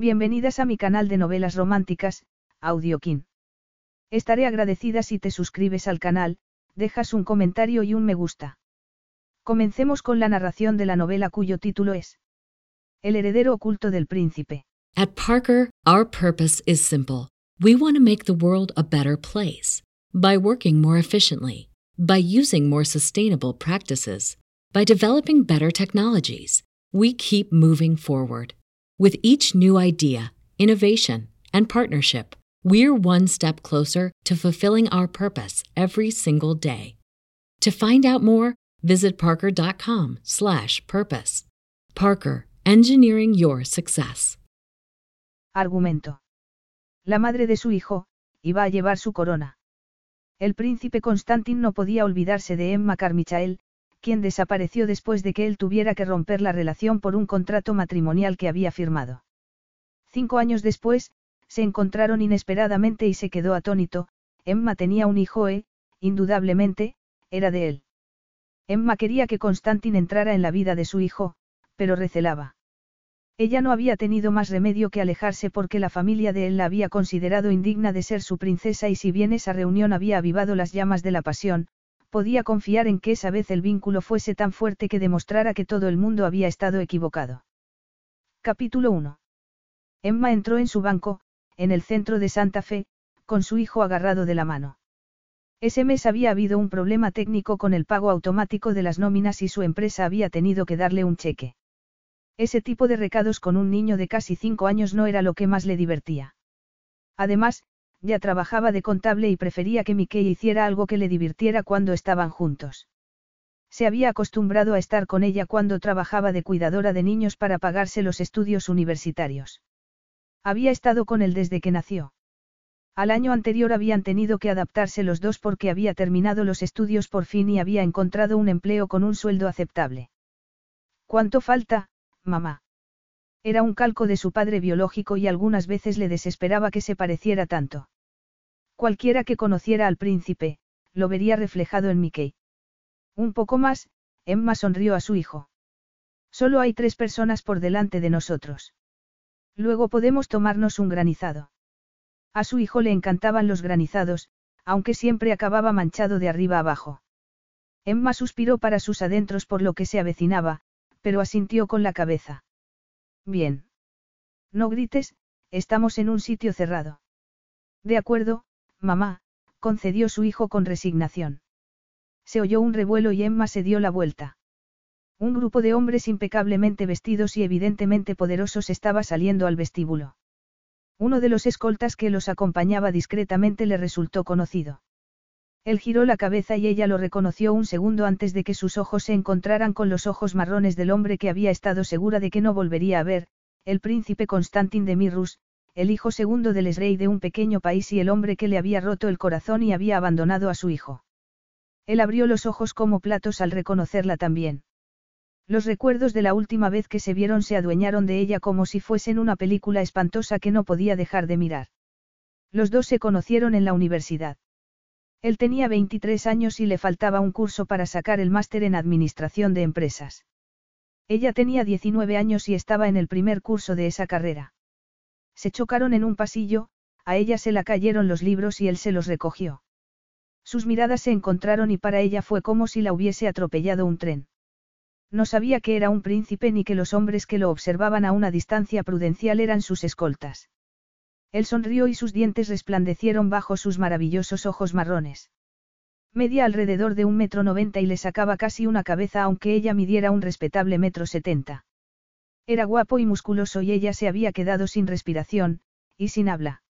Bienvenidas a mi canal de novelas románticas, Audiokin. Estaré agradecida si te suscribes al canal, dejas un comentario y un me gusta. Comencemos con la narración de la novela cuyo título es El heredero oculto del príncipe. At Parker, our purpose is simple. We want to make the world a better place by working more efficiently, by using more sustainable practices, by developing better technologies. We keep moving forward. With each new idea, innovation, and partnership, we're one step closer to fulfilling our purpose every single day. To find out more, visit parker.com/purpose. Parker, engineering your success. Argumento. La madre de su hijo, iba a llevar su corona. El príncipe Constantin no podía olvidarse de Emma Carmichael, quien desapareció después de que él tuviera que romper la relación por un contrato matrimonial que había firmado. Cinco años después, se encontraron inesperadamente y se quedó atónito, Emma tenía un hijo e, indudablemente, era de él. Emma quería que Constantin entrara en la vida de su hijo, pero recelaba. Ella no había tenido más remedio que alejarse porque la familia de él la había considerado indigna de ser su princesa y si bien esa reunión había avivado las llamas de la pasión, podía confiar en que esa vez el vínculo fuese tan fuerte que demostrara que todo el mundo había estado equivocado. Capítulo 1. Emma entró en su banco, en el centro de Santa Fe, con su hijo agarrado de la mano. Ese mes había habido un problema técnico con el pago automático de las nóminas y su empresa había tenido que darle un cheque. Ese tipo de recados con un niño de casi cinco años no era lo que más le divertía. Además, ya trabajaba de contable y prefería que Mickey hiciera algo que le divirtiera cuando estaban juntos. Se había acostumbrado a estar con ella cuando trabajaba de cuidadora de niños para pagarse los estudios universitarios. Había estado con él desde que nació. Al año anterior habían tenido que adaptarse los dos porque había terminado los estudios por fin y había encontrado un empleo con un sueldo aceptable. ¿Cuánto falta, mamá? Era un calco de su padre biológico y algunas veces le desesperaba que se pareciera tanto. Cualquiera que conociera al príncipe, lo vería reflejado en Mickey. Un poco más, Emma sonrió a su hijo. Solo hay tres personas por delante de nosotros. Luego podemos tomarnos un granizado. A su hijo le encantaban los granizados, aunque siempre acababa manchado de arriba abajo. Emma suspiró para sus adentros por lo que se avecinaba, pero asintió con la cabeza. Bien. No grites, estamos en un sitio cerrado. De acuerdo, mamá, concedió su hijo con resignación. Se oyó un revuelo y Emma se dio la vuelta. Un grupo de hombres impecablemente vestidos y evidentemente poderosos estaba saliendo al vestíbulo. Uno de los escoltas que los acompañaba discretamente le resultó conocido. Él giró la cabeza y ella lo reconoció un segundo antes de que sus ojos se encontraran con los ojos marrones del hombre que había estado segura de que no volvería a ver, el príncipe Constantin de Mirrus, el hijo segundo del rey de un pequeño país y el hombre que le había roto el corazón y había abandonado a su hijo. Él abrió los ojos como platos al reconocerla también. Los recuerdos de la última vez que se vieron se adueñaron de ella como si fuesen una película espantosa que no podía dejar de mirar. Los dos se conocieron en la universidad. Él tenía 23 años y le faltaba un curso para sacar el máster en Administración de Empresas. Ella tenía 19 años y estaba en el primer curso de esa carrera. Se chocaron en un pasillo, a ella se la cayeron los libros y él se los recogió. Sus miradas se encontraron y para ella fue como si la hubiese atropellado un tren. No sabía que era un príncipe ni que los hombres que lo observaban a una distancia prudencial eran sus escoltas. Él sonrió y sus dientes resplandecieron bajo sus maravillosos ojos marrones. Medía alrededor de un metro noventa y le sacaba casi una cabeza aunque ella midiera un respetable metro setenta. Era guapo y musculoso y ella se había quedado sin respiración, y sin habla.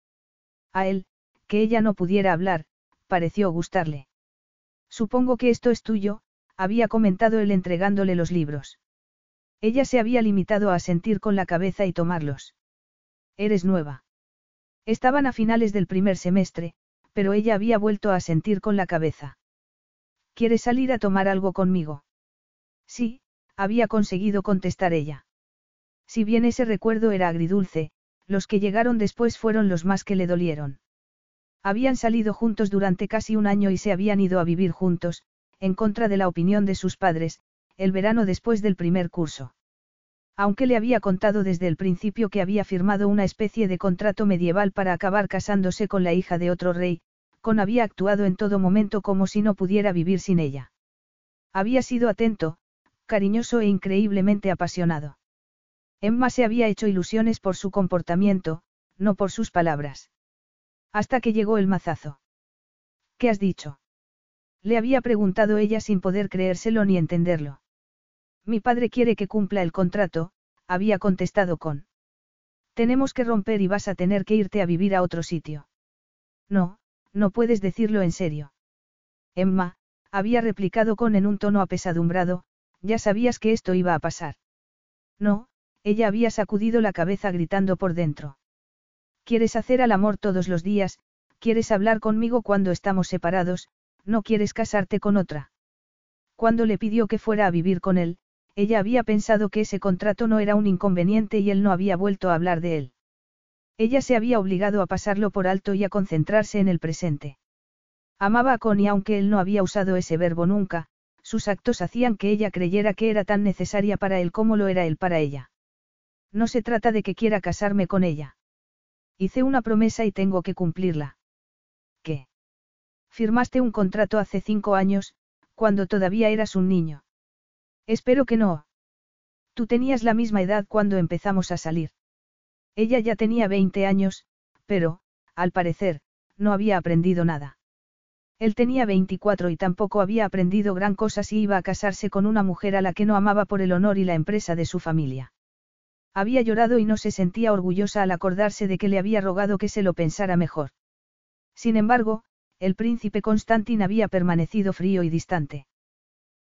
A él, que ella no pudiera hablar, pareció gustarle. Supongo que esto es tuyo, había comentado él entregándole los libros. Ella se había limitado a sentir con la cabeza y tomarlos. Eres nueva. Estaban a finales del primer semestre, pero ella había vuelto a sentir con la cabeza. ¿Quieres salir a tomar algo conmigo? Sí, había conseguido contestar ella. Si bien ese recuerdo era agridulce, los que llegaron después fueron los más que le dolieron. Habían salido juntos durante casi un año y se habían ido a vivir juntos, en contra de la opinión de sus padres, el verano después del primer curso. Aunque le había contado desde el principio que había firmado una especie de contrato medieval para acabar casándose con la hija de otro rey, Con había actuado en todo momento como si no pudiera vivir sin ella. Había sido atento, cariñoso e increíblemente apasionado. Emma se había hecho ilusiones por su comportamiento, no por sus palabras. Hasta que llegó el mazazo. ¿Qué has dicho? Le había preguntado ella sin poder creérselo ni entenderlo. Mi padre quiere que cumpla el contrato, había contestado con. Tenemos que romper y vas a tener que irte a vivir a otro sitio. No, no puedes decirlo en serio. Emma, había replicado con en un tono apesadumbrado, ya sabías que esto iba a pasar. No, ella había sacudido la cabeza gritando por dentro. Quieres hacer al amor todos los días, quieres hablar conmigo cuando estamos separados, no quieres casarte con otra. Cuando le pidió que fuera a vivir con él, ella había pensado que ese contrato no era un inconveniente y él no había vuelto a hablar de él. Ella se había obligado a pasarlo por alto y a concentrarse en el presente. Amaba a Connie aunque él no había usado ese verbo nunca, sus actos hacían que ella creyera que era tan necesaria para él como lo era él para ella. No se trata de que quiera casarme con ella. Hice una promesa y tengo que cumplirla. ¿Qué? Firmaste un contrato hace cinco años, cuando todavía eras un niño. Espero que no. Tú tenías la misma edad cuando empezamos a salir. Ella ya tenía 20 años, pero, al parecer, no había aprendido nada. Él tenía 24 y tampoco había aprendido gran cosa si iba a casarse con una mujer a la que no amaba por el honor y la empresa de su familia. Había llorado y no se sentía orgullosa al acordarse de que le había rogado que se lo pensara mejor. Sin embargo, el príncipe Constantin había permanecido frío y distante.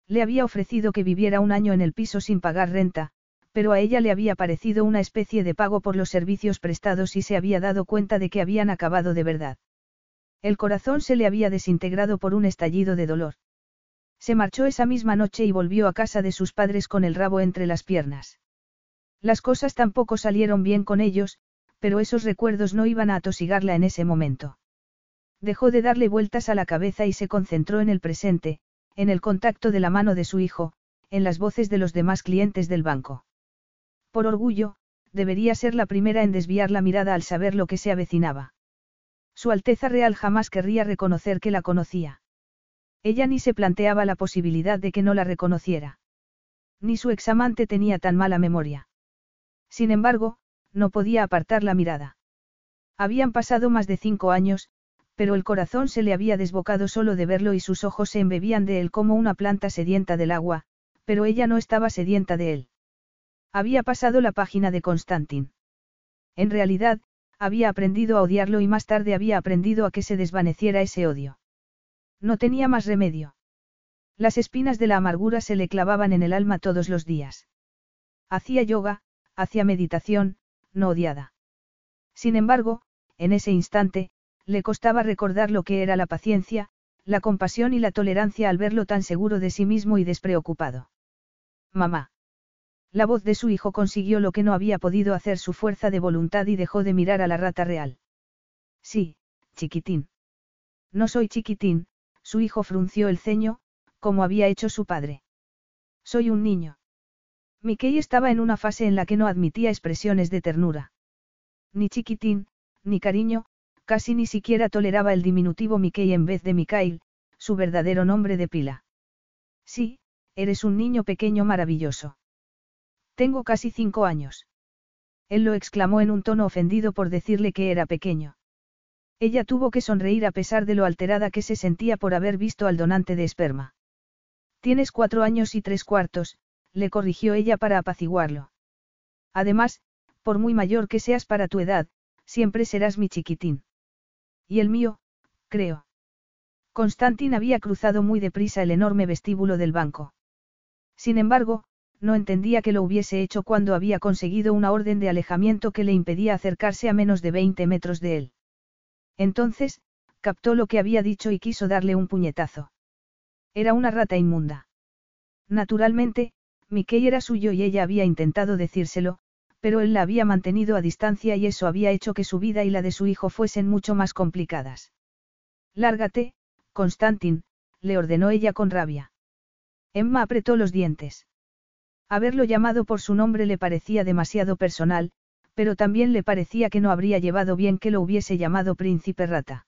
Le había ofrecido que viviera un año en el piso sin pagar renta, pero a ella le había parecido una especie de pago por los servicios prestados y se había dado cuenta de que habían acabado de verdad. El corazón se le había desintegrado por un estallido de dolor. Se marchó esa misma noche y volvió a casa de sus padres con el rabo entre las piernas. Las cosas tampoco salieron bien con ellos, pero esos recuerdos no iban a atosigarla en ese momento. Dejó de darle vueltas a la cabeza y se concentró en el presente, en el contacto de la mano de su hijo, en las voces de los demás clientes del banco. Por orgullo, debería ser la primera en desviar la mirada al saber lo que se avecinaba. Su Alteza Real jamás querría reconocer que la conocía. Ella ni se planteaba la posibilidad de que no la reconociera. Ni su examante tenía tan mala memoria. Sin embargo, no podía apartar la mirada. Habían pasado más de cinco años, pero el corazón se le había desbocado solo de verlo y sus ojos se embebían de él como una planta sedienta del agua, pero ella no estaba sedienta de él. Había pasado la página de Constantin. En realidad, había aprendido a odiarlo y más tarde había aprendido a que se desvaneciera ese odio. No tenía más remedio. Las espinas de la amargura se le clavaban en el alma todos los días. Hacía yoga, hacía meditación, no odiada. Sin embargo, en ese instante, le costaba recordar lo que era la paciencia, la compasión y la tolerancia al verlo tan seguro de sí mismo y despreocupado. Mamá. La voz de su hijo consiguió lo que no había podido hacer su fuerza de voluntad y dejó de mirar a la rata real. Sí, chiquitín. No soy chiquitín, su hijo frunció el ceño, como había hecho su padre. Soy un niño. Mickey estaba en una fase en la que no admitía expresiones de ternura. Ni chiquitín, ni cariño, Casi ni siquiera toleraba el diminutivo Mickey en vez de Mikhail, su verdadero nombre de pila. Sí, eres un niño pequeño maravilloso. Tengo casi cinco años. Él lo exclamó en un tono ofendido por decirle que era pequeño. Ella tuvo que sonreír a pesar de lo alterada que se sentía por haber visto al donante de esperma. Tienes cuatro años y tres cuartos, le corrigió ella para apaciguarlo. Además, por muy mayor que seas para tu edad, siempre serás mi chiquitín. Y el mío, creo. Constantin había cruzado muy deprisa el enorme vestíbulo del banco. Sin embargo, no entendía que lo hubiese hecho cuando había conseguido una orden de alejamiento que le impedía acercarse a menos de 20 metros de él. Entonces, captó lo que había dicho y quiso darle un puñetazo. Era una rata inmunda. Naturalmente, Mickey era suyo y ella había intentado decírselo, pero él la había mantenido a distancia y eso había hecho que su vida y la de su hijo fuesen mucho más complicadas. Lárgate, Constantin, le ordenó ella con rabia. Emma apretó los dientes. Haberlo llamado por su nombre le parecía demasiado personal, pero también le parecía que no habría llevado bien que lo hubiese llamado príncipe rata.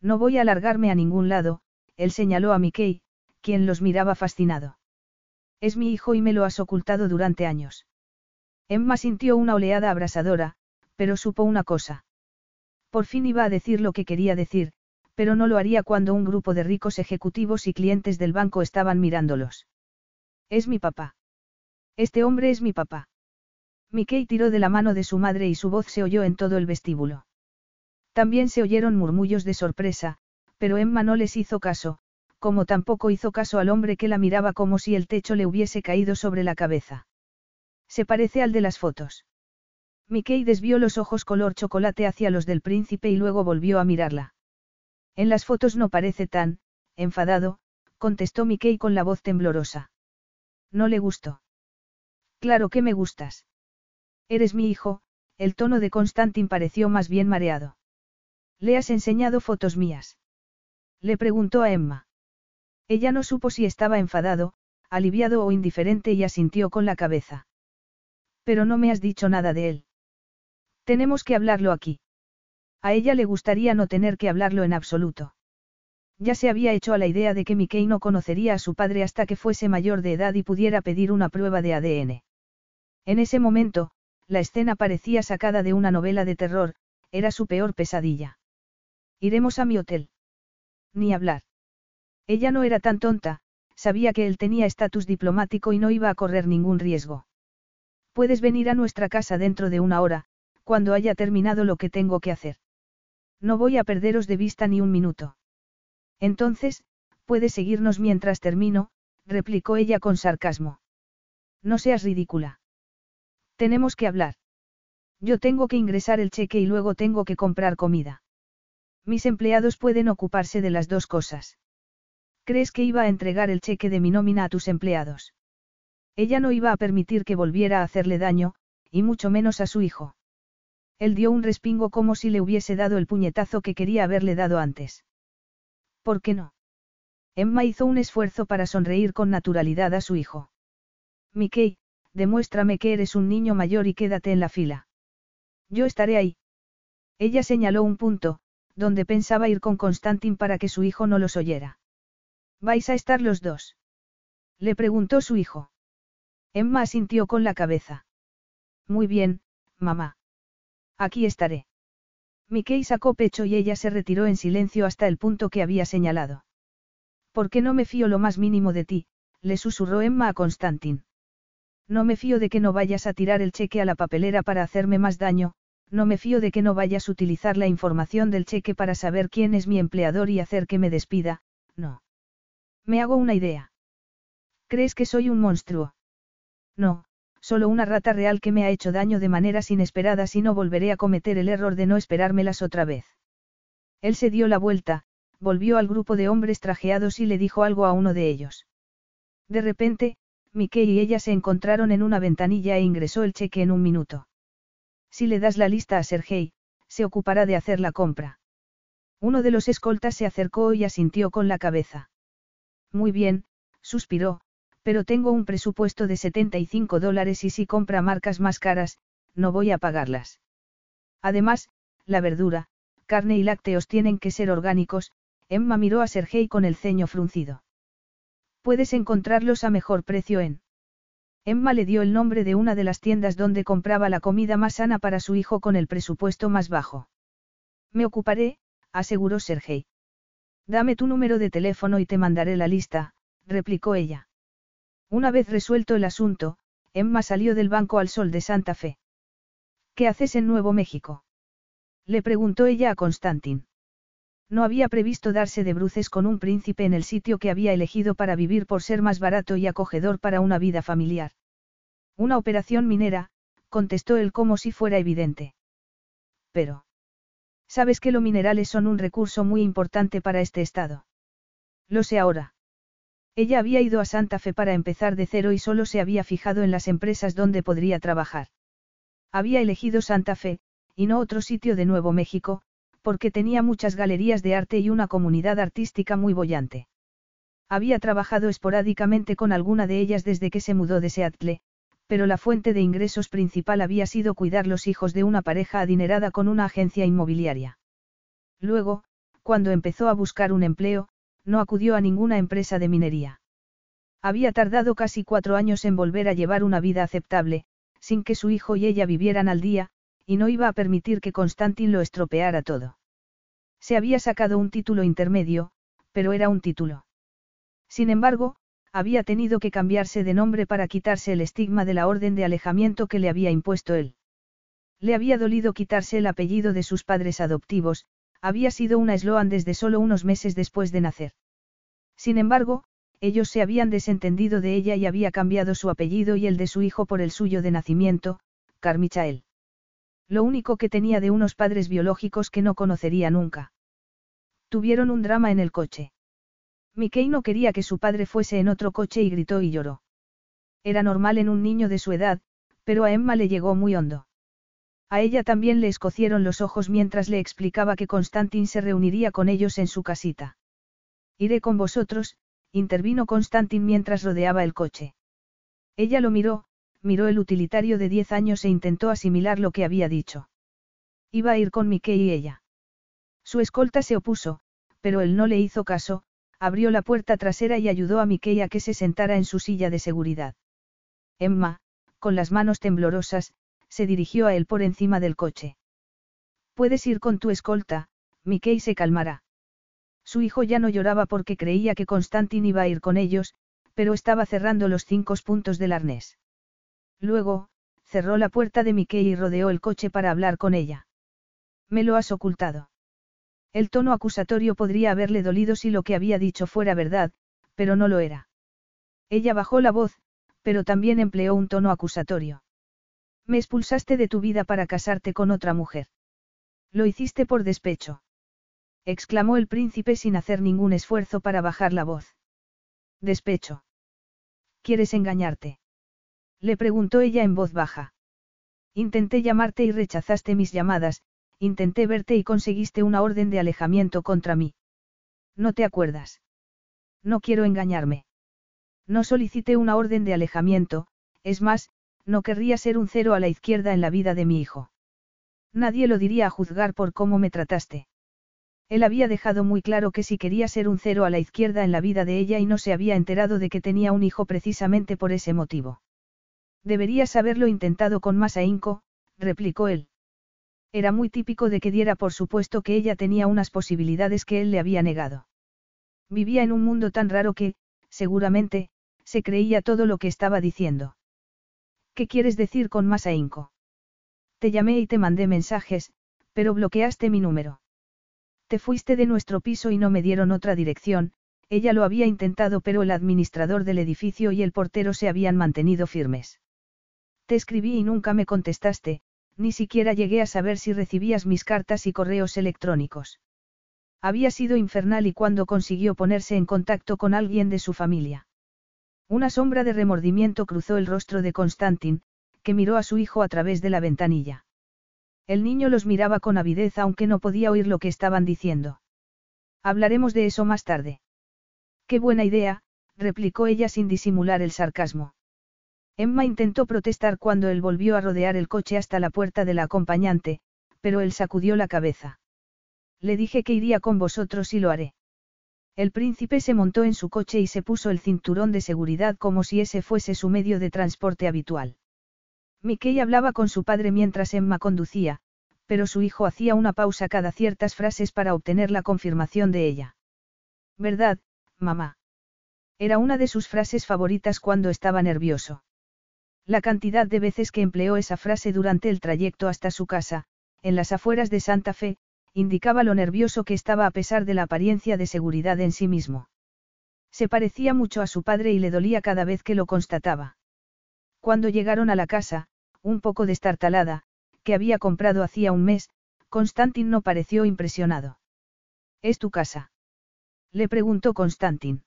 No voy a alargarme a ningún lado, él señaló a Mickey, quien los miraba fascinado. Es mi hijo y me lo has ocultado durante años. Emma sintió una oleada abrasadora, pero supo una cosa. Por fin iba a decir lo que quería decir, pero no lo haría cuando un grupo de ricos ejecutivos y clientes del banco estaban mirándolos. Es mi papá. Este hombre es mi papá. Mickey tiró de la mano de su madre y su voz se oyó en todo el vestíbulo. También se oyeron murmullos de sorpresa, pero Emma no les hizo caso, como tampoco hizo caso al hombre que la miraba como si el techo le hubiese caído sobre la cabeza. Se parece al de las fotos. Mickey desvió los ojos color chocolate hacia los del príncipe y luego volvió a mirarla. En las fotos no parece tan, enfadado, contestó Mickey con la voz temblorosa. No le gustó. Claro que me gustas. Eres mi hijo, el tono de Constantin pareció más bien mareado. ¿Le has enseñado fotos mías? Le preguntó a Emma. Ella no supo si estaba enfadado, aliviado o indiferente y asintió con la cabeza. Pero no me has dicho nada de él. Tenemos que hablarlo aquí. A ella le gustaría no tener que hablarlo en absoluto. Ya se había hecho a la idea de que Mickey no conocería a su padre hasta que fuese mayor de edad y pudiera pedir una prueba de ADN. En ese momento, la escena parecía sacada de una novela de terror, era su peor pesadilla. Iremos a mi hotel. Ni hablar. Ella no era tan tonta, sabía que él tenía estatus diplomático y no iba a correr ningún riesgo. Puedes venir a nuestra casa dentro de una hora, cuando haya terminado lo que tengo que hacer. No voy a perderos de vista ni un minuto. Entonces, puedes seguirnos mientras termino, replicó ella con sarcasmo. No seas ridícula. Tenemos que hablar. Yo tengo que ingresar el cheque y luego tengo que comprar comida. Mis empleados pueden ocuparse de las dos cosas. ¿Crees que iba a entregar el cheque de mi nómina a tus empleados? Ella no iba a permitir que volviera a hacerle daño, y mucho menos a su hijo. Él dio un respingo como si le hubiese dado el puñetazo que quería haberle dado antes. ¿Por qué no? Emma hizo un esfuerzo para sonreír con naturalidad a su hijo. Mickey, demuéstrame que eres un niño mayor y quédate en la fila. Yo estaré ahí. Ella señaló un punto, donde pensaba ir con Constantin para que su hijo no los oyera. ¿Vais a estar los dos? Le preguntó su hijo. Emma asintió con la cabeza. Muy bien, mamá. Aquí estaré. Mickey sacó pecho y ella se retiró en silencio hasta el punto que había señalado. ¿Por qué no me fío lo más mínimo de ti? le susurró Emma a Constantin. No me fío de que no vayas a tirar el cheque a la papelera para hacerme más daño, no me fío de que no vayas a utilizar la información del cheque para saber quién es mi empleador y hacer que me despida, no. Me hago una idea. ¿Crees que soy un monstruo? No, solo una rata real que me ha hecho daño de maneras inesperadas y no volveré a cometer el error de no esperármelas otra vez. Él se dio la vuelta, volvió al grupo de hombres trajeados y le dijo algo a uno de ellos. De repente, Mickey y ella se encontraron en una ventanilla e ingresó el cheque en un minuto. Si le das la lista a Sergei, se ocupará de hacer la compra. Uno de los escoltas se acercó y asintió con la cabeza. Muy bien, suspiró, pero tengo un presupuesto de 75 dólares y si compra marcas más caras, no voy a pagarlas. Además, la verdura, carne y lácteos tienen que ser orgánicos, Emma miró a Sergei con el ceño fruncido. Puedes encontrarlos a mejor precio en. Emma le dio el nombre de una de las tiendas donde compraba la comida más sana para su hijo con el presupuesto más bajo. Me ocuparé, aseguró Sergei. Dame tu número de teléfono y te mandaré la lista, replicó ella. Una vez resuelto el asunto, Emma salió del banco al sol de Santa Fe. ¿Qué haces en Nuevo México? Le preguntó ella a Constantin. No había previsto darse de bruces con un príncipe en el sitio que había elegido para vivir por ser más barato y acogedor para una vida familiar. Una operación minera, contestó él como si fuera evidente. Pero. Sabes que los minerales son un recurso muy importante para este estado. Lo sé ahora. Ella había ido a Santa Fe para empezar de cero y solo se había fijado en las empresas donde podría trabajar. Había elegido Santa Fe, y no otro sitio de Nuevo México, porque tenía muchas galerías de arte y una comunidad artística muy bollante. Había trabajado esporádicamente con alguna de ellas desde que se mudó de Seattle, pero la fuente de ingresos principal había sido cuidar los hijos de una pareja adinerada con una agencia inmobiliaria. Luego, cuando empezó a buscar un empleo, no acudió a ninguna empresa de minería. Había tardado casi cuatro años en volver a llevar una vida aceptable, sin que su hijo y ella vivieran al día, y no iba a permitir que Constantin lo estropeara todo. Se había sacado un título intermedio, pero era un título. Sin embargo, había tenido que cambiarse de nombre para quitarse el estigma de la orden de alejamiento que le había impuesto él. Le había dolido quitarse el apellido de sus padres adoptivos, había sido una Sloan desde solo unos meses después de nacer. Sin embargo, ellos se habían desentendido de ella y había cambiado su apellido y el de su hijo por el suyo de nacimiento, Carmichael. Lo único que tenía de unos padres biológicos que no conocería nunca. Tuvieron un drama en el coche. Mickey no quería que su padre fuese en otro coche y gritó y lloró. Era normal en un niño de su edad, pero a Emma le llegó muy hondo. A ella también le escocieron los ojos mientras le explicaba que Constantin se reuniría con ellos en su casita. Iré con vosotros, intervino Constantin mientras rodeaba el coche. Ella lo miró, miró el utilitario de diez años e intentó asimilar lo que había dicho. Iba a ir con Mickey y ella. Su escolta se opuso, pero él no le hizo caso, abrió la puerta trasera y ayudó a Mickey a que se sentara en su silla de seguridad. Emma, con las manos temblorosas, se dirigió a él por encima del coche. Puedes ir con tu escolta, Mickey se calmará. Su hijo ya no lloraba porque creía que Constantin iba a ir con ellos, pero estaba cerrando los cinco puntos del arnés. Luego, cerró la puerta de Mickey y rodeó el coche para hablar con ella. Me lo has ocultado. El tono acusatorio podría haberle dolido si lo que había dicho fuera verdad, pero no lo era. Ella bajó la voz, pero también empleó un tono acusatorio. Me expulsaste de tu vida para casarte con otra mujer. Lo hiciste por despecho exclamó el príncipe sin hacer ningún esfuerzo para bajar la voz. Despecho. ¿Quieres engañarte? Le preguntó ella en voz baja. Intenté llamarte y rechazaste mis llamadas, intenté verte y conseguiste una orden de alejamiento contra mí. ¿No te acuerdas? No quiero engañarme. No solicité una orden de alejamiento, es más, no querría ser un cero a la izquierda en la vida de mi hijo. Nadie lo diría a juzgar por cómo me trataste. Él había dejado muy claro que si quería ser un cero a la izquierda en la vida de ella y no se había enterado de que tenía un hijo precisamente por ese motivo. Deberías haberlo intentado con más ahínco, replicó él. Era muy típico de que diera por supuesto que ella tenía unas posibilidades que él le había negado. Vivía en un mundo tan raro que, seguramente, se creía todo lo que estaba diciendo. ¿Qué quieres decir con más ahínco? Te llamé y te mandé mensajes, pero bloqueaste mi número. Te fuiste de nuestro piso y no me dieron otra dirección, ella lo había intentado pero el administrador del edificio y el portero se habían mantenido firmes. Te escribí y nunca me contestaste, ni siquiera llegué a saber si recibías mis cartas y correos electrónicos. Había sido infernal y cuando consiguió ponerse en contacto con alguien de su familia. Una sombra de remordimiento cruzó el rostro de Constantin, que miró a su hijo a través de la ventanilla. El niño los miraba con avidez aunque no podía oír lo que estaban diciendo. Hablaremos de eso más tarde. Qué buena idea, replicó ella sin disimular el sarcasmo. Emma intentó protestar cuando él volvió a rodear el coche hasta la puerta de la acompañante, pero él sacudió la cabeza. Le dije que iría con vosotros y lo haré. El príncipe se montó en su coche y se puso el cinturón de seguridad como si ese fuese su medio de transporte habitual. Mickey hablaba con su padre mientras Emma conducía, pero su hijo hacía una pausa cada ciertas frases para obtener la confirmación de ella. ¿Verdad, mamá? Era una de sus frases favoritas cuando estaba nervioso. La cantidad de veces que empleó esa frase durante el trayecto hasta su casa, en las afueras de Santa Fe, indicaba lo nervioso que estaba a pesar de la apariencia de seguridad en sí mismo. Se parecía mucho a su padre y le dolía cada vez que lo constataba. Cuando llegaron a la casa, un poco destartalada, que había comprado hacía un mes, Constantin no pareció impresionado. ¿Es tu casa? Le preguntó Constantin.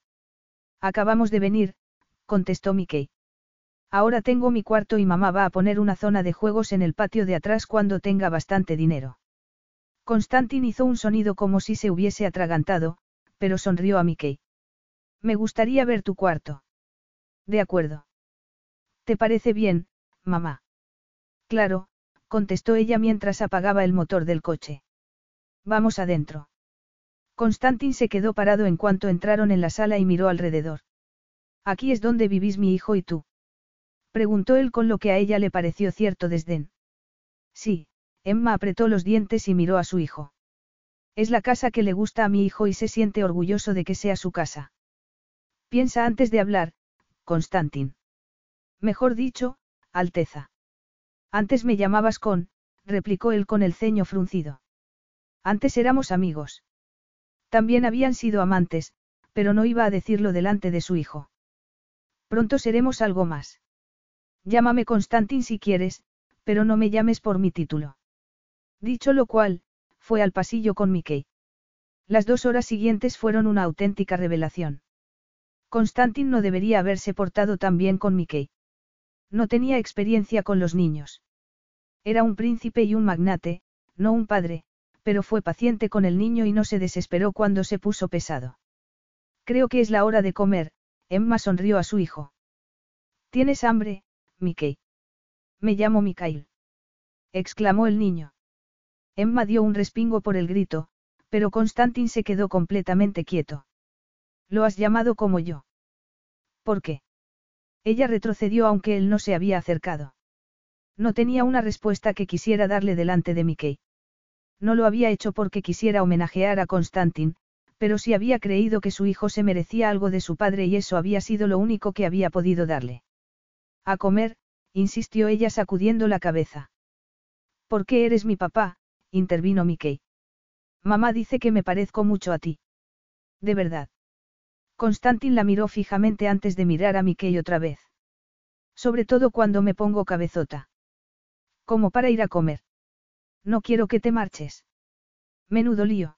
Acabamos de venir, contestó Mickey. Ahora tengo mi cuarto y mamá va a poner una zona de juegos en el patio de atrás cuando tenga bastante dinero. Constantin hizo un sonido como si se hubiese atragantado, pero sonrió a Mickey. Me gustaría ver tu cuarto. De acuerdo. ¿Te parece bien, mamá? Claro, contestó ella mientras apagaba el motor del coche. Vamos adentro. Constantin se quedó parado en cuanto entraron en la sala y miró alrededor. Aquí es donde vivís mi hijo y tú. Preguntó él con lo que a ella le pareció cierto desdén. Sí, Emma apretó los dientes y miró a su hijo. Es la casa que le gusta a mi hijo y se siente orgulloso de que sea su casa. Piensa antes de hablar, Constantin. Mejor dicho, Alteza. Antes me llamabas con, replicó él con el ceño fruncido. Antes éramos amigos. También habían sido amantes, pero no iba a decirlo delante de su hijo. Pronto seremos algo más. Llámame Constantin si quieres, pero no me llames por mi título. Dicho lo cual, fue al pasillo con Mickey. Las dos horas siguientes fueron una auténtica revelación. Constantin no debería haberse portado tan bien con Mickey. No tenía experiencia con los niños. Era un príncipe y un magnate, no un padre, pero fue paciente con el niño y no se desesperó cuando se puso pesado. Creo que es la hora de comer, Emma sonrió a su hijo. ¿Tienes hambre, Mickey? Me llamo Mikhail. exclamó el niño. Emma dio un respingo por el grito, pero Constantin se quedó completamente quieto. Lo has llamado como yo. ¿Por qué? Ella retrocedió aunque él no se había acercado. No tenía una respuesta que quisiera darle delante de Mickey. No lo había hecho porque quisiera homenajear a Constantin, pero sí había creído que su hijo se merecía algo de su padre y eso había sido lo único que había podido darle. A comer, insistió ella sacudiendo la cabeza. ¿Por qué eres mi papá? intervino Mickey. Mamá dice que me parezco mucho a ti. De verdad. Constantin la miró fijamente antes de mirar a Mickey otra vez. Sobre todo cuando me pongo cabezota. Como para ir a comer. No quiero que te marches. Menudo lío.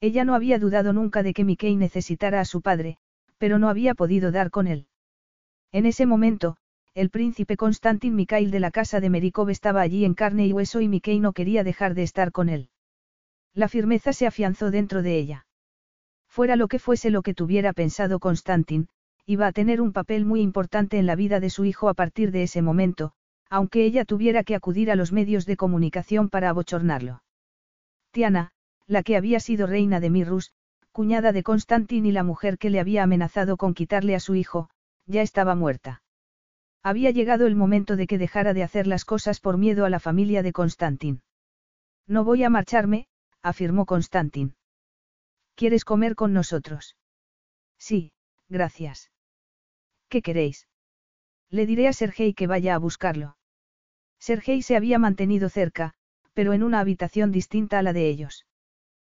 Ella no había dudado nunca de que Mickey necesitara a su padre, pero no había podido dar con él. En ese momento, el príncipe Constantin Mikhail de la casa de Merikov estaba allí en carne y hueso y Mickey no quería dejar de estar con él. La firmeza se afianzó dentro de ella. Fuera lo que fuese lo que tuviera pensado Constantin, iba a tener un papel muy importante en la vida de su hijo a partir de ese momento, aunque ella tuviera que acudir a los medios de comunicación para abochornarlo. Tiana, la que había sido reina de Mirrus, cuñada de Constantin y la mujer que le había amenazado con quitarle a su hijo, ya estaba muerta. Había llegado el momento de que dejara de hacer las cosas por miedo a la familia de Constantin. No voy a marcharme, afirmó Constantin. ¿Quieres comer con nosotros? Sí, gracias. ¿Qué queréis? Le diré a Sergei que vaya a buscarlo. Sergei se había mantenido cerca, pero en una habitación distinta a la de ellos.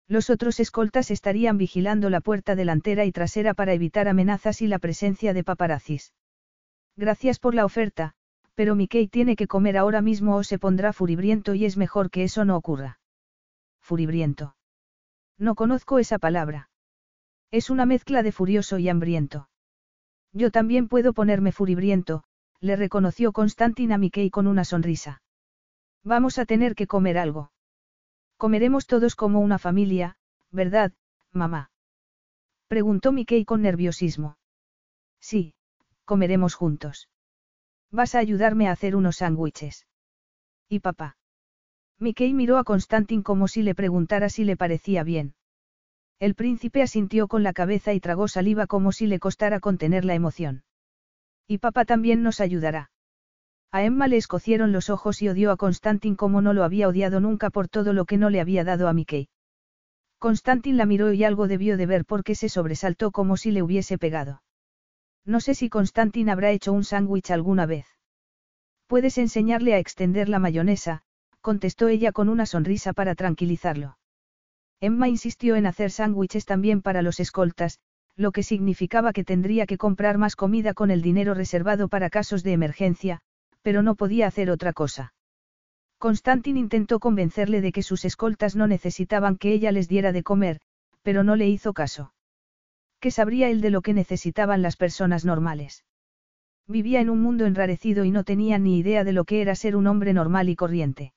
Los otros escoltas estarían vigilando la puerta delantera y trasera para evitar amenazas y la presencia de paparazzis. Gracias por la oferta, pero Mickey tiene que comer ahora mismo o se pondrá furibriento y es mejor que eso no ocurra. Furibriento. No conozco esa palabra. Es una mezcla de furioso y hambriento. Yo también puedo ponerme furibriento, le reconoció Constantin a Mickey con una sonrisa. Vamos a tener que comer algo. Comeremos todos como una familia, ¿verdad, mamá? Preguntó Mickey con nerviosismo. Sí, comeremos juntos. Vas a ayudarme a hacer unos sándwiches. ¿Y papá? Mickey miró a Constantin como si le preguntara si le parecía bien. El príncipe asintió con la cabeza y tragó saliva como si le costara contener la emoción. Y papá también nos ayudará. A Emma le escocieron los ojos y odió a Constantin como no lo había odiado nunca por todo lo que no le había dado a Mickey. Constantin la miró y algo debió de ver porque se sobresaltó como si le hubiese pegado. No sé si Constantin habrá hecho un sándwich alguna vez. Puedes enseñarle a extender la mayonesa, contestó ella con una sonrisa para tranquilizarlo. Emma insistió en hacer sándwiches también para los escoltas, lo que significaba que tendría que comprar más comida con el dinero reservado para casos de emergencia, pero no podía hacer otra cosa. Constantin intentó convencerle de que sus escoltas no necesitaban que ella les diera de comer, pero no le hizo caso. ¿Qué sabría él de lo que necesitaban las personas normales? Vivía en un mundo enrarecido y no tenía ni idea de lo que era ser un hombre normal y corriente.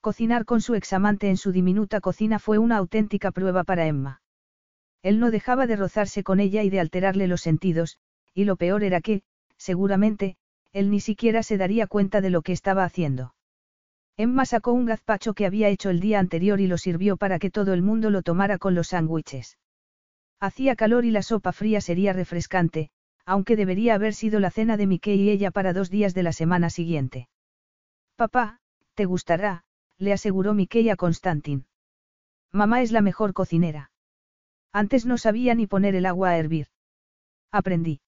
Cocinar con su examante en su diminuta cocina fue una auténtica prueba para Emma. Él no dejaba de rozarse con ella y de alterarle los sentidos, y lo peor era que, seguramente, él ni siquiera se daría cuenta de lo que estaba haciendo. Emma sacó un gazpacho que había hecho el día anterior y lo sirvió para que todo el mundo lo tomara con los sándwiches. Hacía calor y la sopa fría sería refrescante, aunque debería haber sido la cena de Mickey y ella para dos días de la semana siguiente. Papá, te gustará, le aseguró Mickey a Constantin. Mamá es la mejor cocinera. Antes no sabía ni poner el agua a hervir. Aprendí.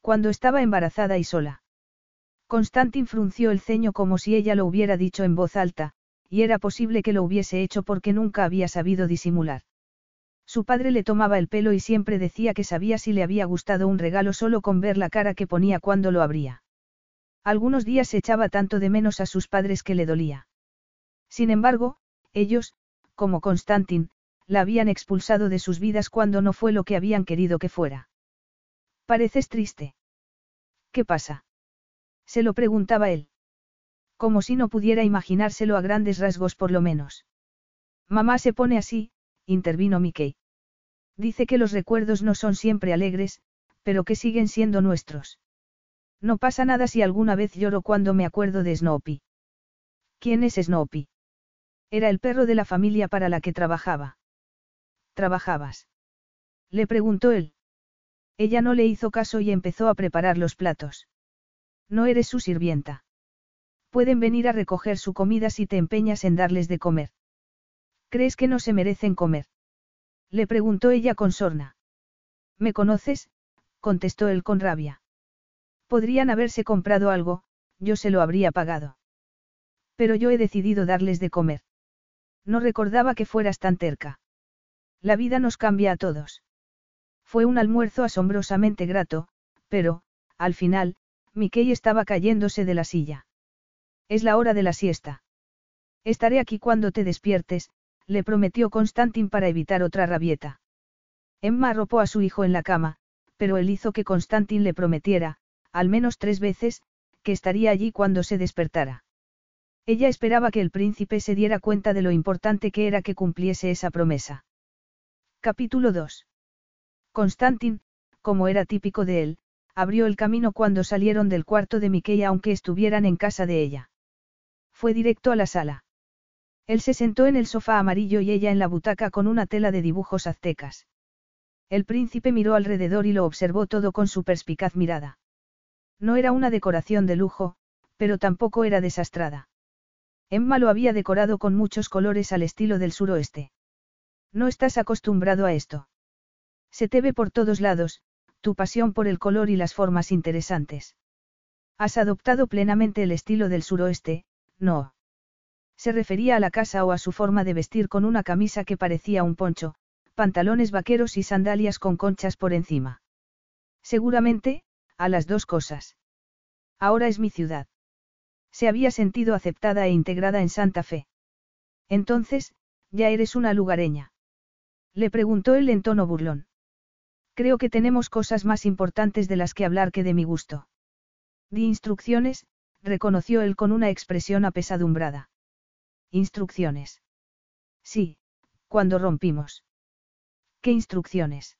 Cuando estaba embarazada y sola. Constantin frunció el ceño como si ella lo hubiera dicho en voz alta, y era posible que lo hubiese hecho porque nunca había sabido disimular. Su padre le tomaba el pelo y siempre decía que sabía si le había gustado un regalo solo con ver la cara que ponía cuando lo abría. Algunos días se echaba tanto de menos a sus padres que le dolía. Sin embargo, ellos, como Constantin, la habían expulsado de sus vidas cuando no fue lo que habían querido que fuera. Pareces triste. ¿Qué pasa? Se lo preguntaba él. Como si no pudiera imaginárselo a grandes rasgos por lo menos. Mamá se pone así, intervino Mickey. Dice que los recuerdos no son siempre alegres, pero que siguen siendo nuestros. No pasa nada si alguna vez lloro cuando me acuerdo de Snoopy. ¿Quién es Snoopy? Era el perro de la familia para la que trabajaba. ¿Trabajabas? Le preguntó él. Ella no le hizo caso y empezó a preparar los platos. No eres su sirvienta. Pueden venir a recoger su comida si te empeñas en darles de comer. ¿Crees que no se merecen comer? Le preguntó ella con sorna. ¿Me conoces? contestó él con rabia. Podrían haberse comprado algo, yo se lo habría pagado. Pero yo he decidido darles de comer. No recordaba que fueras tan terca. La vida nos cambia a todos. Fue un almuerzo asombrosamente grato, pero, al final, Mickey estaba cayéndose de la silla. Es la hora de la siesta. Estaré aquí cuando te despiertes, le prometió Constantin para evitar otra rabieta. Emma arropó a su hijo en la cama, pero él hizo que Constantin le prometiera, al menos tres veces, que estaría allí cuando se despertara. Ella esperaba que el príncipe se diera cuenta de lo importante que era que cumpliese esa promesa. Capítulo 2. Constantin, como era típico de él, abrió el camino cuando salieron del cuarto de Miquella aunque estuvieran en casa de ella. Fue directo a la sala. Él se sentó en el sofá amarillo y ella en la butaca con una tela de dibujos aztecas. El príncipe miró alrededor y lo observó todo con su perspicaz mirada. No era una decoración de lujo, pero tampoco era desastrada. Emma lo había decorado con muchos colores al estilo del suroeste. No estás acostumbrado a esto. Se te ve por todos lados, tu pasión por el color y las formas interesantes. Has adoptado plenamente el estilo del suroeste, no. Se refería a la casa o a su forma de vestir con una camisa que parecía un poncho, pantalones vaqueros y sandalias con conchas por encima. Seguramente, a las dos cosas. Ahora es mi ciudad. Se había sentido aceptada e integrada en Santa Fe. Entonces, ya eres una lugareña. Le preguntó él en tono burlón. Creo que tenemos cosas más importantes de las que hablar que de mi gusto. Di instrucciones, reconoció él con una expresión apesadumbrada. Instrucciones. Sí, cuando rompimos. ¿Qué instrucciones?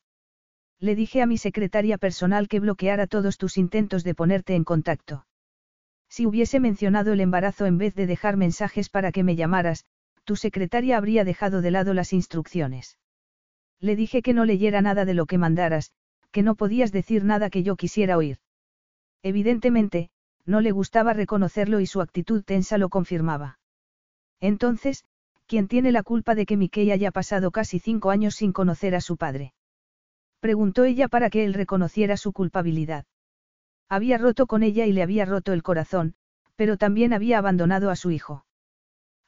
Le dije a mi secretaria personal que bloqueara todos tus intentos de ponerte en contacto. Si hubiese mencionado el embarazo en vez de dejar mensajes para que me llamaras, tu secretaria habría dejado de lado las instrucciones. Le dije que no leyera nada de lo que mandaras, que no podías decir nada que yo quisiera oír. Evidentemente, no le gustaba reconocerlo y su actitud tensa lo confirmaba. Entonces, ¿quién tiene la culpa de que Mickey haya pasado casi cinco años sin conocer a su padre? Preguntó ella para que él reconociera su culpabilidad. Había roto con ella y le había roto el corazón, pero también había abandonado a su hijo.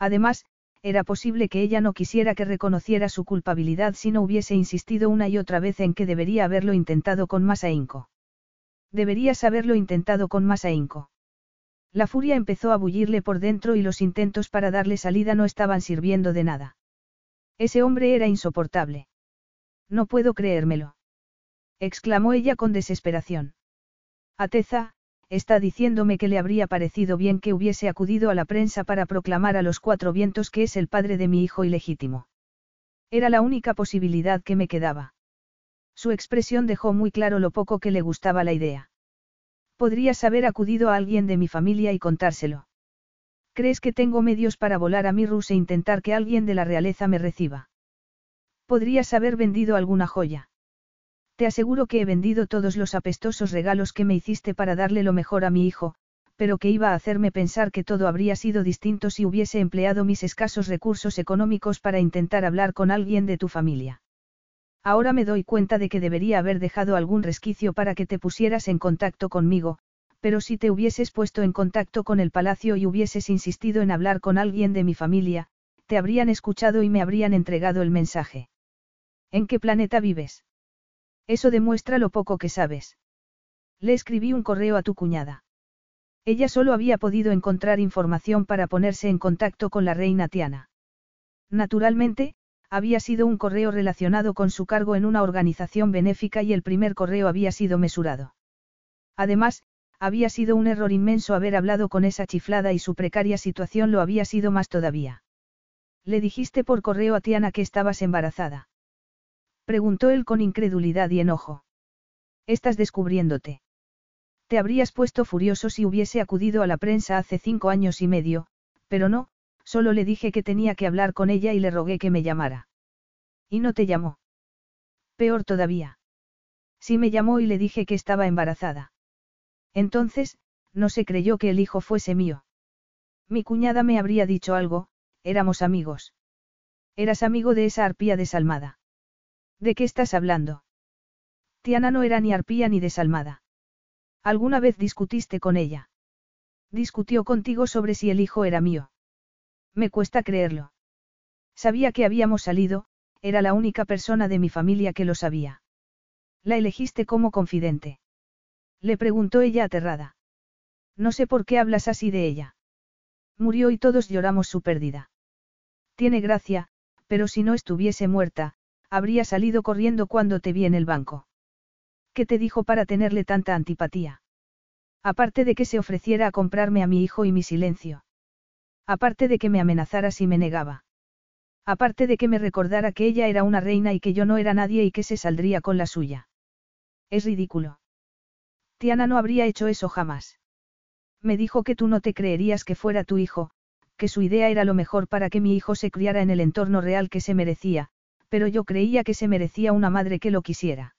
Además, era posible que ella no quisiera que reconociera su culpabilidad si no hubiese insistido una y otra vez en que debería haberlo intentado con más ahínco. Deberías haberlo intentado con más ahínco. La furia empezó a bullirle por dentro y los intentos para darle salida no estaban sirviendo de nada. Ese hombre era insoportable. No puedo creérmelo. exclamó ella con desesperación. Ateza, está diciéndome que le habría parecido bien que hubiese acudido a la prensa para proclamar a los cuatro vientos que es el padre de mi hijo ilegítimo. Era la única posibilidad que me quedaba. Su expresión dejó muy claro lo poco que le gustaba la idea. Podrías haber acudido a alguien de mi familia y contárselo. ¿Crees que tengo medios para volar a Mirrus e intentar que alguien de la realeza me reciba? Podrías haber vendido alguna joya. Te aseguro que he vendido todos los apestosos regalos que me hiciste para darle lo mejor a mi hijo, pero que iba a hacerme pensar que todo habría sido distinto si hubiese empleado mis escasos recursos económicos para intentar hablar con alguien de tu familia. Ahora me doy cuenta de que debería haber dejado algún resquicio para que te pusieras en contacto conmigo, pero si te hubieses puesto en contacto con el palacio y hubieses insistido en hablar con alguien de mi familia, te habrían escuchado y me habrían entregado el mensaje. ¿En qué planeta vives? Eso demuestra lo poco que sabes. Le escribí un correo a tu cuñada. Ella solo había podido encontrar información para ponerse en contacto con la reina Tiana. Naturalmente, había sido un correo relacionado con su cargo en una organización benéfica y el primer correo había sido mesurado. Además, había sido un error inmenso haber hablado con esa chiflada y su precaria situación lo había sido más todavía. ¿Le dijiste por correo a Tiana que estabas embarazada? Preguntó él con incredulidad y enojo. Estás descubriéndote. Te habrías puesto furioso si hubiese acudido a la prensa hace cinco años y medio, pero no, solo le dije que tenía que hablar con ella y le rogué que me llamara. Y no te llamó. Peor todavía. Sí me llamó y le dije que estaba embarazada. Entonces, no se creyó que el hijo fuese mío. Mi cuñada me habría dicho algo, éramos amigos. Eras amigo de esa arpía desalmada. ¿De qué estás hablando? Tiana no era ni arpía ni desalmada. ¿Alguna vez discutiste con ella? Discutió contigo sobre si el hijo era mío. Me cuesta creerlo. Sabía que habíamos salido, era la única persona de mi familia que lo sabía. La elegiste como confidente. Le preguntó ella aterrada. No sé por qué hablas así de ella. Murió y todos lloramos su pérdida. Tiene gracia, pero si no estuviese muerta, habría salido corriendo cuando te vi en el banco. ¿Qué te dijo para tenerle tanta antipatía? Aparte de que se ofreciera a comprarme a mi hijo y mi silencio. Aparte de que me amenazara si me negaba. Aparte de que me recordara que ella era una reina y que yo no era nadie y que se saldría con la suya. Es ridículo. Tiana no habría hecho eso jamás. Me dijo que tú no te creerías que fuera tu hijo, que su idea era lo mejor para que mi hijo se criara en el entorno real que se merecía, pero yo creía que se merecía una madre que lo quisiera.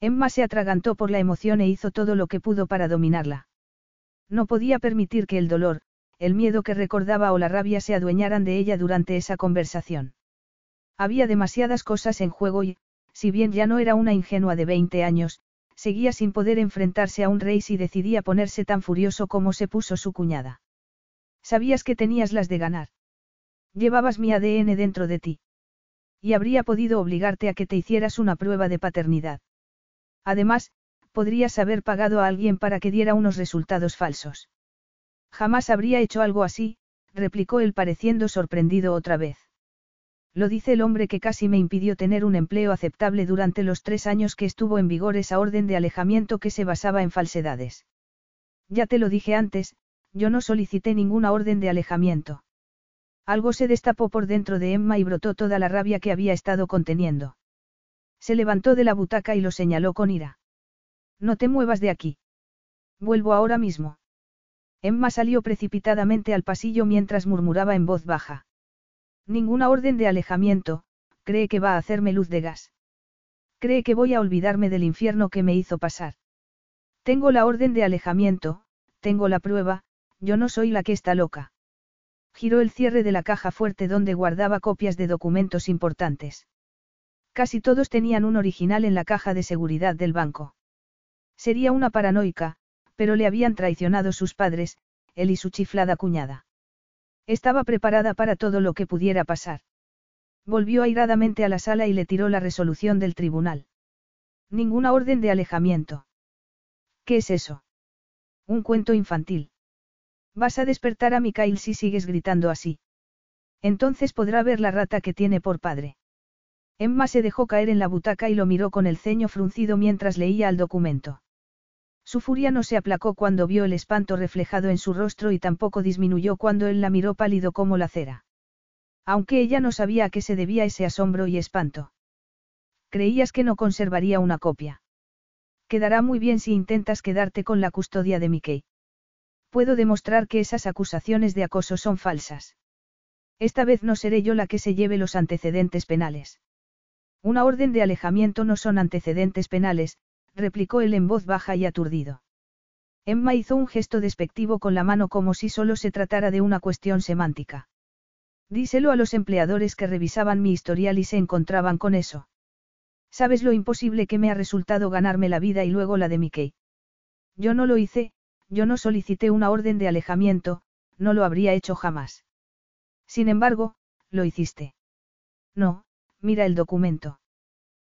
Emma se atragantó por la emoción e hizo todo lo que pudo para dominarla. No podía permitir que el dolor, el miedo que recordaba o la rabia se adueñaran de ella durante esa conversación. Había demasiadas cosas en juego y, si bien ya no era una ingenua de 20 años, seguía sin poder enfrentarse a un rey si decidía ponerse tan furioso como se puso su cuñada. Sabías que tenías las de ganar. Llevabas mi ADN dentro de ti. Y habría podido obligarte a que te hicieras una prueba de paternidad. Además, podrías haber pagado a alguien para que diera unos resultados falsos. Jamás habría hecho algo así, replicó él pareciendo sorprendido otra vez. Lo dice el hombre que casi me impidió tener un empleo aceptable durante los tres años que estuvo en vigor esa orden de alejamiento que se basaba en falsedades. Ya te lo dije antes, yo no solicité ninguna orden de alejamiento. Algo se destapó por dentro de Emma y brotó toda la rabia que había estado conteniendo. Se levantó de la butaca y lo señaló con ira. No te muevas de aquí. Vuelvo ahora mismo. Emma salió precipitadamente al pasillo mientras murmuraba en voz baja. Ninguna orden de alejamiento, cree que va a hacerme luz de gas. Cree que voy a olvidarme del infierno que me hizo pasar. Tengo la orden de alejamiento, tengo la prueba, yo no soy la que está loca. Giró el cierre de la caja fuerte donde guardaba copias de documentos importantes. Casi todos tenían un original en la caja de seguridad del banco. Sería una paranoica, pero le habían traicionado sus padres, él y su chiflada cuñada. Estaba preparada para todo lo que pudiera pasar. Volvió airadamente a la sala y le tiró la resolución del tribunal. Ninguna orden de alejamiento. ¿Qué es eso? Un cuento infantil. Vas a despertar a Mikhail si sigues gritando así. Entonces podrá ver la rata que tiene por padre. Emma se dejó caer en la butaca y lo miró con el ceño fruncido mientras leía el documento. Su furia no se aplacó cuando vio el espanto reflejado en su rostro y tampoco disminuyó cuando él la miró pálido como la cera. Aunque ella no sabía a qué se debía ese asombro y espanto. Creías que no conservaría una copia. Quedará muy bien si intentas quedarte con la custodia de Mickey. Puedo demostrar que esas acusaciones de acoso son falsas. Esta vez no seré yo la que se lleve los antecedentes penales. Una orden de alejamiento no son antecedentes penales, replicó él en voz baja y aturdido. Emma hizo un gesto despectivo con la mano como si solo se tratara de una cuestión semántica. Díselo a los empleadores que revisaban mi historial y se encontraban con eso. ¿Sabes lo imposible que me ha resultado ganarme la vida y luego la de Mickey? Yo no lo hice, yo no solicité una orden de alejamiento, no lo habría hecho jamás. Sin embargo, lo hiciste. No, mira el documento.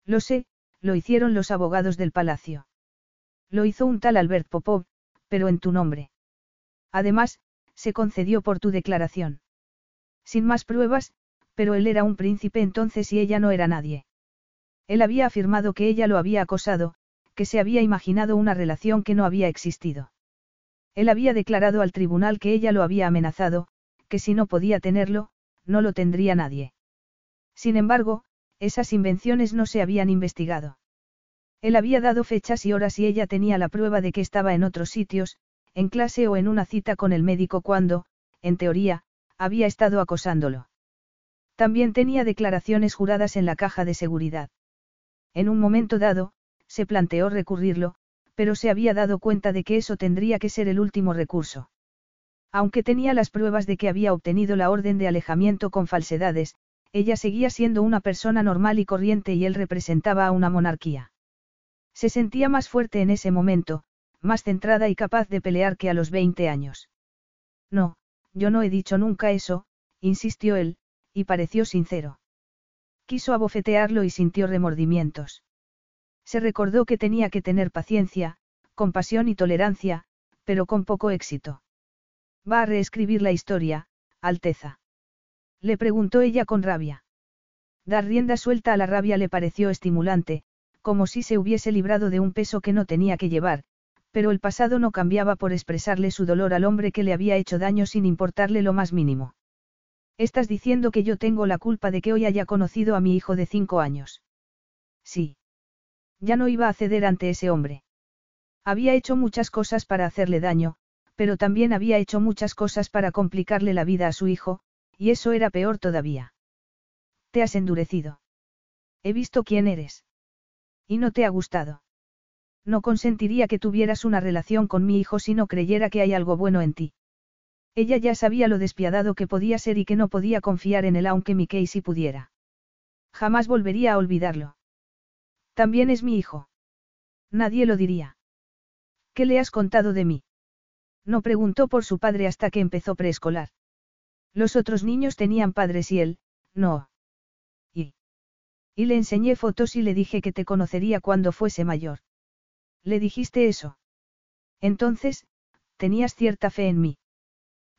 Lo sé, lo hicieron los abogados del palacio. Lo hizo un tal Albert Popov, pero en tu nombre. Además, se concedió por tu declaración. Sin más pruebas, pero él era un príncipe entonces y ella no era nadie. Él había afirmado que ella lo había acosado, que se había imaginado una relación que no había existido. Él había declarado al tribunal que ella lo había amenazado, que si no podía tenerlo, no lo tendría nadie. Sin embargo, esas invenciones no se habían investigado. Él había dado fechas y horas y ella tenía la prueba de que estaba en otros sitios, en clase o en una cita con el médico cuando, en teoría, había estado acosándolo. También tenía declaraciones juradas en la caja de seguridad. En un momento dado, se planteó recurrirlo, pero se había dado cuenta de que eso tendría que ser el último recurso. Aunque tenía las pruebas de que había obtenido la orden de alejamiento con falsedades, ella seguía siendo una persona normal y corriente y él representaba a una monarquía. Se sentía más fuerte en ese momento, más centrada y capaz de pelear que a los 20 años. No, yo no he dicho nunca eso, insistió él, y pareció sincero. Quiso abofetearlo y sintió remordimientos. Se recordó que tenía que tener paciencia, compasión y tolerancia, pero con poco éxito. Va a reescribir la historia, Alteza. Le preguntó ella con rabia. Dar rienda suelta a la rabia le pareció estimulante, como si se hubiese librado de un peso que no tenía que llevar, pero el pasado no cambiaba por expresarle su dolor al hombre que le había hecho daño sin importarle lo más mínimo. Estás diciendo que yo tengo la culpa de que hoy haya conocido a mi hijo de cinco años. Sí. Ya no iba a ceder ante ese hombre. Había hecho muchas cosas para hacerle daño, pero también había hecho muchas cosas para complicarle la vida a su hijo, y eso era peor todavía. Te has endurecido. He visto quién eres. Y no te ha gustado. No consentiría que tuvieras una relación con mi hijo si no creyera que hay algo bueno en ti. Ella ya sabía lo despiadado que podía ser y que no podía confiar en él aunque Mickey sí pudiera. Jamás volvería a olvidarlo. También es mi hijo. Nadie lo diría. ¿Qué le has contado de mí? No preguntó por su padre hasta que empezó preescolar. Los otros niños tenían padres y él, no. Y. Y le enseñé fotos y le dije que te conocería cuando fuese mayor. ¿Le dijiste eso? Entonces, tenías cierta fe en mí.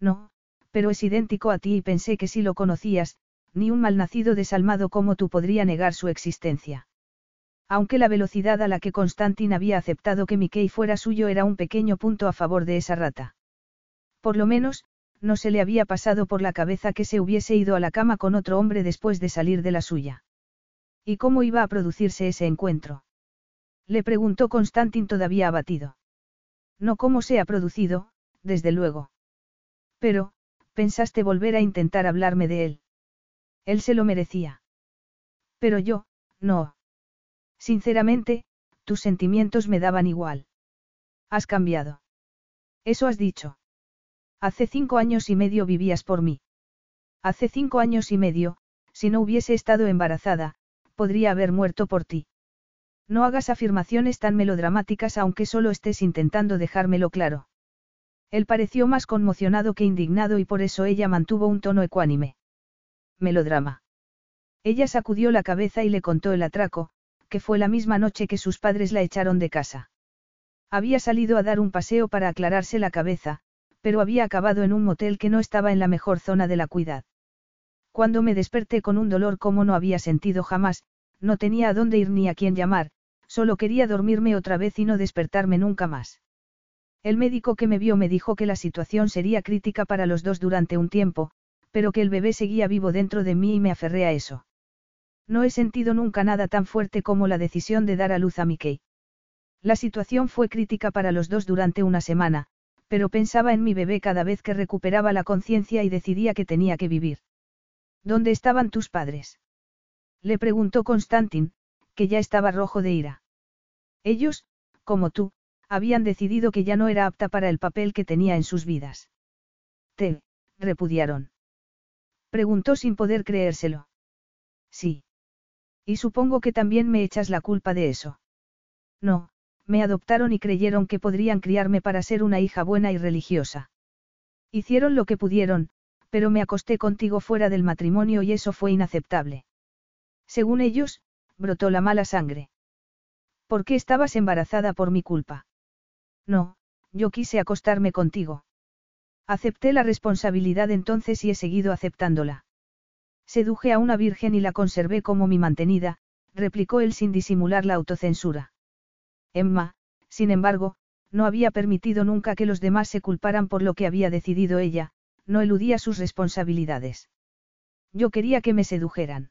No, pero es idéntico a ti y pensé que si lo conocías, ni un malnacido desalmado como tú podría negar su existencia. Aunque la velocidad a la que Constantin había aceptado que Mickey fuera suyo era un pequeño punto a favor de esa rata. Por lo menos, no se le había pasado por la cabeza que se hubiese ido a la cama con otro hombre después de salir de la suya. ¿Y cómo iba a producirse ese encuentro? Le preguntó Constantin todavía abatido. No cómo se ha producido, desde luego. Pero, pensaste volver a intentar hablarme de él. Él se lo merecía. Pero yo, no. Sinceramente, tus sentimientos me daban igual. Has cambiado. Eso has dicho. Hace cinco años y medio vivías por mí. Hace cinco años y medio, si no hubiese estado embarazada, podría haber muerto por ti. No hagas afirmaciones tan melodramáticas aunque solo estés intentando dejármelo claro. Él pareció más conmocionado que indignado y por eso ella mantuvo un tono ecuánime. Melodrama. Ella sacudió la cabeza y le contó el atraco, que fue la misma noche que sus padres la echaron de casa. Había salido a dar un paseo para aclararse la cabeza, pero había acabado en un motel que no estaba en la mejor zona de la cuidad. Cuando me desperté con un dolor como no había sentido jamás, no tenía a dónde ir ni a quién llamar, solo quería dormirme otra vez y no despertarme nunca más. El médico que me vio me dijo que la situación sería crítica para los dos durante un tiempo, pero que el bebé seguía vivo dentro de mí y me aferré a eso. No he sentido nunca nada tan fuerte como la decisión de dar a luz a Mickey. La situación fue crítica para los dos durante una semana, pero pensaba en mi bebé cada vez que recuperaba la conciencia y decidía que tenía que vivir. ¿Dónde estaban tus padres? Le preguntó Constantin, que ya estaba rojo de ira. Ellos, como tú, habían decidido que ya no era apta para el papel que tenía en sus vidas. Te, repudiaron. Preguntó sin poder creérselo. Sí. Y supongo que también me echas la culpa de eso. No, me adoptaron y creyeron que podrían criarme para ser una hija buena y religiosa. Hicieron lo que pudieron, pero me acosté contigo fuera del matrimonio y eso fue inaceptable. Según ellos, brotó la mala sangre. ¿Por qué estabas embarazada por mi culpa? No, yo quise acostarme contigo. Acepté la responsabilidad entonces y he seguido aceptándola. Seduje a una virgen y la conservé como mi mantenida, replicó él sin disimular la autocensura. Emma, sin embargo, no había permitido nunca que los demás se culparan por lo que había decidido ella, no eludía sus responsabilidades. Yo quería que me sedujeran.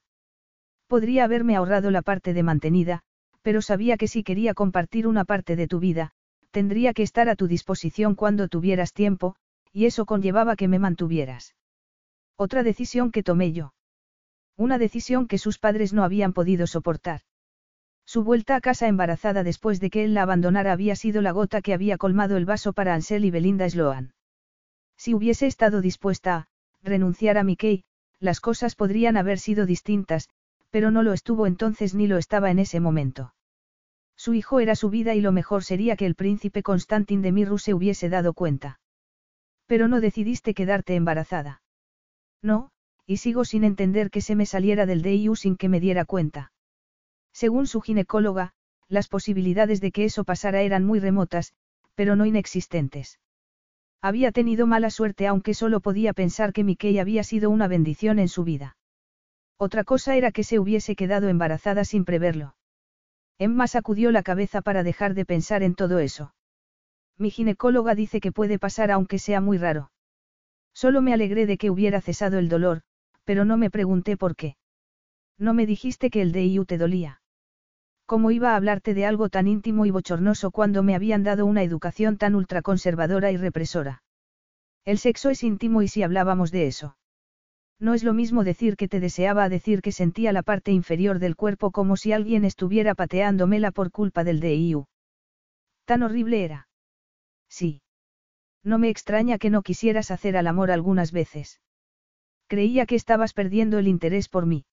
Podría haberme ahorrado la parte de mantenida, pero sabía que si quería compartir una parte de tu vida, tendría que estar a tu disposición cuando tuvieras tiempo, y eso conllevaba que me mantuvieras. Otra decisión que tomé yo. Una decisión que sus padres no habían podido soportar. Su vuelta a casa embarazada después de que él la abandonara había sido la gota que había colmado el vaso para Ansel y Belinda Sloan. Si hubiese estado dispuesta a renunciar a Mickey, las cosas podrían haber sido distintas, pero no lo estuvo entonces ni lo estaba en ese momento. Su hijo era su vida y lo mejor sería que el príncipe Constantin de Mirru se hubiese dado cuenta. Pero no decidiste quedarte embarazada. No, y sigo sin entender que se me saliera del DIU sin que me diera cuenta. Según su ginecóloga, las posibilidades de que eso pasara eran muy remotas, pero no inexistentes. Había tenido mala suerte aunque solo podía pensar que Mickey había sido una bendición en su vida. Otra cosa era que se hubiese quedado embarazada sin preverlo. Emma sacudió la cabeza para dejar de pensar en todo eso. Mi ginecóloga dice que puede pasar aunque sea muy raro. Solo me alegré de que hubiera cesado el dolor, pero no me pregunté por qué. No me dijiste que el DIU te dolía. ¿Cómo iba a hablarte de algo tan íntimo y bochornoso cuando me habían dado una educación tan ultraconservadora y represora? El sexo es íntimo y si hablábamos de eso. No es lo mismo decir que te deseaba a decir que sentía la parte inferior del cuerpo como si alguien estuviera pateándomela por culpa del DIU. Tan horrible era. Sí. No me extraña que no quisieras hacer al amor algunas veces. Creía que estabas perdiendo el interés por mí.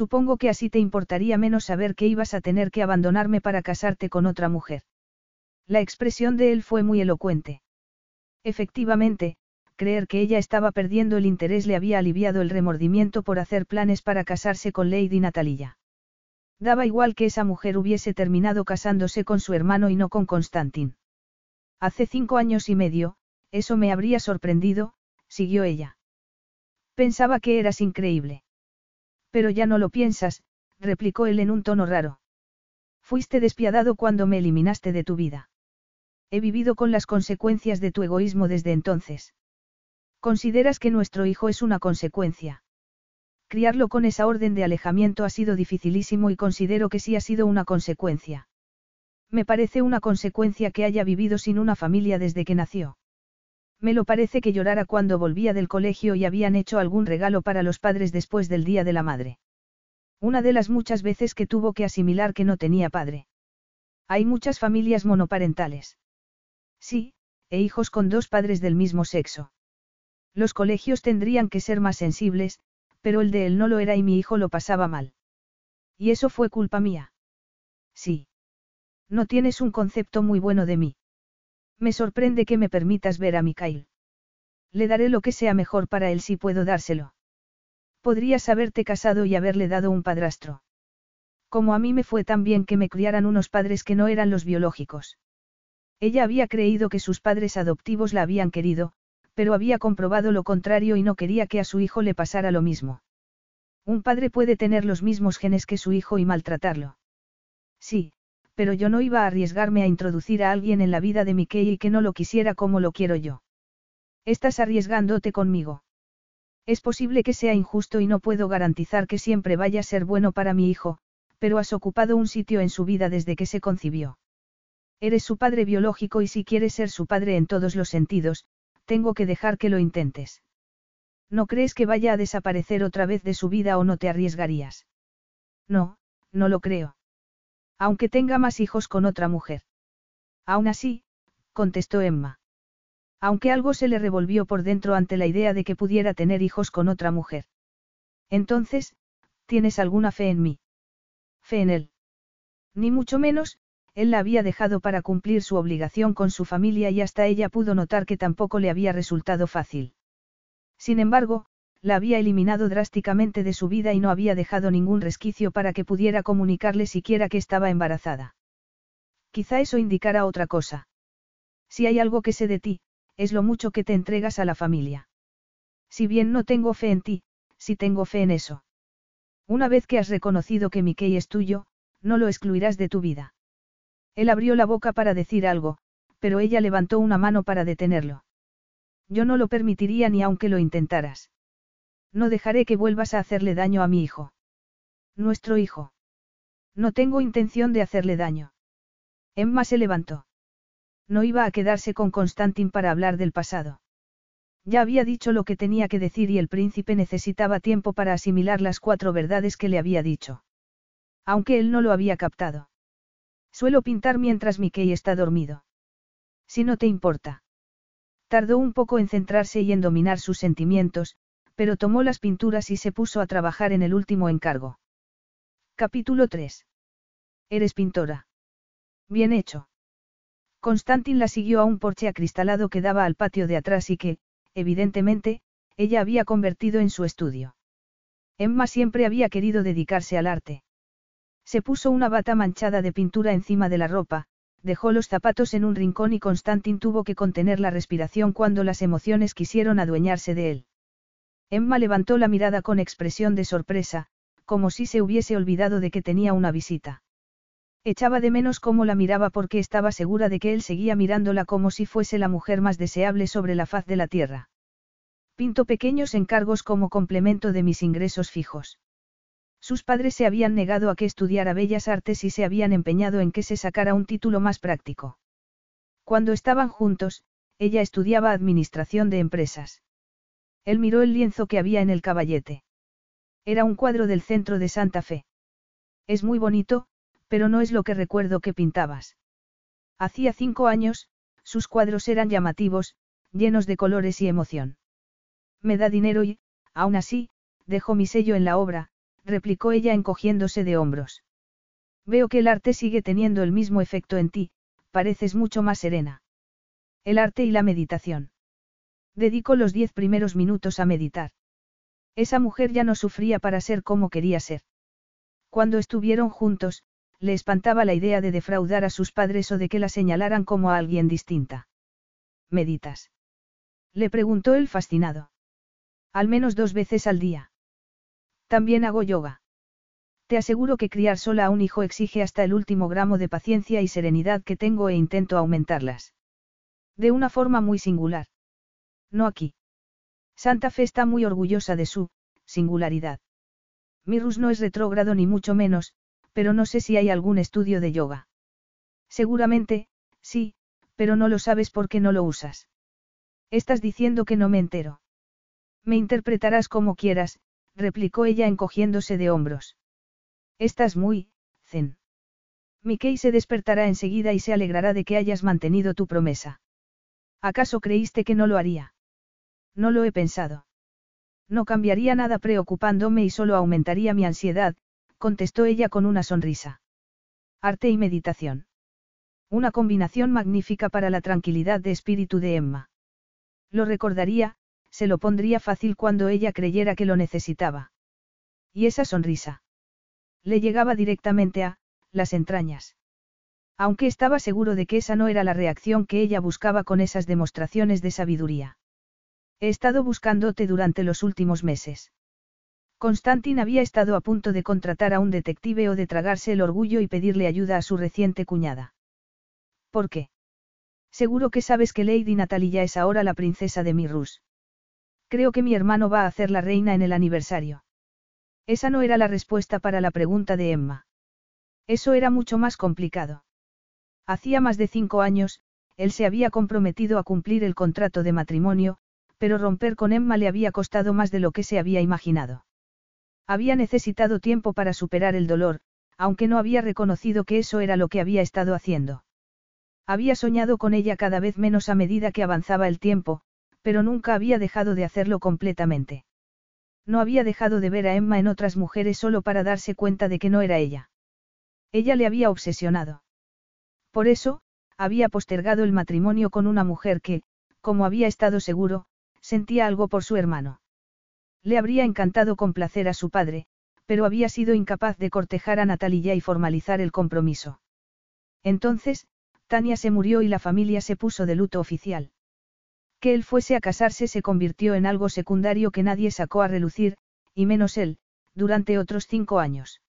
Supongo que así te importaría menos saber que ibas a tener que abandonarme para casarte con otra mujer. La expresión de él fue muy elocuente. Efectivamente, creer que ella estaba perdiendo el interés le había aliviado el remordimiento por hacer planes para casarse con Lady Natalia. Daba igual que esa mujer hubiese terminado casándose con su hermano y no con Constantin. Hace cinco años y medio, eso me habría sorprendido, siguió ella. Pensaba que eras increíble. Pero ya no lo piensas, replicó él en un tono raro. Fuiste despiadado cuando me eliminaste de tu vida. He vivido con las consecuencias de tu egoísmo desde entonces. ¿Consideras que nuestro hijo es una consecuencia? Criarlo con esa orden de alejamiento ha sido dificilísimo y considero que sí ha sido una consecuencia. Me parece una consecuencia que haya vivido sin una familia desde que nació. Me lo parece que llorara cuando volvía del colegio y habían hecho algún regalo para los padres después del Día de la Madre. Una de las muchas veces que tuvo que asimilar que no tenía padre. Hay muchas familias monoparentales. Sí, e hijos con dos padres del mismo sexo. Los colegios tendrían que ser más sensibles, pero el de él no lo era y mi hijo lo pasaba mal. Y eso fue culpa mía. Sí. No tienes un concepto muy bueno de mí. Me sorprende que me permitas ver a Mikhail. Le daré lo que sea mejor para él si puedo dárselo. Podrías haberte casado y haberle dado un padrastro. Como a mí me fue tan bien que me criaran unos padres que no eran los biológicos. Ella había creído que sus padres adoptivos la habían querido, pero había comprobado lo contrario y no quería que a su hijo le pasara lo mismo. Un padre puede tener los mismos genes que su hijo y maltratarlo. Sí, pero yo no iba a arriesgarme a introducir a alguien en la vida de Mickey que no lo quisiera como lo quiero yo. Estás arriesgándote conmigo. Es posible que sea injusto y no puedo garantizar que siempre vaya a ser bueno para mi hijo, pero has ocupado un sitio en su vida desde que se concibió. Eres su padre biológico y si quieres ser su padre en todos los sentidos, tengo que dejar que lo intentes. ¿No crees que vaya a desaparecer otra vez de su vida o no te arriesgarías? No, no lo creo. Aunque tenga más hijos con otra mujer. Aún así, contestó Emma. Aunque algo se le revolvió por dentro ante la idea de que pudiera tener hijos con otra mujer. Entonces, ¿tienes alguna fe en mí? Fe en él. Ni mucho menos, él la había dejado para cumplir su obligación con su familia y hasta ella pudo notar que tampoco le había resultado fácil. Sin embargo, la había eliminado drásticamente de su vida y no había dejado ningún resquicio para que pudiera comunicarle siquiera que estaba embarazada. Quizá eso indicara otra cosa. Si hay algo que sé de ti, es lo mucho que te entregas a la familia. Si bien no tengo fe en ti, sí tengo fe en eso. Una vez que has reconocido que Mickey es tuyo, no lo excluirás de tu vida. Él abrió la boca para decir algo, pero ella levantó una mano para detenerlo. Yo no lo permitiría ni aunque lo intentaras. No dejaré que vuelvas a hacerle daño a mi hijo. Nuestro hijo. No tengo intención de hacerle daño. Emma se levantó. No iba a quedarse con Constantin para hablar del pasado. Ya había dicho lo que tenía que decir y el príncipe necesitaba tiempo para asimilar las cuatro verdades que le había dicho. Aunque él no lo había captado. Suelo pintar mientras Mickey está dormido. Si no te importa. Tardó un poco en centrarse y en dominar sus sentimientos, pero tomó las pinturas y se puso a trabajar en el último encargo. Capítulo 3. Eres pintora. Bien hecho. Constantin la siguió a un porche acristalado que daba al patio de atrás y que, evidentemente, ella había convertido en su estudio. Emma siempre había querido dedicarse al arte. Se puso una bata manchada de pintura encima de la ropa, dejó los zapatos en un rincón y Constantin tuvo que contener la respiración cuando las emociones quisieron adueñarse de él. Emma levantó la mirada con expresión de sorpresa, como si se hubiese olvidado de que tenía una visita. Echaba de menos cómo la miraba porque estaba segura de que él seguía mirándola como si fuese la mujer más deseable sobre la faz de la tierra. Pinto pequeños encargos como complemento de mis ingresos fijos. Sus padres se habían negado a que estudiara bellas artes y se habían empeñado en que se sacara un título más práctico. Cuando estaban juntos, ella estudiaba administración de empresas. Él miró el lienzo que había en el caballete. Era un cuadro del centro de Santa Fe. Es muy bonito, pero no es lo que recuerdo que pintabas. Hacía cinco años, sus cuadros eran llamativos, llenos de colores y emoción. Me da dinero y, aún así, dejo mi sello en la obra, replicó ella encogiéndose de hombros. Veo que el arte sigue teniendo el mismo efecto en ti, pareces mucho más serena. El arte y la meditación. Dedico los diez primeros minutos a meditar. Esa mujer ya no sufría para ser como quería ser. Cuando estuvieron juntos, le espantaba la idea de defraudar a sus padres o de que la señalaran como a alguien distinta. ¿Meditas? Le preguntó él fascinado. Al menos dos veces al día. También hago yoga. Te aseguro que criar sola a un hijo exige hasta el último gramo de paciencia y serenidad que tengo e intento aumentarlas. De una forma muy singular. No aquí. Santa Fe está muy orgullosa de su singularidad. Mirus no es retrógrado ni mucho menos, pero no sé si hay algún estudio de yoga. Seguramente, sí, pero no lo sabes porque no lo usas. Estás diciendo que no me entero. Me interpretarás como quieras, replicó ella encogiéndose de hombros. Estás muy, zen. Mickey se despertará enseguida y se alegrará de que hayas mantenido tu promesa. ¿Acaso creíste que no lo haría? No lo he pensado. No cambiaría nada preocupándome y solo aumentaría mi ansiedad, contestó ella con una sonrisa. Arte y meditación. Una combinación magnífica para la tranquilidad de espíritu de Emma. Lo recordaría, se lo pondría fácil cuando ella creyera que lo necesitaba. Y esa sonrisa. Le llegaba directamente a, las entrañas. Aunque estaba seguro de que esa no era la reacción que ella buscaba con esas demostraciones de sabiduría. He estado buscándote durante los últimos meses. Constantin había estado a punto de contratar a un detective o de tragarse el orgullo y pedirle ayuda a su reciente cuñada. ¿Por qué? Seguro que sabes que Lady Natalia es ahora la princesa de Mirrus. Creo que mi hermano va a hacer la reina en el aniversario. Esa no era la respuesta para la pregunta de Emma. Eso era mucho más complicado. Hacía más de cinco años, él se había comprometido a cumplir el contrato de matrimonio, pero romper con Emma le había costado más de lo que se había imaginado. Había necesitado tiempo para superar el dolor, aunque no había reconocido que eso era lo que había estado haciendo. Había soñado con ella cada vez menos a medida que avanzaba el tiempo, pero nunca había dejado de hacerlo completamente. No había dejado de ver a Emma en otras mujeres solo para darse cuenta de que no era ella. Ella le había obsesionado. Por eso, había postergado el matrimonio con una mujer que, como había estado seguro, sentía algo por su hermano. Le habría encantado complacer a su padre, pero había sido incapaz de cortejar a Natalia y formalizar el compromiso. Entonces, Tania se murió y la familia se puso de luto oficial. Que él fuese a casarse se convirtió en algo secundario que nadie sacó a relucir, y menos él, durante otros cinco años.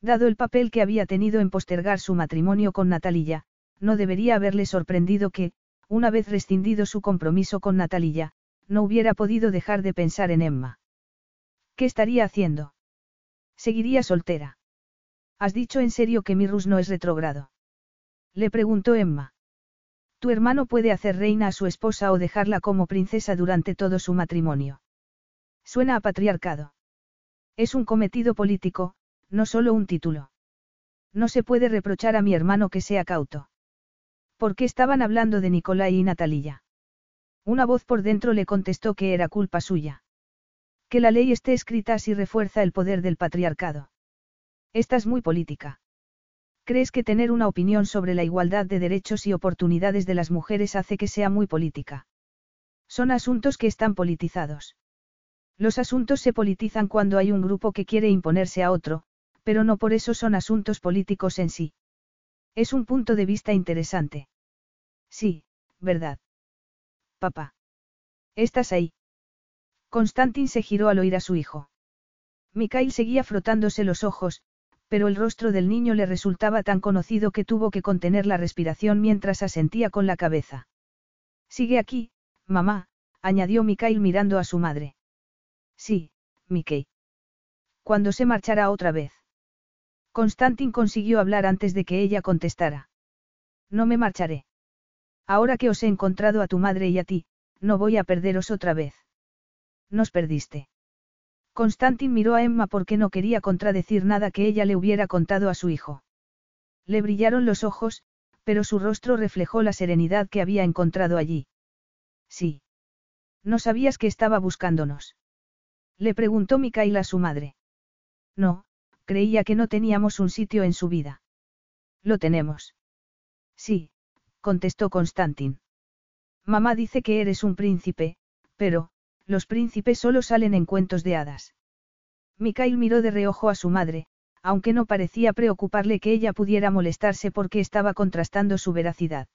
Dado el papel que había tenido en postergar su matrimonio con Natalia, no debería haberle sorprendido que, una vez rescindido su compromiso con Natalia, no hubiera podido dejar de pensar en Emma. ¿Qué estaría haciendo? Seguiría soltera. ¿Has dicho en serio que Mirrus no es retrogrado? Le preguntó Emma. Tu hermano puede hacer reina a su esposa o dejarla como princesa durante todo su matrimonio. Suena a patriarcado. Es un cometido político, no solo un título. No se puede reprochar a mi hermano que sea cauto. ¿Por qué estaban hablando de Nicolai y Natalia? Una voz por dentro le contestó que era culpa suya. Que la ley esté escrita así refuerza el poder del patriarcado. Estás muy política. ¿Crees que tener una opinión sobre la igualdad de derechos y oportunidades de las mujeres hace que sea muy política? Son asuntos que están politizados. Los asuntos se politizan cuando hay un grupo que quiere imponerse a otro, pero no por eso son asuntos políticos en sí. Es un punto de vista interesante. Sí, verdad. Papá. ¿Estás ahí? Constantin se giró al oír a su hijo. Mikhail seguía frotándose los ojos, pero el rostro del niño le resultaba tan conocido que tuvo que contener la respiración mientras asentía con la cabeza. Sigue aquí, mamá, añadió Mikhail mirando a su madre. Sí, Mikhail. Cuando se marchará otra vez? Constantin consiguió hablar antes de que ella contestara. No me marcharé. Ahora que os he encontrado a tu madre y a ti, no voy a perderos otra vez. Nos perdiste. Constantin miró a Emma porque no quería contradecir nada que ella le hubiera contado a su hijo. Le brillaron los ojos, pero su rostro reflejó la serenidad que había encontrado allí. Sí. ¿No sabías que estaba buscándonos? Le preguntó Mikaela a su madre. No, creía que no teníamos un sitio en su vida. Lo tenemos. Sí, contestó Constantin. Mamá dice que eres un príncipe, pero, los príncipes solo salen en cuentos de hadas. Mikhail miró de reojo a su madre, aunque no parecía preocuparle que ella pudiera molestarse porque estaba contrastando su veracidad.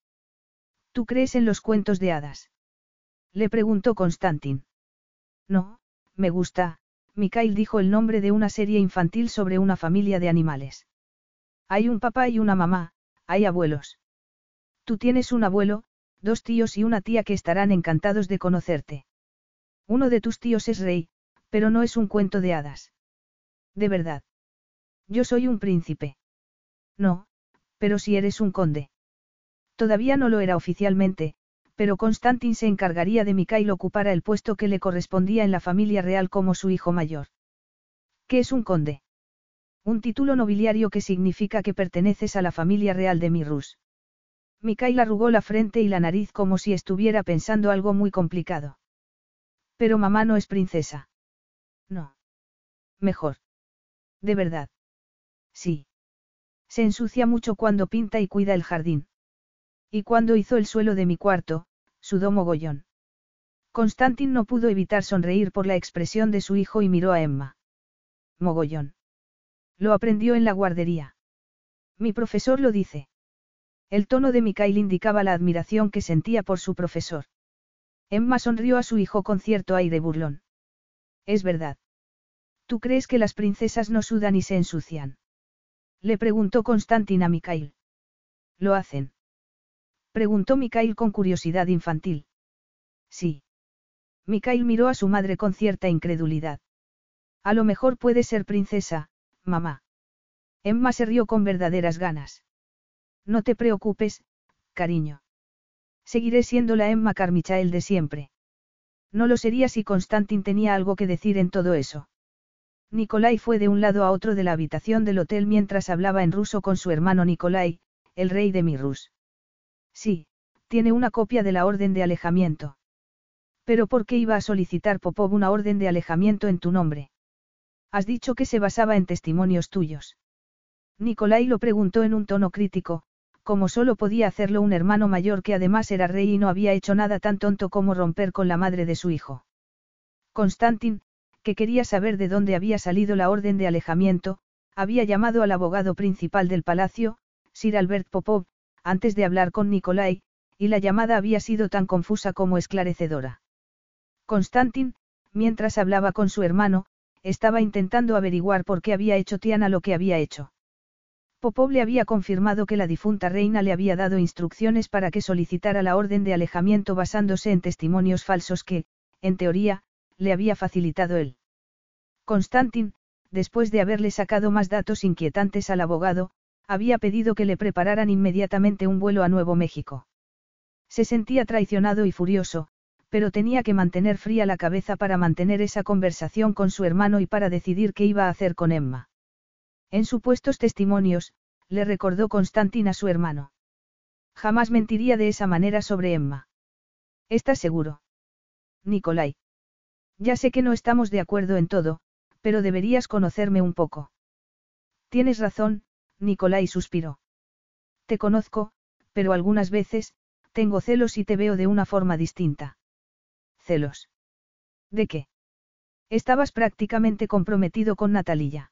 ¿Tú crees en los cuentos de hadas? Le preguntó Constantin. No, me gusta, Mikhail dijo el nombre de una serie infantil sobre una familia de animales. Hay un papá y una mamá, hay abuelos. Tú tienes un abuelo, dos tíos y una tía que estarán encantados de conocerte. Uno de tus tíos es rey, pero no es un cuento de hadas. De verdad. Yo soy un príncipe. No, pero si eres un conde. Todavía no lo era oficialmente, pero Constantin se encargaría de Mikhail ocupara el puesto que le correspondía en la familia real como su hijo mayor. ¿Qué es un conde? Un título nobiliario que significa que perteneces a la familia real de Mirrus. Mikael arrugó la frente y la nariz como si estuviera pensando algo muy complicado. Pero mamá no es princesa. No. Mejor. De verdad. Sí. Se ensucia mucho cuando pinta y cuida el jardín. Y cuando hizo el suelo de mi cuarto, sudó mogollón. Constantin no pudo evitar sonreír por la expresión de su hijo y miró a Emma. Mogollón. Lo aprendió en la guardería. Mi profesor lo dice. El tono de Mikhail indicaba la admiración que sentía por su profesor. Emma sonrió a su hijo con cierto aire burlón. Es verdad. ¿Tú crees que las princesas no sudan y se ensucian? Le preguntó Constantin a Mikhail. ¿Lo hacen? Preguntó Mikhail con curiosidad infantil. Sí. Mikhail miró a su madre con cierta incredulidad. A lo mejor puede ser princesa, mamá. Emma se rió con verdaderas ganas. No te preocupes, cariño. Seguiré siendo la Emma Carmichael de siempre. No lo sería si Constantin tenía algo que decir en todo eso. Nikolai fue de un lado a otro de la habitación del hotel mientras hablaba en ruso con su hermano Nikolai, el rey de Mirrus. Sí, tiene una copia de la orden de alejamiento. Pero ¿por qué iba a solicitar Popov una orden de alejamiento en tu nombre? Has dicho que se basaba en testimonios tuyos. Nikolai lo preguntó en un tono crítico, como solo podía hacerlo un hermano mayor que además era rey y no había hecho nada tan tonto como romper con la madre de su hijo. Constantin, que quería saber de dónde había salido la orden de alejamiento, había llamado al abogado principal del palacio, Sir Albert Popov, antes de hablar con Nikolai, y la llamada había sido tan confusa como esclarecedora. Constantin, mientras hablaba con su hermano, estaba intentando averiguar por qué había hecho Tiana lo que había hecho. Popov le había confirmado que la difunta reina le había dado instrucciones para que solicitara la orden de alejamiento basándose en testimonios falsos que, en teoría, le había facilitado él. Constantin, después de haberle sacado más datos inquietantes al abogado, había pedido que le prepararan inmediatamente un vuelo a Nuevo México. Se sentía traicionado y furioso, pero tenía que mantener fría la cabeza para mantener esa conversación con su hermano y para decidir qué iba a hacer con Emma. En supuestos testimonios, le recordó Constantin a su hermano. Jamás mentiría de esa manera sobre Emma. ¿Estás seguro? Nicolai. Ya sé que no estamos de acuerdo en todo, pero deberías conocerme un poco. Tienes razón, Nicolai suspiró. Te conozco, pero algunas veces, tengo celos y te veo de una forma distinta. ¿Celos? ¿De qué? Estabas prácticamente comprometido con Natalia.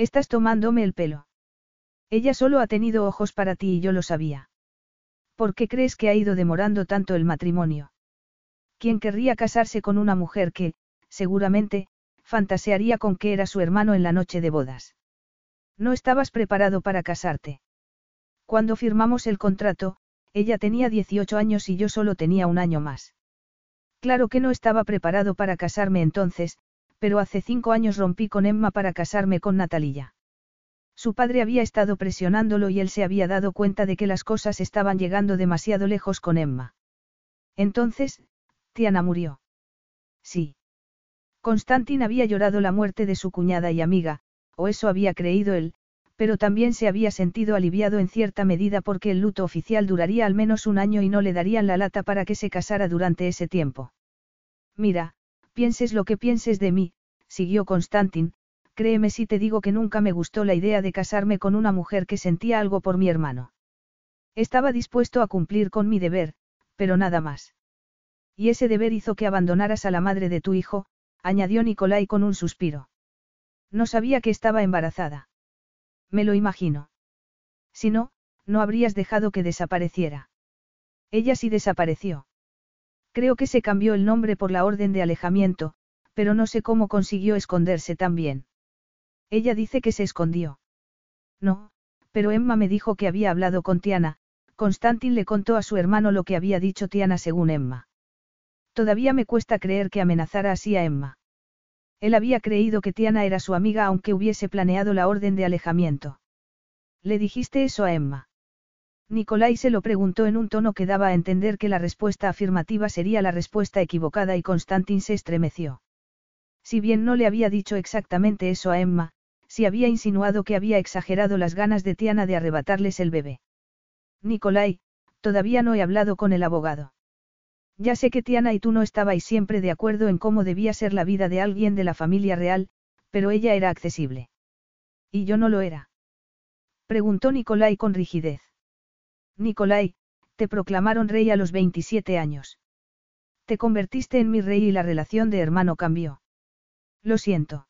Estás tomándome el pelo. Ella solo ha tenido ojos para ti y yo lo sabía. ¿Por qué crees que ha ido demorando tanto el matrimonio? ¿Quién querría casarse con una mujer que, seguramente, fantasearía con que era su hermano en la noche de bodas? No estabas preparado para casarte. Cuando firmamos el contrato, ella tenía 18 años y yo solo tenía un año más. Claro que no estaba preparado para casarme entonces, pero hace cinco años rompí con Emma para casarme con Natalia. Su padre había estado presionándolo y él se había dado cuenta de que las cosas estaban llegando demasiado lejos con Emma. Entonces, Tiana murió. Sí. Constantin había llorado la muerte de su cuñada y amiga, o eso había creído él, pero también se había sentido aliviado en cierta medida porque el luto oficial duraría al menos un año y no le darían la lata para que se casara durante ese tiempo. Mira, Pienses lo que pienses de mí, siguió Constantin, créeme si te digo que nunca me gustó la idea de casarme con una mujer que sentía algo por mi hermano. Estaba dispuesto a cumplir con mi deber, pero nada más. Y ese deber hizo que abandonaras a la madre de tu hijo, añadió Nicolai con un suspiro. No sabía que estaba embarazada. Me lo imagino. Si no, no habrías dejado que desapareciera. Ella sí desapareció. Creo que se cambió el nombre por la orden de alejamiento, pero no sé cómo consiguió esconderse tan bien. Ella dice que se escondió. No, pero Emma me dijo que había hablado con Tiana, Constantin le contó a su hermano lo que había dicho Tiana según Emma. Todavía me cuesta creer que amenazara así a Emma. Él había creído que Tiana era su amiga aunque hubiese planeado la orden de alejamiento. ¿Le dijiste eso a Emma? Nicolai se lo preguntó en un tono que daba a entender que la respuesta afirmativa sería la respuesta equivocada y Constantin se estremeció. Si bien no le había dicho exactamente eso a Emma, sí había insinuado que había exagerado las ganas de Tiana de arrebatarles el bebé. Nicolai, todavía no he hablado con el abogado. Ya sé que Tiana y tú no estabais siempre de acuerdo en cómo debía ser la vida de alguien de la familia real, pero ella era accesible. ¿Y yo no lo era? Preguntó Nicolai con rigidez. Nicolai, te proclamaron rey a los 27 años. Te convertiste en mi rey y la relación de hermano cambió. Lo siento.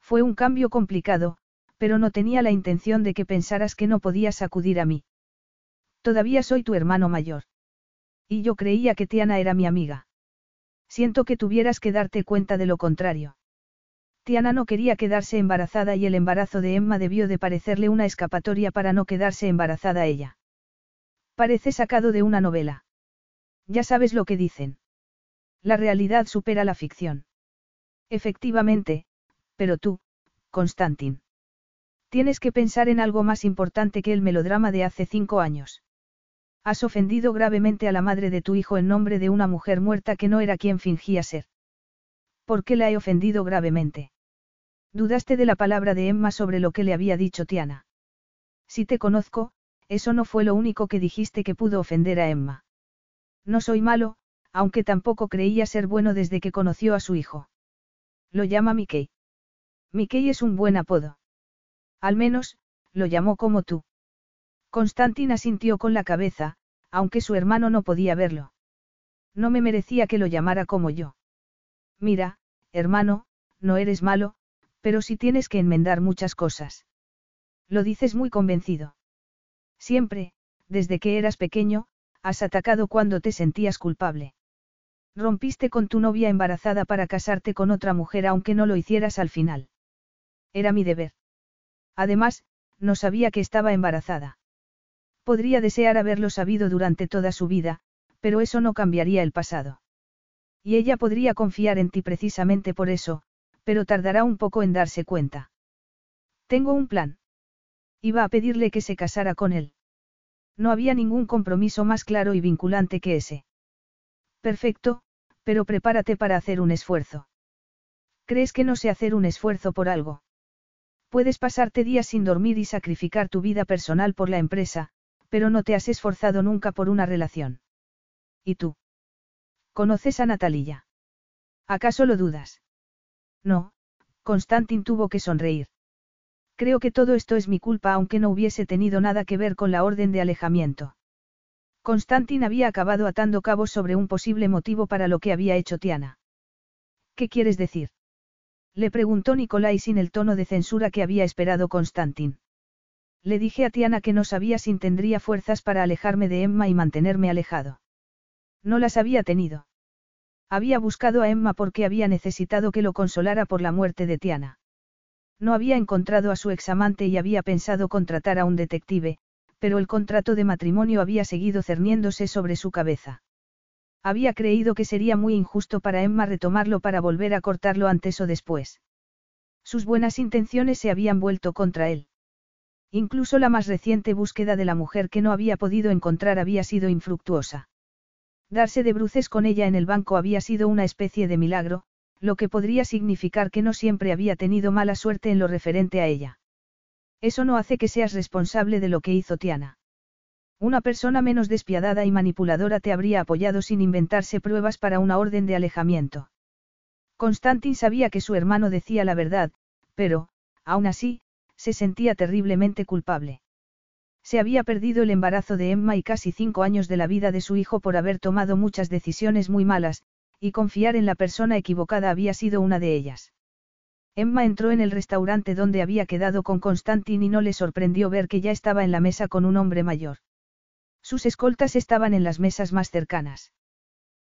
Fue un cambio complicado, pero no tenía la intención de que pensaras que no podías acudir a mí. Todavía soy tu hermano mayor. Y yo creía que Tiana era mi amiga. Siento que tuvieras que darte cuenta de lo contrario. Tiana no quería quedarse embarazada y el embarazo de Emma debió de parecerle una escapatoria para no quedarse embarazada ella. Parece sacado de una novela. Ya sabes lo que dicen. La realidad supera la ficción. Efectivamente, pero tú, Constantin. Tienes que pensar en algo más importante que el melodrama de hace cinco años. Has ofendido gravemente a la madre de tu hijo en nombre de una mujer muerta que no era quien fingía ser. ¿Por qué la he ofendido gravemente? Dudaste de la palabra de Emma sobre lo que le había dicho Tiana. Si te conozco, eso no fue lo único que dijiste que pudo ofender a Emma. No soy malo, aunque tampoco creía ser bueno desde que conoció a su hijo. Lo llama Mickey. Mickey es un buen apodo. Al menos, lo llamó como tú. Constantina sintió con la cabeza, aunque su hermano no podía verlo. No me merecía que lo llamara como yo. Mira, hermano, no eres malo, pero sí tienes que enmendar muchas cosas. Lo dices muy convencido. Siempre, desde que eras pequeño, has atacado cuando te sentías culpable. Rompiste con tu novia embarazada para casarte con otra mujer aunque no lo hicieras al final. Era mi deber. Además, no sabía que estaba embarazada. Podría desear haberlo sabido durante toda su vida, pero eso no cambiaría el pasado. Y ella podría confiar en ti precisamente por eso, pero tardará un poco en darse cuenta. Tengo un plan. Iba a pedirle que se casara con él. No había ningún compromiso más claro y vinculante que ese. Perfecto, pero prepárate para hacer un esfuerzo. ¿Crees que no sé hacer un esfuerzo por algo? Puedes pasarte días sin dormir y sacrificar tu vida personal por la empresa, pero no te has esforzado nunca por una relación. ¿Y tú? ¿Conoces a Natalia? ¿Acaso lo dudas? No, Constantin tuvo que sonreír. Creo que todo esto es mi culpa aunque no hubiese tenido nada que ver con la orden de alejamiento. Constantin había acabado atando cabos sobre un posible motivo para lo que había hecho Tiana. ¿Qué quieres decir? Le preguntó Nicolai sin el tono de censura que había esperado Constantin. Le dije a Tiana que no sabía si tendría fuerzas para alejarme de Emma y mantenerme alejado. No las había tenido. Había buscado a Emma porque había necesitado que lo consolara por la muerte de Tiana. No había encontrado a su examante y había pensado contratar a un detective, pero el contrato de matrimonio había seguido cerniéndose sobre su cabeza. Había creído que sería muy injusto para Emma retomarlo para volver a cortarlo antes o después. Sus buenas intenciones se habían vuelto contra él. Incluso la más reciente búsqueda de la mujer que no había podido encontrar había sido infructuosa. Darse de bruces con ella en el banco había sido una especie de milagro, lo que podría significar que no siempre había tenido mala suerte en lo referente a ella. Eso no hace que seas responsable de lo que hizo Tiana. Una persona menos despiadada y manipuladora te habría apoyado sin inventarse pruebas para una orden de alejamiento. Constantin sabía que su hermano decía la verdad, pero, aún así, se sentía terriblemente culpable. Se había perdido el embarazo de Emma y casi cinco años de la vida de su hijo por haber tomado muchas decisiones muy malas, y confiar en la persona equivocada había sido una de ellas. Emma entró en el restaurante donde había quedado con Constantin y no le sorprendió ver que ya estaba en la mesa con un hombre mayor. Sus escoltas estaban en las mesas más cercanas.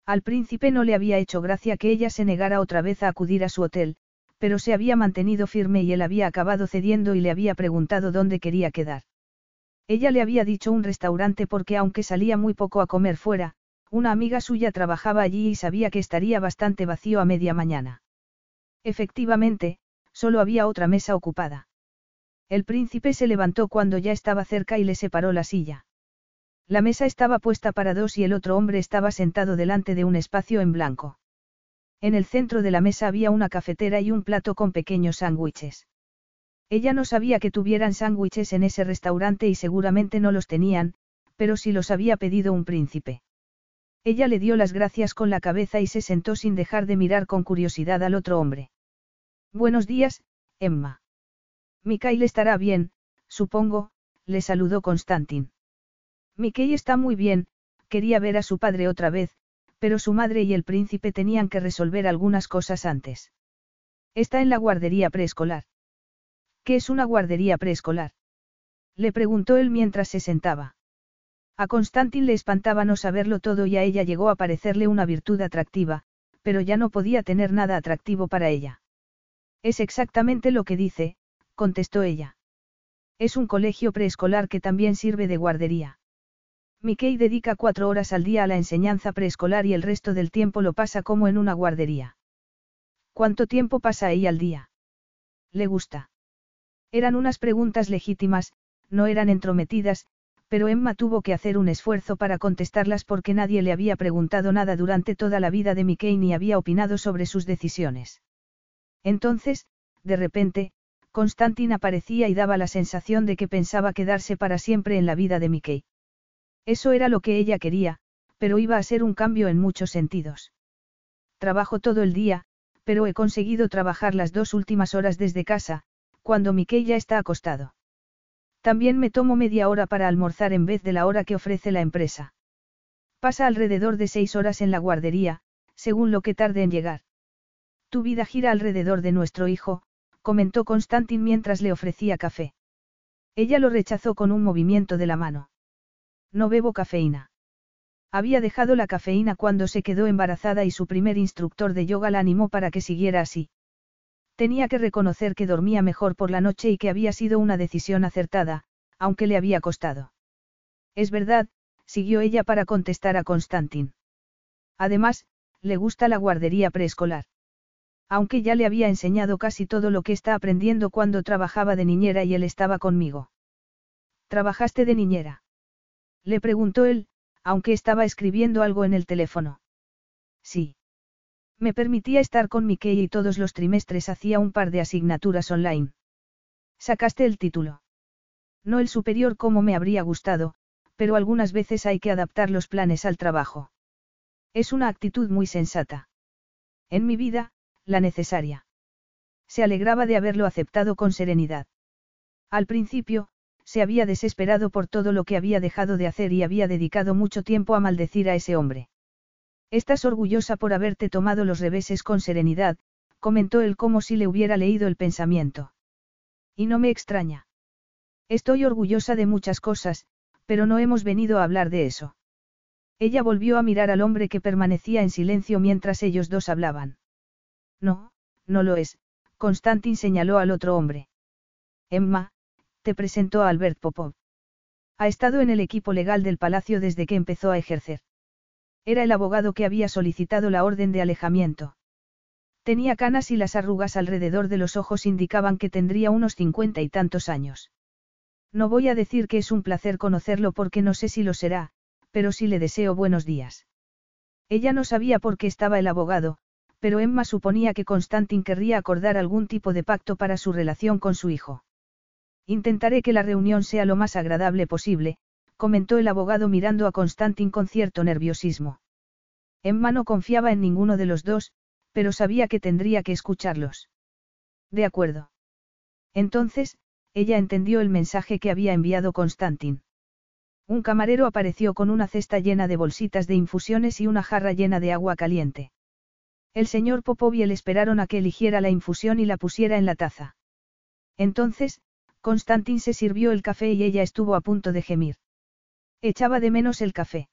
Al príncipe no le había hecho gracia que ella se negara otra vez a acudir a su hotel, pero se había mantenido firme y él había acabado cediendo y le había preguntado dónde quería quedar. Ella le había dicho un restaurante porque aunque salía muy poco a comer fuera, una amiga suya trabajaba allí y sabía que estaría bastante vacío a media mañana. Efectivamente, solo había otra mesa ocupada. El príncipe se levantó cuando ya estaba cerca y le separó la silla. La mesa estaba puesta para dos y el otro hombre estaba sentado delante de un espacio en blanco. En el centro de la mesa había una cafetera y un plato con pequeños sándwiches. Ella no sabía que tuvieran sándwiches en ese restaurante y seguramente no los tenían, pero sí los había pedido un príncipe. Ella le dio las gracias con la cabeza y se sentó sin dejar de mirar con curiosidad al otro hombre. Buenos días, Emma. Mikael estará bien, supongo, le saludó Constantin. Mikael está muy bien, quería ver a su padre otra vez, pero su madre y el príncipe tenían que resolver algunas cosas antes. Está en la guardería preescolar. ¿Qué es una guardería preescolar? Le preguntó él mientras se sentaba. A Constantin le espantaba no saberlo todo y a ella llegó a parecerle una virtud atractiva, pero ya no podía tener nada atractivo para ella. Es exactamente lo que dice, contestó ella. Es un colegio preescolar que también sirve de guardería. Mickey dedica cuatro horas al día a la enseñanza preescolar y el resto del tiempo lo pasa como en una guardería. ¿Cuánto tiempo pasa ahí al día? ¿Le gusta? Eran unas preguntas legítimas, no eran entrometidas, pero Emma tuvo que hacer un esfuerzo para contestarlas porque nadie le había preguntado nada durante toda la vida de Mickey ni había opinado sobre sus decisiones. Entonces, de repente, Constantin aparecía y daba la sensación de que pensaba quedarse para siempre en la vida de Mickey. Eso era lo que ella quería, pero iba a ser un cambio en muchos sentidos. Trabajo todo el día, pero he conseguido trabajar las dos últimas horas desde casa, cuando Mickey ya está acostado. También me tomo media hora para almorzar en vez de la hora que ofrece la empresa. Pasa alrededor de seis horas en la guardería, según lo que tarde en llegar. Tu vida gira alrededor de nuestro hijo, comentó Constantin mientras le ofrecía café. Ella lo rechazó con un movimiento de la mano. No bebo cafeína. Había dejado la cafeína cuando se quedó embarazada y su primer instructor de yoga la animó para que siguiera así. Tenía que reconocer que dormía mejor por la noche y que había sido una decisión acertada, aunque le había costado. Es verdad, siguió ella para contestar a Constantin. Además, le gusta la guardería preescolar. Aunque ya le había enseñado casi todo lo que está aprendiendo cuando trabajaba de niñera y él estaba conmigo. ¿Trabajaste de niñera? Le preguntó él, aunque estaba escribiendo algo en el teléfono. Sí. Me permitía estar con Mickey y todos los trimestres hacía un par de asignaturas online. Sacaste el título. No el superior como me habría gustado, pero algunas veces hay que adaptar los planes al trabajo. Es una actitud muy sensata. En mi vida, la necesaria. Se alegraba de haberlo aceptado con serenidad. Al principio, se había desesperado por todo lo que había dejado de hacer y había dedicado mucho tiempo a maldecir a ese hombre. Estás orgullosa por haberte tomado los reveses con serenidad, comentó él como si le hubiera leído el pensamiento. Y no me extraña. Estoy orgullosa de muchas cosas, pero no hemos venido a hablar de eso. Ella volvió a mirar al hombre que permanecía en silencio mientras ellos dos hablaban. No, no lo es, Constantin señaló al otro hombre. Emma, te presentó a Albert Popov. Ha estado en el equipo legal del palacio desde que empezó a ejercer. Era el abogado que había solicitado la orden de alejamiento. Tenía canas y las arrugas alrededor de los ojos indicaban que tendría unos cincuenta y tantos años. No voy a decir que es un placer conocerlo porque no sé si lo será, pero sí le deseo buenos días. Ella no sabía por qué estaba el abogado, pero Emma suponía que Constantin querría acordar algún tipo de pacto para su relación con su hijo. Intentaré que la reunión sea lo más agradable posible, comentó el abogado mirando a Constantin con cierto nerviosismo. Emma no confiaba en ninguno de los dos, pero sabía que tendría que escucharlos. De acuerdo. Entonces, ella entendió el mensaje que había enviado Constantin. Un camarero apareció con una cesta llena de bolsitas de infusiones y una jarra llena de agua caliente. El señor Popoviel esperaron a que eligiera la infusión y la pusiera en la taza. Entonces, Constantin se sirvió el café y ella estuvo a punto de gemir. Echaba de menos el café.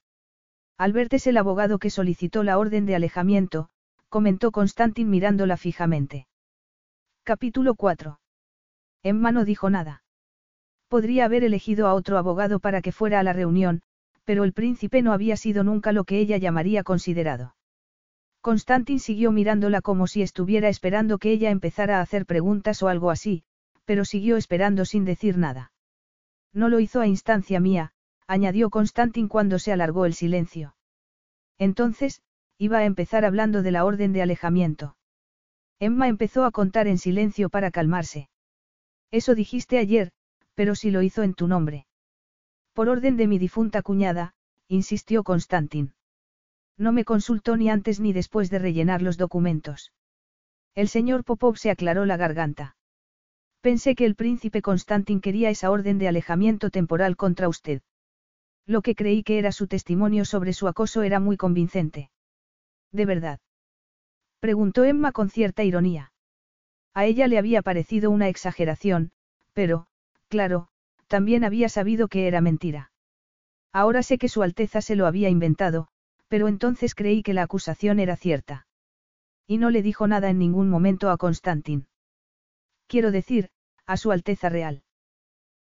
Albert es el abogado que solicitó la orden de alejamiento, comentó Constantin mirándola fijamente. Capítulo 4. Emma no dijo nada. Podría haber elegido a otro abogado para que fuera a la reunión, pero el príncipe no había sido nunca lo que ella llamaría considerado. Constantin siguió mirándola como si estuviera esperando que ella empezara a hacer preguntas o algo así, pero siguió esperando sin decir nada. No lo hizo a instancia mía, añadió Constantin cuando se alargó el silencio. Entonces, iba a empezar hablando de la orden de alejamiento. Emma empezó a contar en silencio para calmarse. Eso dijiste ayer, pero si lo hizo en tu nombre. Por orden de mi difunta cuñada, insistió Constantin. No me consultó ni antes ni después de rellenar los documentos. El señor Popov se aclaró la garganta. Pensé que el príncipe Constantin quería esa orden de alejamiento temporal contra usted. Lo que creí que era su testimonio sobre su acoso era muy convincente. ¿De verdad? Preguntó Emma con cierta ironía. A ella le había parecido una exageración, pero, claro, también había sabido que era mentira. Ahora sé que Su Alteza se lo había inventado, pero entonces creí que la acusación era cierta. Y no le dijo nada en ningún momento a Constantin. Quiero decir, a Su Alteza Real.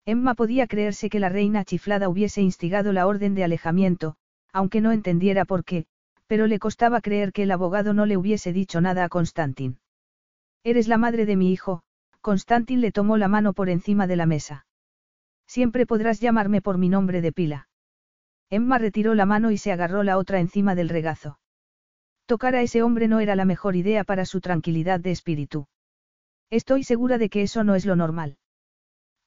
Emma podía creerse que la reina chiflada hubiese instigado la orden de alejamiento, aunque no entendiera por qué, pero le costaba creer que el abogado no le hubiese dicho nada a Constantin. Eres la madre de mi hijo, Constantin le tomó la mano por encima de la mesa. Siempre podrás llamarme por mi nombre de pila. Emma retiró la mano y se agarró la otra encima del regazo. Tocar a ese hombre no era la mejor idea para su tranquilidad de espíritu. Estoy segura de que eso no es lo normal.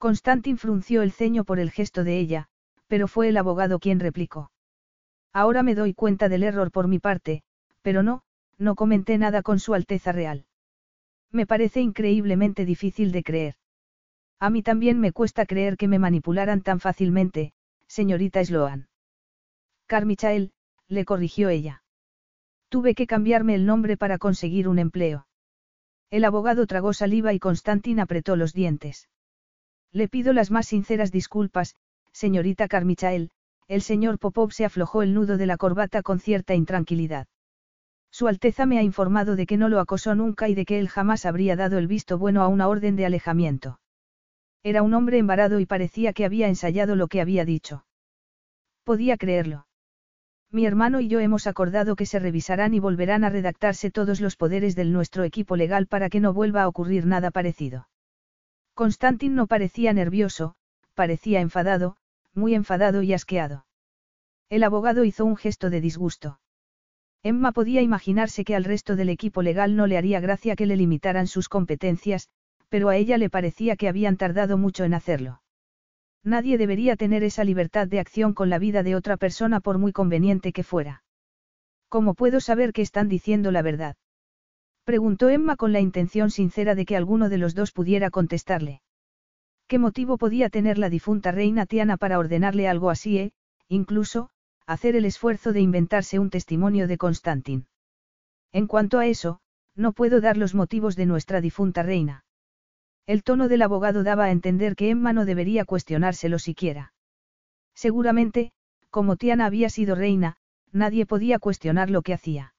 Constantin frunció el ceño por el gesto de ella, pero fue el abogado quien replicó. Ahora me doy cuenta del error por mi parte, pero no, no comenté nada con Su Alteza Real. Me parece increíblemente difícil de creer. A mí también me cuesta creer que me manipularan tan fácilmente, señorita Sloan. Carmichael, le corrigió ella. Tuve que cambiarme el nombre para conseguir un empleo. El abogado tragó saliva y Constantin apretó los dientes. Le pido las más sinceras disculpas, señorita Carmichael, el señor Popov se aflojó el nudo de la corbata con cierta intranquilidad. Su Alteza me ha informado de que no lo acosó nunca y de que él jamás habría dado el visto bueno a una orden de alejamiento. Era un hombre embarado y parecía que había ensayado lo que había dicho. Podía creerlo. Mi hermano y yo hemos acordado que se revisarán y volverán a redactarse todos los poderes del nuestro equipo legal para que no vuelva a ocurrir nada parecido. Constantin no parecía nervioso, parecía enfadado, muy enfadado y asqueado. El abogado hizo un gesto de disgusto. Emma podía imaginarse que al resto del equipo legal no le haría gracia que le limitaran sus competencias, pero a ella le parecía que habían tardado mucho en hacerlo. Nadie debería tener esa libertad de acción con la vida de otra persona por muy conveniente que fuera. ¿Cómo puedo saber que están diciendo la verdad? Preguntó Emma con la intención sincera de que alguno de los dos pudiera contestarle. ¿Qué motivo podía tener la difunta reina Tiana para ordenarle algo así e, incluso, hacer el esfuerzo de inventarse un testimonio de Constantin? En cuanto a eso, no puedo dar los motivos de nuestra difunta reina. El tono del abogado daba a entender que Emma no debería cuestionárselo siquiera. Seguramente, como Tiana había sido reina, nadie podía cuestionar lo que hacía.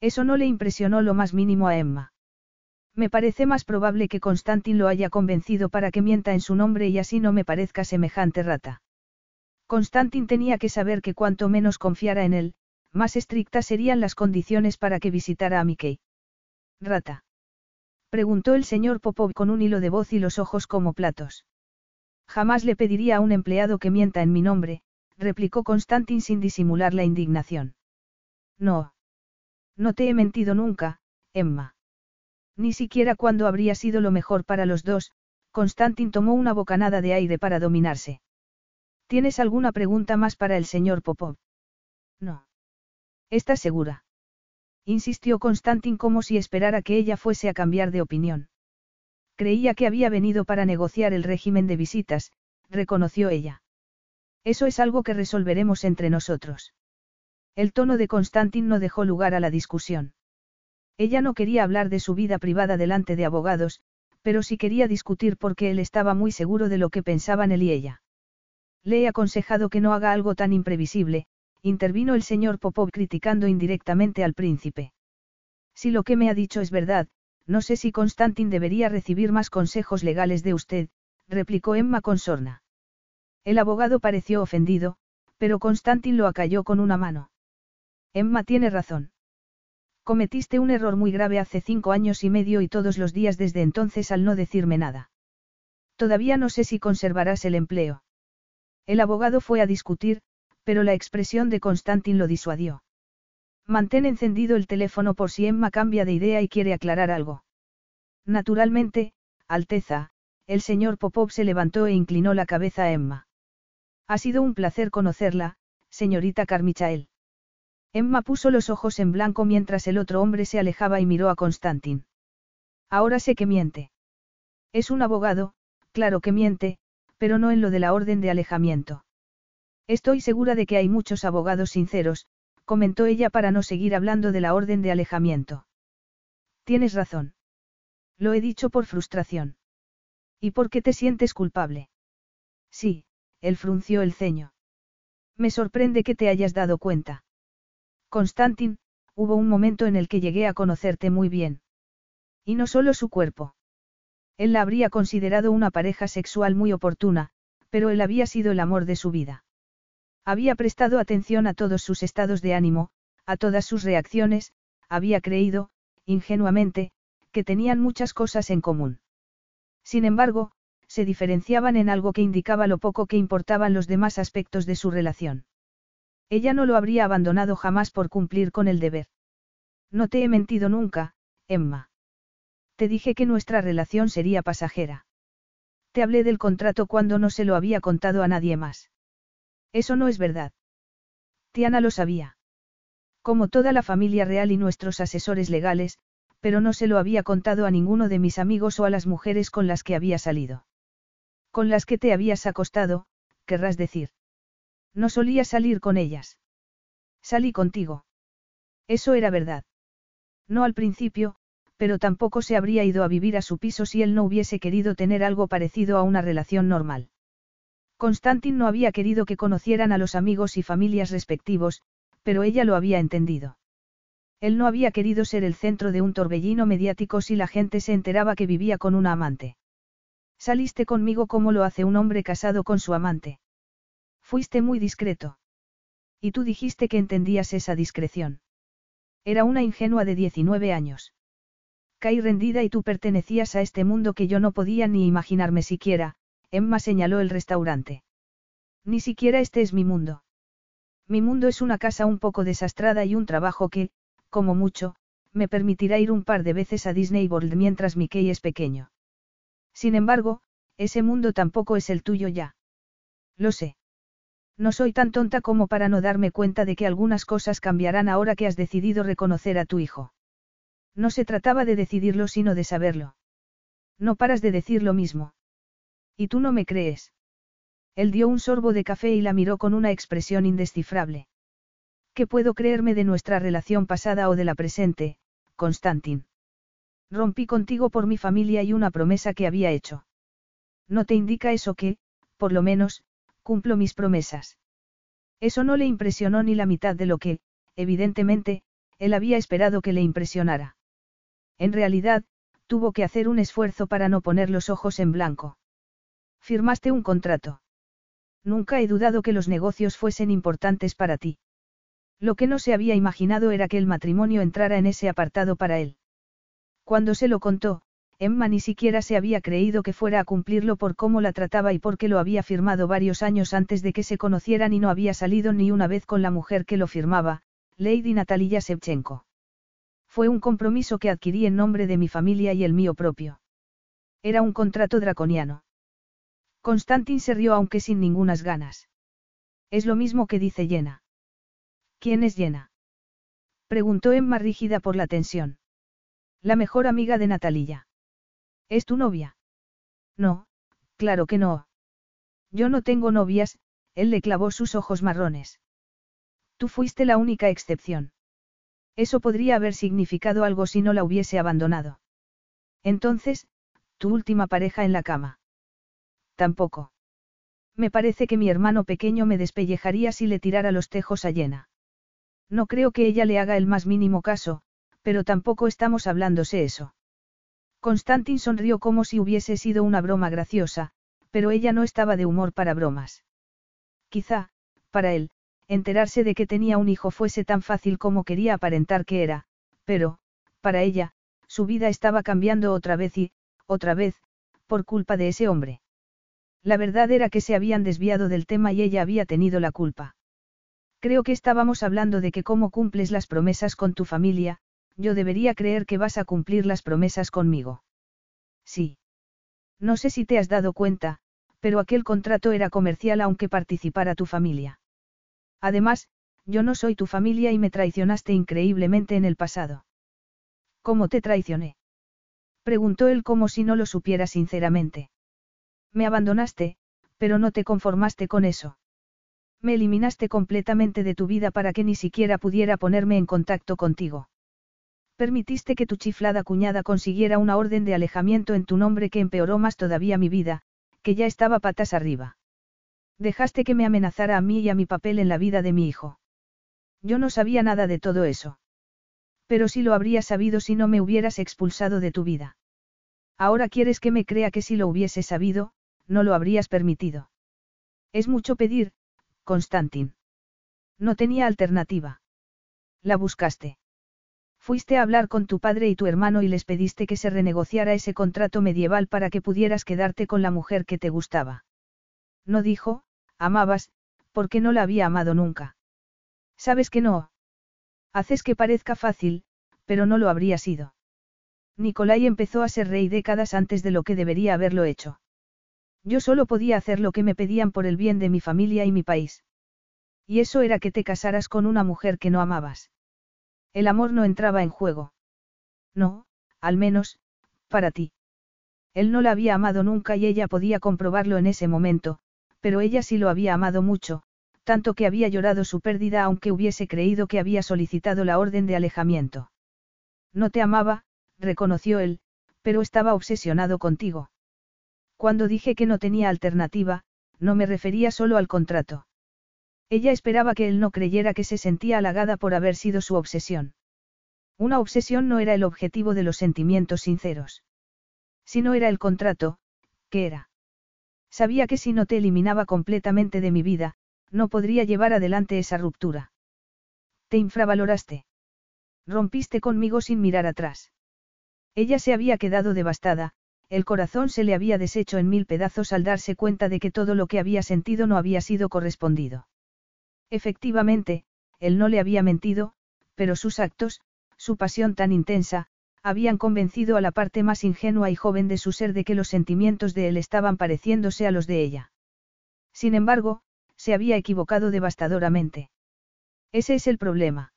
Eso no le impresionó lo más mínimo a Emma. Me parece más probable que Constantin lo haya convencido para que mienta en su nombre y así no me parezca semejante rata. Constantin tenía que saber que cuanto menos confiara en él, más estrictas serían las condiciones para que visitara a Mickey. Rata. Preguntó el señor Popov con un hilo de voz y los ojos como platos. Jamás le pediría a un empleado que mienta en mi nombre, replicó Constantin sin disimular la indignación. No. No te he mentido nunca, Emma. Ni siquiera cuando habría sido lo mejor para los dos, Constantin tomó una bocanada de aire para dominarse. ¿Tienes alguna pregunta más para el señor Popov? No. ¿Estás segura? Insistió Constantin como si esperara que ella fuese a cambiar de opinión. Creía que había venido para negociar el régimen de visitas, reconoció ella. Eso es algo que resolveremos entre nosotros. El tono de Constantin no dejó lugar a la discusión. Ella no quería hablar de su vida privada delante de abogados, pero sí quería discutir porque él estaba muy seguro de lo que pensaban él y ella. Le he aconsejado que no haga algo tan imprevisible, intervino el señor Popov criticando indirectamente al príncipe. Si lo que me ha dicho es verdad, no sé si Constantin debería recibir más consejos legales de usted, replicó Emma con sorna. El abogado pareció ofendido, pero Constantin lo acalló con una mano. Emma tiene razón. Cometiste un error muy grave hace cinco años y medio y todos los días desde entonces al no decirme nada. Todavía no sé si conservarás el empleo. El abogado fue a discutir, pero la expresión de Constantin lo disuadió. Mantén encendido el teléfono por si Emma cambia de idea y quiere aclarar algo. Naturalmente, Alteza, el señor Popov se levantó e inclinó la cabeza a Emma. Ha sido un placer conocerla, señorita Carmichael. Emma puso los ojos en blanco mientras el otro hombre se alejaba y miró a Constantin. Ahora sé que miente. Es un abogado, claro que miente, pero no en lo de la orden de alejamiento. Estoy segura de que hay muchos abogados sinceros, comentó ella para no seguir hablando de la orden de alejamiento. Tienes razón. Lo he dicho por frustración. ¿Y por qué te sientes culpable? Sí, él frunció el ceño. Me sorprende que te hayas dado cuenta. Constantin, hubo un momento en el que llegué a conocerte muy bien. Y no solo su cuerpo. Él la habría considerado una pareja sexual muy oportuna, pero él había sido el amor de su vida. Había prestado atención a todos sus estados de ánimo, a todas sus reacciones, había creído, ingenuamente, que tenían muchas cosas en común. Sin embargo, se diferenciaban en algo que indicaba lo poco que importaban los demás aspectos de su relación. Ella no lo habría abandonado jamás por cumplir con el deber. No te he mentido nunca, Emma. Te dije que nuestra relación sería pasajera. Te hablé del contrato cuando no se lo había contado a nadie más. Eso no es verdad. Tiana lo sabía. Como toda la familia real y nuestros asesores legales, pero no se lo había contado a ninguno de mis amigos o a las mujeres con las que había salido. Con las que te habías acostado, querrás decir. No solía salir con ellas. Salí contigo. Eso era verdad. No al principio, pero tampoco se habría ido a vivir a su piso si él no hubiese querido tener algo parecido a una relación normal. Constantin no había querido que conocieran a los amigos y familias respectivos, pero ella lo había entendido. Él no había querido ser el centro de un torbellino mediático si la gente se enteraba que vivía con una amante. Saliste conmigo como lo hace un hombre casado con su amante. Fuiste muy discreto. Y tú dijiste que entendías esa discreción. Era una ingenua de 19 años. Caí rendida y tú pertenecías a este mundo que yo no podía ni imaginarme siquiera, Emma señaló el restaurante. Ni siquiera este es mi mundo. Mi mundo es una casa un poco desastrada y un trabajo que, como mucho, me permitirá ir un par de veces a Disney World mientras Mickey es pequeño. Sin embargo, ese mundo tampoco es el tuyo ya. Lo sé. No soy tan tonta como para no darme cuenta de que algunas cosas cambiarán ahora que has decidido reconocer a tu hijo. No se trataba de decidirlo sino de saberlo. No paras de decir lo mismo. ¿Y tú no me crees? Él dio un sorbo de café y la miró con una expresión indescifrable. ¿Qué puedo creerme de nuestra relación pasada o de la presente, Constantin? Rompí contigo por mi familia y una promesa que había hecho. ¿No te indica eso que, por lo menos, cumplo mis promesas? Eso no le impresionó ni la mitad de lo que, evidentemente, él había esperado que le impresionara. En realidad, tuvo que hacer un esfuerzo para no poner los ojos en blanco. Firmaste un contrato. Nunca he dudado que los negocios fuesen importantes para ti. Lo que no se había imaginado era que el matrimonio entrara en ese apartado para él. Cuando se lo contó, Emma ni siquiera se había creído que fuera a cumplirlo por cómo la trataba y porque lo había firmado varios años antes de que se conocieran y no había salido ni una vez con la mujer que lo firmaba, Lady Natalia Shevchenko. Fue un compromiso que adquirí en nombre de mi familia y el mío propio. Era un contrato draconiano. Constantin se rió aunque sin ningunas ganas. Es lo mismo que dice Jenna. ¿Quién es Jenna? Preguntó Emma rígida por la tensión. La mejor amiga de Natalia. ¿Es tu novia? No, claro que no. Yo no tengo novias, él le clavó sus ojos marrones. Tú fuiste la única excepción. Eso podría haber significado algo si no la hubiese abandonado. Entonces, tu última pareja en la cama. Tampoco. Me parece que mi hermano pequeño me despellejaría si le tirara los tejos a llena. No creo que ella le haga el más mínimo caso, pero tampoco estamos hablándose eso. Constantin sonrió como si hubiese sido una broma graciosa, pero ella no estaba de humor para bromas. Quizá, para él, enterarse de que tenía un hijo fuese tan fácil como quería aparentar que era, pero, para ella, su vida estaba cambiando otra vez y, otra vez, por culpa de ese hombre. La verdad era que se habían desviado del tema y ella había tenido la culpa. Creo que estábamos hablando de que cómo cumples las promesas con tu familia, yo debería creer que vas a cumplir las promesas conmigo. Sí. No sé si te has dado cuenta, pero aquel contrato era comercial aunque participara tu familia. Además, yo no soy tu familia y me traicionaste increíblemente en el pasado. ¿Cómo te traicioné? Preguntó él como si no lo supiera sinceramente. Me abandonaste, pero no te conformaste con eso. Me eliminaste completamente de tu vida para que ni siquiera pudiera ponerme en contacto contigo. Permitiste que tu chiflada cuñada consiguiera una orden de alejamiento en tu nombre que empeoró más todavía mi vida, que ya estaba patas arriba. Dejaste que me amenazara a mí y a mi papel en la vida de mi hijo. Yo no sabía nada de todo eso. Pero sí lo habría sabido si no me hubieras expulsado de tu vida. Ahora quieres que me crea que si lo hubiese sabido, no lo habrías permitido. Es mucho pedir, Constantin. No tenía alternativa. La buscaste. Fuiste a hablar con tu padre y tu hermano y les pediste que se renegociara ese contrato medieval para que pudieras quedarte con la mujer que te gustaba. No dijo, amabas, porque no la había amado nunca. Sabes que no. Haces que parezca fácil, pero no lo habría sido. Nicolai empezó a ser rey décadas antes de lo que debería haberlo hecho. Yo solo podía hacer lo que me pedían por el bien de mi familia y mi país. Y eso era que te casaras con una mujer que no amabas. El amor no entraba en juego. No, al menos, para ti. Él no la había amado nunca y ella podía comprobarlo en ese momento, pero ella sí lo había amado mucho, tanto que había llorado su pérdida aunque hubiese creído que había solicitado la orden de alejamiento. No te amaba, reconoció él, pero estaba obsesionado contigo. Cuando dije que no tenía alternativa, no me refería solo al contrato. Ella esperaba que él no creyera que se sentía halagada por haber sido su obsesión. Una obsesión no era el objetivo de los sentimientos sinceros. Si no era el contrato, ¿qué era? Sabía que si no te eliminaba completamente de mi vida, no podría llevar adelante esa ruptura. Te infravaloraste. Rompiste conmigo sin mirar atrás. Ella se había quedado devastada, el corazón se le había deshecho en mil pedazos al darse cuenta de que todo lo que había sentido no había sido correspondido. Efectivamente, él no le había mentido, pero sus actos, su pasión tan intensa, habían convencido a la parte más ingenua y joven de su ser de que los sentimientos de él estaban pareciéndose a los de ella. Sin embargo, se había equivocado devastadoramente. Ese es el problema.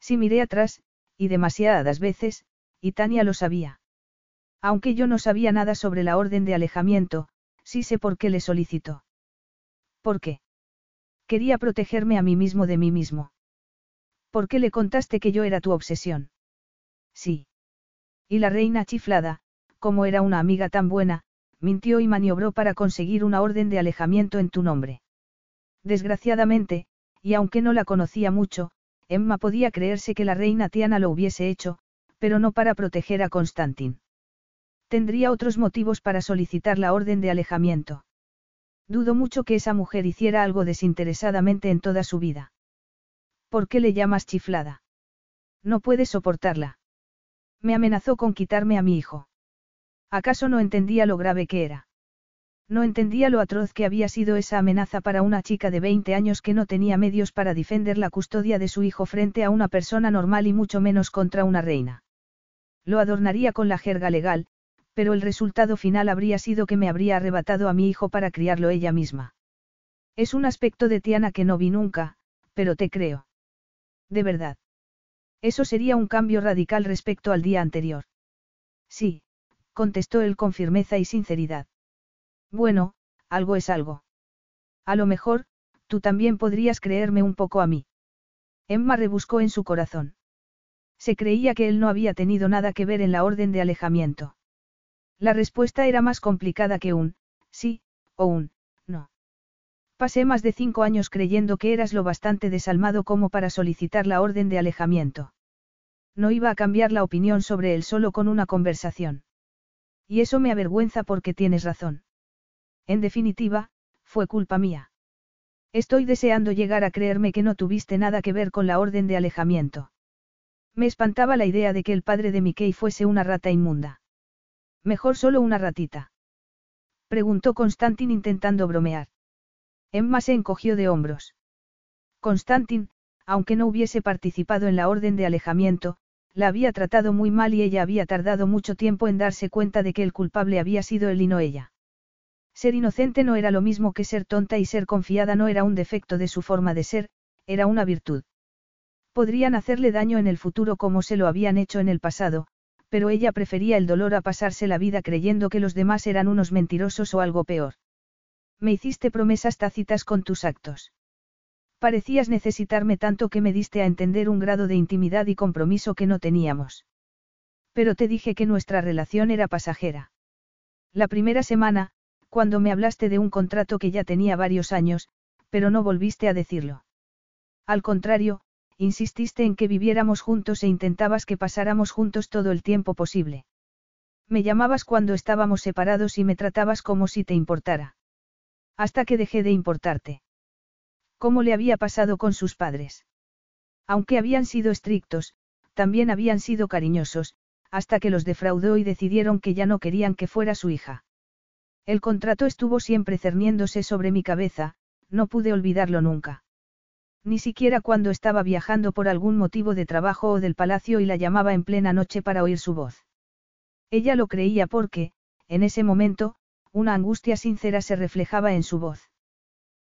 Si miré atrás, y demasiadas veces, y Tania lo sabía. Aunque yo no sabía nada sobre la orden de alejamiento, sí sé por qué le solicitó. ¿Por qué? Quería protegerme a mí mismo de mí mismo. ¿Por qué le contaste que yo era tu obsesión? Sí. Y la reina chiflada, como era una amiga tan buena, mintió y maniobró para conseguir una orden de alejamiento en tu nombre. Desgraciadamente, y aunque no la conocía mucho, Emma podía creerse que la reina Tiana lo hubiese hecho, pero no para proteger a Constantin. Tendría otros motivos para solicitar la orden de alejamiento. Dudo mucho que esa mujer hiciera algo desinteresadamente en toda su vida. ¿Por qué le llamas chiflada? No puedes soportarla. Me amenazó con quitarme a mi hijo. ¿Acaso no entendía lo grave que era? No entendía lo atroz que había sido esa amenaza para una chica de 20 años que no tenía medios para defender la custodia de su hijo frente a una persona normal y mucho menos contra una reina. Lo adornaría con la jerga legal, pero el resultado final habría sido que me habría arrebatado a mi hijo para criarlo ella misma. Es un aspecto de Tiana que no vi nunca, pero te creo. De verdad. Eso sería un cambio radical respecto al día anterior. Sí, contestó él con firmeza y sinceridad. Bueno, algo es algo. A lo mejor, tú también podrías creerme un poco a mí. Emma rebuscó en su corazón. Se creía que él no había tenido nada que ver en la orden de alejamiento. La respuesta era más complicada que un, sí, o un, no. Pasé más de cinco años creyendo que eras lo bastante desalmado como para solicitar la orden de alejamiento. No iba a cambiar la opinión sobre él solo con una conversación. Y eso me avergüenza porque tienes razón. En definitiva, fue culpa mía. Estoy deseando llegar a creerme que no tuviste nada que ver con la orden de alejamiento. Me espantaba la idea de que el padre de Mickey fuese una rata inmunda. Mejor solo una ratita. Preguntó Constantin intentando bromear. Emma se encogió de hombros. Constantin, aunque no hubiese participado en la orden de alejamiento, la había tratado muy mal y ella había tardado mucho tiempo en darse cuenta de que el culpable había sido él y no ella. Ser inocente no era lo mismo que ser tonta y ser confiada no era un defecto de su forma de ser, era una virtud. Podrían hacerle daño en el futuro como se lo habían hecho en el pasado, pero ella prefería el dolor a pasarse la vida creyendo que los demás eran unos mentirosos o algo peor. Me hiciste promesas tácitas con tus actos. Parecías necesitarme tanto que me diste a entender un grado de intimidad y compromiso que no teníamos. Pero te dije que nuestra relación era pasajera. La primera semana, cuando me hablaste de un contrato que ya tenía varios años, pero no volviste a decirlo. Al contrario, insististe en que viviéramos juntos e intentabas que pasáramos juntos todo el tiempo posible. Me llamabas cuando estábamos separados y me tratabas como si te importara. Hasta que dejé de importarte. ¿Cómo le había pasado con sus padres? Aunque habían sido estrictos, también habían sido cariñosos, hasta que los defraudó y decidieron que ya no querían que fuera su hija. El contrato estuvo siempre cerniéndose sobre mi cabeza, no pude olvidarlo nunca. Ni siquiera cuando estaba viajando por algún motivo de trabajo o del palacio y la llamaba en plena noche para oír su voz. Ella lo creía porque, en ese momento, una angustia sincera se reflejaba en su voz.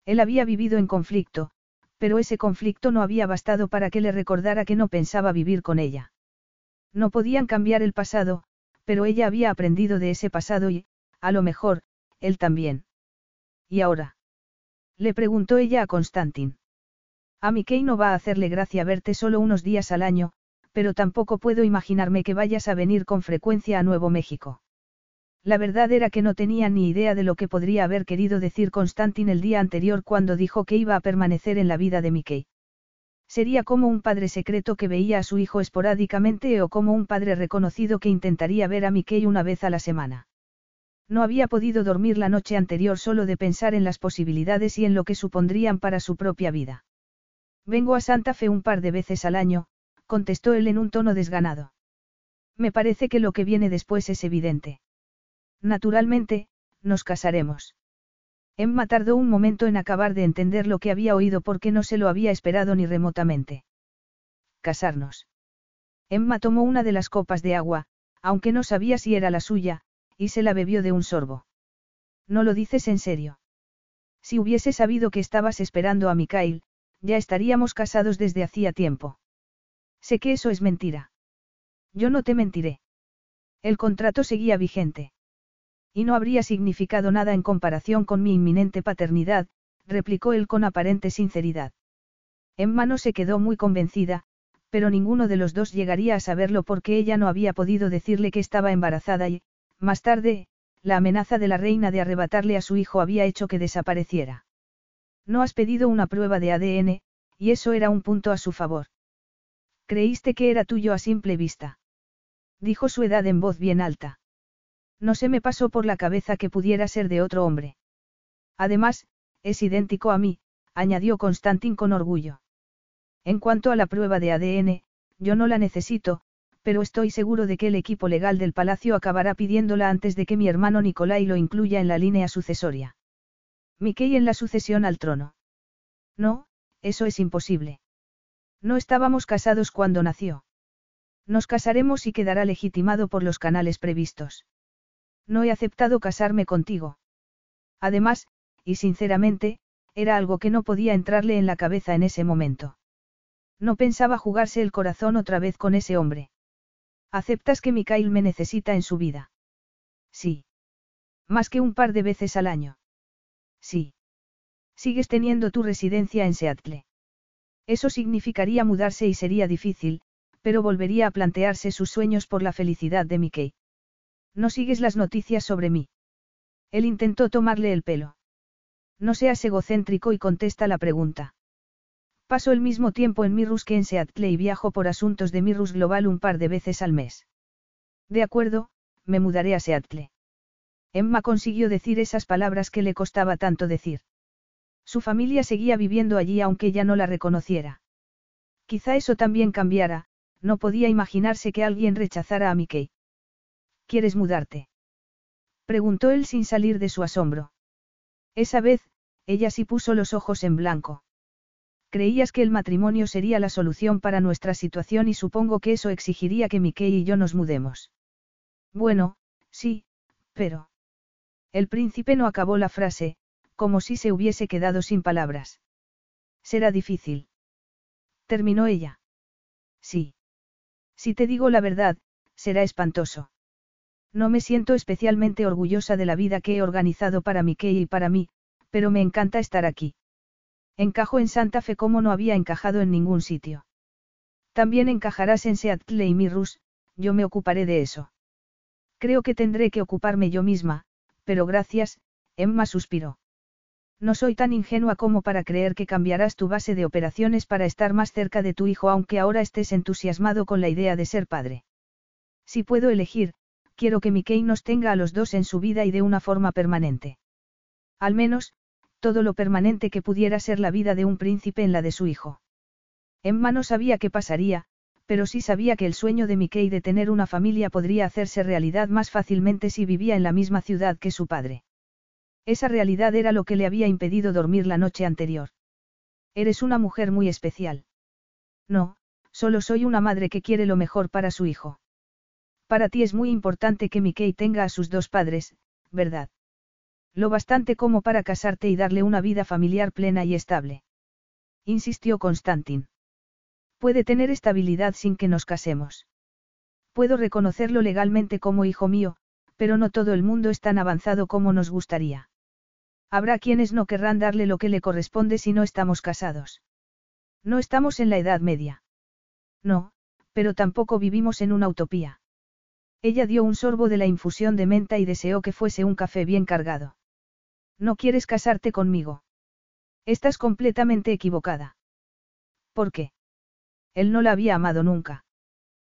Él había vivido en conflicto, pero ese conflicto no había bastado para que le recordara que no pensaba vivir con ella. No podían cambiar el pasado, pero ella había aprendido de ese pasado y, a lo mejor, él también. ¿Y ahora? Le preguntó ella a Constantin. A Mickey no va a hacerle gracia verte solo unos días al año, pero tampoco puedo imaginarme que vayas a venir con frecuencia a Nuevo México. La verdad era que no tenía ni idea de lo que podría haber querido decir Constantin el día anterior cuando dijo que iba a permanecer en la vida de Mickey. Sería como un padre secreto que veía a su hijo esporádicamente o como un padre reconocido que intentaría ver a Mickey una vez a la semana. No había podido dormir la noche anterior solo de pensar en las posibilidades y en lo que supondrían para su propia vida. Vengo a Santa Fe un par de veces al año, contestó él en un tono desganado. Me parece que lo que viene después es evidente. Naturalmente, nos casaremos. Emma tardó un momento en acabar de entender lo que había oído porque no se lo había esperado ni remotamente. Casarnos. Emma tomó una de las copas de agua, aunque no sabía si era la suya, y se la bebió de un sorbo. No lo dices en serio. Si hubiese sabido que estabas esperando a Mikhail, ya estaríamos casados desde hacía tiempo. Sé que eso es mentira. Yo no te mentiré. El contrato seguía vigente. Y no habría significado nada en comparación con mi inminente paternidad, replicó él con aparente sinceridad. Emma no se quedó muy convencida, pero ninguno de los dos llegaría a saberlo porque ella no había podido decirle que estaba embarazada y, más tarde, la amenaza de la reina de arrebatarle a su hijo había hecho que desapareciera. No has pedido una prueba de ADN, y eso era un punto a su favor. Creíste que era tuyo a simple vista. Dijo su edad en voz bien alta. No se me pasó por la cabeza que pudiera ser de otro hombre. Además, es idéntico a mí, añadió Constantin con orgullo. En cuanto a la prueba de ADN, yo no la necesito, pero estoy seguro de que el equipo legal del palacio acabará pidiéndola antes de que mi hermano Nicolai lo incluya en la línea sucesoria. Mickey en la sucesión al trono. No, eso es imposible. No estábamos casados cuando nació. Nos casaremos y quedará legitimado por los canales previstos. No he aceptado casarme contigo. Además, y sinceramente, era algo que no podía entrarle en la cabeza en ese momento. No pensaba jugarse el corazón otra vez con ese hombre. ¿Aceptas que Mikhail me necesita en su vida? Sí. Más que un par de veces al año. Sí. Sigues teniendo tu residencia en Seattle. Eso significaría mudarse y sería difícil, pero volvería a plantearse sus sueños por la felicidad de Mickey. No sigues las noticias sobre mí. Él intentó tomarle el pelo. No seas egocéntrico y contesta la pregunta. Paso el mismo tiempo en Mirrus que en Seattle y viajo por asuntos de Mirrus Global un par de veces al mes. De acuerdo, me mudaré a Seattle. Emma consiguió decir esas palabras que le costaba tanto decir. Su familia seguía viviendo allí aunque ya no la reconociera. Quizá eso también cambiara, no podía imaginarse que alguien rechazara a Mickey. ¿Quieres mudarte? Preguntó él sin salir de su asombro. Esa vez, ella sí puso los ojos en blanco. Creías que el matrimonio sería la solución para nuestra situación y supongo que eso exigiría que Mickey y yo nos mudemos. Bueno, sí, pero... El príncipe no acabó la frase, como si se hubiese quedado sin palabras. Será difícil. Terminó ella. Sí. Si te digo la verdad, será espantoso. No me siento especialmente orgullosa de la vida que he organizado para Mickey y para mí, pero me encanta estar aquí. Encajo en Santa Fe como no había encajado en ningún sitio. También encajarás en Seattle y Mirrus, yo me ocuparé de eso. Creo que tendré que ocuparme yo misma, pero gracias, Emma suspiró. No soy tan ingenua como para creer que cambiarás tu base de operaciones para estar más cerca de tu hijo aunque ahora estés entusiasmado con la idea de ser padre. Si puedo elegir, quiero que Mickey nos tenga a los dos en su vida y de una forma permanente. Al menos, todo lo permanente que pudiera ser la vida de un príncipe en la de su hijo. Emma no sabía qué pasaría, pero sí sabía que el sueño de Mickey de tener una familia podría hacerse realidad más fácilmente si vivía en la misma ciudad que su padre. Esa realidad era lo que le había impedido dormir la noche anterior. Eres una mujer muy especial. No, solo soy una madre que quiere lo mejor para su hijo. Para ti es muy importante que Mickey tenga a sus dos padres, ¿verdad? Lo bastante como para casarte y darle una vida familiar plena y estable. Insistió Constantin. Puede tener estabilidad sin que nos casemos. Puedo reconocerlo legalmente como hijo mío, pero no todo el mundo es tan avanzado como nos gustaría. Habrá quienes no querrán darle lo que le corresponde si no estamos casados. No estamos en la Edad Media. No, pero tampoco vivimos en una utopía. Ella dio un sorbo de la infusión de menta y deseó que fuese un café bien cargado. No quieres casarte conmigo. Estás completamente equivocada. ¿Por qué? Él no la había amado nunca.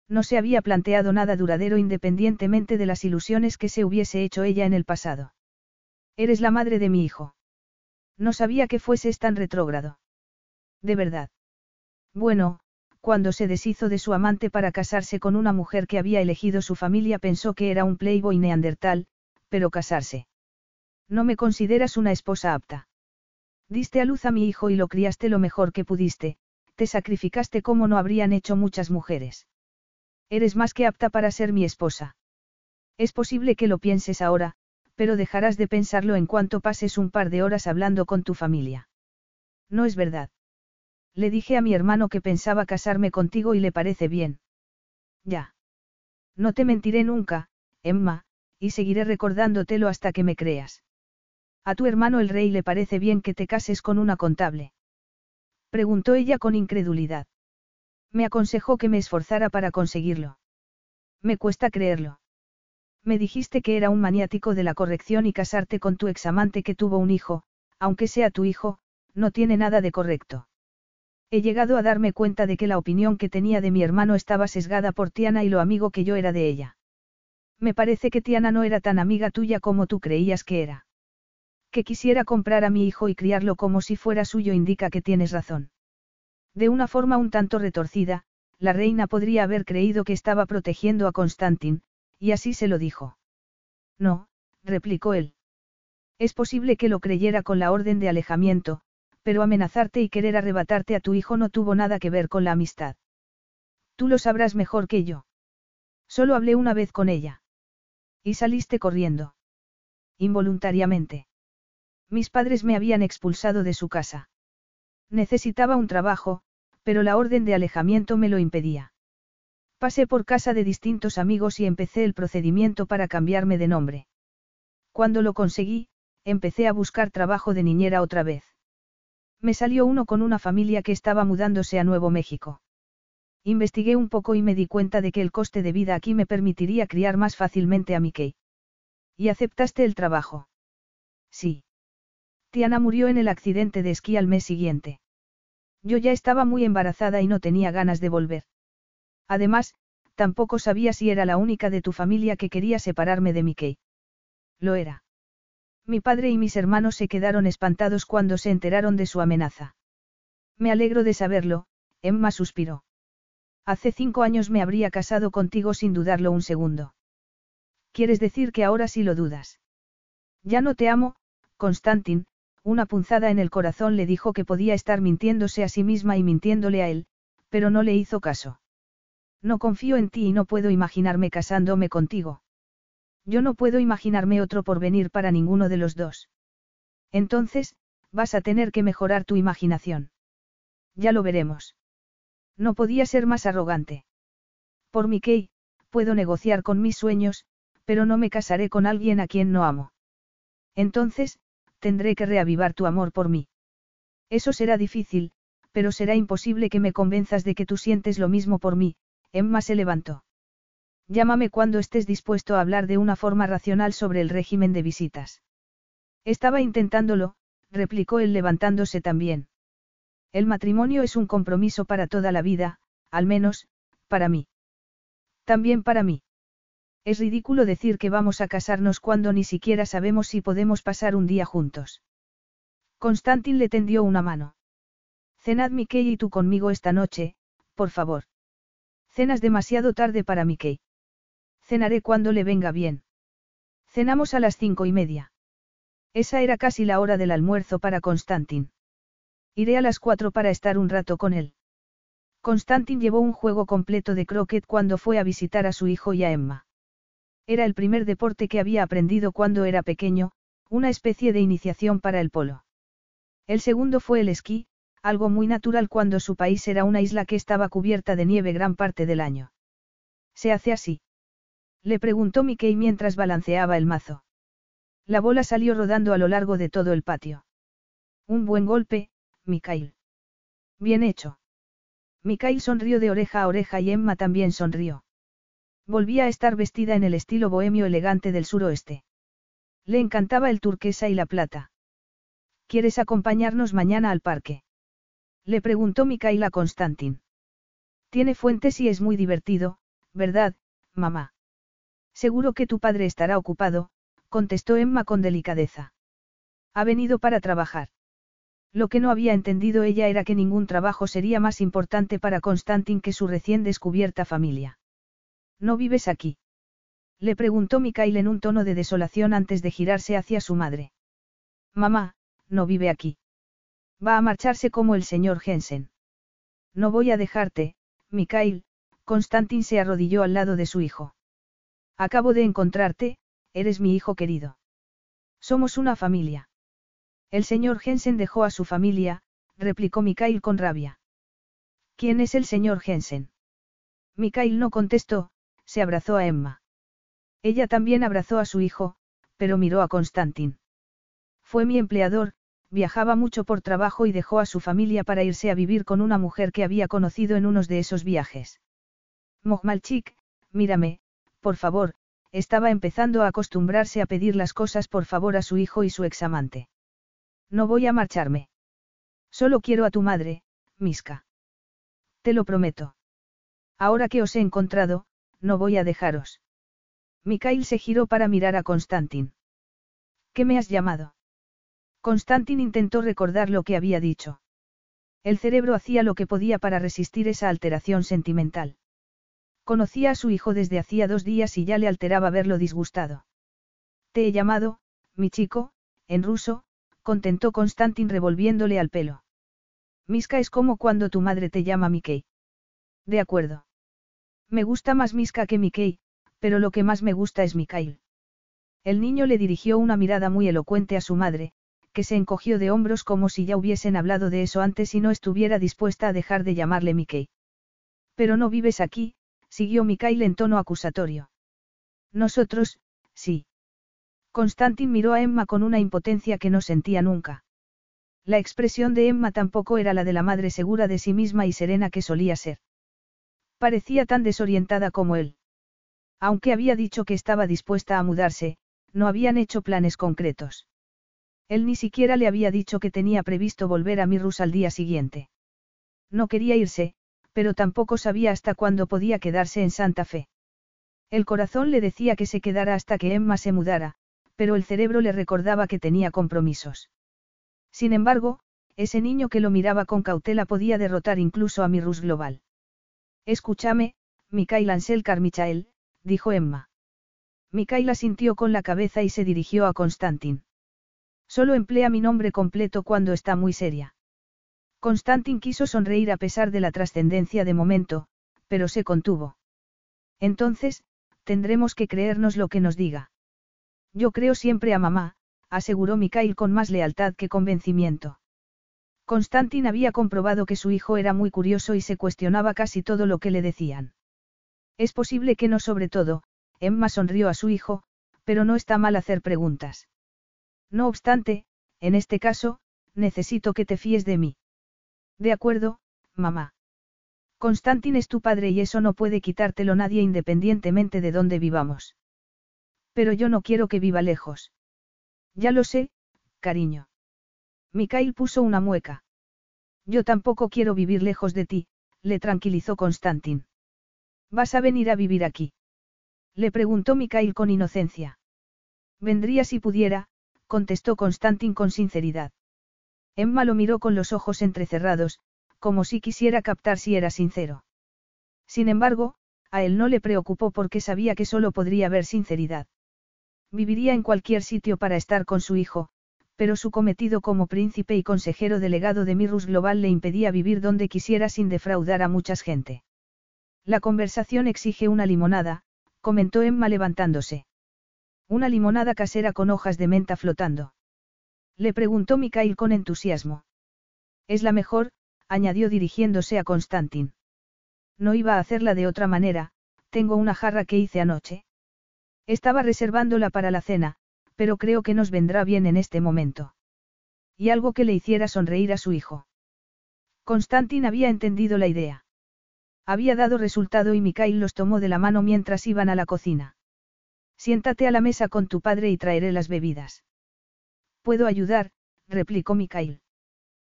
No se había planteado nada duradero independientemente de las ilusiones que se hubiese hecho ella en el pasado. Eres la madre de mi hijo. No sabía que fueses tan retrógrado. De verdad. Bueno, cuando se deshizo de su amante para casarse con una mujer que había elegido su familia pensó que era un playboy neandertal, pero casarse. No me consideras una esposa apta. Diste a luz a mi hijo y lo criaste lo mejor que pudiste, te sacrificaste como no habrían hecho muchas mujeres. Eres más que apta para ser mi esposa. Es posible que lo pienses ahora, pero dejarás de pensarlo en cuanto pases un par de horas hablando con tu familia. No es verdad. Le dije a mi hermano que pensaba casarme contigo y le parece bien. Ya. No te mentiré nunca, Emma, y seguiré recordándotelo hasta que me creas. A tu hermano el rey le parece bien que te cases con una contable. Preguntó ella con incredulidad. Me aconsejó que me esforzara para conseguirlo. Me cuesta creerlo. Me dijiste que era un maniático de la corrección y casarte con tu examante que tuvo un hijo, aunque sea tu hijo, no tiene nada de correcto. He llegado a darme cuenta de que la opinión que tenía de mi hermano estaba sesgada por Tiana y lo amigo que yo era de ella. Me parece que Tiana no era tan amiga tuya como tú creías que era. Que quisiera comprar a mi hijo y criarlo como si fuera suyo indica que tienes razón. De una forma un tanto retorcida, la reina podría haber creído que estaba protegiendo a Constantin, y así se lo dijo. No, replicó él. Es posible que lo creyera con la orden de alejamiento, pero amenazarte y querer arrebatarte a tu hijo no tuvo nada que ver con la amistad. Tú lo sabrás mejor que yo. Solo hablé una vez con ella. Y saliste corriendo. Involuntariamente. Mis padres me habían expulsado de su casa. Necesitaba un trabajo, pero la orden de alejamiento me lo impedía. Pasé por casa de distintos amigos y empecé el procedimiento para cambiarme de nombre. Cuando lo conseguí, empecé a buscar trabajo de niñera otra vez. Me salió uno con una familia que estaba mudándose a Nuevo México. Investigué un poco y me di cuenta de que el coste de vida aquí me permitiría criar más fácilmente a Mickey. ¿Y aceptaste el trabajo? Sí. Tiana murió en el accidente de esquí al mes siguiente. Yo ya estaba muy embarazada y no tenía ganas de volver. Además, tampoco sabía si era la única de tu familia que quería separarme de Mickey. Lo era. Mi padre y mis hermanos se quedaron espantados cuando se enteraron de su amenaza. Me alegro de saberlo, Emma suspiró. Hace cinco años me habría casado contigo sin dudarlo un segundo. ¿Quieres decir que ahora sí lo dudas? Ya no te amo, Constantin, una punzada en el corazón le dijo que podía estar mintiéndose a sí misma y mintiéndole a él, pero no le hizo caso. No confío en ti y no puedo imaginarme casándome contigo. Yo no puedo imaginarme otro porvenir para ninguno de los dos. Entonces, vas a tener que mejorar tu imaginación. Ya lo veremos. No podía ser más arrogante. Por mi Kay, puedo negociar con mis sueños, pero no me casaré con alguien a quien no amo. Entonces, tendré que reavivar tu amor por mí. Eso será difícil, pero será imposible que me convenzas de que tú sientes lo mismo por mí, Emma se levantó. Llámame cuando estés dispuesto a hablar de una forma racional sobre el régimen de visitas. Estaba intentándolo, replicó él levantándose también. El matrimonio es un compromiso para toda la vida, al menos, para mí. También para mí. Es ridículo decir que vamos a casarnos cuando ni siquiera sabemos si podemos pasar un día juntos. Constantin le tendió una mano. Cenad Mickey y tú conmigo esta noche, por favor. Cenas demasiado tarde para Mickey. Cenaré cuando le venga bien. Cenamos a las cinco y media. Esa era casi la hora del almuerzo para Constantin. Iré a las cuatro para estar un rato con él. Constantin llevó un juego completo de croquet cuando fue a visitar a su hijo y a Emma. Era el primer deporte que había aprendido cuando era pequeño, una especie de iniciación para el polo. El segundo fue el esquí, algo muy natural cuando su país era una isla que estaba cubierta de nieve gran parte del año. ¿Se hace así? Le preguntó Mickey mientras balanceaba el mazo. La bola salió rodando a lo largo de todo el patio. Un buen golpe, Mikhail. Bien hecho. Mikhail sonrió de oreja a oreja y Emma también sonrió. Volvía a estar vestida en el estilo bohemio elegante del suroeste. Le encantaba el turquesa y la plata. ¿Quieres acompañarnos mañana al parque? Le preguntó Micaela Constantin. Tiene fuentes y es muy divertido, ¿verdad, mamá? Seguro que tu padre estará ocupado, contestó Emma con delicadeza. Ha venido para trabajar. Lo que no había entendido ella era que ningún trabajo sería más importante para Constantin que su recién descubierta familia. ¿No vives aquí? Le preguntó Mikael en un tono de desolación antes de girarse hacia su madre. Mamá, no vive aquí. Va a marcharse como el señor Jensen. No voy a dejarte, Mikael, Constantin se arrodilló al lado de su hijo. Acabo de encontrarte, eres mi hijo querido. Somos una familia. El señor Jensen dejó a su familia, replicó Mikael con rabia. ¿Quién es el señor Jensen? Mikael no contestó, se abrazó a Emma. Ella también abrazó a su hijo, pero miró a Constantin. Fue mi empleador, viajaba mucho por trabajo y dejó a su familia para irse a vivir con una mujer que había conocido en unos de esos viajes. Mohmalchik, mírame, por favor, estaba empezando a acostumbrarse a pedir las cosas por favor a su hijo y su examante. No voy a marcharme. Solo quiero a tu madre, Miska. Te lo prometo. Ahora que os he encontrado, no voy a dejaros. Mikhail se giró para mirar a Constantin. ¿Qué me has llamado? Constantin intentó recordar lo que había dicho. El cerebro hacía lo que podía para resistir esa alteración sentimental. Conocía a su hijo desde hacía dos días y ya le alteraba verlo disgustado. Te he llamado, mi chico, en ruso, contentó Constantin revolviéndole al pelo. Miska es como cuando tu madre te llama Mikey. De acuerdo. Me gusta más Miska que Mikey, pero lo que más me gusta es Mikhail. El niño le dirigió una mirada muy elocuente a su madre, que se encogió de hombros como si ya hubiesen hablado de eso antes y no estuviera dispuesta a dejar de llamarle Mickey. Pero no vives aquí, siguió Mikhail en tono acusatorio. Nosotros, sí. Constantin miró a Emma con una impotencia que no sentía nunca. La expresión de Emma tampoco era la de la madre segura de sí misma y serena que solía ser. Parecía tan desorientada como él. Aunque había dicho que estaba dispuesta a mudarse, no habían hecho planes concretos. Él ni siquiera le había dicho que tenía previsto volver a Mirrus al día siguiente. No quería irse, pero tampoco sabía hasta cuándo podía quedarse en Santa Fe. El corazón le decía que se quedara hasta que Emma se mudara, pero el cerebro le recordaba que tenía compromisos. Sin embargo, ese niño que lo miraba con cautela podía derrotar incluso a Mirrus Global. Escúchame, Mikhail Ansel Carmichael, dijo Emma. Mikhail asintió con la cabeza y se dirigió a Constantin. Solo emplea mi nombre completo cuando está muy seria. Constantin quiso sonreír a pesar de la trascendencia de momento, pero se contuvo. Entonces, tendremos que creernos lo que nos diga. Yo creo siempre a mamá, aseguró Mikhail con más lealtad que convencimiento. Constantin había comprobado que su hijo era muy curioso y se cuestionaba casi todo lo que le decían. Es posible que no sobre todo, Emma sonrió a su hijo, pero no está mal hacer preguntas. No obstante, en este caso, necesito que te fíes de mí. De acuerdo, mamá. Constantin es tu padre y eso no puede quitártelo nadie independientemente de dónde vivamos. Pero yo no quiero que viva lejos. Ya lo sé, cariño. Mikhail puso una mueca. Yo tampoco quiero vivir lejos de ti, le tranquilizó Constantin. ¿Vas a venir a vivir aquí? Le preguntó Mikhail con inocencia. Vendría si pudiera, contestó Constantin con sinceridad. Emma lo miró con los ojos entrecerrados, como si quisiera captar si era sincero. Sin embargo, a él no le preocupó porque sabía que solo podría haber sinceridad. Viviría en cualquier sitio para estar con su hijo, pero su cometido como príncipe y consejero delegado de Mirrus Global le impedía vivir donde quisiera sin defraudar a mucha gente. La conversación exige una limonada, comentó Emma levantándose. Una limonada casera con hojas de menta flotando. Le preguntó Mikhail con entusiasmo. Es la mejor, añadió dirigiéndose a Constantin. No iba a hacerla de otra manera, tengo una jarra que hice anoche. Estaba reservándola para la cena, pero creo que nos vendrá bien en este momento. Y algo que le hiciera sonreír a su hijo. Constantin había entendido la idea. Había dado resultado y Mikhail los tomó de la mano mientras iban a la cocina. Siéntate a la mesa con tu padre y traeré las bebidas. Puedo ayudar, replicó Mikhail.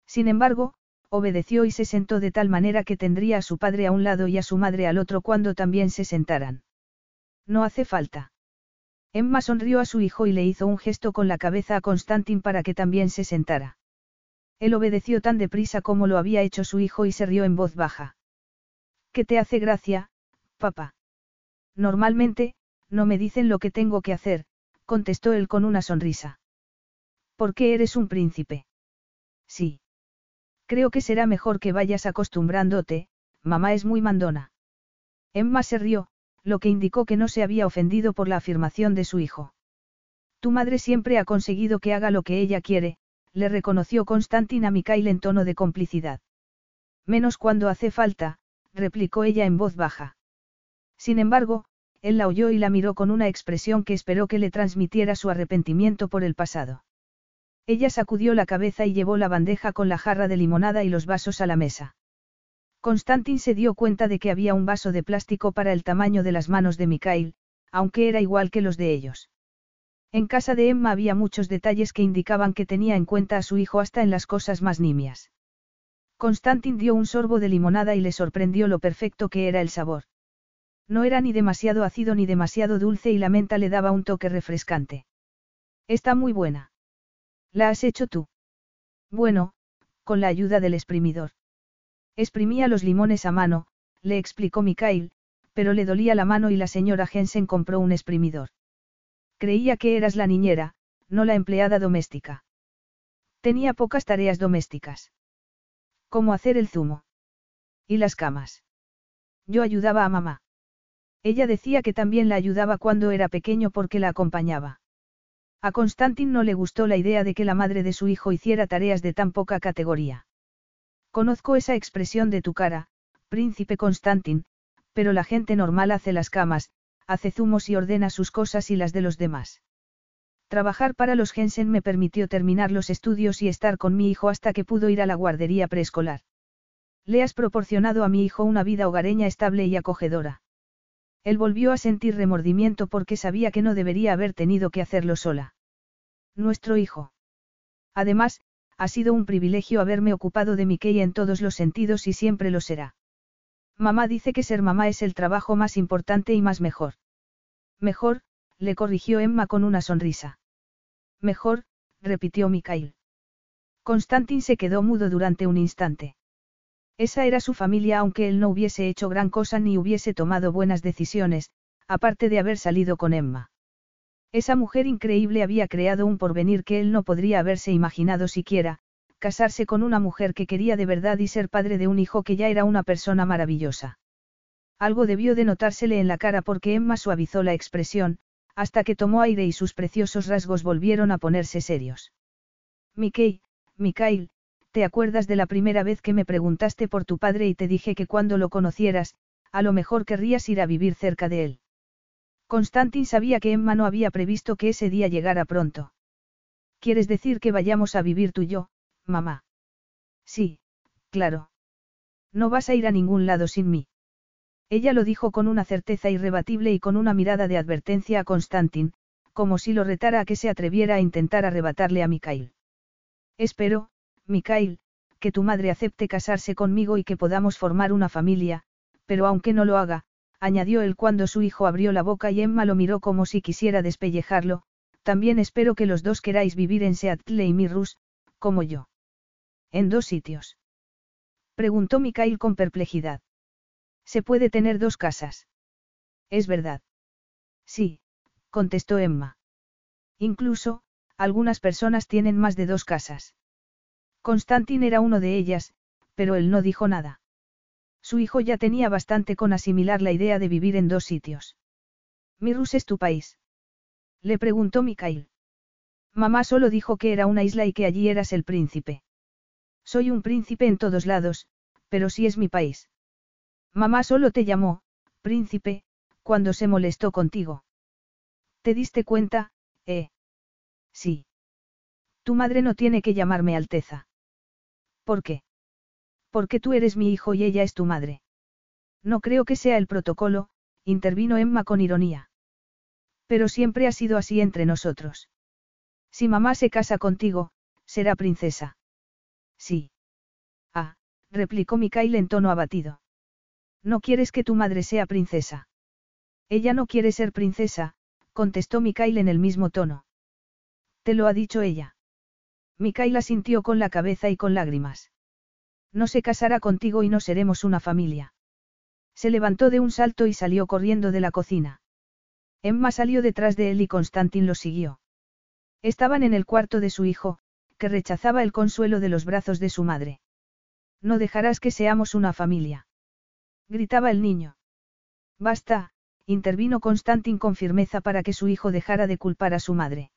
Sin embargo, obedeció y se sentó de tal manera que tendría a su padre a un lado y a su madre al otro cuando también se sentaran. No hace falta. Emma sonrió a su hijo y le hizo un gesto con la cabeza a Constantin para que también se sentara. Él obedeció tan deprisa como lo había hecho su hijo y se rió en voz baja. ¿Qué te hace gracia, papá? Normalmente, no me dicen lo que tengo que hacer, contestó él con una sonrisa. ¿Por qué eres un príncipe? Sí. Creo que será mejor que vayas acostumbrándote, mamá es muy mandona. Emma se rió, lo que indicó que no se había ofendido por la afirmación de su hijo. Tu madre siempre ha conseguido que haga lo que ella quiere, le reconoció Constantin a Mikhail en tono de complicidad. Menos cuando hace falta, replicó ella en voz baja. Sin embargo, él la oyó y la miró con una expresión que esperó que le transmitiera su arrepentimiento por el pasado. Ella sacudió la cabeza y llevó la bandeja con la jarra de limonada y los vasos a la mesa. Constantin se dio cuenta de que había un vaso de plástico para el tamaño de las manos de Mikhail, aunque era igual que los de ellos. En casa de Emma había muchos detalles que indicaban que tenía en cuenta a su hijo hasta en las cosas más nimias. Constantin dio un sorbo de limonada y le sorprendió lo perfecto que era el sabor. No era ni demasiado ácido ni demasiado dulce y la menta le daba un toque refrescante. Está muy buena. ¿La has hecho tú? Bueno, con la ayuda del exprimidor. Exprimía los limones a mano, le explicó Mikhail, pero le dolía la mano y la señora Jensen compró un exprimidor. Creía que eras la niñera, no la empleada doméstica. Tenía pocas tareas domésticas. Como hacer el zumo. Y las camas. Yo ayudaba a mamá. Ella decía que también la ayudaba cuando era pequeño porque la acompañaba. A Constantin no le gustó la idea de que la madre de su hijo hiciera tareas de tan poca categoría. Conozco esa expresión de tu cara, príncipe Constantin, pero la gente normal hace las camas, hace zumos y ordena sus cosas y las de los demás. Trabajar para los Jensen me permitió terminar los estudios y estar con mi hijo hasta que pudo ir a la guardería preescolar. Le has proporcionado a mi hijo una vida hogareña estable y acogedora. Él volvió a sentir remordimiento porque sabía que no debería haber tenido que hacerlo sola. Nuestro hijo. Además, ha sido un privilegio haberme ocupado de Mickey en todos los sentidos y siempre lo será. Mamá dice que ser mamá es el trabajo más importante y más mejor. Mejor, le corrigió Emma con una sonrisa. Mejor, repitió Mikhail. Constantin se quedó mudo durante un instante. Esa era su familia aunque él no hubiese hecho gran cosa ni hubiese tomado buenas decisiones, aparte de haber salido con Emma. Esa mujer increíble había creado un porvenir que él no podría haberse imaginado siquiera, casarse con una mujer que quería de verdad y ser padre de un hijo que ya era una persona maravillosa. Algo debió de notársele en la cara porque Emma suavizó la expresión, hasta que tomó aire y sus preciosos rasgos volvieron a ponerse serios. Mickey, Mikhail, ¿Te acuerdas de la primera vez que me preguntaste por tu padre y te dije que cuando lo conocieras, a lo mejor querrías ir a vivir cerca de él? Constantin sabía que Emma no había previsto que ese día llegara pronto. ¿Quieres decir que vayamos a vivir tú y yo, mamá? Sí, claro. No vas a ir a ningún lado sin mí. Ella lo dijo con una certeza irrebatible y con una mirada de advertencia a Constantin, como si lo retara a que se atreviera a intentar arrebatarle a Mikhail. Espero, Mikhail, que tu madre acepte casarse conmigo y que podamos formar una familia, pero aunque no lo haga, añadió él cuando su hijo abrió la boca y Emma lo miró como si quisiera despellejarlo, también espero que los dos queráis vivir en Seattle y Mirrus, como yo. En dos sitios. Preguntó Mikhail con perplejidad. Se puede tener dos casas. Es verdad. Sí, contestó Emma. Incluso, algunas personas tienen más de dos casas. Constantin era uno de ellas, pero él no dijo nada. Su hijo ya tenía bastante con asimilar la idea de vivir en dos sitios. ¿Mirus es tu país? Le preguntó Mikhail. Mamá solo dijo que era una isla y que allí eras el príncipe. Soy un príncipe en todos lados, pero sí es mi país. Mamá solo te llamó, príncipe, cuando se molestó contigo. ¿Te diste cuenta, eh? Sí. Tu madre no tiene que llamarme Alteza. ¿Por qué? Porque tú eres mi hijo y ella es tu madre. No creo que sea el protocolo, intervino Emma con ironía. Pero siempre ha sido así entre nosotros. Si mamá se casa contigo, será princesa. Sí. Ah, replicó Mikael en tono abatido. No quieres que tu madre sea princesa. Ella no quiere ser princesa, contestó Mikael en el mismo tono. Te lo ha dicho ella. Mikael asintió con la cabeza y con lágrimas. No se casará contigo y no seremos una familia. Se levantó de un salto y salió corriendo de la cocina. Emma salió detrás de él y Constantin lo siguió. Estaban en el cuarto de su hijo, que rechazaba el consuelo de los brazos de su madre. No dejarás que seamos una familia. Gritaba el niño. Basta, intervino Constantin con firmeza para que su hijo dejara de culpar a su madre.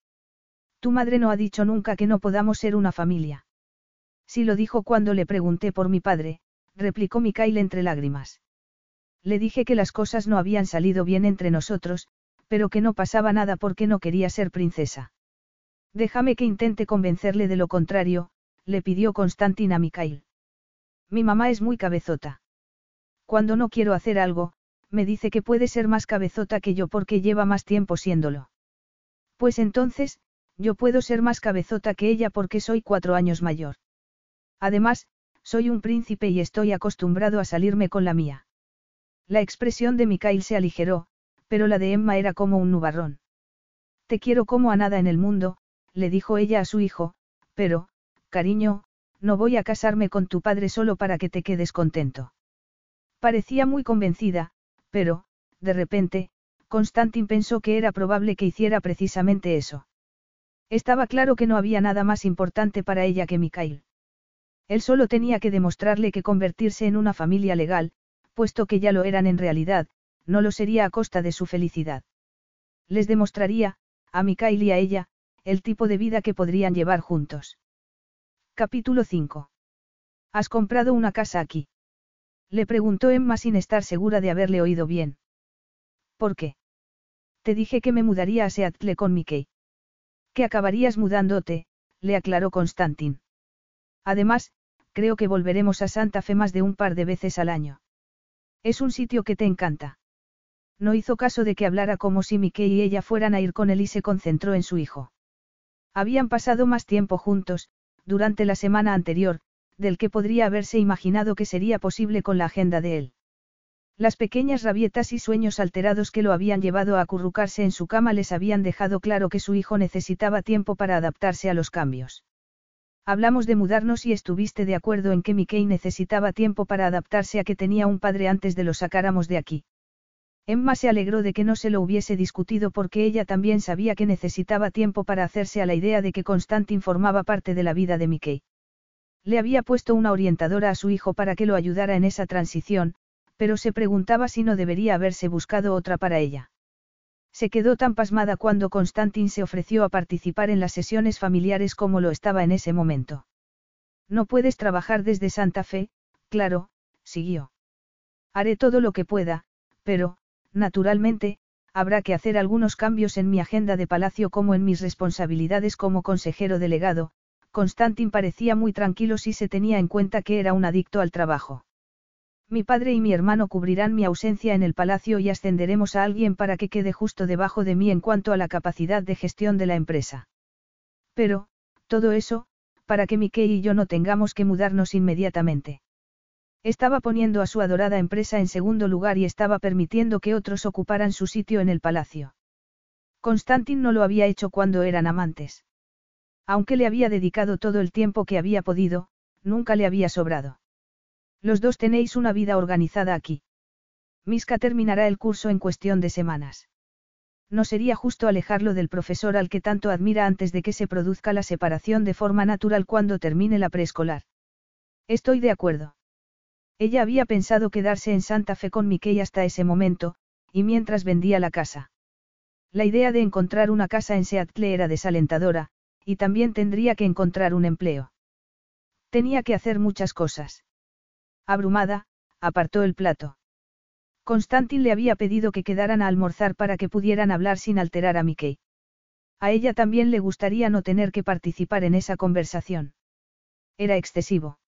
Tu madre no ha dicho nunca que no podamos ser una familia. Sí lo dijo cuando le pregunté por mi padre, replicó Mikael entre lágrimas. Le dije que las cosas no habían salido bien entre nosotros, pero que no pasaba nada porque no quería ser princesa. Déjame que intente convencerle de lo contrario, le pidió Constantin a Mikhail. Mi mamá es muy cabezota. Cuando no quiero hacer algo, me dice que puede ser más cabezota que yo porque lleva más tiempo siéndolo. Pues entonces, yo puedo ser más cabezota que ella porque soy cuatro años mayor. Además, soy un príncipe y estoy acostumbrado a salirme con la mía. La expresión de Mikhail se aligeró, pero la de Emma era como un nubarrón. Te quiero como a nada en el mundo, le dijo ella a su hijo, pero, cariño, no voy a casarme con tu padre solo para que te quedes contento. Parecía muy convencida, pero, de repente, Constantin pensó que era probable que hiciera precisamente eso. Estaba claro que no había nada más importante para ella que Mikhail. Él solo tenía que demostrarle que convertirse en una familia legal, puesto que ya lo eran en realidad, no lo sería a costa de su felicidad. Les demostraría, a Mikhail y a ella, el tipo de vida que podrían llevar juntos. Capítulo 5. ¿Has comprado una casa aquí? Le preguntó Emma sin estar segura de haberle oído bien. ¿Por qué? Te dije que me mudaría a Seattle con Mickey. Que acabarías mudándote, le aclaró Constantin. Además, creo que volveremos a Santa Fe más de un par de veces al año. Es un sitio que te encanta. No hizo caso de que hablara como si Mickey y ella fueran a ir con él y se concentró en su hijo. Habían pasado más tiempo juntos, durante la semana anterior, del que podría haberse imaginado que sería posible con la agenda de él. Las pequeñas rabietas y sueños alterados que lo habían llevado a acurrucarse en su cama les habían dejado claro que su hijo necesitaba tiempo para adaptarse a los cambios. Hablamos de mudarnos y estuviste de acuerdo en que Mickey necesitaba tiempo para adaptarse a que tenía un padre antes de lo sacáramos de aquí. Emma se alegró de que no se lo hubiese discutido porque ella también sabía que necesitaba tiempo para hacerse a la idea de que Constantin formaba parte de la vida de Mickey. Le había puesto una orientadora a su hijo para que lo ayudara en esa transición, pero se preguntaba si no debería haberse buscado otra para ella. Se quedó tan pasmada cuando Constantin se ofreció a participar en las sesiones familiares como lo estaba en ese momento. No puedes trabajar desde Santa Fe, claro, siguió. Haré todo lo que pueda, pero, Naturalmente, habrá que hacer algunos cambios en mi agenda de palacio como en mis responsabilidades como consejero delegado. Constantin parecía muy tranquilo si se tenía en cuenta que era un adicto al trabajo. Mi padre y mi hermano cubrirán mi ausencia en el palacio y ascenderemos a alguien para que quede justo debajo de mí en cuanto a la capacidad de gestión de la empresa. Pero, todo eso, para que Mickey y yo no tengamos que mudarnos inmediatamente. Estaba poniendo a su adorada empresa en segundo lugar y estaba permitiendo que otros ocuparan su sitio en el palacio. Constantin no lo había hecho cuando eran amantes. Aunque le había dedicado todo el tiempo que había podido, nunca le había sobrado. Los dos tenéis una vida organizada aquí. Miska terminará el curso en cuestión de semanas. No sería justo alejarlo del profesor al que tanto admira antes de que se produzca la separación de forma natural cuando termine la preescolar. Estoy de acuerdo. Ella había pensado quedarse en Santa Fe con Mickey hasta ese momento, y mientras vendía la casa. La idea de encontrar una casa en Seattle era desalentadora, y también tendría que encontrar un empleo. Tenía que hacer muchas cosas. Abrumada, apartó el plato. Constantin le había pedido que quedaran a almorzar para que pudieran hablar sin alterar a Mickey. A ella también le gustaría no tener que participar en esa conversación. Era excesivo.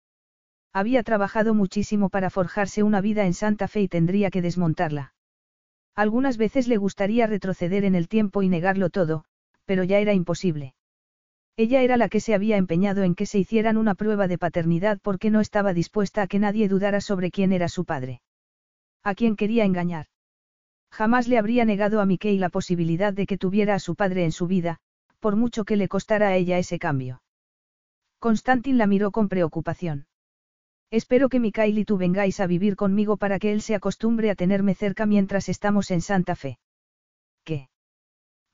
Había trabajado muchísimo para forjarse una vida en Santa Fe y tendría que desmontarla. Algunas veces le gustaría retroceder en el tiempo y negarlo todo, pero ya era imposible. Ella era la que se había empeñado en que se hicieran una prueba de paternidad porque no estaba dispuesta a que nadie dudara sobre quién era su padre. ¿A quién quería engañar? Jamás le habría negado a Mickey la posibilidad de que tuviera a su padre en su vida, por mucho que le costara a ella ese cambio. Constantin la miró con preocupación. Espero que Mikhail y tú vengáis a vivir conmigo para que él se acostumbre a tenerme cerca mientras estamos en Santa Fe. ¿Qué?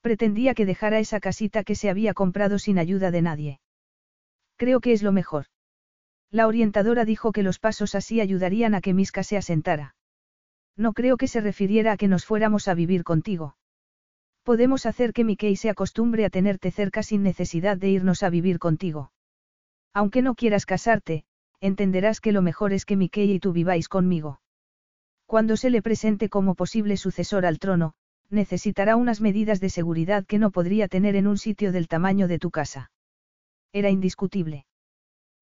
Pretendía que dejara esa casita que se había comprado sin ayuda de nadie. Creo que es lo mejor. La orientadora dijo que los pasos así ayudarían a que Miska se asentara. No creo que se refiriera a que nos fuéramos a vivir contigo. Podemos hacer que Mickey se acostumbre a tenerte cerca sin necesidad de irnos a vivir contigo. Aunque no quieras casarte, entenderás que lo mejor es que Mickey y tú viváis conmigo. Cuando se le presente como posible sucesor al trono, necesitará unas medidas de seguridad que no podría tener en un sitio del tamaño de tu casa. Era indiscutible.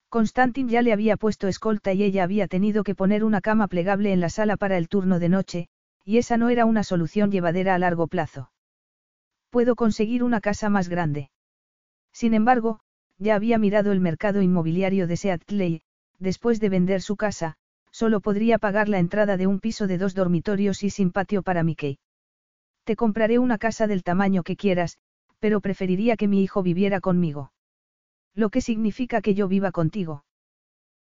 Constantin ya le había puesto escolta y ella había tenido que poner una cama plegable en la sala para el turno de noche, y esa no era una solución llevadera a largo plazo. Puedo conseguir una casa más grande. Sin embargo, ya había mirado el mercado inmobiliario de Seattle después de vender su casa, solo podría pagar la entrada de un piso de dos dormitorios y sin patio para Mickey. Te compraré una casa del tamaño que quieras, pero preferiría que mi hijo viviera conmigo. Lo que significa que yo viva contigo.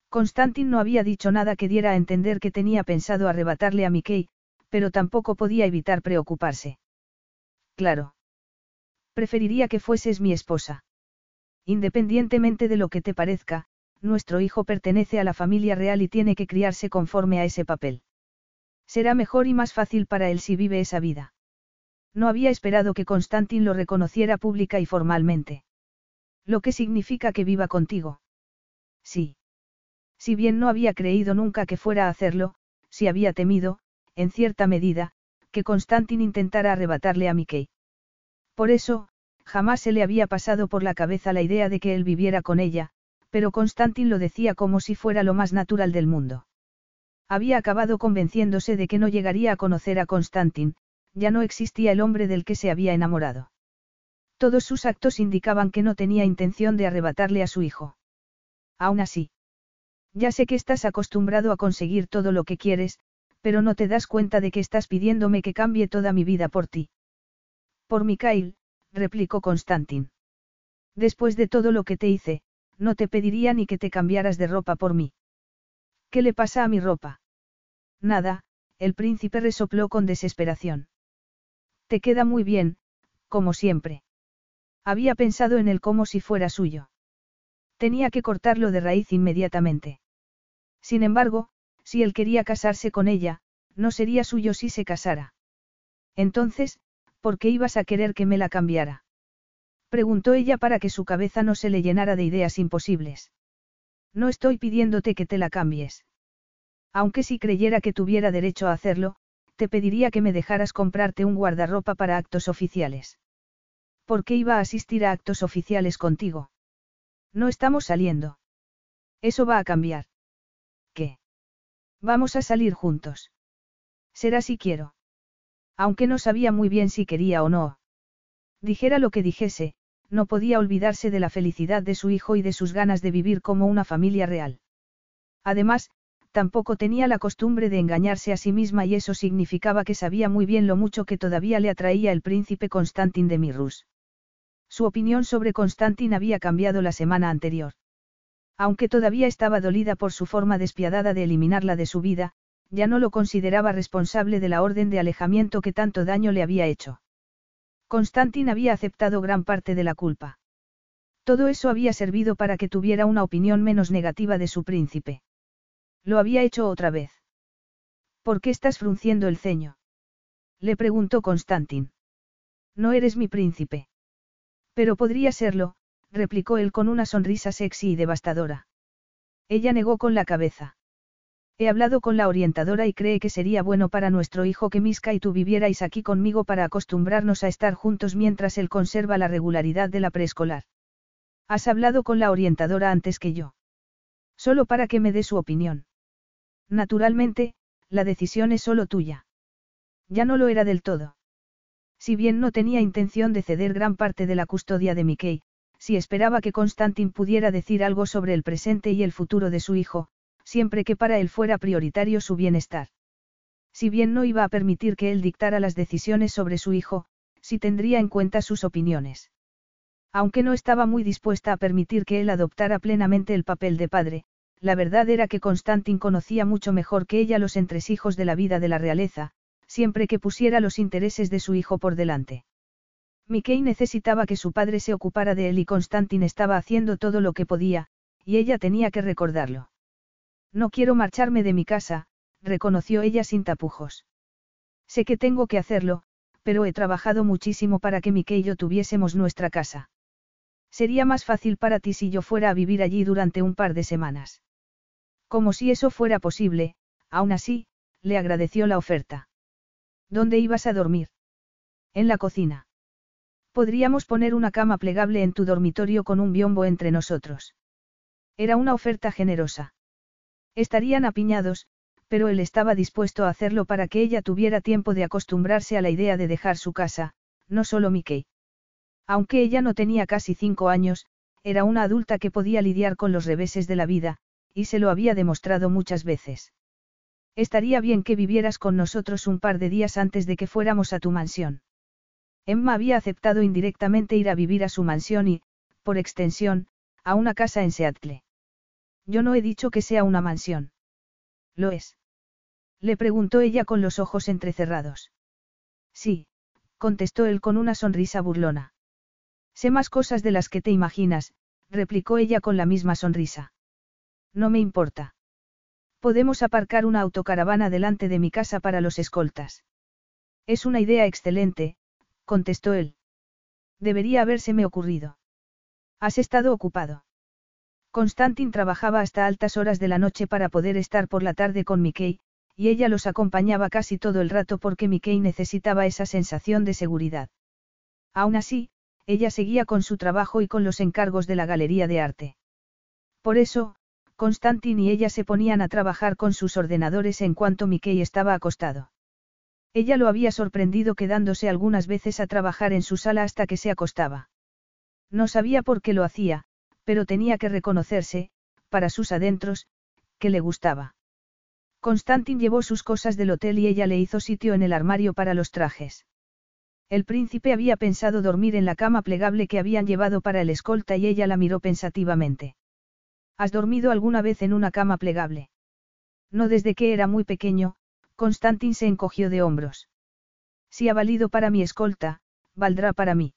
Constantin no había dicho nada que diera a entender que tenía pensado arrebatarle a Mickey, pero tampoco podía evitar preocuparse. Claro. Preferiría que fueses mi esposa. Independientemente de lo que te parezca, nuestro hijo pertenece a la familia real y tiene que criarse conforme a ese papel. Será mejor y más fácil para él si vive esa vida. No había esperado que Constantin lo reconociera pública y formalmente. Lo que significa que viva contigo. Sí. Si bien no había creído nunca que fuera a hacerlo, si había temido, en cierta medida, que Constantin intentara arrebatarle a Mickey. Por eso, jamás se le había pasado por la cabeza la idea de que él viviera con ella, pero Constantin lo decía como si fuera lo más natural del mundo. Había acabado convenciéndose de que no llegaría a conocer a Constantin, ya no existía el hombre del que se había enamorado. Todos sus actos indicaban que no tenía intención de arrebatarle a su hijo. Aún así. Ya sé que estás acostumbrado a conseguir todo lo que quieres, pero no te das cuenta de que estás pidiéndome que cambie toda mi vida por ti. Por Mikhail, replicó Constantin. Después de todo lo que te hice, no te pediría ni que te cambiaras de ropa por mí. ¿Qué le pasa a mi ropa? Nada, el príncipe resopló con desesperación. Te queda muy bien, como siempre. Había pensado en él como si fuera suyo. Tenía que cortarlo de raíz inmediatamente. Sin embargo, si él quería casarse con ella, no sería suyo si se casara. Entonces, ¿por qué ibas a querer que me la cambiara? Preguntó ella para que su cabeza no se le llenara de ideas imposibles. No estoy pidiéndote que te la cambies. Aunque si creyera que tuviera derecho a hacerlo, te pediría que me dejaras comprarte un guardarropa para actos oficiales. ¿Por qué iba a asistir a actos oficiales contigo? No estamos saliendo. Eso va a cambiar. ¿Qué? Vamos a salir juntos. Será si quiero. Aunque no sabía muy bien si quería o no. Dijera lo que dijese, no podía olvidarse de la felicidad de su hijo y de sus ganas de vivir como una familia real. Además, tampoco tenía la costumbre de engañarse a sí misma y eso significaba que sabía muy bien lo mucho que todavía le atraía el príncipe Constantin de Mirrus. Su opinión sobre Constantin había cambiado la semana anterior. Aunque todavía estaba dolida por su forma despiadada de eliminarla de su vida, ya no lo consideraba responsable de la orden de alejamiento que tanto daño le había hecho. Constantin había aceptado gran parte de la culpa. Todo eso había servido para que tuviera una opinión menos negativa de su príncipe. Lo había hecho otra vez. ¿Por qué estás frunciendo el ceño? Le preguntó Constantin. No eres mi príncipe. Pero podría serlo, replicó él con una sonrisa sexy y devastadora. Ella negó con la cabeza. He hablado con la orientadora y cree que sería bueno para nuestro hijo que Miska y tú vivierais aquí conmigo para acostumbrarnos a estar juntos mientras él conserva la regularidad de la preescolar. Has hablado con la orientadora antes que yo. Solo para que me dé su opinión. Naturalmente, la decisión es solo tuya. Ya no lo era del todo. Si bien no tenía intención de ceder gran parte de la custodia de Mickey, si esperaba que Constantin pudiera decir algo sobre el presente y el futuro de su hijo, siempre que para él fuera prioritario su bienestar. Si bien no iba a permitir que él dictara las decisiones sobre su hijo, sí tendría en cuenta sus opiniones. Aunque no estaba muy dispuesta a permitir que él adoptara plenamente el papel de padre, la verdad era que Constantin conocía mucho mejor que ella los entresijos de la vida de la realeza, siempre que pusiera los intereses de su hijo por delante. Mickey necesitaba que su padre se ocupara de él y Constantin estaba haciendo todo lo que podía, y ella tenía que recordarlo. No quiero marcharme de mi casa, reconoció ella sin tapujos. Sé que tengo que hacerlo, pero he trabajado muchísimo para que Mike y yo tuviésemos nuestra casa. Sería más fácil para ti si yo fuera a vivir allí durante un par de semanas. Como si eso fuera posible, aún así, le agradeció la oferta. ¿Dónde ibas a dormir? En la cocina. Podríamos poner una cama plegable en tu dormitorio con un biombo entre nosotros. Era una oferta generosa. Estarían apiñados, pero él estaba dispuesto a hacerlo para que ella tuviera tiempo de acostumbrarse a la idea de dejar su casa, no solo Mickey. Aunque ella no tenía casi cinco años, era una adulta que podía lidiar con los reveses de la vida, y se lo había demostrado muchas veces. Estaría bien que vivieras con nosotros un par de días antes de que fuéramos a tu mansión. Emma había aceptado indirectamente ir a vivir a su mansión y, por extensión, a una casa en Seattle. Yo no he dicho que sea una mansión. ¿Lo es? Le preguntó ella con los ojos entrecerrados. Sí, contestó él con una sonrisa burlona. Sé más cosas de las que te imaginas, replicó ella con la misma sonrisa. No me importa. Podemos aparcar una autocaravana delante de mi casa para los escoltas. Es una idea excelente, contestó él. Debería habérseme ocurrido. Has estado ocupado. Constantin trabajaba hasta altas horas de la noche para poder estar por la tarde con Mickey, y ella los acompañaba casi todo el rato porque Mickey necesitaba esa sensación de seguridad. Aún así, ella seguía con su trabajo y con los encargos de la galería de arte. Por eso, Constantin y ella se ponían a trabajar con sus ordenadores en cuanto Mickey estaba acostado. Ella lo había sorprendido quedándose algunas veces a trabajar en su sala hasta que se acostaba. No sabía por qué lo hacía, pero tenía que reconocerse, para sus adentros, que le gustaba. Constantin llevó sus cosas del hotel y ella le hizo sitio en el armario para los trajes. El príncipe había pensado dormir en la cama plegable que habían llevado para el escolta y ella la miró pensativamente. ¿Has dormido alguna vez en una cama plegable? No desde que era muy pequeño, Constantin se encogió de hombros. Si ha valido para mi escolta, valdrá para mí.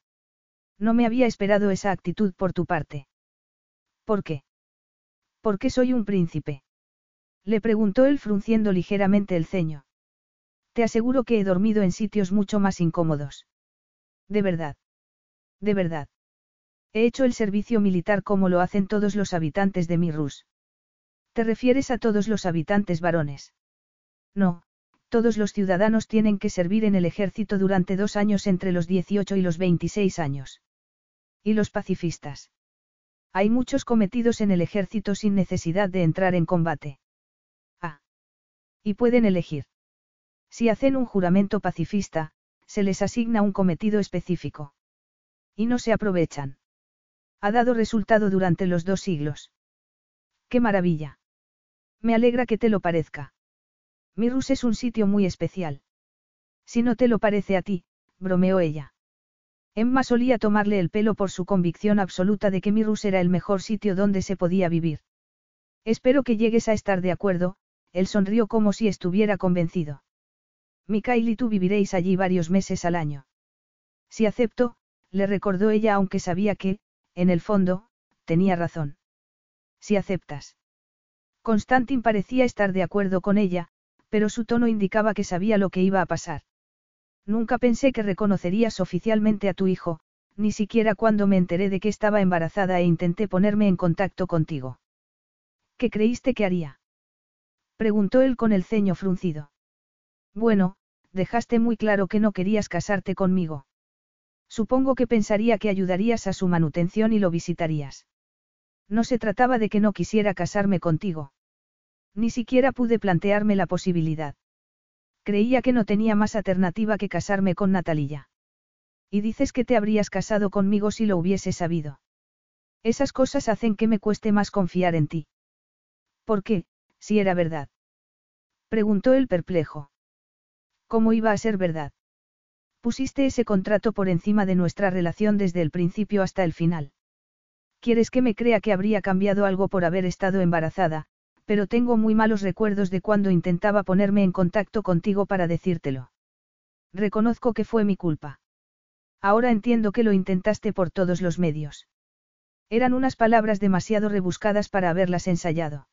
No me había esperado esa actitud por tu parte. ¿Por qué? ¿Por qué soy un príncipe? Le preguntó él frunciendo ligeramente el ceño. Te aseguro que he dormido en sitios mucho más incómodos. De verdad. De verdad. He hecho el servicio militar como lo hacen todos los habitantes de Mirrus. ¿Te refieres a todos los habitantes varones? No, todos los ciudadanos tienen que servir en el ejército durante dos años entre los 18 y los 26 años. ¿Y los pacifistas? Hay muchos cometidos en el ejército sin necesidad de entrar en combate. Ah. Y pueden elegir. Si hacen un juramento pacifista, se les asigna un cometido específico. Y no se aprovechan. Ha dado resultado durante los dos siglos. ¡Qué maravilla! Me alegra que te lo parezca. Mirus es un sitio muy especial. Si no te lo parece a ti, bromeó ella. Emma solía tomarle el pelo por su convicción absoluta de que Mirus era el mejor sitio donde se podía vivir. Espero que llegues a estar de acuerdo, él sonrió como si estuviera convencido. Mikael y tú viviréis allí varios meses al año. Si acepto, le recordó ella aunque sabía que, en el fondo, tenía razón. Si aceptas. Constantin parecía estar de acuerdo con ella, pero su tono indicaba que sabía lo que iba a pasar. Nunca pensé que reconocerías oficialmente a tu hijo, ni siquiera cuando me enteré de que estaba embarazada e intenté ponerme en contacto contigo. ¿Qué creíste que haría? Preguntó él con el ceño fruncido. Bueno, dejaste muy claro que no querías casarte conmigo. Supongo que pensaría que ayudarías a su manutención y lo visitarías. No se trataba de que no quisiera casarme contigo. Ni siquiera pude plantearme la posibilidad. Creía que no tenía más alternativa que casarme con Natalía. Y dices que te habrías casado conmigo si lo hubiese sabido. Esas cosas hacen que me cueste más confiar en ti. ¿Por qué, si era verdad? Preguntó él perplejo. ¿Cómo iba a ser verdad? Pusiste ese contrato por encima de nuestra relación desde el principio hasta el final. Quieres que me crea que habría cambiado algo por haber estado embarazada, pero tengo muy malos recuerdos de cuando intentaba ponerme en contacto contigo para decírtelo. Reconozco que fue mi culpa. Ahora entiendo que lo intentaste por todos los medios. Eran unas palabras demasiado rebuscadas para haberlas ensayado.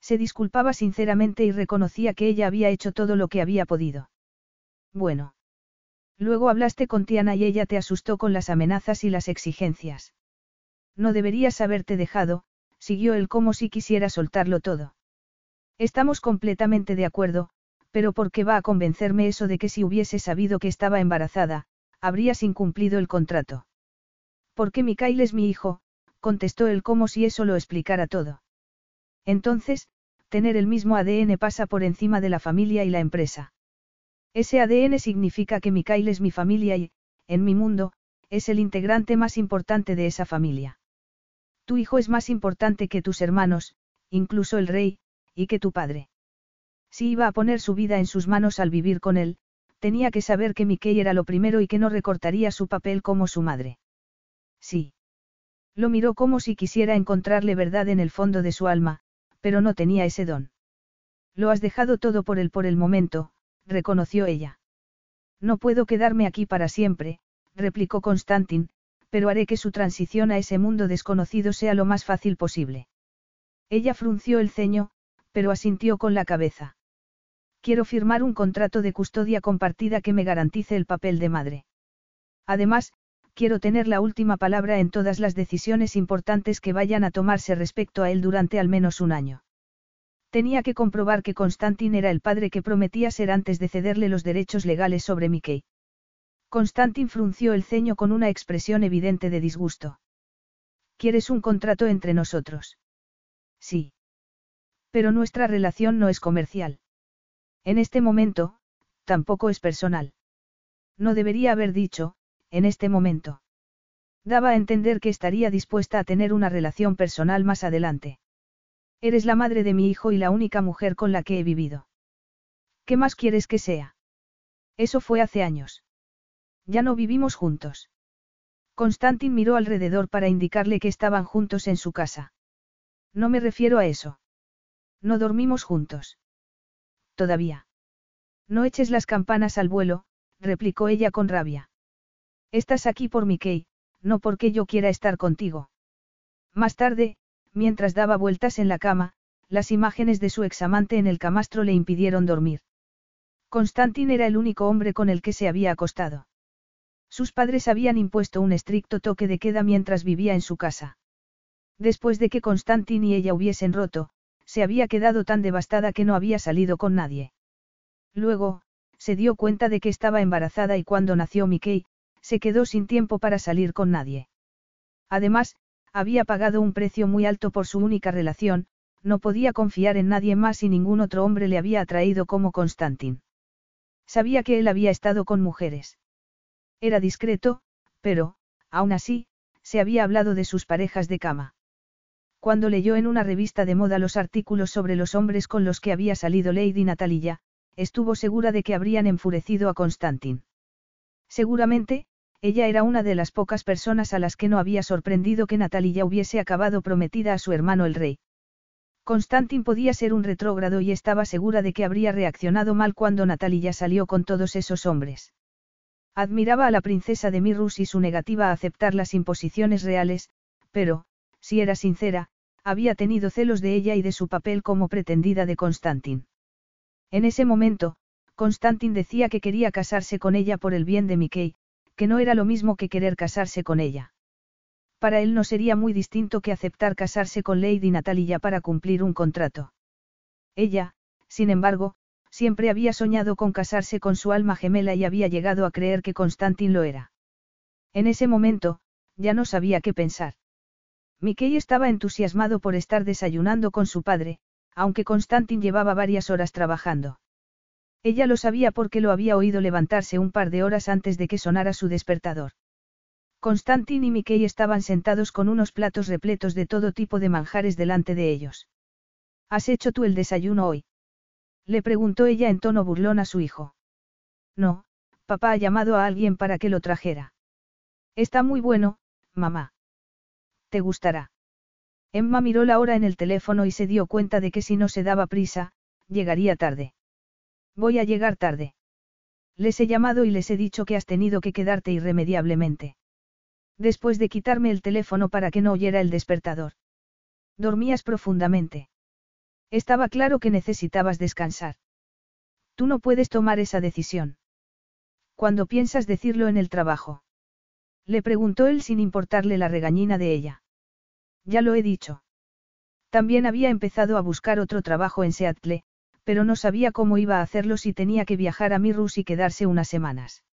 Se disculpaba sinceramente y reconocía que ella había hecho todo lo que había podido. Bueno. Luego hablaste con Tiana y ella te asustó con las amenazas y las exigencias. No deberías haberte dejado, siguió él como si quisiera soltarlo todo. Estamos completamente de acuerdo, pero ¿por qué va a convencerme eso de que si hubiese sabido que estaba embarazada, habrías incumplido el contrato? Porque Mikael es mi hijo, contestó él como si eso lo explicara todo. Entonces, tener el mismo ADN pasa por encima de la familia y la empresa. Ese ADN significa que Mikael es mi familia y, en mi mundo, es el integrante más importante de esa familia. Tu hijo es más importante que tus hermanos, incluso el rey, y que tu padre. Si iba a poner su vida en sus manos al vivir con él, tenía que saber que Mickey era lo primero y que no recortaría su papel como su madre. Sí. Lo miró como si quisiera encontrarle verdad en el fondo de su alma, pero no tenía ese don. Lo has dejado todo por él por el momento, reconoció ella. No puedo quedarme aquí para siempre, replicó Constantin, pero haré que su transición a ese mundo desconocido sea lo más fácil posible. Ella frunció el ceño, pero asintió con la cabeza. Quiero firmar un contrato de custodia compartida que me garantice el papel de madre. Además, quiero tener la última palabra en todas las decisiones importantes que vayan a tomarse respecto a él durante al menos un año. Tenía que comprobar que Constantin era el padre que prometía ser antes de cederle los derechos legales sobre Mickey. Constantin frunció el ceño con una expresión evidente de disgusto. ¿Quieres un contrato entre nosotros? Sí. Pero nuestra relación no es comercial. En este momento, tampoco es personal. No debería haber dicho, en este momento. Daba a entender que estaría dispuesta a tener una relación personal más adelante. Eres la madre de mi hijo y la única mujer con la que he vivido. ¿Qué más quieres que sea? Eso fue hace años. Ya no vivimos juntos. Constantin miró alrededor para indicarle que estaban juntos en su casa. No me refiero a eso. No dormimos juntos. Todavía. No eches las campanas al vuelo, replicó ella con rabia. Estás aquí por Mickey, no porque yo quiera estar contigo. Más tarde, mientras daba vueltas en la cama, las imágenes de su examante en el camastro le impidieron dormir. Constantin era el único hombre con el que se había acostado. Sus padres habían impuesto un estricto toque de queda mientras vivía en su casa. Después de que Constantin y ella hubiesen roto, se había quedado tan devastada que no había salido con nadie. Luego, se dio cuenta de que estaba embarazada y cuando nació Mickey, se quedó sin tiempo para salir con nadie. Además, había pagado un precio muy alto por su única relación, no podía confiar en nadie más y ningún otro hombre le había atraído como Constantin. Sabía que él había estado con mujeres. Era discreto, pero, aún así, se había hablado de sus parejas de cama. Cuando leyó en una revista de moda los artículos sobre los hombres con los que había salido Lady Natalia, estuvo segura de que habrían enfurecido a Constantin. Seguramente, ella era una de las pocas personas a las que no había sorprendido que Natalia hubiese acabado prometida a su hermano el rey. Constantin podía ser un retrógrado y estaba segura de que habría reaccionado mal cuando Natalia salió con todos esos hombres. Admiraba a la princesa de Mirrus y su negativa a aceptar las imposiciones reales, pero, si era sincera, había tenido celos de ella y de su papel como pretendida de Constantin. En ese momento, Constantin decía que quería casarse con ella por el bien de Mickey, que no era lo mismo que querer casarse con ella. Para él no sería muy distinto que aceptar casarse con Lady Natalia para cumplir un contrato. Ella, sin embargo, siempre había soñado con casarse con su alma gemela y había llegado a creer que Constantin lo era. En ese momento, ya no sabía qué pensar. Mickey estaba entusiasmado por estar desayunando con su padre, aunque Constantin llevaba varias horas trabajando. Ella lo sabía porque lo había oído levantarse un par de horas antes de que sonara su despertador. Constantin y Mickey estaban sentados con unos platos repletos de todo tipo de manjares delante de ellos. ¿Has hecho tú el desayuno hoy? Le preguntó ella en tono burlón a su hijo. No, papá ha llamado a alguien para que lo trajera. Está muy bueno, mamá. ¿Te gustará? Emma miró la hora en el teléfono y se dio cuenta de que si no se daba prisa, llegaría tarde. Voy a llegar tarde. Les he llamado y les he dicho que has tenido que quedarte irremediablemente. Después de quitarme el teléfono para que no oyera el despertador. Dormías profundamente. Estaba claro que necesitabas descansar. Tú no puedes tomar esa decisión. Cuando piensas decirlo en el trabajo? Le preguntó él sin importarle la regañina de ella. Ya lo he dicho. También había empezado a buscar otro trabajo en Seattle, pero no sabía cómo iba a hacerlo si tenía que viajar a Mirrus y quedarse unas semanas.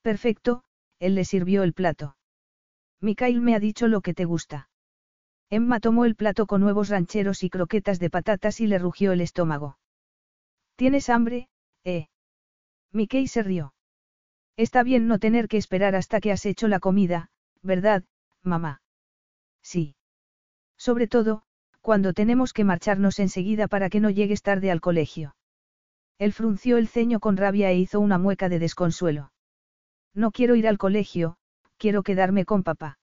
Perfecto, él le sirvió el plato. Mikhail me ha dicho lo que te gusta. Emma tomó el plato con nuevos rancheros y croquetas de patatas y le rugió el estómago. ¿Tienes hambre, eh? Mickey se rió. Está bien no tener que esperar hasta que has hecho la comida, ¿verdad, mamá? Sí. Sobre todo, cuando tenemos que marcharnos enseguida para que no llegues tarde al colegio. Él frunció el ceño con rabia e hizo una mueca de desconsuelo. No quiero ir al colegio, quiero quedarme con papá.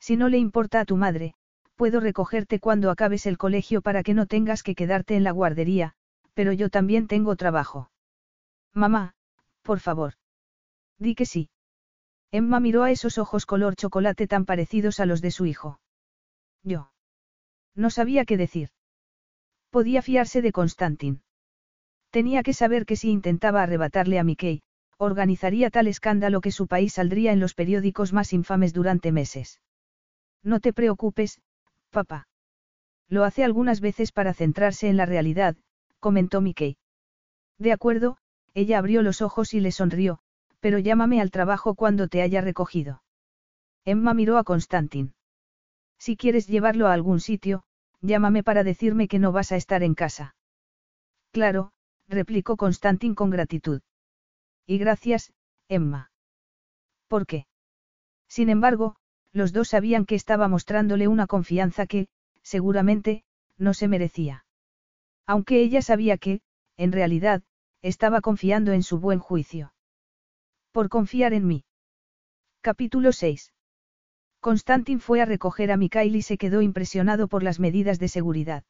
Si no le importa a tu madre, puedo recogerte cuando acabes el colegio para que no tengas que quedarte en la guardería, pero yo también tengo trabajo. Mamá, por favor. Di que sí. Emma miró a esos ojos color chocolate tan parecidos a los de su hijo. Yo. No sabía qué decir. Podía fiarse de Constantin. Tenía que saber que si intentaba arrebatarle a Mickey, organizaría tal escándalo que su país saldría en los periódicos más infames durante meses. No te preocupes, papá. Lo hace algunas veces para centrarse en la realidad, comentó Mickey. De acuerdo, ella abrió los ojos y le sonrió, pero llámame al trabajo cuando te haya recogido. Emma miró a Constantin. Si quieres llevarlo a algún sitio, llámame para decirme que no vas a estar en casa. Claro, replicó Constantin con gratitud. Y gracias, Emma. ¿Por qué? Sin embargo, los dos sabían que estaba mostrándole una confianza que, seguramente, no se merecía. Aunque ella sabía que, en realidad, estaba confiando en su buen juicio. Por confiar en mí. Capítulo 6. Constantin fue a recoger a Mikhail y se quedó impresionado por las medidas de seguridad.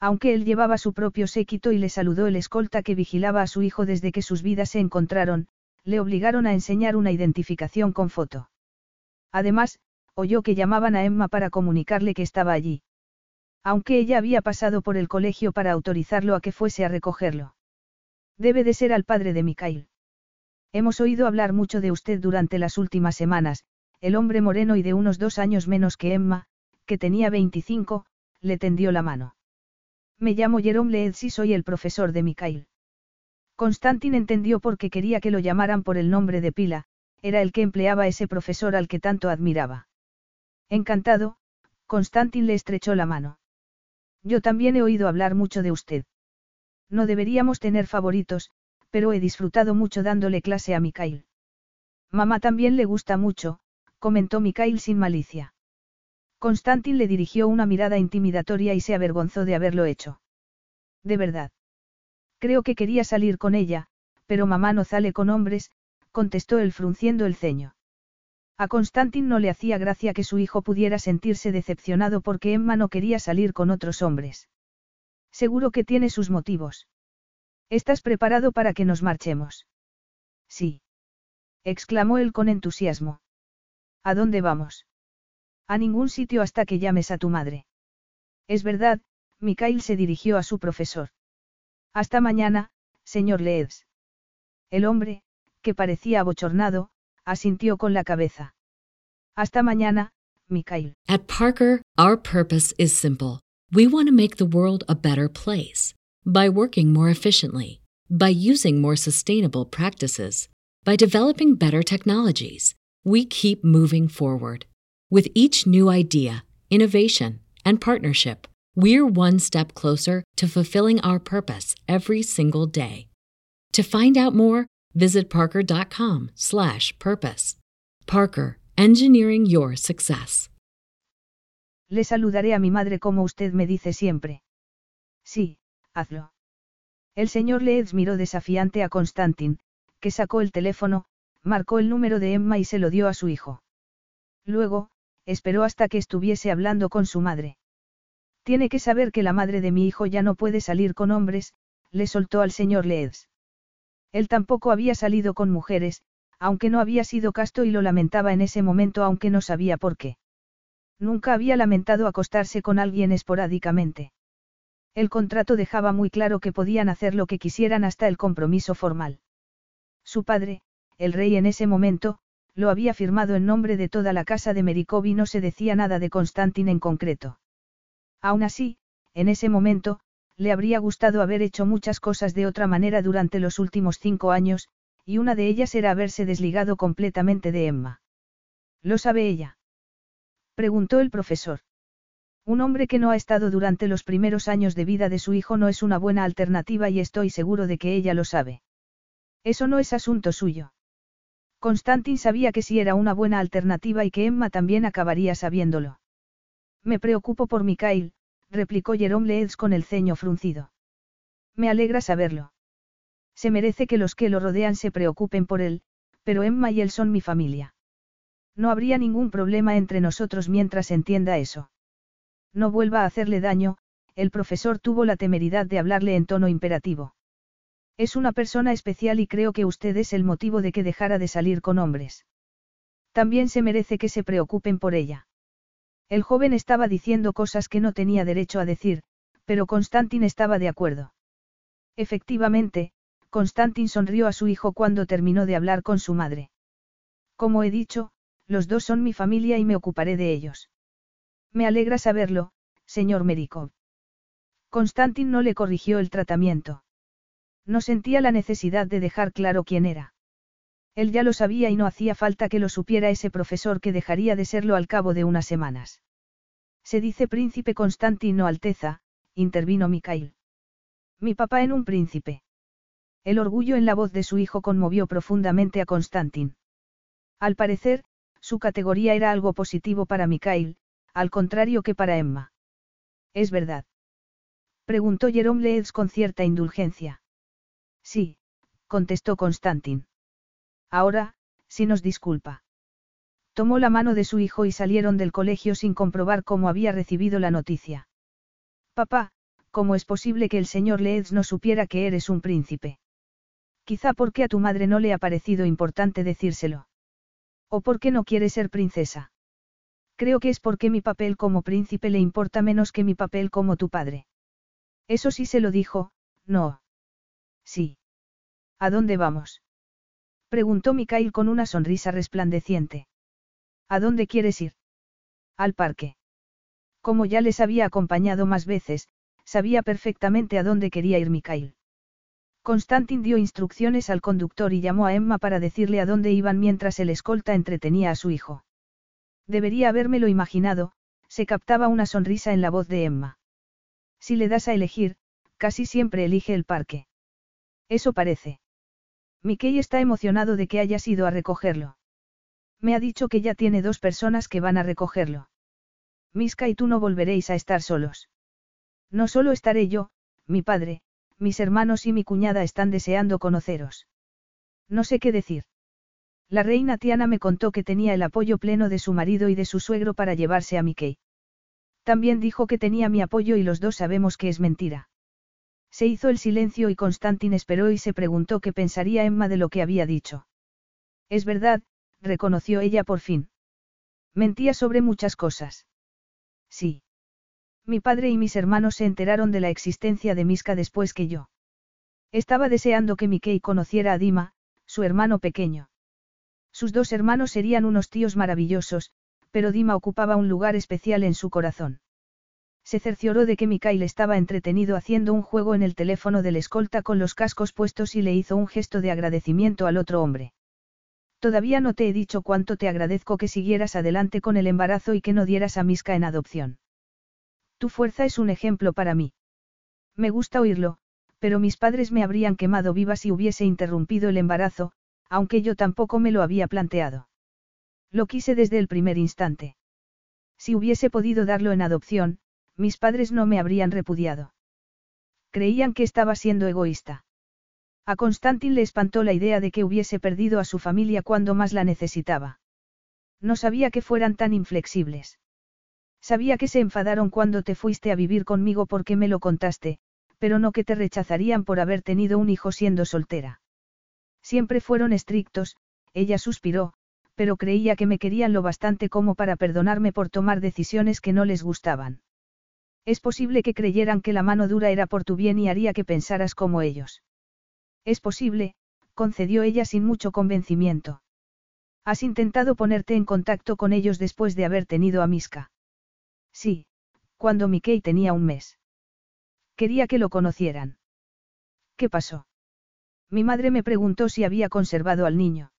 Aunque él llevaba su propio séquito y le saludó el escolta que vigilaba a su hijo desde que sus vidas se encontraron, le obligaron a enseñar una identificación con foto. Además, oyó que llamaban a Emma para comunicarle que estaba allí. Aunque ella había pasado por el colegio para autorizarlo a que fuese a recogerlo. Debe de ser al padre de Mikhail. Hemos oído hablar mucho de usted durante las últimas semanas, el hombre moreno y de unos dos años menos que Emma, que tenía 25, le tendió la mano. Me llamo Jerome Leeds y soy el profesor de Mikhail. Constantin entendió por qué quería que lo llamaran por el nombre de pila, era el que empleaba ese profesor al que tanto admiraba. Encantado, Constantin le estrechó la mano. Yo también he oído hablar mucho de usted. No deberíamos tener favoritos, pero he disfrutado mucho dándole clase a Mikhail. Mamá también le gusta mucho, comentó Mikhail sin malicia. Constantin le dirigió una mirada intimidatoria y se avergonzó de haberlo hecho. De verdad. Creo que quería salir con ella, pero mamá no sale con hombres, contestó él frunciendo el ceño. A Constantin no le hacía gracia que su hijo pudiera sentirse decepcionado porque Emma no quería salir con otros hombres. Seguro que tiene sus motivos. ¿Estás preparado para que nos marchemos? Sí. exclamó él con entusiasmo. ¿A dónde vamos? A ningún sitio hasta que llames a tu madre. Es verdad, Mikhail se dirigió a su profesor. Hasta mañana, señor Leeds. El hombre, que parecía abochornado, asintió con la cabeza. Hasta mañana, Mikhail. At Parker, our purpose is simple. We want to make the world a better place by working more efficiently, by using more sustainable practices, by developing better technologies. We keep moving forward. With each new idea, innovation, and partnership, we're one step closer to fulfilling our purpose every single day. To find out more, visit parker.com/purpose. Parker, engineering your success. Le saludaré a mi madre como usted me dice siempre. Sí, hazlo. El señor Leeds miró desafiante a Constantin, que sacó el teléfono, marcó el número de Emma y se lo dio a su hijo. Luego, esperó hasta que estuviese hablando con su madre. Tiene que saber que la madre de mi hijo ya no puede salir con hombres, le soltó al señor Leeds. Él tampoco había salido con mujeres, aunque no había sido casto y lo lamentaba en ese momento aunque no sabía por qué. Nunca había lamentado acostarse con alguien esporádicamente. El contrato dejaba muy claro que podían hacer lo que quisieran hasta el compromiso formal. Su padre, el rey en ese momento, lo había firmado en nombre de toda la casa de Merikov y no se decía nada de Constantin en concreto. Aún así, en ese momento, le habría gustado haber hecho muchas cosas de otra manera durante los últimos cinco años, y una de ellas era haberse desligado completamente de Emma. ¿Lo sabe ella? Preguntó el profesor. Un hombre que no ha estado durante los primeros años de vida de su hijo no es una buena alternativa y estoy seguro de que ella lo sabe. Eso no es asunto suyo. Constantin sabía que sí era una buena alternativa y que Emma también acabaría sabiéndolo. Me preocupo por Mikhail, replicó Jerome Leeds con el ceño fruncido. Me alegra saberlo. Se merece que los que lo rodean se preocupen por él, pero Emma y él son mi familia. No habría ningún problema entre nosotros mientras entienda eso. No vuelva a hacerle daño, el profesor tuvo la temeridad de hablarle en tono imperativo. Es una persona especial y creo que usted es el motivo de que dejara de salir con hombres. También se merece que se preocupen por ella. El joven estaba diciendo cosas que no tenía derecho a decir, pero Constantin estaba de acuerdo. Efectivamente, Constantin sonrió a su hijo cuando terminó de hablar con su madre. Como he dicho, los dos son mi familia y me ocuparé de ellos. Me alegra saberlo, señor Merikov. Constantin no le corrigió el tratamiento. No sentía la necesidad de dejar claro quién era. Él ya lo sabía y no hacía falta que lo supiera ese profesor que dejaría de serlo al cabo de unas semanas. Se dice príncipe Constantino Alteza, intervino Mikhail. Mi papá en un príncipe. El orgullo en la voz de su hijo conmovió profundamente a Constantin. Al parecer, su categoría era algo positivo para Mikhail, al contrario que para Emma. ¿Es verdad? Preguntó Jerome Leeds con cierta indulgencia. Sí, contestó Constantin. Ahora, si nos disculpa. Tomó la mano de su hijo y salieron del colegio sin comprobar cómo había recibido la noticia. Papá, ¿cómo es posible que el señor Leeds no supiera que eres un príncipe? Quizá porque a tu madre no le ha parecido importante decírselo. O porque no quiere ser princesa. Creo que es porque mi papel como príncipe le importa menos que mi papel como tu padre. Eso sí se lo dijo, no. Sí. ¿A dónde vamos? Preguntó Mikhail con una sonrisa resplandeciente. ¿A dónde quieres ir? Al parque. Como ya les había acompañado más veces, sabía perfectamente a dónde quería ir Mikhail. Constantin dio instrucciones al conductor y llamó a Emma para decirle a dónde iban mientras el escolta entretenía a su hijo. Debería habérmelo imaginado, se captaba una sonrisa en la voz de Emma. Si le das a elegir, casi siempre elige el parque. Eso parece. Mickey está emocionado de que hayas ido a recogerlo. Me ha dicho que ya tiene dos personas que van a recogerlo. Miska y tú no volveréis a estar solos. No solo estaré yo, mi padre, mis hermanos y mi cuñada están deseando conoceros. No sé qué decir. La reina Tiana me contó que tenía el apoyo pleno de su marido y de su suegro para llevarse a Mickey. También dijo que tenía mi apoyo y los dos sabemos que es mentira. Se hizo el silencio y Constantin esperó y se preguntó qué pensaría Emma de lo que había dicho. Es verdad, reconoció ella por fin. Mentía sobre muchas cosas. Sí. Mi padre y mis hermanos se enteraron de la existencia de Miska después que yo. Estaba deseando que Mickey conociera a Dima, su hermano pequeño. Sus dos hermanos serían unos tíos maravillosos, pero Dima ocupaba un lugar especial en su corazón. Se cercioró de que Mikhail estaba entretenido haciendo un juego en el teléfono del escolta con los cascos puestos y le hizo un gesto de agradecimiento al otro hombre. Todavía no te he dicho cuánto te agradezco que siguieras adelante con el embarazo y que no dieras a Miska en adopción. Tu fuerza es un ejemplo para mí. Me gusta oírlo, pero mis padres me habrían quemado viva si hubiese interrumpido el embarazo, aunque yo tampoco me lo había planteado. Lo quise desde el primer instante. Si hubiese podido darlo en adopción, mis padres no me habrían repudiado. Creían que estaba siendo egoísta. A Constantin le espantó la idea de que hubiese perdido a su familia cuando más la necesitaba. No sabía que fueran tan inflexibles. Sabía que se enfadaron cuando te fuiste a vivir conmigo porque me lo contaste, pero no que te rechazarían por haber tenido un hijo siendo soltera. Siempre fueron estrictos, ella suspiró, pero creía que me querían lo bastante como para perdonarme por tomar decisiones que no les gustaban. Es posible que creyeran que la mano dura era por tu bien y haría que pensaras como ellos. Es posible, concedió ella sin mucho convencimiento. Has intentado ponerte en contacto con ellos después de haber tenido a Miska. Sí, cuando Mickey tenía un mes. Quería que lo conocieran. ¿Qué pasó? Mi madre me preguntó si había conservado al niño.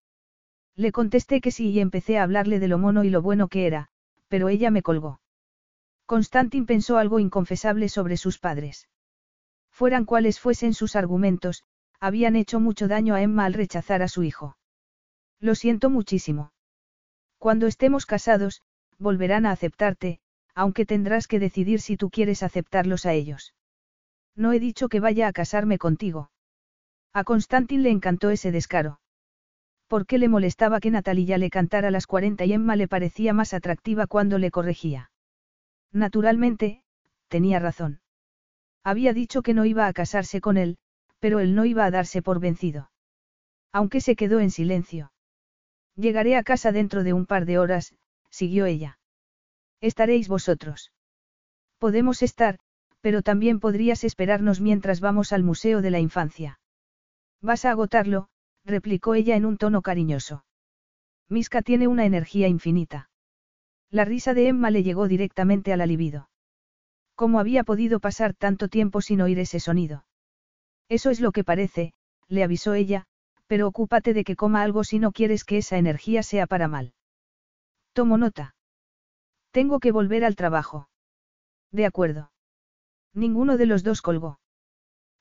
Le contesté que sí y empecé a hablarle de lo mono y lo bueno que era, pero ella me colgó. Constantin pensó algo inconfesable sobre sus padres. Fueran cuales fuesen sus argumentos, habían hecho mucho daño a Emma al rechazar a su hijo. Lo siento muchísimo. Cuando estemos casados, volverán a aceptarte, aunque tendrás que decidir si tú quieres aceptarlos a ellos. No he dicho que vaya a casarme contigo. A Constantin le encantó ese descaro. ¿Por qué le molestaba que Natalia le cantara las 40 y Emma le parecía más atractiva cuando le corregía? Naturalmente, tenía razón. Había dicho que no iba a casarse con él, pero él no iba a darse por vencido. Aunque se quedó en silencio. Llegaré a casa dentro de un par de horas, siguió ella. Estaréis vosotros. Podemos estar, pero también podrías esperarnos mientras vamos al Museo de la Infancia. Vas a agotarlo, replicó ella en un tono cariñoso. Miska tiene una energía infinita. La risa de Emma le llegó directamente a la libido. ¿Cómo había podido pasar tanto tiempo sin oír ese sonido? Eso es lo que parece, le avisó ella, pero ocúpate de que coma algo si no quieres que esa energía sea para mal. Tomo nota. Tengo que volver al trabajo. De acuerdo. Ninguno de los dos colgó.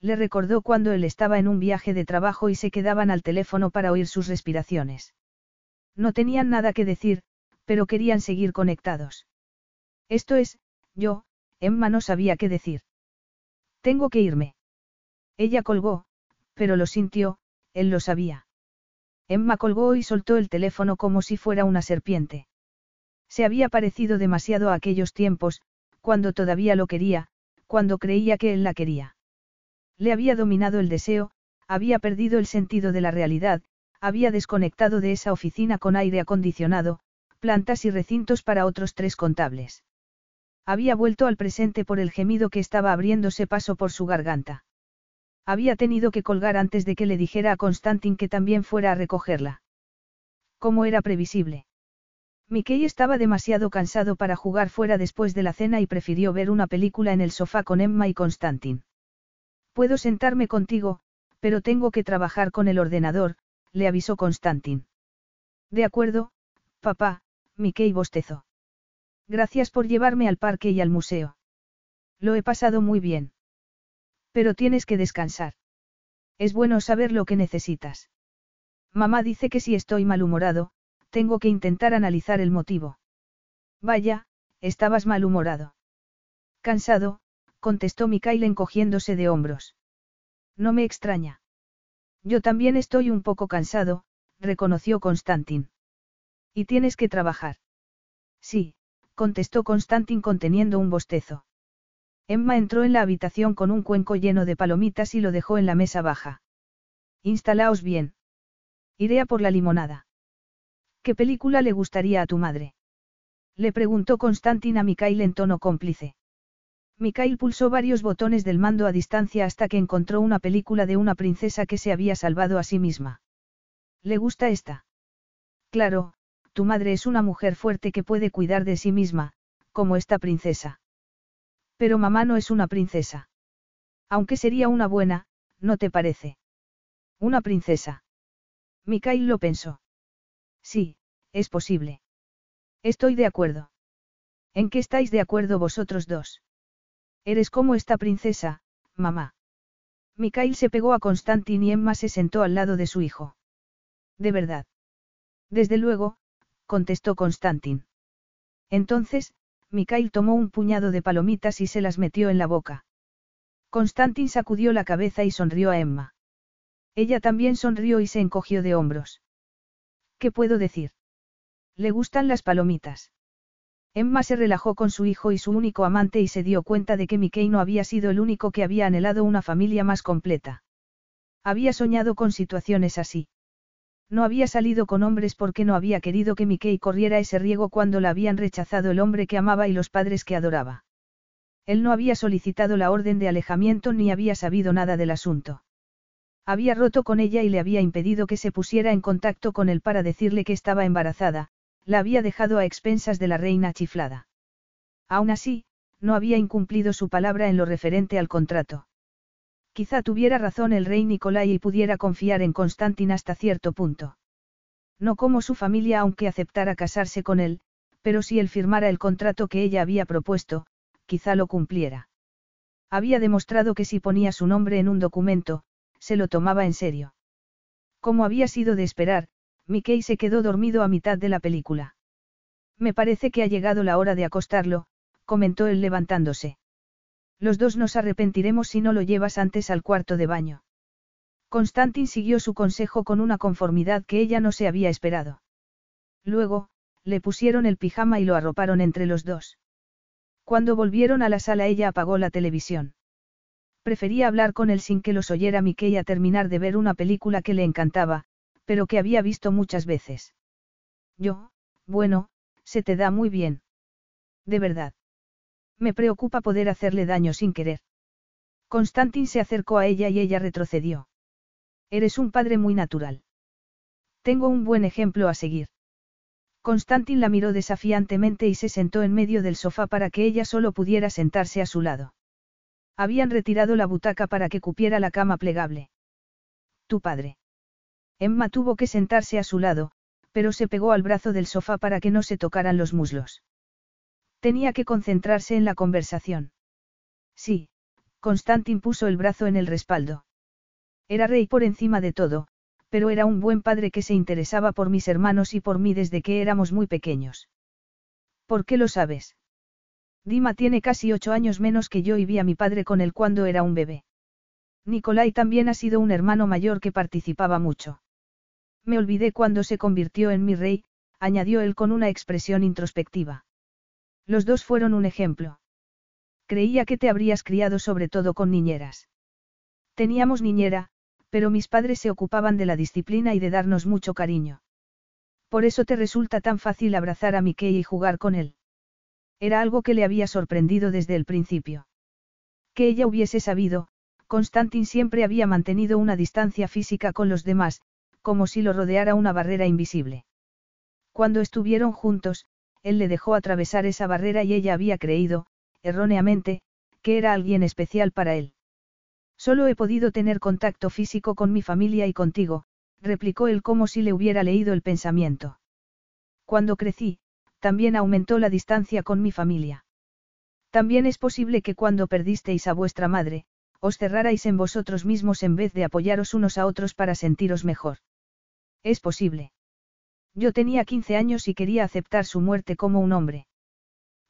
Le recordó cuando él estaba en un viaje de trabajo y se quedaban al teléfono para oír sus respiraciones. No tenían nada que decir, pero querían seguir conectados. Esto es, yo, Emma no sabía qué decir. Tengo que irme. Ella colgó, pero lo sintió, él lo sabía. Emma colgó y soltó el teléfono como si fuera una serpiente. Se había parecido demasiado a aquellos tiempos, cuando todavía lo quería, cuando creía que él la quería. Le había dominado el deseo, había perdido el sentido de la realidad, había desconectado de esa oficina con aire acondicionado, plantas y recintos para otros tres contables. Había vuelto al presente por el gemido que estaba abriéndose paso por su garganta. Había tenido que colgar antes de que le dijera a Constantin que también fuera a recogerla. Como era previsible. Mickey estaba demasiado cansado para jugar fuera después de la cena y prefirió ver una película en el sofá con Emma y Constantin. Puedo sentarme contigo, pero tengo que trabajar con el ordenador, le avisó Constantin. De acuerdo, papá, Mickey bostezó. Gracias por llevarme al parque y al museo. Lo he pasado muy bien. Pero tienes que descansar. Es bueno saber lo que necesitas. Mamá dice que si estoy malhumorado, tengo que intentar analizar el motivo. Vaya, estabas malhumorado. Cansado, contestó Mikael encogiéndose de hombros. No me extraña. Yo también estoy un poco cansado, reconoció Constantin. Y tienes que trabajar. Sí, contestó Constantin conteniendo un bostezo. Emma entró en la habitación con un cuenco lleno de palomitas y lo dejó en la mesa baja. Instalaos bien. Iré a por la limonada. ¿Qué película le gustaría a tu madre? Le preguntó Constantin a Mikhail en tono cómplice. Mikhail pulsó varios botones del mando a distancia hasta que encontró una película de una princesa que se había salvado a sí misma. ¿Le gusta esta? Claro, tu madre es una mujer fuerte que puede cuidar de sí misma, como esta princesa. Pero mamá no es una princesa. Aunque sería una buena, ¿no te parece? Una princesa. Mikhail lo pensó. Sí, es posible. Estoy de acuerdo. ¿En qué estáis de acuerdo vosotros dos? Eres como esta princesa, mamá. Mikhail se pegó a Constantin y Emma se sentó al lado de su hijo. De verdad. Desde luego, contestó Constantin. Entonces, Mikhail tomó un puñado de palomitas y se las metió en la boca. Constantin sacudió la cabeza y sonrió a Emma. Ella también sonrió y se encogió de hombros. ¿Qué puedo decir? Le gustan las palomitas. Emma se relajó con su hijo y su único amante y se dio cuenta de que Mickey no había sido el único que había anhelado una familia más completa. Había soñado con situaciones así. No había salido con hombres porque no había querido que Mickey corriera ese riego cuando la habían rechazado el hombre que amaba y los padres que adoraba. Él no había solicitado la orden de alejamiento ni había sabido nada del asunto. Había roto con ella y le había impedido que se pusiera en contacto con él para decirle que estaba embarazada, la había dejado a expensas de la reina chiflada. Aún así, no había incumplido su palabra en lo referente al contrato. Quizá tuviera razón el rey Nicolai y pudiera confiar en Constantin hasta cierto punto. No como su familia aunque aceptara casarse con él, pero si él firmara el contrato que ella había propuesto, quizá lo cumpliera. Había demostrado que si ponía su nombre en un documento, se lo tomaba en serio. Como había sido de esperar, Mickey se quedó dormido a mitad de la película. Me parece que ha llegado la hora de acostarlo, comentó él levantándose. Los dos nos arrepentiremos si no lo llevas antes al cuarto de baño. Constantin siguió su consejo con una conformidad que ella no se había esperado. Luego, le pusieron el pijama y lo arroparon entre los dos. Cuando volvieron a la sala ella apagó la televisión. Prefería hablar con él sin que los oyera Mickey a terminar de ver una película que le encantaba, pero que había visto muchas veces. Yo, bueno, se te da muy bien. De verdad. Me preocupa poder hacerle daño sin querer. Constantin se acercó a ella y ella retrocedió. Eres un padre muy natural. Tengo un buen ejemplo a seguir. Constantin la miró desafiantemente y se sentó en medio del sofá para que ella solo pudiera sentarse a su lado. Habían retirado la butaca para que cupiera la cama plegable. Tu padre. Emma tuvo que sentarse a su lado, pero se pegó al brazo del sofá para que no se tocaran los muslos. Tenía que concentrarse en la conversación. Sí, Constantin puso el brazo en el respaldo. Era rey por encima de todo, pero era un buen padre que se interesaba por mis hermanos y por mí desde que éramos muy pequeños. ¿Por qué lo sabes? Dima tiene casi ocho años menos que yo y vi a mi padre con él cuando era un bebé. Nicolai también ha sido un hermano mayor que participaba mucho. Me olvidé cuando se convirtió en mi rey, añadió él con una expresión introspectiva. Los dos fueron un ejemplo. Creía que te habrías criado sobre todo con niñeras. Teníamos niñera, pero mis padres se ocupaban de la disciplina y de darnos mucho cariño. Por eso te resulta tan fácil abrazar a Mickey y jugar con él. Era algo que le había sorprendido desde el principio. Que ella hubiese sabido, Constantin siempre había mantenido una distancia física con los demás, como si lo rodeara una barrera invisible. Cuando estuvieron juntos, él le dejó atravesar esa barrera y ella había creído, erróneamente, que era alguien especial para él. Solo he podido tener contacto físico con mi familia y contigo, replicó él como si le hubiera leído el pensamiento. Cuando crecí, también aumentó la distancia con mi familia. También es posible que cuando perdisteis a vuestra madre, os cerrarais en vosotros mismos en vez de apoyaros unos a otros para sentiros mejor. Es posible. Yo tenía 15 años y quería aceptar su muerte como un hombre.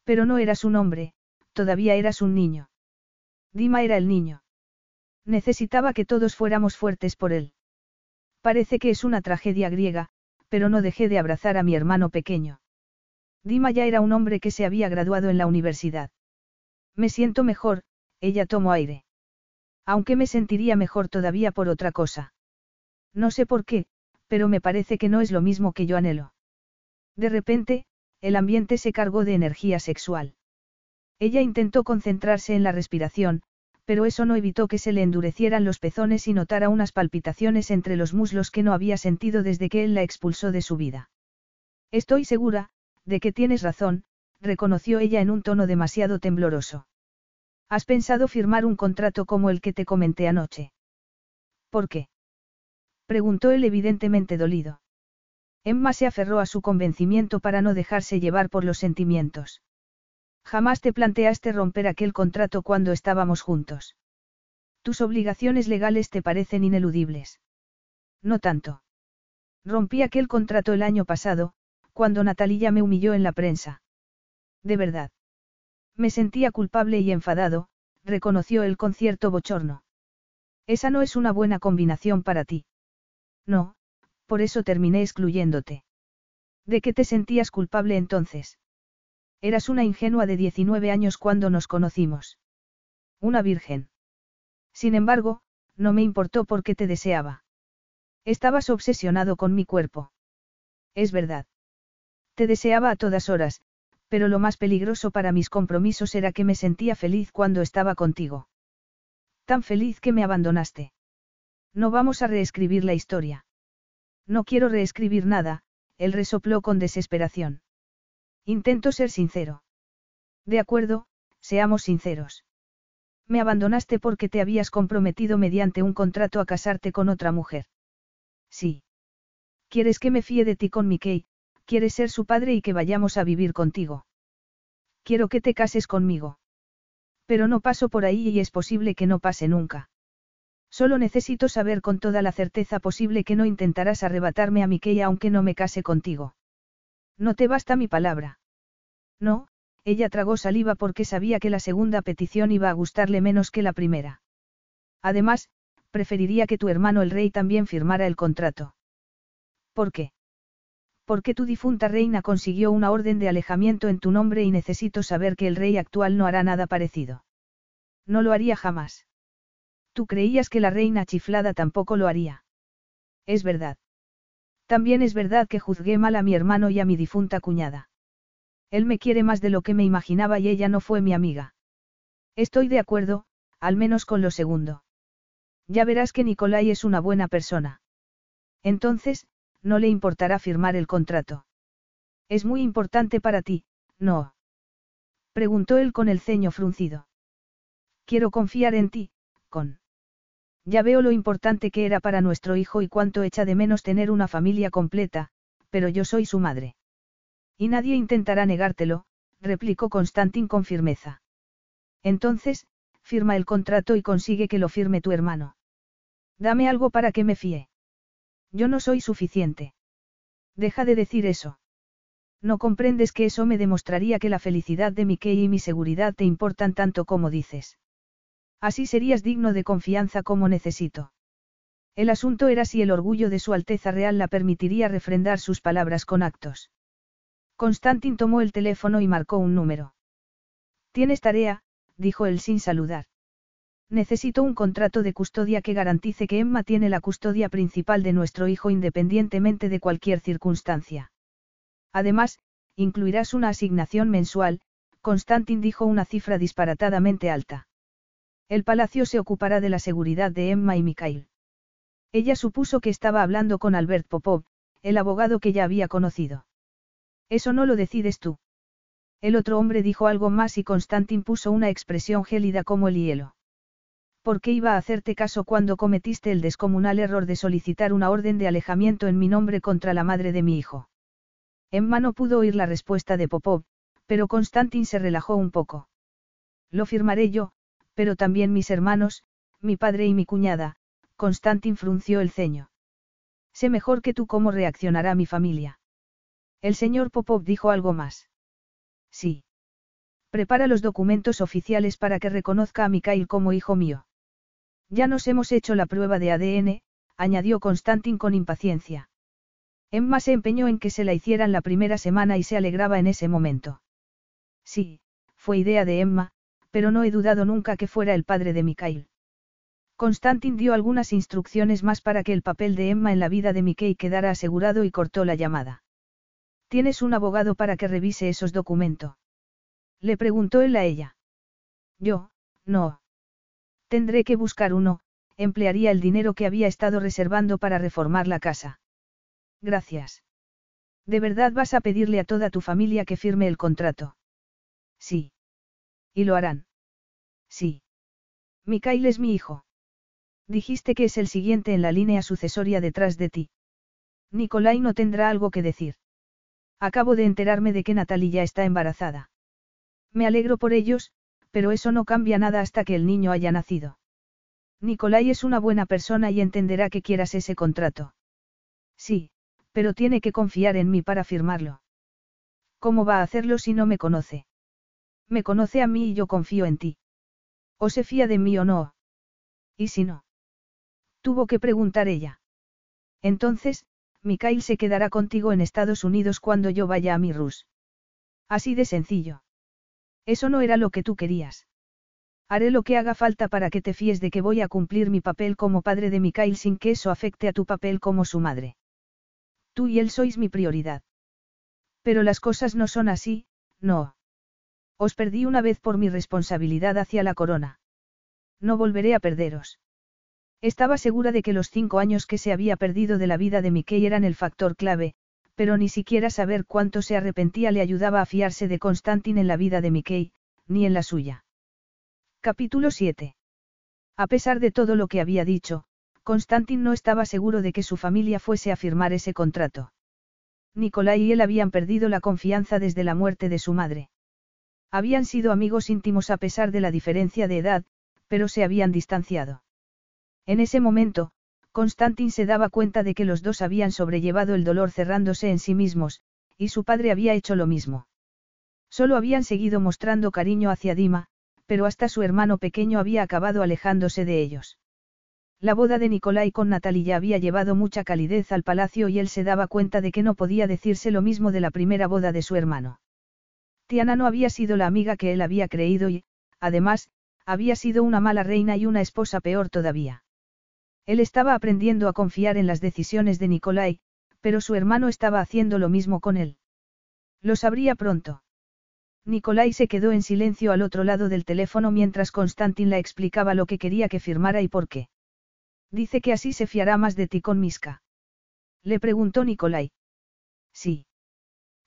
Pero no eras un hombre, todavía eras un niño. Dima era el niño. Necesitaba que todos fuéramos fuertes por él. Parece que es una tragedia griega, pero no dejé de abrazar a mi hermano pequeño. Dima ya era un hombre que se había graduado en la universidad. Me siento mejor, ella tomó aire. Aunque me sentiría mejor todavía por otra cosa. No sé por qué, pero me parece que no es lo mismo que yo anhelo. De repente, el ambiente se cargó de energía sexual. Ella intentó concentrarse en la respiración, pero eso no evitó que se le endurecieran los pezones y notara unas palpitaciones entre los muslos que no había sentido desde que él la expulsó de su vida. Estoy segura, de que tienes razón, reconoció ella en un tono demasiado tembloroso. ¿Has pensado firmar un contrato como el que te comenté anoche? ¿Por qué? Preguntó él evidentemente dolido. Emma se aferró a su convencimiento para no dejarse llevar por los sentimientos. Jamás te planteaste romper aquel contrato cuando estábamos juntos. Tus obligaciones legales te parecen ineludibles. No tanto. Rompí aquel contrato el año pasado, cuando Natalia me humilló en la prensa. De verdad. Me sentía culpable y enfadado, reconoció el concierto bochorno. Esa no es una buena combinación para ti. No, por eso terminé excluyéndote. ¿De qué te sentías culpable entonces? Eras una ingenua de 19 años cuando nos conocimos. Una virgen. Sin embargo, no me importó porque te deseaba. Estabas obsesionado con mi cuerpo. Es verdad. Te deseaba a todas horas, pero lo más peligroso para mis compromisos era que me sentía feliz cuando estaba contigo. Tan feliz que me abandonaste. No vamos a reescribir la historia. No quiero reescribir nada, él resopló con desesperación. Intento ser sincero. De acuerdo, seamos sinceros. Me abandonaste porque te habías comprometido mediante un contrato a casarte con otra mujer. Sí. Quieres que me fíe de ti con Mickey, quieres ser su padre y que vayamos a vivir contigo. Quiero que te cases conmigo. Pero no paso por ahí y es posible que no pase nunca. Solo necesito saber con toda la certeza posible que no intentarás arrebatarme a Mickey aunque no me case contigo. No te basta mi palabra. No, ella tragó saliva porque sabía que la segunda petición iba a gustarle menos que la primera. Además, preferiría que tu hermano el rey también firmara el contrato. ¿Por qué? Porque tu difunta reina consiguió una orden de alejamiento en tu nombre y necesito saber que el rey actual no hará nada parecido. No lo haría jamás. Tú creías que la reina chiflada tampoco lo haría. Es verdad. También es verdad que juzgué mal a mi hermano y a mi difunta cuñada. Él me quiere más de lo que me imaginaba y ella no fue mi amiga. Estoy de acuerdo, al menos con lo segundo. Ya verás que Nicolai es una buena persona. Entonces, no le importará firmar el contrato. Es muy importante para ti, ¿no? Preguntó él con el ceño fruncido. Quiero confiar en ti, con. Ya veo lo importante que era para nuestro hijo y cuánto echa de menos tener una familia completa, pero yo soy su madre. Y nadie intentará negártelo, replicó Constantin con firmeza. Entonces, firma el contrato y consigue que lo firme tu hermano. Dame algo para que me fíe. Yo no soy suficiente. Deja de decir eso. No comprendes que eso me demostraría que la felicidad de Mickey y mi seguridad te importan tanto como dices. Así serías digno de confianza como necesito. El asunto era si el orgullo de su Alteza Real la permitiría refrendar sus palabras con actos. Constantin tomó el teléfono y marcó un número. Tienes tarea, dijo él sin saludar. Necesito un contrato de custodia que garantice que Emma tiene la custodia principal de nuestro hijo independientemente de cualquier circunstancia. Además, incluirás una asignación mensual, Constantin dijo una cifra disparatadamente alta. El palacio se ocupará de la seguridad de Emma y Mikhail. Ella supuso que estaba hablando con Albert Popov, el abogado que ya había conocido. Eso no lo decides tú. El otro hombre dijo algo más y Constantin puso una expresión gélida como el hielo. ¿Por qué iba a hacerte caso cuando cometiste el descomunal error de solicitar una orden de alejamiento en mi nombre contra la madre de mi hijo? Emma no pudo oír la respuesta de Popov, pero Constantin se relajó un poco. Lo firmaré yo, pero también mis hermanos, mi padre y mi cuñada, Constantin frunció el ceño. Sé mejor que tú cómo reaccionará mi familia. El señor Popov dijo algo más. Sí. Prepara los documentos oficiales para que reconozca a Mikhail como hijo mío. Ya nos hemos hecho la prueba de ADN, añadió Constantin con impaciencia. Emma se empeñó en que se la hicieran la primera semana y se alegraba en ese momento. Sí, fue idea de Emma, pero no he dudado nunca que fuera el padre de Mikhail. Constantin dio algunas instrucciones más para que el papel de Emma en la vida de Mikhail quedara asegurado y cortó la llamada. ¿Tienes un abogado para que revise esos documentos? Le preguntó él a ella. Yo, no. Tendré que buscar uno, emplearía el dinero que había estado reservando para reformar la casa. Gracias. ¿De verdad vas a pedirle a toda tu familia que firme el contrato? Sí. ¿Y lo harán? Sí. Mikhail es mi hijo. Dijiste que es el siguiente en la línea sucesoria detrás de ti. Nikolai no tendrá algo que decir. Acabo de enterarme de que Natalia ya está embarazada. Me alegro por ellos, pero eso no cambia nada hasta que el niño haya nacido. Nicolai es una buena persona y entenderá que quieras ese contrato. Sí, pero tiene que confiar en mí para firmarlo. ¿Cómo va a hacerlo si no me conoce? Me conoce a mí y yo confío en ti. ¿O se fía de mí o no? ¿Y si no? Tuvo que preguntar ella. Entonces, Mikhail se quedará contigo en Estados Unidos cuando yo vaya a mi Rus. Así de sencillo. Eso no era lo que tú querías. Haré lo que haga falta para que te fíes de que voy a cumplir mi papel como padre de Mikhail sin que eso afecte a tu papel como su madre. Tú y él sois mi prioridad. Pero las cosas no son así, no. Os perdí una vez por mi responsabilidad hacia la corona. No volveré a perderos. Estaba segura de que los cinco años que se había perdido de la vida de Mickey eran el factor clave, pero ni siquiera saber cuánto se arrepentía le ayudaba a fiarse de Constantin en la vida de Mickey, ni en la suya. Capítulo 7. A pesar de todo lo que había dicho, Constantin no estaba seguro de que su familia fuese a firmar ese contrato. Nicolai y él habían perdido la confianza desde la muerte de su madre. Habían sido amigos íntimos a pesar de la diferencia de edad, pero se habían distanciado. En ese momento, Constantin se daba cuenta de que los dos habían sobrellevado el dolor cerrándose en sí mismos, y su padre había hecho lo mismo. Solo habían seguido mostrando cariño hacia Dima, pero hasta su hermano pequeño había acabado alejándose de ellos. La boda de Nicolai con Natalia había llevado mucha calidez al palacio y él se daba cuenta de que no podía decirse lo mismo de la primera boda de su hermano. Tiana no había sido la amiga que él había creído y, además, había sido una mala reina y una esposa peor todavía. Él estaba aprendiendo a confiar en las decisiones de Nicolai, pero su hermano estaba haciendo lo mismo con él. Lo sabría pronto. Nicolai se quedó en silencio al otro lado del teléfono mientras Constantin la explicaba lo que quería que firmara y por qué. Dice que así se fiará más de ti con Miska. Le preguntó Nicolai. Sí.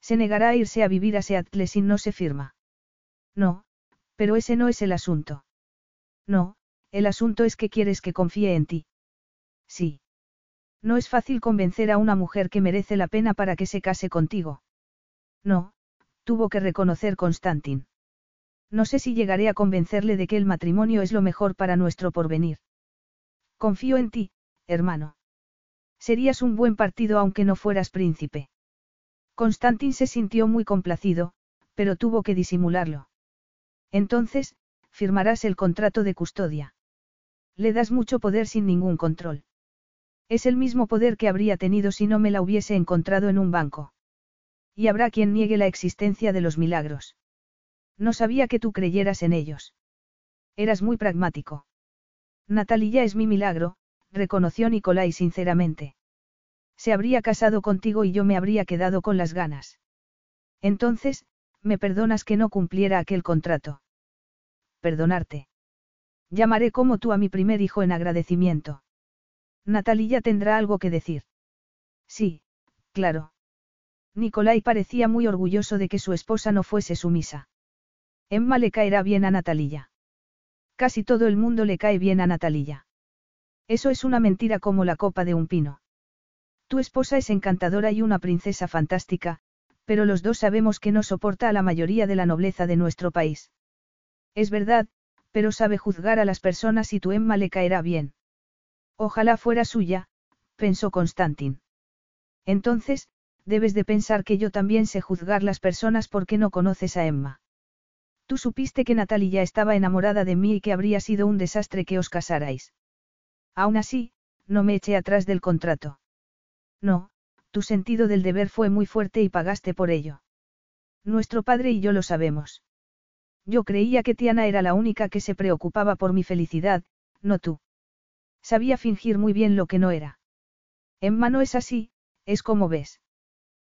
Se negará a irse a vivir a Seattle si no se firma. No, pero ese no es el asunto. No, el asunto es que quieres que confíe en ti. Sí. No es fácil convencer a una mujer que merece la pena para que se case contigo. No, tuvo que reconocer Constantin. No sé si llegaré a convencerle de que el matrimonio es lo mejor para nuestro porvenir. Confío en ti, hermano. Serías un buen partido aunque no fueras príncipe. Constantin se sintió muy complacido, pero tuvo que disimularlo. Entonces, firmarás el contrato de custodia. Le das mucho poder sin ningún control. Es el mismo poder que habría tenido si no me la hubiese encontrado en un banco. Y habrá quien niegue la existencia de los milagros. No sabía que tú creyeras en ellos. Eras muy pragmático. Natalia es mi milagro, reconoció Nicolai sinceramente. Se habría casado contigo y yo me habría quedado con las ganas. Entonces, me perdonas que no cumpliera aquel contrato. Perdonarte. Llamaré como tú a mi primer hijo en agradecimiento. Natalia tendrá algo que decir. Sí, claro. Nicolai parecía muy orgulloso de que su esposa no fuese sumisa. Emma le caerá bien a Natalia. Casi todo el mundo le cae bien a Natalia. Eso es una mentira como la copa de un pino. Tu esposa es encantadora y una princesa fantástica, pero los dos sabemos que no soporta a la mayoría de la nobleza de nuestro país. Es verdad, pero sabe juzgar a las personas y tu Emma le caerá bien. Ojalá fuera suya, pensó Constantin. Entonces, debes de pensar que yo también sé juzgar las personas porque no conoces a Emma. Tú supiste que Natalia estaba enamorada de mí y que habría sido un desastre que os casarais. Aún así, no me eché atrás del contrato. No, tu sentido del deber fue muy fuerte y pagaste por ello. Nuestro padre y yo lo sabemos. Yo creía que Tiana era la única que se preocupaba por mi felicidad, no tú. Sabía fingir muy bien lo que no era. Emma no es así, es como ves.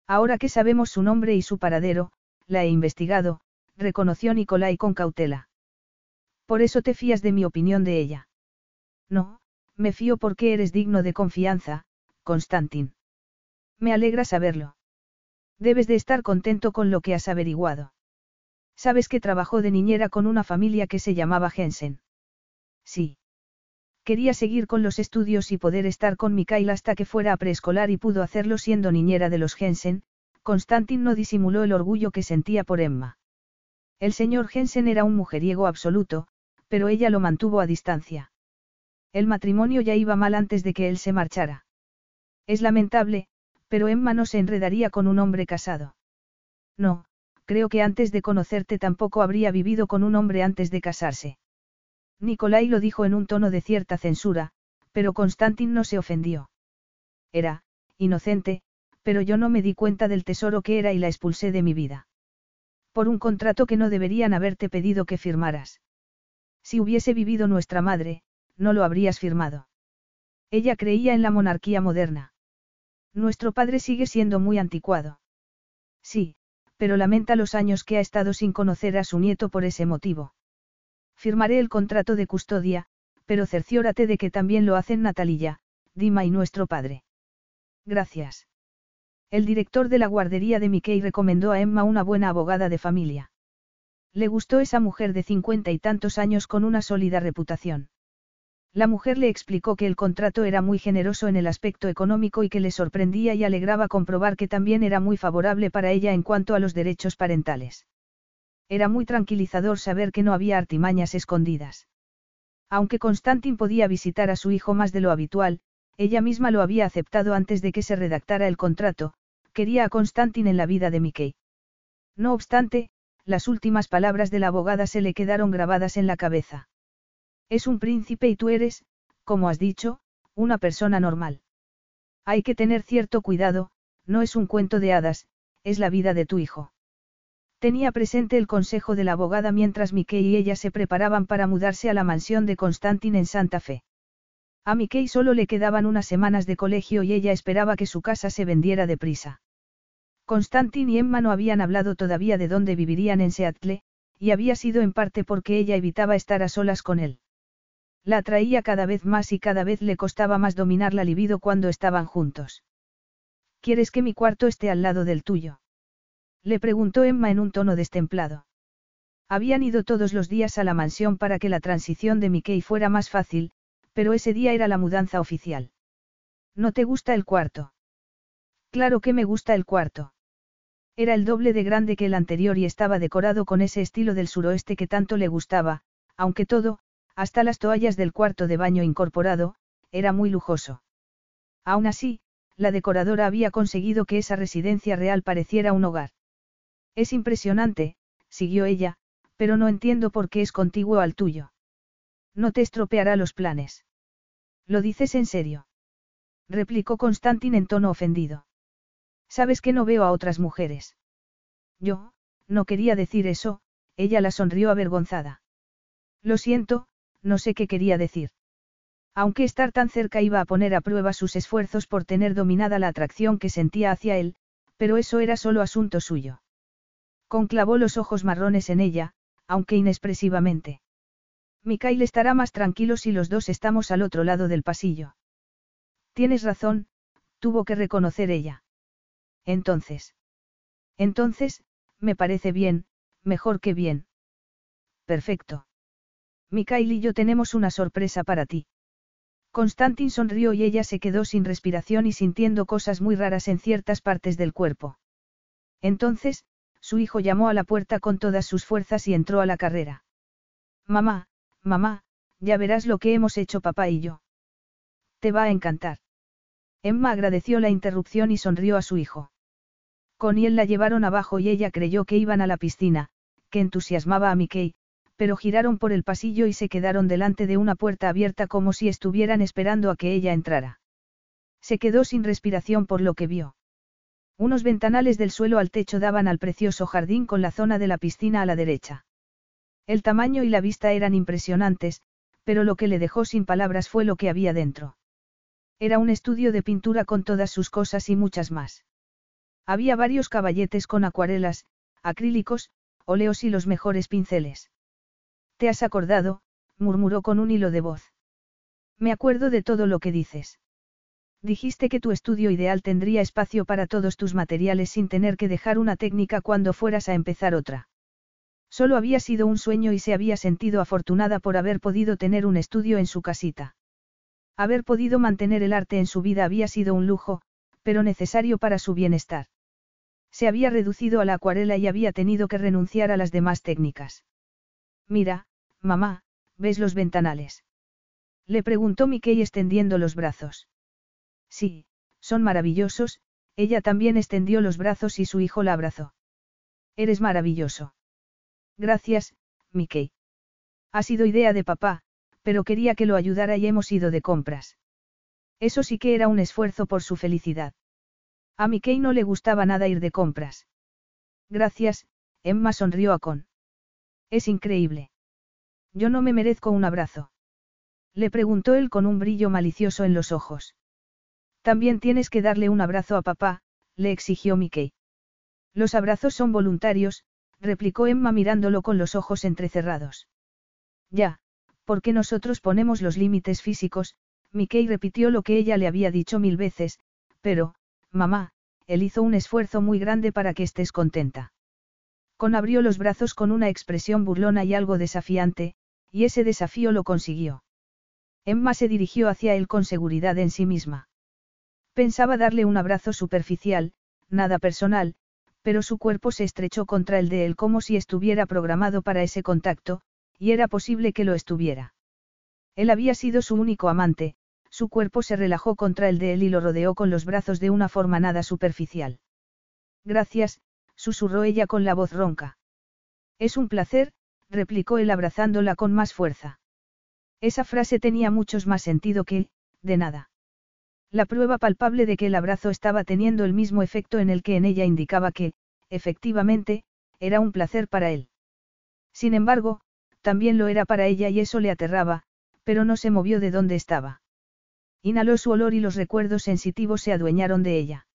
Ahora que sabemos su nombre y su paradero, la he investigado, reconoció Nicolai con cautela. Por eso te fías de mi opinión de ella. No, me fío porque eres digno de confianza, Constantin. Me alegra saberlo. Debes de estar contento con lo que has averiguado. Sabes que trabajó de niñera con una familia que se llamaba Jensen. Sí. Quería seguir con los estudios y poder estar con Mikael hasta que fuera a preescolar y pudo hacerlo siendo niñera de los Jensen. Constantin no disimuló el orgullo que sentía por Emma. El señor Jensen era un mujeriego absoluto, pero ella lo mantuvo a distancia. El matrimonio ya iba mal antes de que él se marchara. Es lamentable, pero Emma no se enredaría con un hombre casado. No, creo que antes de conocerte tampoco habría vivido con un hombre antes de casarse. Nicolai lo dijo en un tono de cierta censura, pero Constantin no se ofendió. Era, inocente, pero yo no me di cuenta del tesoro que era y la expulsé de mi vida. Por un contrato que no deberían haberte pedido que firmaras. Si hubiese vivido nuestra madre, no lo habrías firmado. Ella creía en la monarquía moderna. Nuestro padre sigue siendo muy anticuado. Sí, pero lamenta los años que ha estado sin conocer a su nieto por ese motivo. Firmaré el contrato de custodia, pero cerciórate de que también lo hacen Natalia, Dima y nuestro padre. Gracias. El director de la guardería de Mickey recomendó a Emma una buena abogada de familia. Le gustó esa mujer de cincuenta y tantos años con una sólida reputación. La mujer le explicó que el contrato era muy generoso en el aspecto económico y que le sorprendía y alegraba comprobar que también era muy favorable para ella en cuanto a los derechos parentales. Era muy tranquilizador saber que no había artimañas escondidas. Aunque Constantin podía visitar a su hijo más de lo habitual, ella misma lo había aceptado antes de que se redactara el contrato, quería a Constantin en la vida de Mickey. No obstante, las últimas palabras de la abogada se le quedaron grabadas en la cabeza. Es un príncipe y tú eres, como has dicho, una persona normal. Hay que tener cierto cuidado, no es un cuento de hadas, es la vida de tu hijo. Tenía presente el consejo de la abogada mientras Mickey y ella se preparaban para mudarse a la mansión de Constantin en Santa Fe. A Mickey solo le quedaban unas semanas de colegio y ella esperaba que su casa se vendiera deprisa. Constantin y Emma no habían hablado todavía de dónde vivirían en Seattle, y había sido en parte porque ella evitaba estar a solas con él. La atraía cada vez más y cada vez le costaba más dominar la libido cuando estaban juntos. ¿Quieres que mi cuarto esté al lado del tuyo? Le preguntó Emma en un tono destemplado. Habían ido todos los días a la mansión para que la transición de Mickey fuera más fácil, pero ese día era la mudanza oficial. ¿No te gusta el cuarto? Claro que me gusta el cuarto. Era el doble de grande que el anterior y estaba decorado con ese estilo del suroeste que tanto le gustaba, aunque todo, hasta las toallas del cuarto de baño incorporado, era muy lujoso. Aún así, la decoradora había conseguido que esa residencia real pareciera un hogar. Es impresionante, siguió ella, pero no entiendo por qué es contiguo al tuyo. No te estropeará los planes. ¿Lo dices en serio? replicó Constantin en tono ofendido. Sabes que no veo a otras mujeres. Yo, no quería decir eso, ella la sonrió avergonzada. Lo siento, no sé qué quería decir. Aunque estar tan cerca iba a poner a prueba sus esfuerzos por tener dominada la atracción que sentía hacia él, pero eso era solo asunto suyo. Conclavó los ojos marrones en ella, aunque inexpresivamente. Mikael estará más tranquilo si los dos estamos al otro lado del pasillo. Tienes razón, tuvo que reconocer ella. Entonces. Entonces, me parece bien, mejor que bien. Perfecto. Mikael y yo tenemos una sorpresa para ti. Constantin sonrió y ella se quedó sin respiración y sintiendo cosas muy raras en ciertas partes del cuerpo. Entonces, su hijo llamó a la puerta con todas sus fuerzas y entró a la carrera. Mamá, mamá, ya verás lo que hemos hecho papá y yo. Te va a encantar. Emma agradeció la interrupción y sonrió a su hijo. Con él la llevaron abajo y ella creyó que iban a la piscina, que entusiasmaba a Mickey, pero giraron por el pasillo y se quedaron delante de una puerta abierta como si estuvieran esperando a que ella entrara. Se quedó sin respiración por lo que vio. Unos ventanales del suelo al techo daban al precioso jardín con la zona de la piscina a la derecha. El tamaño y la vista eran impresionantes, pero lo que le dejó sin palabras fue lo que había dentro. Era un estudio de pintura con todas sus cosas y muchas más. Había varios caballetes con acuarelas, acrílicos, óleos y los mejores pinceles. ¿Te has acordado? murmuró con un hilo de voz. Me acuerdo de todo lo que dices. Dijiste que tu estudio ideal tendría espacio para todos tus materiales sin tener que dejar una técnica cuando fueras a empezar otra. Solo había sido un sueño y se había sentido afortunada por haber podido tener un estudio en su casita. Haber podido mantener el arte en su vida había sido un lujo, pero necesario para su bienestar. Se había reducido a la acuarela y había tenido que renunciar a las demás técnicas. Mira, mamá, ¿ves los ventanales? Le preguntó Mickey extendiendo los brazos. Sí, son maravillosos, ella también extendió los brazos y su hijo la abrazó. Eres maravilloso. Gracias, Mickey. Ha sido idea de papá, pero quería que lo ayudara y hemos ido de compras. Eso sí que era un esfuerzo por su felicidad. A Mickey no le gustaba nada ir de compras. Gracias, Emma sonrió a Con. Es increíble. Yo no me merezco un abrazo. Le preguntó él con un brillo malicioso en los ojos. También tienes que darle un abrazo a papá, le exigió Mickey. Los abrazos son voluntarios, replicó Emma mirándolo con los ojos entrecerrados. Ya, porque nosotros ponemos los límites físicos, Mickey repitió lo que ella le había dicho mil veces, pero, mamá, él hizo un esfuerzo muy grande para que estés contenta. Con abrió los brazos con una expresión burlona y algo desafiante, y ese desafío lo consiguió. Emma se dirigió hacia él con seguridad en sí misma. Pensaba darle un abrazo superficial, nada personal, pero su cuerpo se estrechó contra el de él como si estuviera programado para ese contacto, y era posible que lo estuviera. Él había sido su único amante, su cuerpo se relajó contra el de él y lo rodeó con los brazos de una forma nada superficial. Gracias, susurró ella con la voz ronca. Es un placer, replicó él abrazándola con más fuerza. Esa frase tenía muchos más sentido que, de nada. La prueba palpable de que el abrazo estaba teniendo el mismo efecto en el que en ella indicaba que, efectivamente, era un placer para él. Sin embargo, también lo era para ella y eso le aterraba, pero no se movió de donde estaba. Inhaló su olor y los recuerdos sensitivos se adueñaron de ella.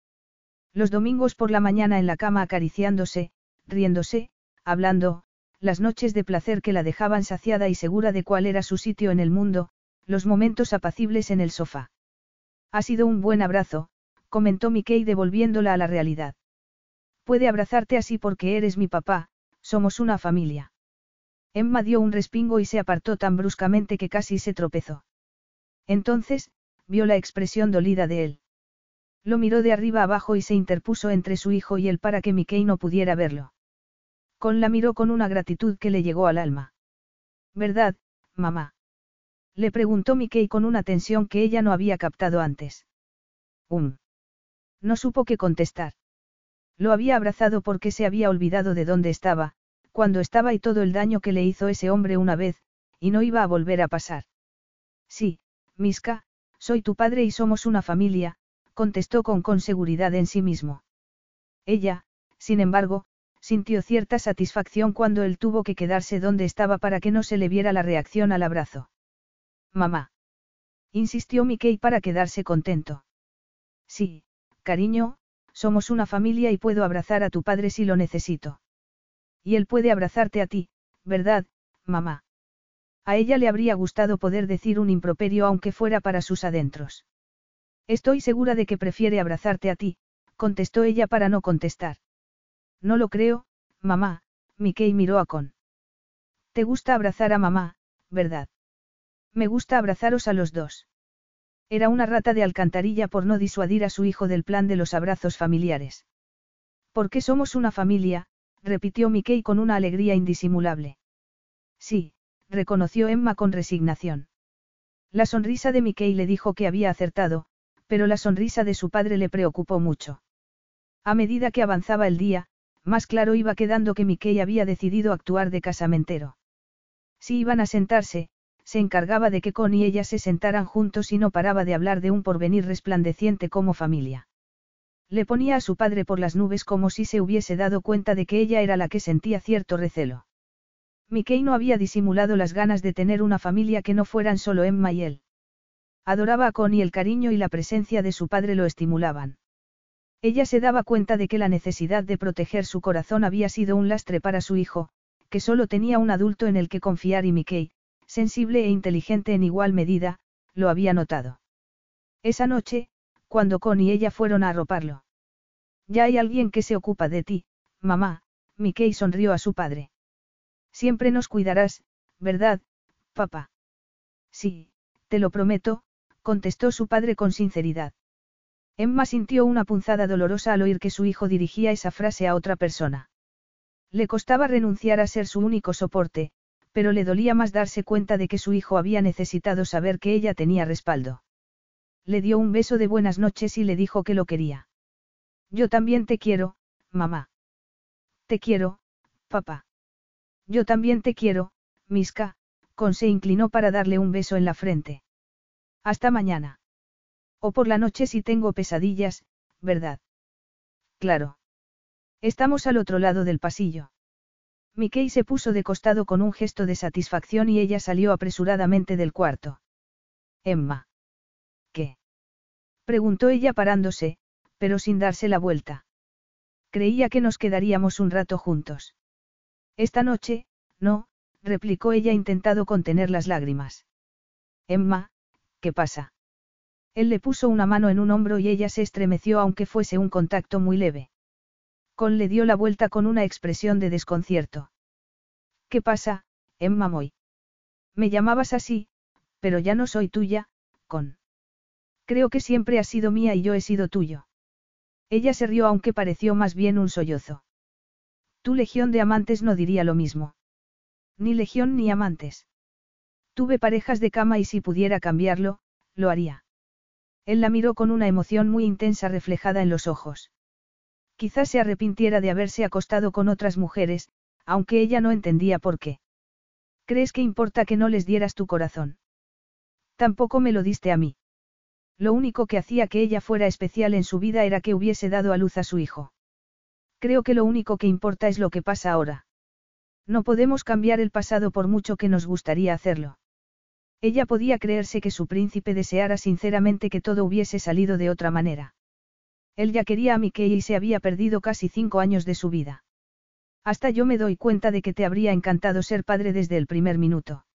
Los domingos por la mañana en la cama acariciándose, riéndose, hablando, las noches de placer que la dejaban saciada y segura de cuál era su sitio en el mundo, los momentos apacibles en el sofá. Ha sido un buen abrazo, comentó Mickey devolviéndola a la realidad. Puede abrazarte así porque eres mi papá, somos una familia. Emma dio un respingo y se apartó tan bruscamente que casi se tropezó. Entonces, vio la expresión dolida de él. Lo miró de arriba abajo y se interpuso entre su hijo y él para que Mickey no pudiera verlo. Con la miró con una gratitud que le llegó al alma. ¿Verdad, mamá? Le preguntó Mickey con una tensión que ella no había captado antes. Um. No supo qué contestar. Lo había abrazado porque se había olvidado de dónde estaba, cuando estaba y todo el daño que le hizo ese hombre una vez, y no iba a volver a pasar. Sí, Miska, soy tu padre y somos una familia, contestó con con seguridad en sí mismo. Ella, sin embargo, sintió cierta satisfacción cuando él tuvo que quedarse donde estaba para que no se le viera la reacción al abrazo. Mamá. Insistió Mickey para quedarse contento. Sí, cariño, somos una familia y puedo abrazar a tu padre si lo necesito. Y él puede abrazarte a ti, ¿verdad, mamá? A ella le habría gustado poder decir un improperio aunque fuera para sus adentros. Estoy segura de que prefiere abrazarte a ti, contestó ella para no contestar. No lo creo, mamá, Mickey miró a Con. Te gusta abrazar a mamá, ¿verdad? Me gusta abrazaros a los dos. Era una rata de alcantarilla por no disuadir a su hijo del plan de los abrazos familiares. Porque somos una familia, repitió Mickey con una alegría indisimulable. Sí, reconoció Emma con resignación. La sonrisa de Mickey le dijo que había acertado, pero la sonrisa de su padre le preocupó mucho. A medida que avanzaba el día, más claro iba quedando que Mickey había decidido actuar de casamentero. Si iban a sentarse, se encargaba de que Con y ella se sentaran juntos y no paraba de hablar de un porvenir resplandeciente como familia. Le ponía a su padre por las nubes como si se hubiese dado cuenta de que ella era la que sentía cierto recelo. Mickey no había disimulado las ganas de tener una familia que no fueran solo Emma y él. Adoraba a Con y el cariño y la presencia de su padre lo estimulaban. Ella se daba cuenta de que la necesidad de proteger su corazón había sido un lastre para su hijo, que solo tenía un adulto en el que confiar y Mickey, sensible e inteligente en igual medida, lo había notado. Esa noche, cuando Con y ella fueron a arroparlo. Ya hay alguien que se ocupa de ti, mamá, Mickey sonrió a su padre. Siempre nos cuidarás, ¿verdad, papá? Sí, te lo prometo, contestó su padre con sinceridad. Emma sintió una punzada dolorosa al oír que su hijo dirigía esa frase a otra persona. Le costaba renunciar a ser su único soporte, pero le dolía más darse cuenta de que su hijo había necesitado saber que ella tenía respaldo le dio un beso de buenas noches y le dijo que lo quería. Yo también te quiero, mamá. Te quiero, papá. Yo también te quiero, Miska, Con se inclinó para darle un beso en la frente. Hasta mañana. O por la noche si tengo pesadillas, ¿verdad? Claro. Estamos al otro lado del pasillo. Mickey se puso de costado con un gesto de satisfacción y ella salió apresuradamente del cuarto. Emma. ¿Qué? Preguntó ella parándose, pero sin darse la vuelta. Creía que nos quedaríamos un rato juntos. Esta noche, no, replicó ella intentado contener las lágrimas. Emma, ¿qué pasa? Él le puso una mano en un hombro y ella se estremeció aunque fuese un contacto muy leve. Con le dio la vuelta con una expresión de desconcierto. ¿Qué pasa, Emma Moy? Me llamabas así, pero ya no soy tuya, con. Creo que siempre has sido mía y yo he sido tuyo. Ella se rió aunque pareció más bien un sollozo. Tu legión de amantes no diría lo mismo. Ni legión ni amantes. Tuve parejas de cama y si pudiera cambiarlo, lo haría. Él la miró con una emoción muy intensa reflejada en los ojos. Quizás se arrepintiera de haberse acostado con otras mujeres, aunque ella no entendía por qué. ¿Crees que importa que no les dieras tu corazón? Tampoco me lo diste a mí. Lo único que hacía que ella fuera especial en su vida era que hubiese dado a luz a su hijo. Creo que lo único que importa es lo que pasa ahora. No podemos cambiar el pasado por mucho que nos gustaría hacerlo. Ella podía creerse que su príncipe deseara sinceramente que todo hubiese salido de otra manera. Él ya quería a Mickey y se había perdido casi cinco años de su vida. Hasta yo me doy cuenta de que te habría encantado ser padre desde el primer minuto.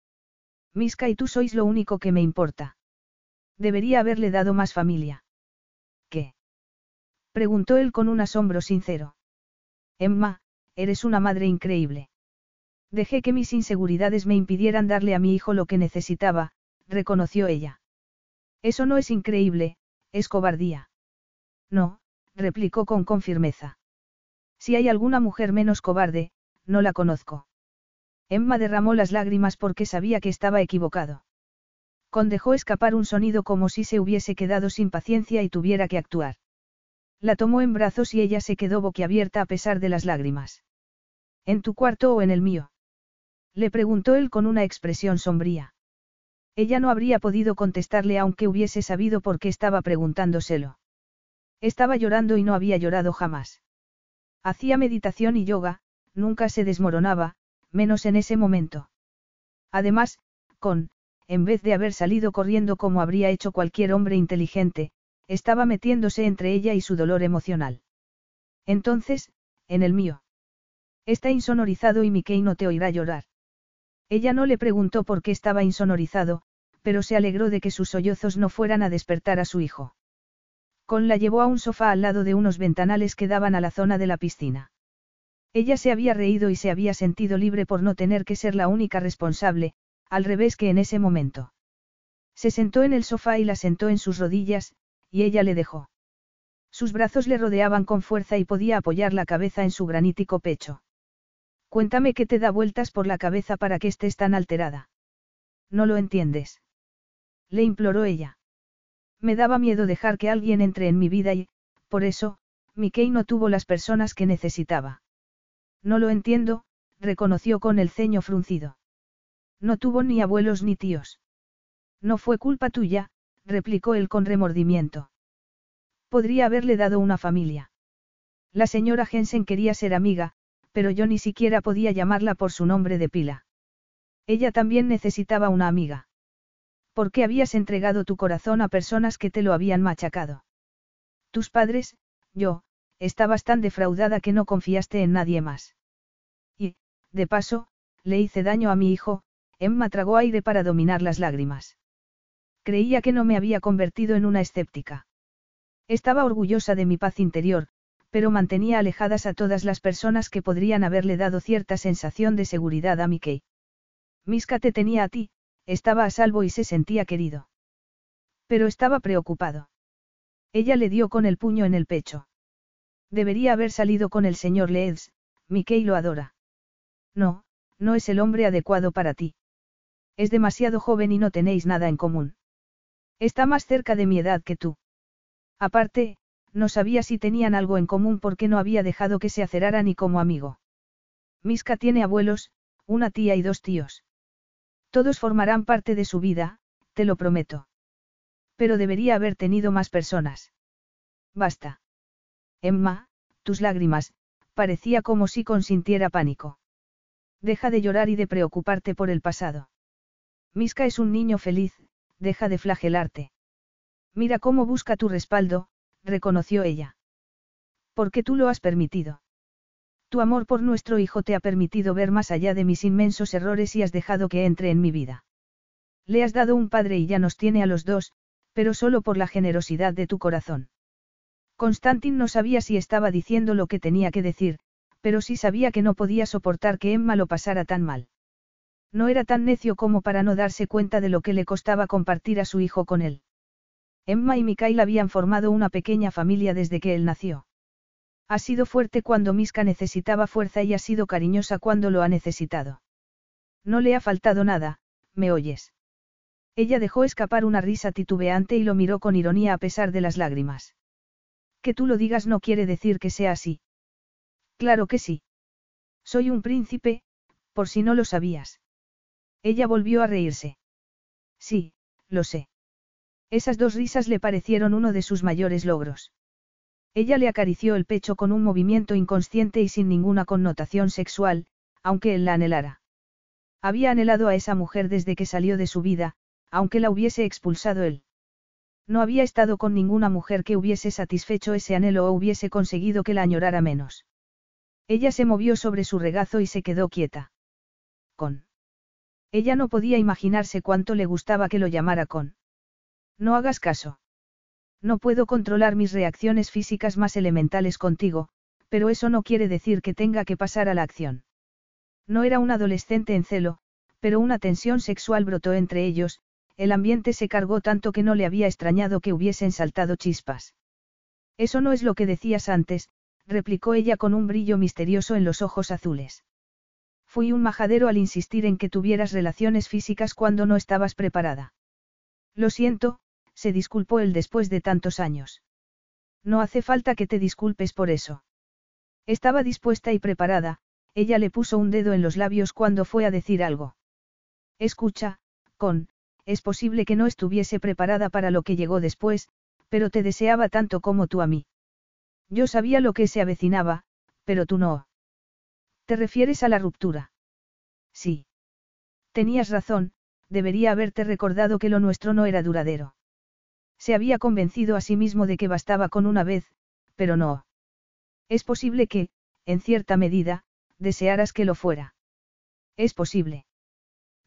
Miska y tú sois lo único que me importa. Debería haberle dado más familia. ¿Qué? Preguntó él con un asombro sincero. Emma, eres una madre increíble. Dejé que mis inseguridades me impidieran darle a mi hijo lo que necesitaba, reconoció ella. Eso no es increíble, es cobardía. No, replicó con, firmeza. Si hay alguna mujer menos cobarde, no la conozco. Emma derramó las lágrimas porque sabía que estaba equivocado. Con dejó escapar un sonido como si se hubiese quedado sin paciencia y tuviera que actuar. La tomó en brazos y ella se quedó boquiabierta a pesar de las lágrimas. ¿En tu cuarto o en el mío? Le preguntó él con una expresión sombría. Ella no habría podido contestarle aunque hubiese sabido por qué estaba preguntándoselo. Estaba llorando y no había llorado jamás. Hacía meditación y yoga, nunca se desmoronaba, menos en ese momento. Además, con, en vez de haber salido corriendo como habría hecho cualquier hombre inteligente, estaba metiéndose entre ella y su dolor emocional. Entonces, en el mío. Está insonorizado y Mickey no te oirá llorar. Ella no le preguntó por qué estaba insonorizado, pero se alegró de que sus sollozos no fueran a despertar a su hijo. Con la llevó a un sofá al lado de unos ventanales que daban a la zona de la piscina. Ella se había reído y se había sentido libre por no tener que ser la única responsable, al revés que en ese momento. Se sentó en el sofá y la sentó en sus rodillas, y ella le dejó. Sus brazos le rodeaban con fuerza y podía apoyar la cabeza en su granítico pecho. Cuéntame qué te da vueltas por la cabeza para que estés tan alterada. No lo entiendes. Le imploró ella. Me daba miedo dejar que alguien entre en mi vida y, por eso, Mickey no tuvo las personas que necesitaba. No lo entiendo, reconoció con el ceño fruncido. No tuvo ni abuelos ni tíos. No fue culpa tuya, replicó él con remordimiento. Podría haberle dado una familia. La señora Jensen quería ser amiga, pero yo ni siquiera podía llamarla por su nombre de pila. Ella también necesitaba una amiga. ¿Por qué habías entregado tu corazón a personas que te lo habían machacado? Tus padres, yo, estabas tan defraudada que no confiaste en nadie más. Y, de paso, le hice daño a mi hijo, Emma tragó aire para dominar las lágrimas. Creía que no me había convertido en una escéptica. Estaba orgullosa de mi paz interior, pero mantenía alejadas a todas las personas que podrían haberle dado cierta sensación de seguridad a Mickey. Miska te tenía a ti, estaba a salvo y se sentía querido. Pero estaba preocupado. Ella le dio con el puño en el pecho. Debería haber salido con el señor Leeds, Mickey lo adora. No, no es el hombre adecuado para ti. Es demasiado joven y no tenéis nada en común. Está más cerca de mi edad que tú. Aparte, no sabía si tenían algo en común porque no había dejado que se acerara ni como amigo. Miska tiene abuelos, una tía y dos tíos. Todos formarán parte de su vida, te lo prometo. Pero debería haber tenido más personas. Basta. Emma, tus lágrimas, parecía como si consintiera pánico. Deja de llorar y de preocuparte por el pasado. Miska es un niño feliz, deja de flagelarte. Mira cómo busca tu respaldo, reconoció ella. Porque tú lo has permitido. Tu amor por nuestro hijo te ha permitido ver más allá de mis inmensos errores y has dejado que entre en mi vida. Le has dado un padre y ya nos tiene a los dos, pero solo por la generosidad de tu corazón. Constantin no sabía si estaba diciendo lo que tenía que decir, pero sí sabía que no podía soportar que Emma lo pasara tan mal. No era tan necio como para no darse cuenta de lo que le costaba compartir a su hijo con él. Emma y Mikael habían formado una pequeña familia desde que él nació. Ha sido fuerte cuando Miska necesitaba fuerza y ha sido cariñosa cuando lo ha necesitado. No le ha faltado nada, ¿me oyes? Ella dejó escapar una risa titubeante y lo miró con ironía a pesar de las lágrimas. Que tú lo digas no quiere decir que sea así. Claro que sí. Soy un príncipe, por si no lo sabías. Ella volvió a reírse. Sí, lo sé. Esas dos risas le parecieron uno de sus mayores logros. Ella le acarició el pecho con un movimiento inconsciente y sin ninguna connotación sexual, aunque él la anhelara. Había anhelado a esa mujer desde que salió de su vida, aunque la hubiese expulsado él. No había estado con ninguna mujer que hubiese satisfecho ese anhelo o hubiese conseguido que la añorara menos. Ella se movió sobre su regazo y se quedó quieta. Con. Ella no podía imaginarse cuánto le gustaba que lo llamara con. No hagas caso. No puedo controlar mis reacciones físicas más elementales contigo, pero eso no quiere decir que tenga que pasar a la acción. No era un adolescente en celo, pero una tensión sexual brotó entre ellos, el ambiente se cargó tanto que no le había extrañado que hubiesen saltado chispas. Eso no es lo que decías antes, replicó ella con un brillo misterioso en los ojos azules. Fui un majadero al insistir en que tuvieras relaciones físicas cuando no estabas preparada. Lo siento, se disculpó él después de tantos años. No hace falta que te disculpes por eso. Estaba dispuesta y preparada, ella le puso un dedo en los labios cuando fue a decir algo. Escucha, con, es posible que no estuviese preparada para lo que llegó después, pero te deseaba tanto como tú a mí. Yo sabía lo que se avecinaba, pero tú no. ¿Te refieres a la ruptura? Sí. Tenías razón, debería haberte recordado que lo nuestro no era duradero. Se había convencido a sí mismo de que bastaba con una vez, pero no. Es posible que, en cierta medida, desearas que lo fuera. Es posible.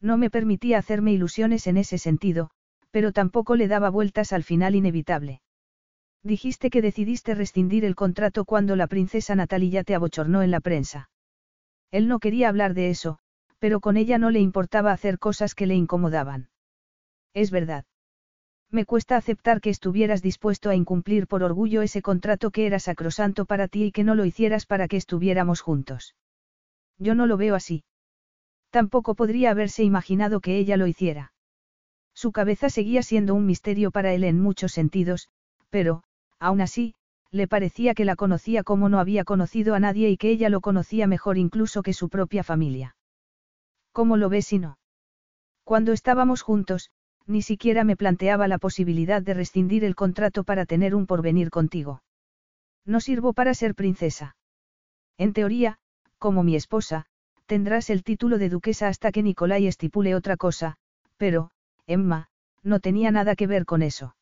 No me permitía hacerme ilusiones en ese sentido, pero tampoco le daba vueltas al final inevitable. Dijiste que decidiste rescindir el contrato cuando la princesa Natalia te abochornó en la prensa. Él no quería hablar de eso, pero con ella no le importaba hacer cosas que le incomodaban. Es verdad. Me cuesta aceptar que estuvieras dispuesto a incumplir por orgullo ese contrato que era sacrosanto para ti y que no lo hicieras para que estuviéramos juntos. Yo no lo veo así. Tampoco podría haberse imaginado que ella lo hiciera. Su cabeza seguía siendo un misterio para él en muchos sentidos, pero, aún así, le parecía que la conocía como no había conocido a nadie y que ella lo conocía mejor incluso que su propia familia. ¿Cómo lo ves si no? Cuando estábamos juntos, ni siquiera me planteaba la posibilidad de rescindir el contrato para tener un porvenir contigo. No sirvo para ser princesa. En teoría, como mi esposa, tendrás el título de duquesa hasta que Nicolai estipule otra cosa, pero, Emma, no tenía nada que ver con eso.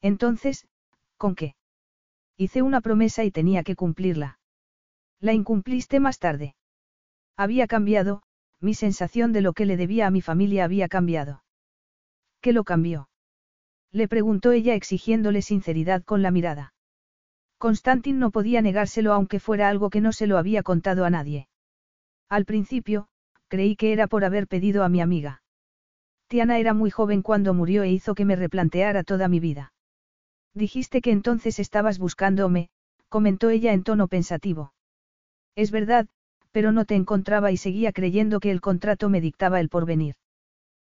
Entonces, ¿con qué? Hice una promesa y tenía que cumplirla. La incumpliste más tarde. Había cambiado, mi sensación de lo que le debía a mi familia había cambiado. ¿Qué lo cambió? Le preguntó ella exigiéndole sinceridad con la mirada. Constantin no podía negárselo aunque fuera algo que no se lo había contado a nadie. Al principio, creí que era por haber pedido a mi amiga. Tiana era muy joven cuando murió e hizo que me replanteara toda mi vida. Dijiste que entonces estabas buscándome, comentó ella en tono pensativo. Es verdad, pero no te encontraba y seguía creyendo que el contrato me dictaba el porvenir.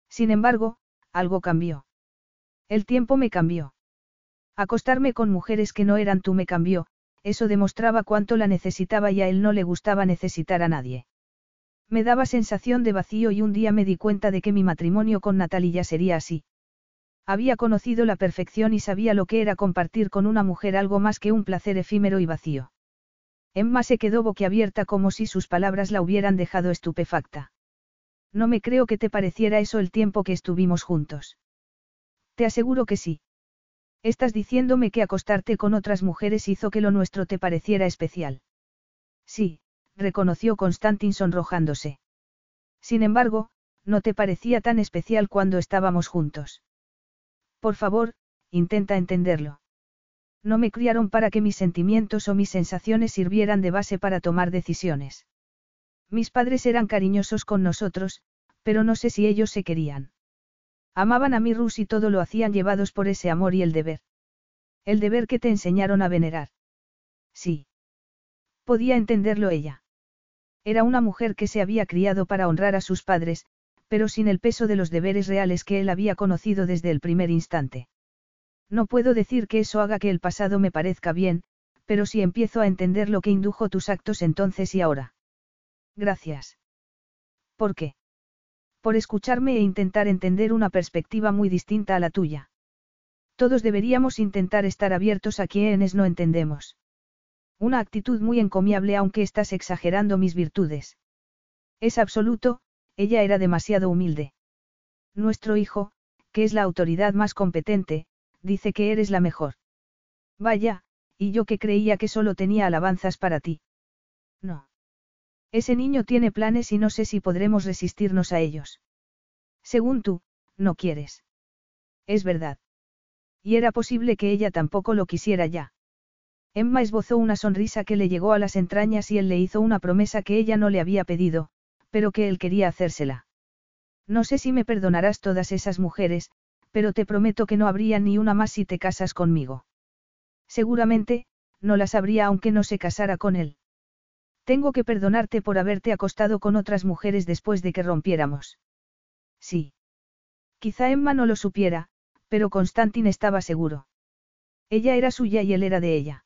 Sin embargo, algo cambió. El tiempo me cambió. Acostarme con mujeres que no eran tú me cambió, eso demostraba cuánto la necesitaba y a él no le gustaba necesitar a nadie. Me daba sensación de vacío y un día me di cuenta de que mi matrimonio con Natalia sería así. Había conocido la perfección y sabía lo que era compartir con una mujer algo más que un placer efímero y vacío. Emma se quedó boquiabierta como si sus palabras la hubieran dejado estupefacta. No me creo que te pareciera eso el tiempo que estuvimos juntos. Te aseguro que sí. Estás diciéndome que acostarte con otras mujeres hizo que lo nuestro te pareciera especial. Sí, reconoció Constantin sonrojándose. Sin embargo, no te parecía tan especial cuando estábamos juntos. Por favor, intenta entenderlo. No me criaron para que mis sentimientos o mis sensaciones sirvieran de base para tomar decisiones. Mis padres eran cariñosos con nosotros, pero no sé si ellos se querían. Amaban a mi Rus y todo lo hacían llevados por ese amor y el deber. El deber que te enseñaron a venerar. Sí. Podía entenderlo ella. Era una mujer que se había criado para honrar a sus padres, pero sin el peso de los deberes reales que él había conocido desde el primer instante. No puedo decir que eso haga que el pasado me parezca bien, pero sí empiezo a entender lo que indujo tus actos entonces y ahora. Gracias. ¿Por qué? Por escucharme e intentar entender una perspectiva muy distinta a la tuya. Todos deberíamos intentar estar abiertos a quienes no entendemos. Una actitud muy encomiable aunque estás exagerando mis virtudes. Es absoluto, ella era demasiado humilde. Nuestro hijo, que es la autoridad más competente, dice que eres la mejor. Vaya, y yo que creía que solo tenía alabanzas para ti. No. Ese niño tiene planes y no sé si podremos resistirnos a ellos. Según tú, no quieres. Es verdad. Y era posible que ella tampoco lo quisiera ya. Emma esbozó una sonrisa que le llegó a las entrañas y él le hizo una promesa que ella no le había pedido, pero que él quería hacérsela. No sé si me perdonarás todas esas mujeres, pero te prometo que no habría ni una más si te casas conmigo. Seguramente, no las habría aunque no se casara con él. Tengo que perdonarte por haberte acostado con otras mujeres después de que rompiéramos. Sí. Quizá Emma no lo supiera, pero Constantin estaba seguro. Ella era suya y él era de ella.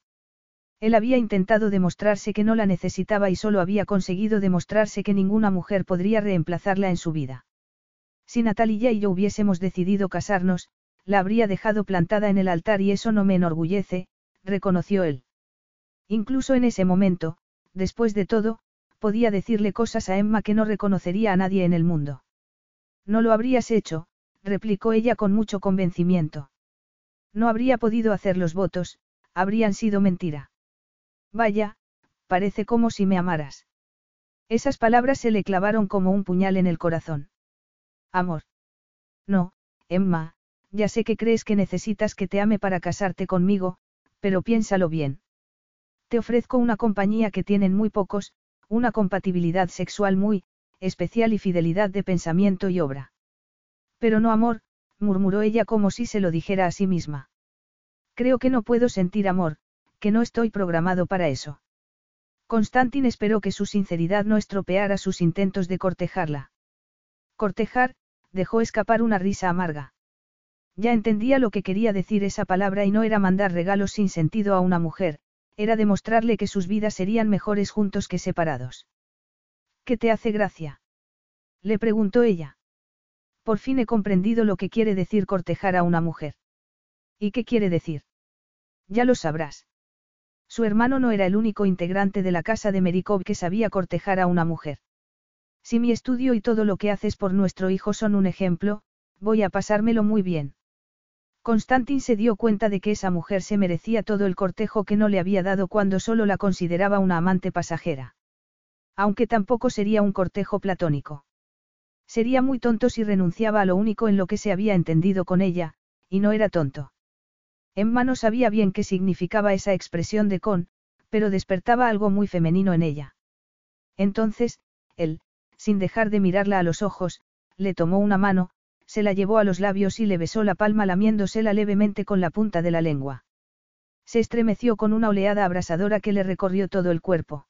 Él había intentado demostrarse que no la necesitaba y solo había conseguido demostrarse que ninguna mujer podría reemplazarla en su vida. Si Natalia y yo hubiésemos decidido casarnos, la habría dejado plantada en el altar y eso no me enorgullece, reconoció él. Incluso en ese momento, después de todo, podía decirle cosas a Emma que no reconocería a nadie en el mundo. No lo habrías hecho, replicó ella con mucho convencimiento. No habría podido hacer los votos, habrían sido mentira. Vaya, parece como si me amaras. Esas palabras se le clavaron como un puñal en el corazón. Amor. No, Emma, ya sé que crees que necesitas que te ame para casarte conmigo, pero piénsalo bien. Te ofrezco una compañía que tienen muy pocos, una compatibilidad sexual muy, especial y fidelidad de pensamiento y obra. Pero no amor, murmuró ella como si se lo dijera a sí misma. Creo que no puedo sentir amor, que no estoy programado para eso. Constantin esperó que su sinceridad no estropeara sus intentos de cortejarla. Cortejar, dejó escapar una risa amarga. Ya entendía lo que quería decir esa palabra y no era mandar regalos sin sentido a una mujer, era demostrarle que sus vidas serían mejores juntos que separados. ¿Qué te hace gracia? Le preguntó ella. Por fin he comprendido lo que quiere decir cortejar a una mujer. ¿Y qué quiere decir? Ya lo sabrás. Su hermano no era el único integrante de la casa de Merikov que sabía cortejar a una mujer. Si mi estudio y todo lo que haces por nuestro hijo son un ejemplo, voy a pasármelo muy bien. Constantin se dio cuenta de que esa mujer se merecía todo el cortejo que no le había dado cuando solo la consideraba una amante pasajera. Aunque tampoco sería un cortejo platónico. Sería muy tonto si renunciaba a lo único en lo que se había entendido con ella, y no era tonto. Emma no sabía bien qué significaba esa expresión de con, pero despertaba algo muy femenino en ella. Entonces, él, sin dejar de mirarla a los ojos, le tomó una mano, se la llevó a los labios y le besó la palma lamiéndosela levemente con la punta de la lengua. Se estremeció con una oleada abrasadora que le recorrió todo el cuerpo.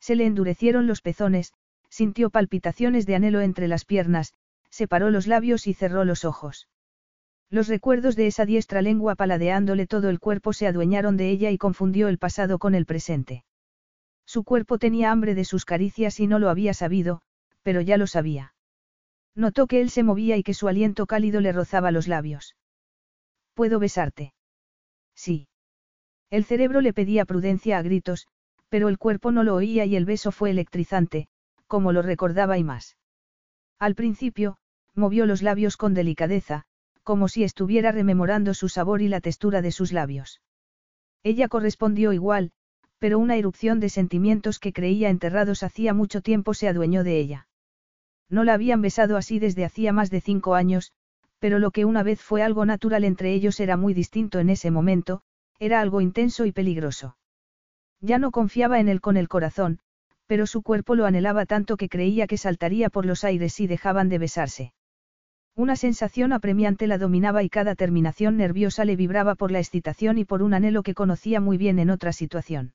Se le endurecieron los pezones, sintió palpitaciones de anhelo entre las piernas, separó los labios y cerró los ojos. Los recuerdos de esa diestra lengua paladeándole todo el cuerpo se adueñaron de ella y confundió el pasado con el presente. Su cuerpo tenía hambre de sus caricias y no lo había sabido, pero ya lo sabía. Notó que él se movía y que su aliento cálido le rozaba los labios. ¿Puedo besarte? Sí. El cerebro le pedía prudencia a gritos, pero el cuerpo no lo oía y el beso fue electrizante, como lo recordaba y más. Al principio, movió los labios con delicadeza, como si estuviera rememorando su sabor y la textura de sus labios. Ella correspondió igual, pero una erupción de sentimientos que creía enterrados hacía mucho tiempo se adueñó de ella. No la habían besado así desde hacía más de cinco años, pero lo que una vez fue algo natural entre ellos era muy distinto en ese momento, era algo intenso y peligroso. Ya no confiaba en él con el corazón, pero su cuerpo lo anhelaba tanto que creía que saltaría por los aires si dejaban de besarse. Una sensación apremiante la dominaba y cada terminación nerviosa le vibraba por la excitación y por un anhelo que conocía muy bien en otra situación.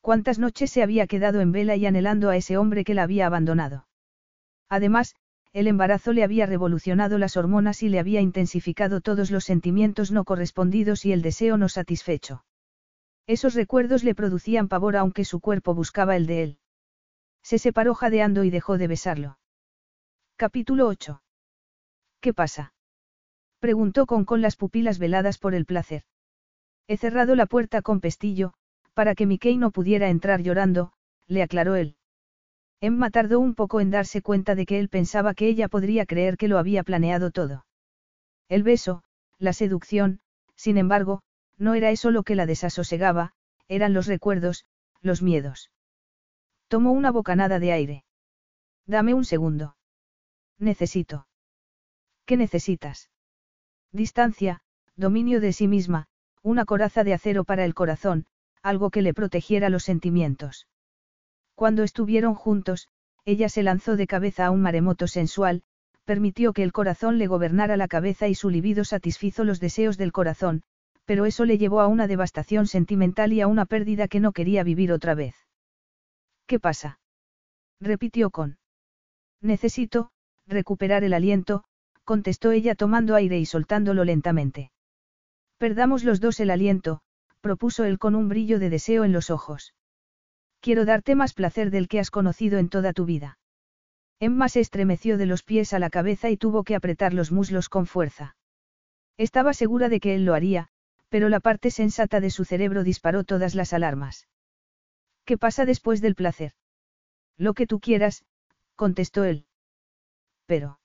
¿Cuántas noches se había quedado en vela y anhelando a ese hombre que la había abandonado? Además, el embarazo le había revolucionado las hormonas y le había intensificado todos los sentimientos no correspondidos y el deseo no satisfecho. Esos recuerdos le producían pavor aunque su cuerpo buscaba el de él. Se separó jadeando y dejó de besarlo. Capítulo 8. ¿Qué pasa? Preguntó con con las pupilas veladas por el placer. He cerrado la puerta con pestillo, para que Mickey no pudiera entrar llorando, le aclaró él. Emma tardó un poco en darse cuenta de que él pensaba que ella podría creer que lo había planeado todo. El beso, la seducción, sin embargo, no era eso lo que la desasosegaba, eran los recuerdos, los miedos. Tomó una bocanada de aire. Dame un segundo. Necesito. ¿Qué necesitas? Distancia, dominio de sí misma, una coraza de acero para el corazón, algo que le protegiera los sentimientos. Cuando estuvieron juntos, ella se lanzó de cabeza a un maremoto sensual, permitió que el corazón le gobernara la cabeza y su libido satisfizo los deseos del corazón, pero eso le llevó a una devastación sentimental y a una pérdida que no quería vivir otra vez. ¿Qué pasa? repitió con. Necesito, recuperar el aliento, contestó ella tomando aire y soltándolo lentamente. Perdamos los dos el aliento, propuso él con un brillo de deseo en los ojos. Quiero darte más placer del que has conocido en toda tu vida. Emma se estremeció de los pies a la cabeza y tuvo que apretar los muslos con fuerza. Estaba segura de que él lo haría, pero la parte sensata de su cerebro disparó todas las alarmas. ¿Qué pasa después del placer? Lo que tú quieras, contestó él. Pero.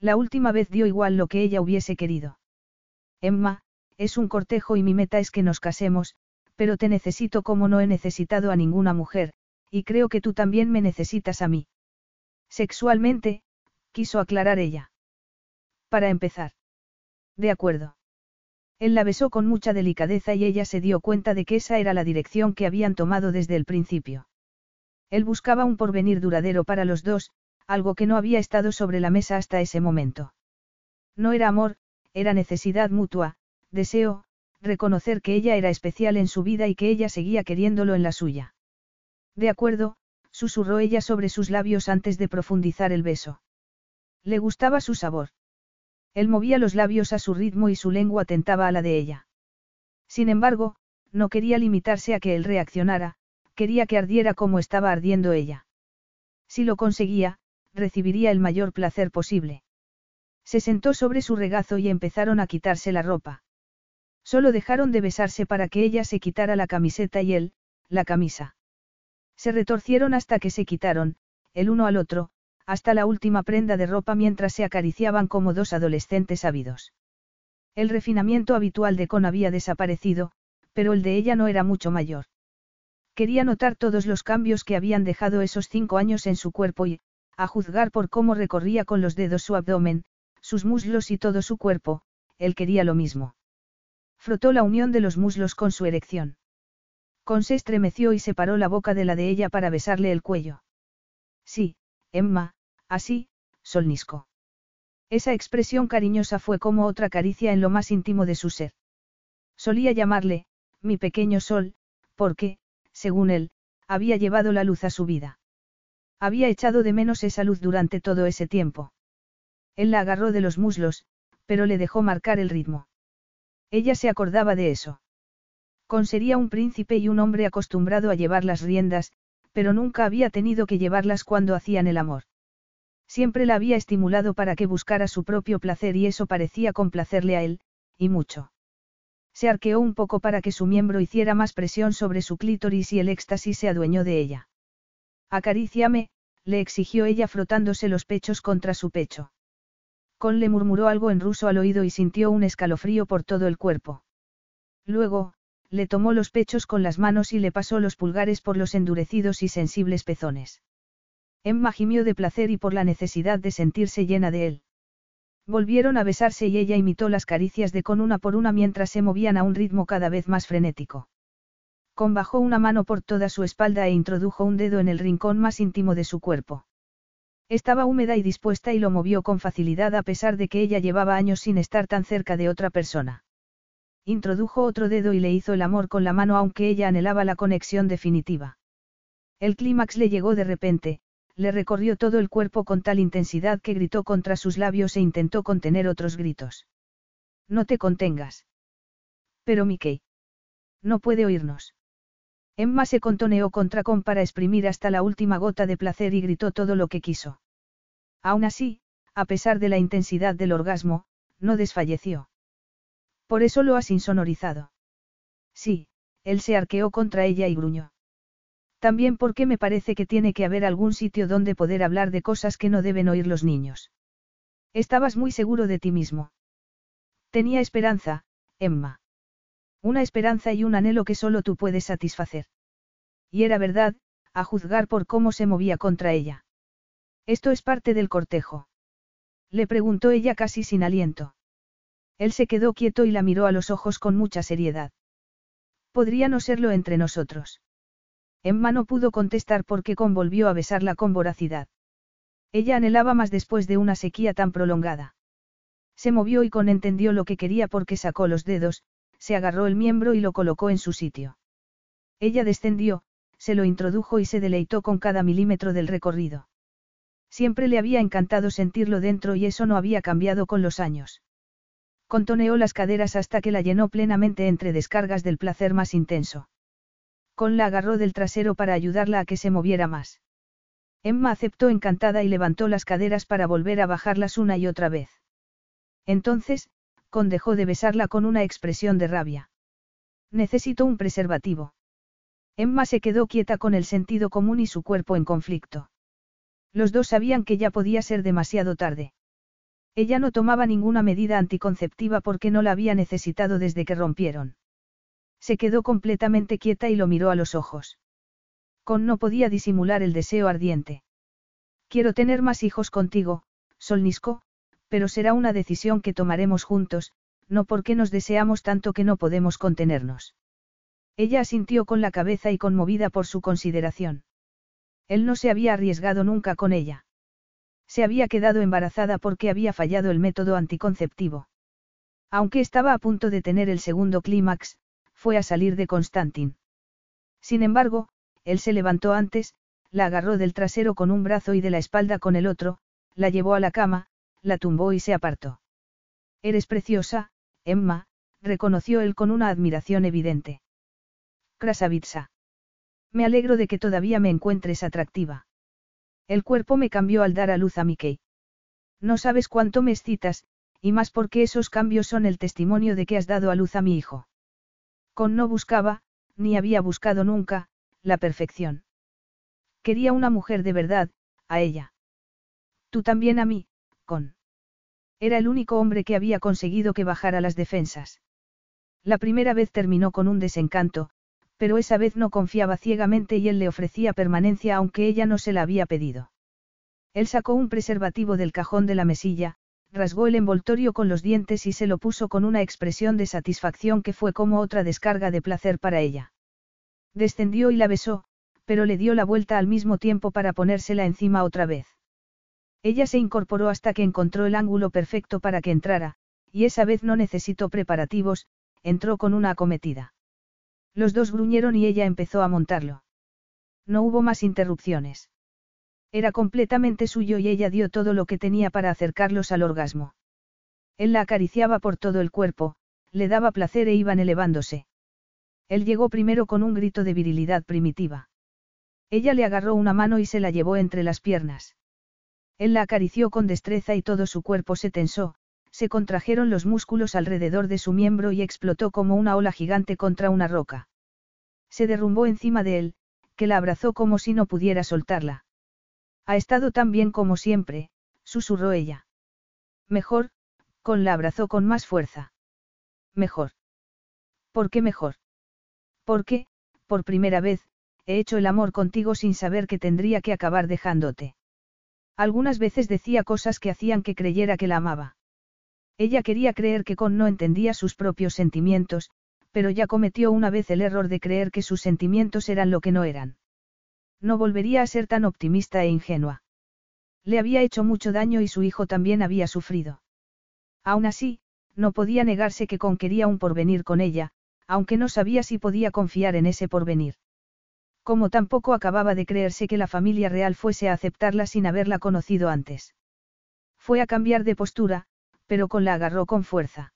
La última vez dio igual lo que ella hubiese querido. Emma, es un cortejo y mi meta es que nos casemos, pero te necesito como no he necesitado a ninguna mujer, y creo que tú también me necesitas a mí. Sexualmente, quiso aclarar ella. Para empezar. De acuerdo. Él la besó con mucha delicadeza y ella se dio cuenta de que esa era la dirección que habían tomado desde el principio. Él buscaba un porvenir duradero para los dos, algo que no había estado sobre la mesa hasta ese momento. No era amor, era necesidad mutua, deseo, reconocer que ella era especial en su vida y que ella seguía queriéndolo en la suya. De acuerdo, susurró ella sobre sus labios antes de profundizar el beso. Le gustaba su sabor. Él movía los labios a su ritmo y su lengua tentaba a la de ella. Sin embargo, no quería limitarse a que él reaccionara, quería que ardiera como estaba ardiendo ella. Si lo conseguía, recibiría el mayor placer posible. Se sentó sobre su regazo y empezaron a quitarse la ropa. Solo dejaron de besarse para que ella se quitara la camiseta y él, la camisa. Se retorcieron hasta que se quitaron, el uno al otro, hasta la última prenda de ropa mientras se acariciaban como dos adolescentes ávidos. El refinamiento habitual de Con había desaparecido, pero el de ella no era mucho mayor. Quería notar todos los cambios que habían dejado esos cinco años en su cuerpo y, a juzgar por cómo recorría con los dedos su abdomen, sus muslos y todo su cuerpo, él quería lo mismo. Frotó la unión de los muslos con su erección. Con se estremeció y separó la boca de la de ella para besarle el cuello. Sí, Emma, así, solnisco. Esa expresión cariñosa fue como otra caricia en lo más íntimo de su ser. Solía llamarle, mi pequeño sol, porque, según él, había llevado la luz a su vida. Había echado de menos esa luz durante todo ese tiempo. Él la agarró de los muslos, pero le dejó marcar el ritmo. Ella se acordaba de eso. Con sería un príncipe y un hombre acostumbrado a llevar las riendas, pero nunca había tenido que llevarlas cuando hacían el amor. Siempre la había estimulado para que buscara su propio placer y eso parecía complacerle a él, y mucho. Se arqueó un poco para que su miembro hiciera más presión sobre su clítoris y el éxtasis se adueñó de ella. Acaríciame, le exigió ella frotándose los pechos contra su pecho. Con le murmuró algo en ruso al oído y sintió un escalofrío por todo el cuerpo. Luego, le tomó los pechos con las manos y le pasó los pulgares por los endurecidos y sensibles pezones. Emma gimió de placer y por la necesidad de sentirse llena de él. Volvieron a besarse y ella imitó las caricias de con una por una mientras se movían a un ritmo cada vez más frenético. Con bajó una mano por toda su espalda e introdujo un dedo en el rincón más íntimo de su cuerpo. Estaba húmeda y dispuesta y lo movió con facilidad a pesar de que ella llevaba años sin estar tan cerca de otra persona. Introdujo otro dedo y le hizo el amor con la mano aunque ella anhelaba la conexión definitiva. El clímax le llegó de repente, le recorrió todo el cuerpo con tal intensidad que gritó contra sus labios e intentó contener otros gritos. No te contengas. Pero Mickey. No puede oírnos. Emma se contoneó contra Con para exprimir hasta la última gota de placer y gritó todo lo que quiso. Aún así, a pesar de la intensidad del orgasmo, no desfalleció. Por eso lo has insonorizado. Sí, él se arqueó contra ella y gruñó. También porque me parece que tiene que haber algún sitio donde poder hablar de cosas que no deben oír los niños. Estabas muy seguro de ti mismo. Tenía esperanza, Emma. Una esperanza y un anhelo que solo tú puedes satisfacer. Y era verdad, a juzgar por cómo se movía contra ella. Esto es parte del cortejo. Le preguntó ella casi sin aliento. Él se quedó quieto y la miró a los ojos con mucha seriedad. Podría no serlo entre nosotros. Emma no pudo contestar porque convolvió a besarla con voracidad. Ella anhelaba más después de una sequía tan prolongada. Se movió y con entendió lo que quería porque sacó los dedos, se agarró el miembro y lo colocó en su sitio. Ella descendió, se lo introdujo y se deleitó con cada milímetro del recorrido. Siempre le había encantado sentirlo dentro y eso no había cambiado con los años. Contoneó las caderas hasta que la llenó plenamente entre descargas del placer más intenso. Con la agarró del trasero para ayudarla a que se moviera más. Emma aceptó encantada y levantó las caderas para volver a bajarlas una y otra vez. Entonces, dejó de besarla con una expresión de rabia. Necesito un preservativo. Emma se quedó quieta con el sentido común y su cuerpo en conflicto. Los dos sabían que ya podía ser demasiado tarde. Ella no tomaba ninguna medida anticonceptiva porque no la había necesitado desde que rompieron. Se quedó completamente quieta y lo miró a los ojos. Con no podía disimular el deseo ardiente. Quiero tener más hijos contigo, Solnisco, pero será una decisión que tomaremos juntos, no porque nos deseamos tanto que no podemos contenernos. Ella asintió con la cabeza y conmovida por su consideración. Él no se había arriesgado nunca con ella. Se había quedado embarazada porque había fallado el método anticonceptivo. Aunque estaba a punto de tener el segundo clímax, fue a salir de Constantin. Sin embargo, él se levantó antes, la agarró del trasero con un brazo y de la espalda con el otro, la llevó a la cama, la tumbó y se apartó. Eres preciosa, Emma, reconoció él con una admiración evidente. Krasavitsa. Me alegro de que todavía me encuentres atractiva. El cuerpo me cambió al dar a luz a Mickey. No sabes cuánto me excitas, y más porque esos cambios son el testimonio de que has dado a luz a mi hijo. Con no buscaba, ni había buscado nunca, la perfección. Quería una mujer de verdad, a ella. Tú también a mí, con. Era el único hombre que había conseguido que bajara las defensas. La primera vez terminó con un desencanto, pero esa vez no confiaba ciegamente y él le ofrecía permanencia aunque ella no se la había pedido. Él sacó un preservativo del cajón de la mesilla, rasgó el envoltorio con los dientes y se lo puso con una expresión de satisfacción que fue como otra descarga de placer para ella. Descendió y la besó, pero le dio la vuelta al mismo tiempo para ponérsela encima otra vez. Ella se incorporó hasta que encontró el ángulo perfecto para que entrara, y esa vez no necesitó preparativos, entró con una acometida. Los dos gruñeron y ella empezó a montarlo. No hubo más interrupciones. Era completamente suyo y ella dio todo lo que tenía para acercarlos al orgasmo. Él la acariciaba por todo el cuerpo, le daba placer e iban elevándose. Él llegó primero con un grito de virilidad primitiva. Ella le agarró una mano y se la llevó entre las piernas. Él la acarició con destreza y todo su cuerpo se tensó, se contrajeron los músculos alrededor de su miembro y explotó como una ola gigante contra una roca. Se derrumbó encima de él, que la abrazó como si no pudiera soltarla. Ha estado tan bien como siempre, susurró ella. Mejor, con la abrazó con más fuerza. Mejor. ¿Por qué mejor? Porque, por primera vez, he hecho el amor contigo sin saber que tendría que acabar dejándote. Algunas veces decía cosas que hacían que creyera que la amaba. Ella quería creer que Con no entendía sus propios sentimientos, pero ya cometió una vez el error de creer que sus sentimientos eran lo que no eran. No volvería a ser tan optimista e ingenua. Le había hecho mucho daño y su hijo también había sufrido. Aún así, no podía negarse que Con quería un porvenir con ella, aunque no sabía si podía confiar en ese porvenir. Como tampoco acababa de creerse que la familia real fuese a aceptarla sin haberla conocido antes. Fue a cambiar de postura, pero con la agarró con fuerza.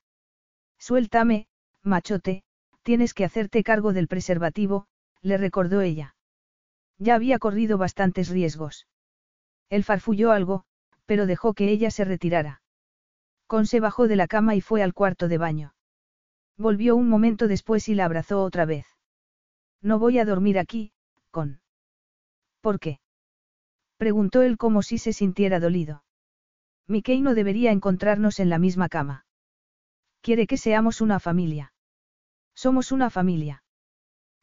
Suéltame, machote, tienes que hacerte cargo del preservativo, le recordó ella. Ya había corrido bastantes riesgos. Él farfulló algo, pero dejó que ella se retirara. Con se bajó de la cama y fue al cuarto de baño. Volvió un momento después y la abrazó otra vez. No voy a dormir aquí, con. ¿Por qué? Preguntó él como si se sintiera dolido. Mickey no debería encontrarnos en la misma cama. Quiere que seamos una familia. Somos una familia.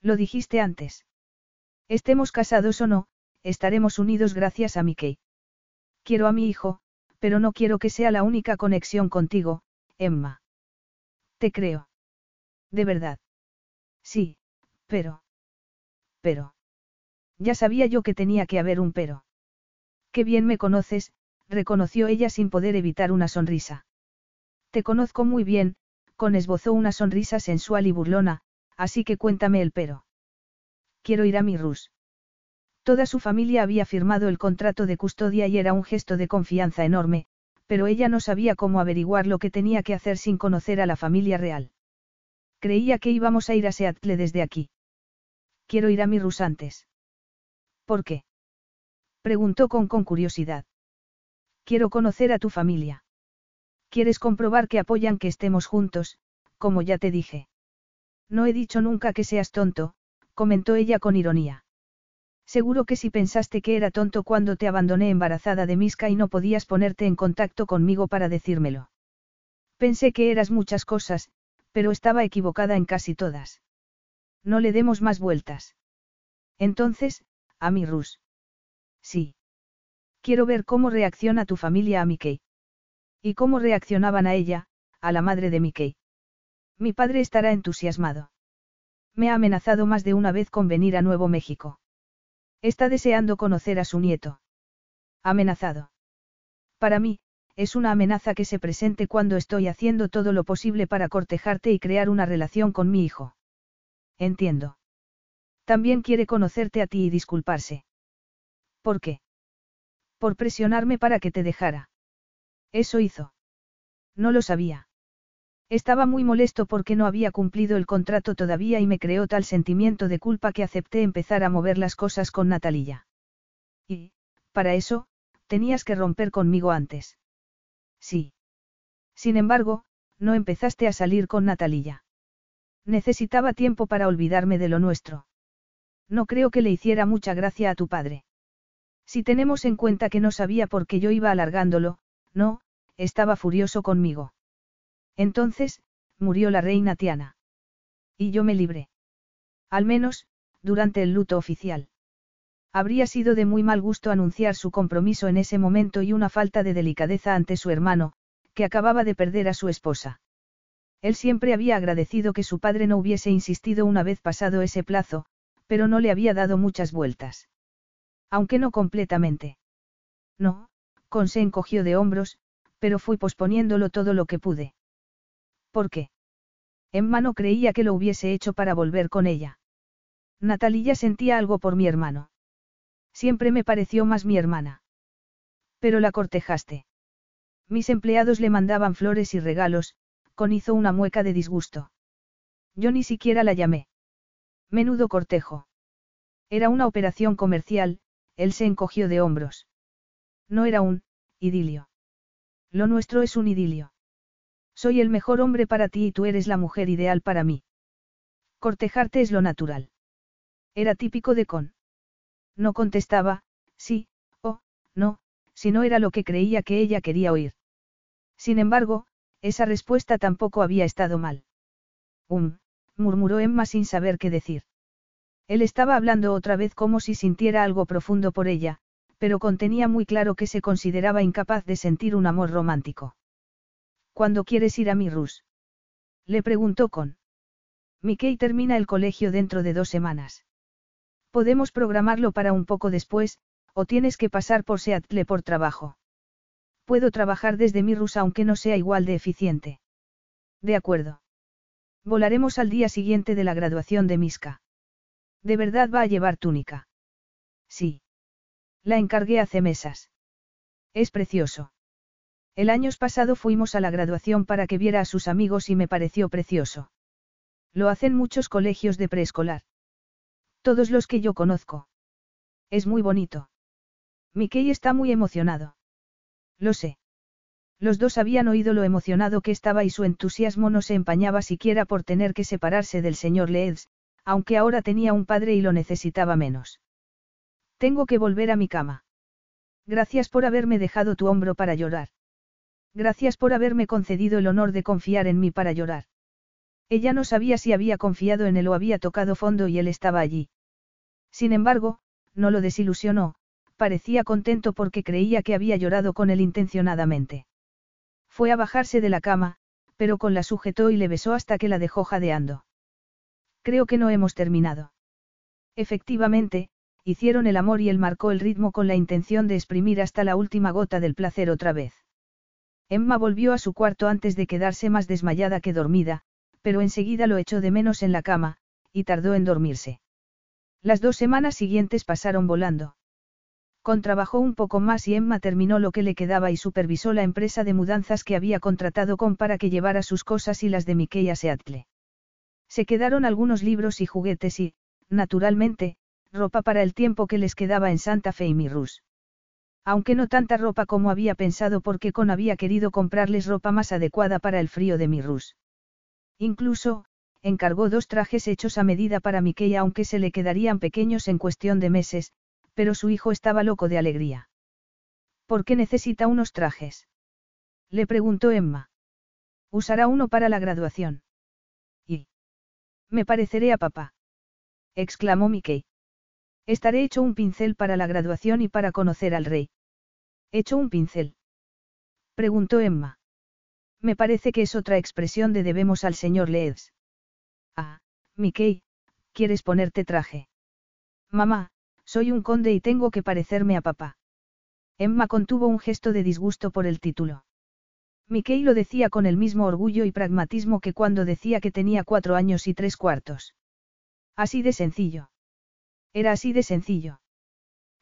Lo dijiste antes. Estemos casados o no, estaremos unidos gracias a Mickey. Quiero a mi hijo, pero no quiero que sea la única conexión contigo, Emma. Te creo. De verdad. Sí, pero. Pero. Ya sabía yo que tenía que haber un pero. Qué bien me conoces, reconoció ella sin poder evitar una sonrisa. Te conozco muy bien, con esbozó una sonrisa sensual y burlona, así que cuéntame el pero quiero ir a mi Rus. Toda su familia había firmado el contrato de custodia y era un gesto de confianza enorme, pero ella no sabía cómo averiguar lo que tenía que hacer sin conocer a la familia real. Creía que íbamos a ir a Seattle desde aquí. Quiero ir a mi Rus antes. ¿Por qué? Preguntó con, curiosidad. Quiero conocer a tu familia. ¿Quieres comprobar que apoyan que estemos juntos, como ya te dije? No he dicho nunca que seas tonto, comentó ella con ironía. Seguro que si pensaste que era tonto cuando te abandoné embarazada de Miska y no podías ponerte en contacto conmigo para decírmelo. Pensé que eras muchas cosas, pero estaba equivocada en casi todas. No le demos más vueltas. Entonces, a mi Rus. Sí. Quiero ver cómo reacciona tu familia a Mickey. Y cómo reaccionaban a ella, a la madre de Mickey. Mi padre estará entusiasmado. Me ha amenazado más de una vez con venir a Nuevo México. Está deseando conocer a su nieto. Amenazado. Para mí, es una amenaza que se presente cuando estoy haciendo todo lo posible para cortejarte y crear una relación con mi hijo. Entiendo. También quiere conocerte a ti y disculparse. ¿Por qué? Por presionarme para que te dejara. Eso hizo. No lo sabía. Estaba muy molesto porque no había cumplido el contrato todavía y me creó tal sentimiento de culpa que acepté empezar a mover las cosas con Natalía. Y, para eso, tenías que romper conmigo antes. Sí. Sin embargo, no empezaste a salir con Natalia. Necesitaba tiempo para olvidarme de lo nuestro. No creo que le hiciera mucha gracia a tu padre. Si tenemos en cuenta que no sabía por qué yo iba alargándolo, no, estaba furioso conmigo. Entonces, murió la reina Tiana. Y yo me libré. Al menos, durante el luto oficial. Habría sido de muy mal gusto anunciar su compromiso en ese momento y una falta de delicadeza ante su hermano, que acababa de perder a su esposa. Él siempre había agradecido que su padre no hubiese insistido una vez pasado ese plazo, pero no le había dado muchas vueltas. Aunque no completamente. No, Con se encogió de hombros, pero fui posponiéndolo todo lo que pude. ¿Por qué? Emma no creía que lo hubiese hecho para volver con ella. Natalia sentía algo por mi hermano. Siempre me pareció más mi hermana. Pero la cortejaste. Mis empleados le mandaban flores y regalos, con hizo una mueca de disgusto. Yo ni siquiera la llamé. Menudo cortejo. Era una operación comercial, él se encogió de hombros. No era un, idilio. Lo nuestro es un idilio. Soy el mejor hombre para ti y tú eres la mujer ideal para mí. Cortejarte es lo natural. Era típico de Con. No contestaba, sí, o, no, si no era lo que creía que ella quería oír. Sin embargo, esa respuesta tampoco había estado mal. Um, murmuró Emma sin saber qué decir. Él estaba hablando otra vez como si sintiera algo profundo por ella, pero contenía muy claro que se consideraba incapaz de sentir un amor romántico. ¿Cuándo quieres ir a mi Rus? Le preguntó con. Mickey termina el colegio dentro de dos semanas. Podemos programarlo para un poco después, o tienes que pasar por Seattle por trabajo. Puedo trabajar desde mi Rus aunque no sea igual de eficiente. De acuerdo. Volaremos al día siguiente de la graduación de Miska. ¿De verdad va a llevar túnica? Sí. La encargué hace mesas. Es precioso. El año pasado fuimos a la graduación para que viera a sus amigos y me pareció precioso. Lo hacen muchos colegios de preescolar. Todos los que yo conozco. Es muy bonito. Mickey está muy emocionado. Lo sé. Los dos habían oído lo emocionado que estaba y su entusiasmo no se empañaba siquiera por tener que separarse del señor Leeds, aunque ahora tenía un padre y lo necesitaba menos. Tengo que volver a mi cama. Gracias por haberme dejado tu hombro para llorar. Gracias por haberme concedido el honor de confiar en mí para llorar. Ella no sabía si había confiado en él o había tocado fondo y él estaba allí. Sin embargo, no lo desilusionó, parecía contento porque creía que había llorado con él intencionadamente. Fue a bajarse de la cama, pero con la sujetó y le besó hasta que la dejó jadeando. Creo que no hemos terminado. Efectivamente, hicieron el amor y él marcó el ritmo con la intención de exprimir hasta la última gota del placer otra vez. Emma volvió a su cuarto antes de quedarse más desmayada que dormida, pero enseguida lo echó de menos en la cama, y tardó en dormirse. Las dos semanas siguientes pasaron volando. Contrabajó un poco más y Emma terminó lo que le quedaba y supervisó la empresa de mudanzas que había contratado con para que llevara sus cosas y las de Mickey a Seattle. Se quedaron algunos libros y juguetes y, naturalmente, ropa para el tiempo que les quedaba en Santa Fe y Mirrus. Aunque no tanta ropa como había pensado porque Con había querido comprarles ropa más adecuada para el frío de Mirrus. Incluso, encargó dos trajes hechos a medida para Mickey aunque se le quedarían pequeños en cuestión de meses, pero su hijo estaba loco de alegría. ¿Por qué necesita unos trajes? Le preguntó Emma. Usará uno para la graduación. Y. Me pareceré a papá. exclamó Mickey. Estaré hecho un pincel para la graduación y para conocer al rey. ¿Hecho un pincel? preguntó Emma. Me parece que es otra expresión de debemos al señor Leeds. Ah, Mickey, ¿quieres ponerte traje? Mamá, soy un conde y tengo que parecerme a papá. Emma contuvo un gesto de disgusto por el título. Mickey lo decía con el mismo orgullo y pragmatismo que cuando decía que tenía cuatro años y tres cuartos. Así de sencillo. Era así de sencillo.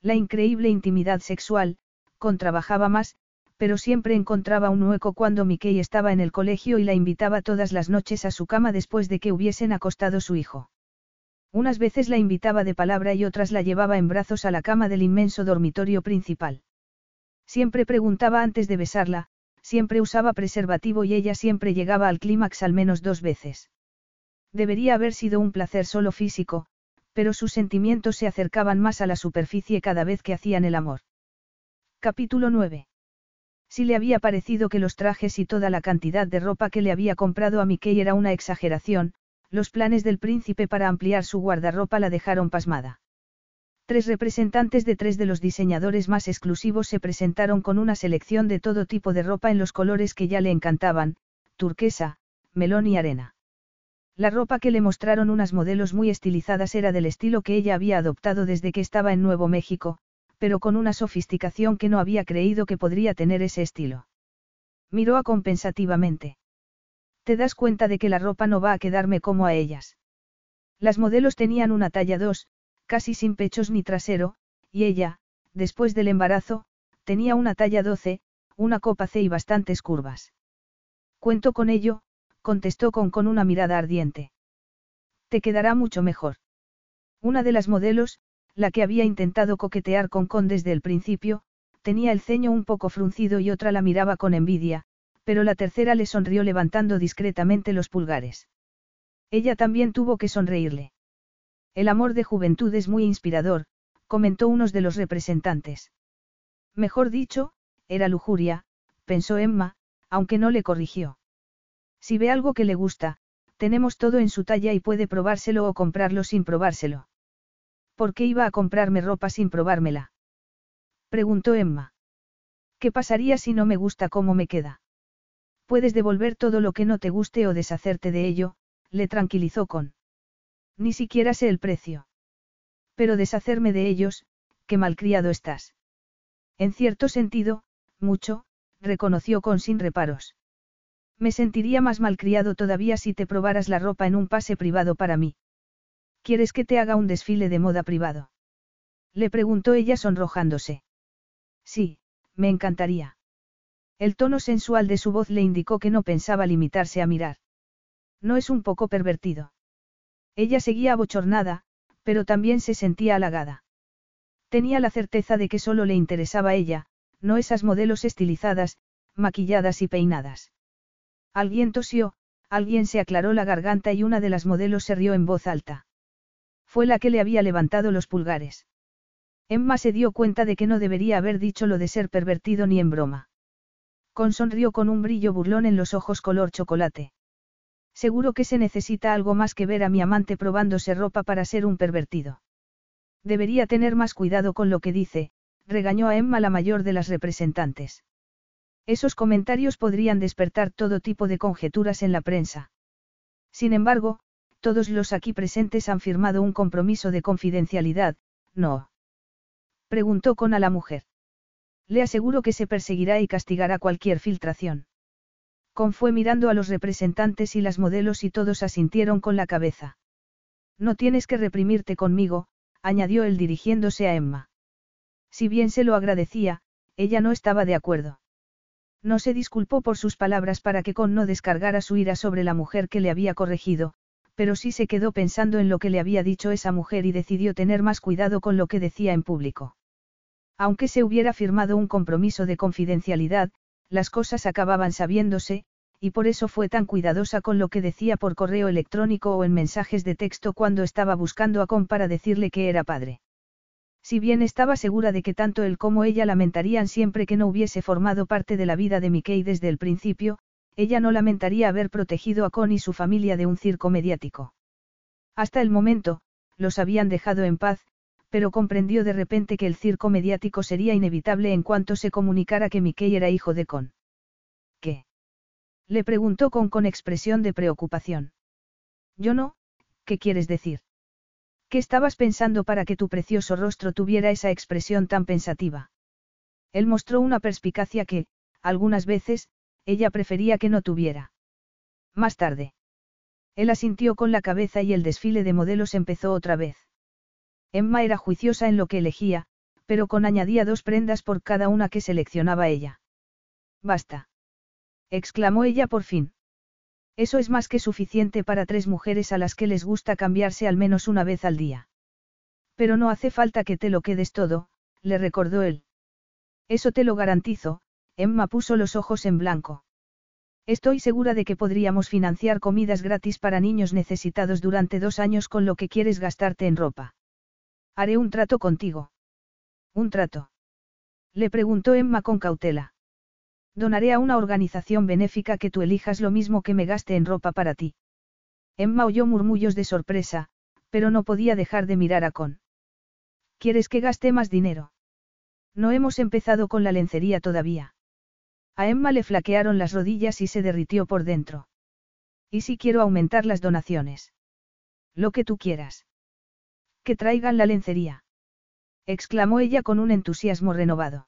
La increíble intimidad sexual, contrabajaba más, pero siempre encontraba un hueco cuando Mickey estaba en el colegio y la invitaba todas las noches a su cama después de que hubiesen acostado su hijo. Unas veces la invitaba de palabra y otras la llevaba en brazos a la cama del inmenso dormitorio principal. Siempre preguntaba antes de besarla, siempre usaba preservativo y ella siempre llegaba al clímax al menos dos veces. Debería haber sido un placer solo físico, pero sus sentimientos se acercaban más a la superficie cada vez que hacían el amor. Capítulo 9. Si le había parecido que los trajes y toda la cantidad de ropa que le había comprado a Mickey era una exageración, los planes del príncipe para ampliar su guardarropa la dejaron pasmada. Tres representantes de tres de los diseñadores más exclusivos se presentaron con una selección de todo tipo de ropa en los colores que ya le encantaban, turquesa, melón y arena. La ropa que le mostraron unas modelos muy estilizadas era del estilo que ella había adoptado desde que estaba en Nuevo México, pero con una sofisticación que no había creído que podría tener ese estilo. Miró a compensativamente. Te das cuenta de que la ropa no va a quedarme como a ellas. Las modelos tenían una talla 2, casi sin pechos ni trasero, y ella, después del embarazo, tenía una talla 12, una copa C y bastantes curvas. Cuento con ello, contestó con con una mirada ardiente. Te quedará mucho mejor. Una de las modelos, la que había intentado coquetear con Con desde el principio, tenía el ceño un poco fruncido y otra la miraba con envidia, pero la tercera le sonrió levantando discretamente los pulgares. Ella también tuvo que sonreírle. El amor de juventud es muy inspirador, comentó uno de los representantes. Mejor dicho, era lujuria, pensó Emma, aunque no le corrigió. Si ve algo que le gusta, tenemos todo en su talla y puede probárselo o comprarlo sin probárselo. ¿Por qué iba a comprarme ropa sin probármela? Preguntó Emma. ¿Qué pasaría si no me gusta cómo me queda? Puedes devolver todo lo que no te guste o deshacerte de ello, le tranquilizó con. Ni siquiera sé el precio. Pero deshacerme de ellos, qué malcriado estás. En cierto sentido, mucho, reconoció con sin reparos. Me sentiría más malcriado todavía si te probaras la ropa en un pase privado para mí. ¿Quieres que te haga un desfile de moda privado? Le preguntó ella sonrojándose. Sí, me encantaría. El tono sensual de su voz le indicó que no pensaba limitarse a mirar. No es un poco pervertido. Ella seguía abochornada, pero también se sentía halagada. Tenía la certeza de que solo le interesaba ella, no esas modelos estilizadas, maquilladas y peinadas. Alguien tosió, alguien se aclaró la garganta y una de las modelos se rió en voz alta. Fue la que le había levantado los pulgares. Emma se dio cuenta de que no debería haber dicho lo de ser pervertido ni en broma. Con sonrió con un brillo burlón en los ojos color chocolate. Seguro que se necesita algo más que ver a mi amante probándose ropa para ser un pervertido. Debería tener más cuidado con lo que dice, regañó a Emma la mayor de las representantes. Esos comentarios podrían despertar todo tipo de conjeturas en la prensa. Sin embargo, todos los aquí presentes han firmado un compromiso de confidencialidad, ¿no? Preguntó con a la mujer. Le aseguro que se perseguirá y castigará cualquier filtración. Con fue mirando a los representantes y las modelos y todos asintieron con la cabeza. No tienes que reprimirte conmigo, añadió él dirigiéndose a Emma. Si bien se lo agradecía, ella no estaba de acuerdo. No se disculpó por sus palabras para que Con no descargara su ira sobre la mujer que le había corregido, pero sí se quedó pensando en lo que le había dicho esa mujer y decidió tener más cuidado con lo que decía en público. Aunque se hubiera firmado un compromiso de confidencialidad, las cosas acababan sabiéndose, y por eso fue tan cuidadosa con lo que decía por correo electrónico o en mensajes de texto cuando estaba buscando a Con para decirle que era padre. Si bien estaba segura de que tanto él como ella lamentarían siempre que no hubiese formado parte de la vida de Mickey desde el principio, ella no lamentaría haber protegido a Con y su familia de un circo mediático. Hasta el momento, los habían dejado en paz, pero comprendió de repente que el circo mediático sería inevitable en cuanto se comunicara que Mickey era hijo de Con. ¿Qué? Le preguntó Con con expresión de preocupación. Yo no, ¿qué quieres decir? ¿Qué estabas pensando para que tu precioso rostro tuviera esa expresión tan pensativa? Él mostró una perspicacia que, algunas veces, ella prefería que no tuviera. Más tarde. Él asintió con la cabeza y el desfile de modelos empezó otra vez. Emma era juiciosa en lo que elegía, pero con añadía dos prendas por cada una que seleccionaba ella. Basta. exclamó ella por fin. Eso es más que suficiente para tres mujeres a las que les gusta cambiarse al menos una vez al día. Pero no hace falta que te lo quedes todo, le recordó él. Eso te lo garantizo, Emma puso los ojos en blanco. Estoy segura de que podríamos financiar comidas gratis para niños necesitados durante dos años con lo que quieres gastarte en ropa. Haré un trato contigo. ¿Un trato? Le preguntó Emma con cautela. Donaré a una organización benéfica que tú elijas lo mismo que me gaste en ropa para ti. Emma oyó murmullos de sorpresa, pero no podía dejar de mirar a Con. ¿Quieres que gaste más dinero? No hemos empezado con la lencería todavía. A Emma le flaquearon las rodillas y se derritió por dentro. ¿Y si quiero aumentar las donaciones? Lo que tú quieras. Que traigan la lencería. exclamó ella con un entusiasmo renovado.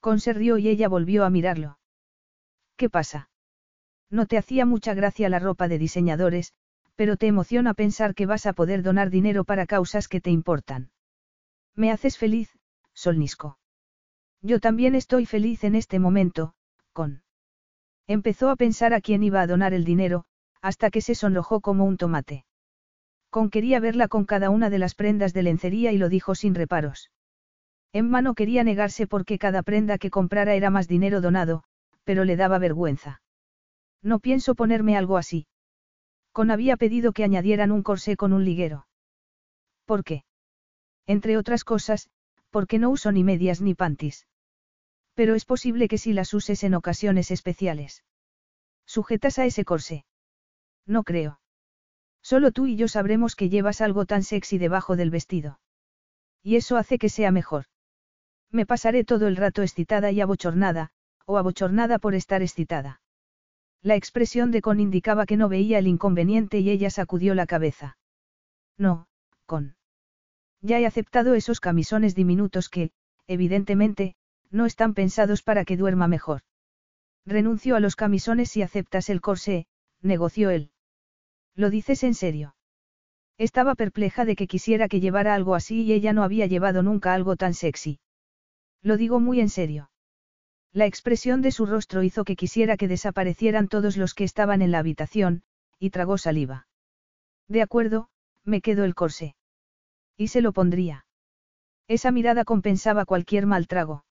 Con se rió y ella volvió a mirarlo. ¿Qué pasa? No te hacía mucha gracia la ropa de diseñadores, pero te emociona pensar que vas a poder donar dinero para causas que te importan. Me haces feliz, Solnisco. Yo también estoy feliz en este momento, con. Empezó a pensar a quién iba a donar el dinero, hasta que se sonrojó como un tomate. Con quería verla con cada una de las prendas de lencería y lo dijo sin reparos. Emma no quería negarse porque cada prenda que comprara era más dinero donado, pero le daba vergüenza. No pienso ponerme algo así. Con había pedido que añadieran un corsé con un liguero. ¿Por qué? Entre otras cosas, porque no uso ni medias ni panties. Pero es posible que sí las uses en ocasiones especiales. ¿Sujetas a ese corsé? No creo. Solo tú y yo sabremos que llevas algo tan sexy debajo del vestido. Y eso hace que sea mejor. Me pasaré todo el rato excitada y abochornada, o abochornada por estar excitada. La expresión de Con indicaba que no veía el inconveniente y ella sacudió la cabeza. No, Con. Ya he aceptado esos camisones diminutos que, evidentemente, no están pensados para que duerma mejor. Renuncio a los camisones si aceptas el corsé, negoció él. ¿Lo dices en serio? Estaba perpleja de que quisiera que llevara algo así y ella no había llevado nunca algo tan sexy. Lo digo muy en serio. La expresión de su rostro hizo que quisiera que desaparecieran todos los que estaban en la habitación, y tragó saliva. De acuerdo, me quedo el corsé. Y se lo pondría. Esa mirada compensaba cualquier mal trago.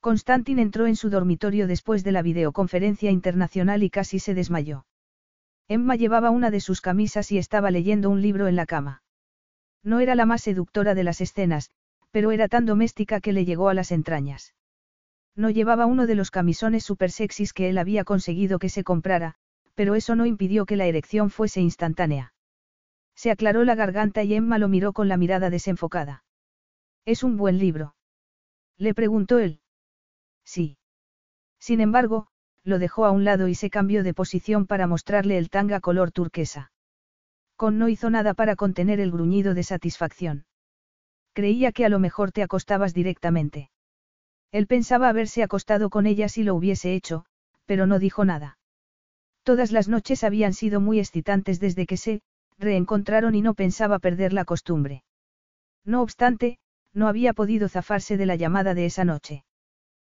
Constantin entró en su dormitorio después de la videoconferencia internacional y casi se desmayó. Emma llevaba una de sus camisas y estaba leyendo un libro en la cama. No era la más seductora de las escenas, pero era tan doméstica que le llegó a las entrañas. No llevaba uno de los camisones super sexys que él había conseguido que se comprara, pero eso no impidió que la erección fuese instantánea. Se aclaró la garganta y Emma lo miró con la mirada desenfocada. ¿Es un buen libro? Le preguntó él. Sí. Sin embargo, lo dejó a un lado y se cambió de posición para mostrarle el tanga color turquesa. Con no hizo nada para contener el gruñido de satisfacción. Creía que a lo mejor te acostabas directamente. Él pensaba haberse acostado con ella si lo hubiese hecho, pero no dijo nada. Todas las noches habían sido muy excitantes desde que se reencontraron y no pensaba perder la costumbre. No obstante, no había podido zafarse de la llamada de esa noche.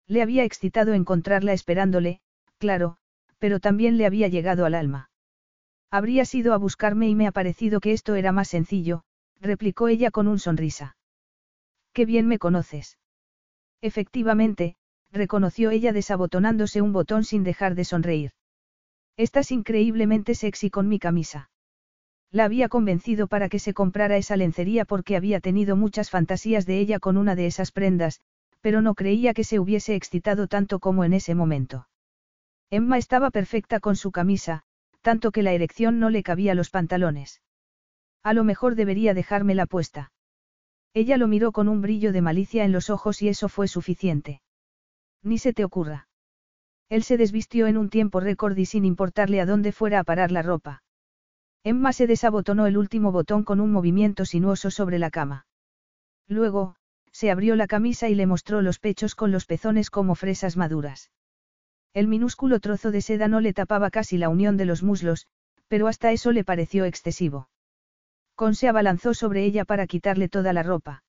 Le había excitado encontrarla esperándole, claro, pero también le había llegado al alma. Habría sido a buscarme y me ha parecido que esto era más sencillo, replicó ella con un sonrisa. Qué bien me conoces. Efectivamente, reconoció ella desabotonándose un botón sin dejar de sonreír. Estás increíblemente sexy con mi camisa. La había convencido para que se comprara esa lencería porque había tenido muchas fantasías de ella con una de esas prendas, pero no creía que se hubiese excitado tanto como en ese momento. Emma estaba perfecta con su camisa, tanto que la erección no le cabía los pantalones. A lo mejor debería dejármela puesta. Ella lo miró con un brillo de malicia en los ojos y eso fue suficiente. Ni se te ocurra. Él se desvistió en un tiempo récord y sin importarle a dónde fuera a parar la ropa. Emma se desabotonó el último botón con un movimiento sinuoso sobre la cama. Luego, se abrió la camisa y le mostró los pechos con los pezones como fresas maduras. El minúsculo trozo de seda no le tapaba casi la unión de los muslos, pero hasta eso le pareció excesivo. Con se abalanzó sobre ella para quitarle toda la ropa.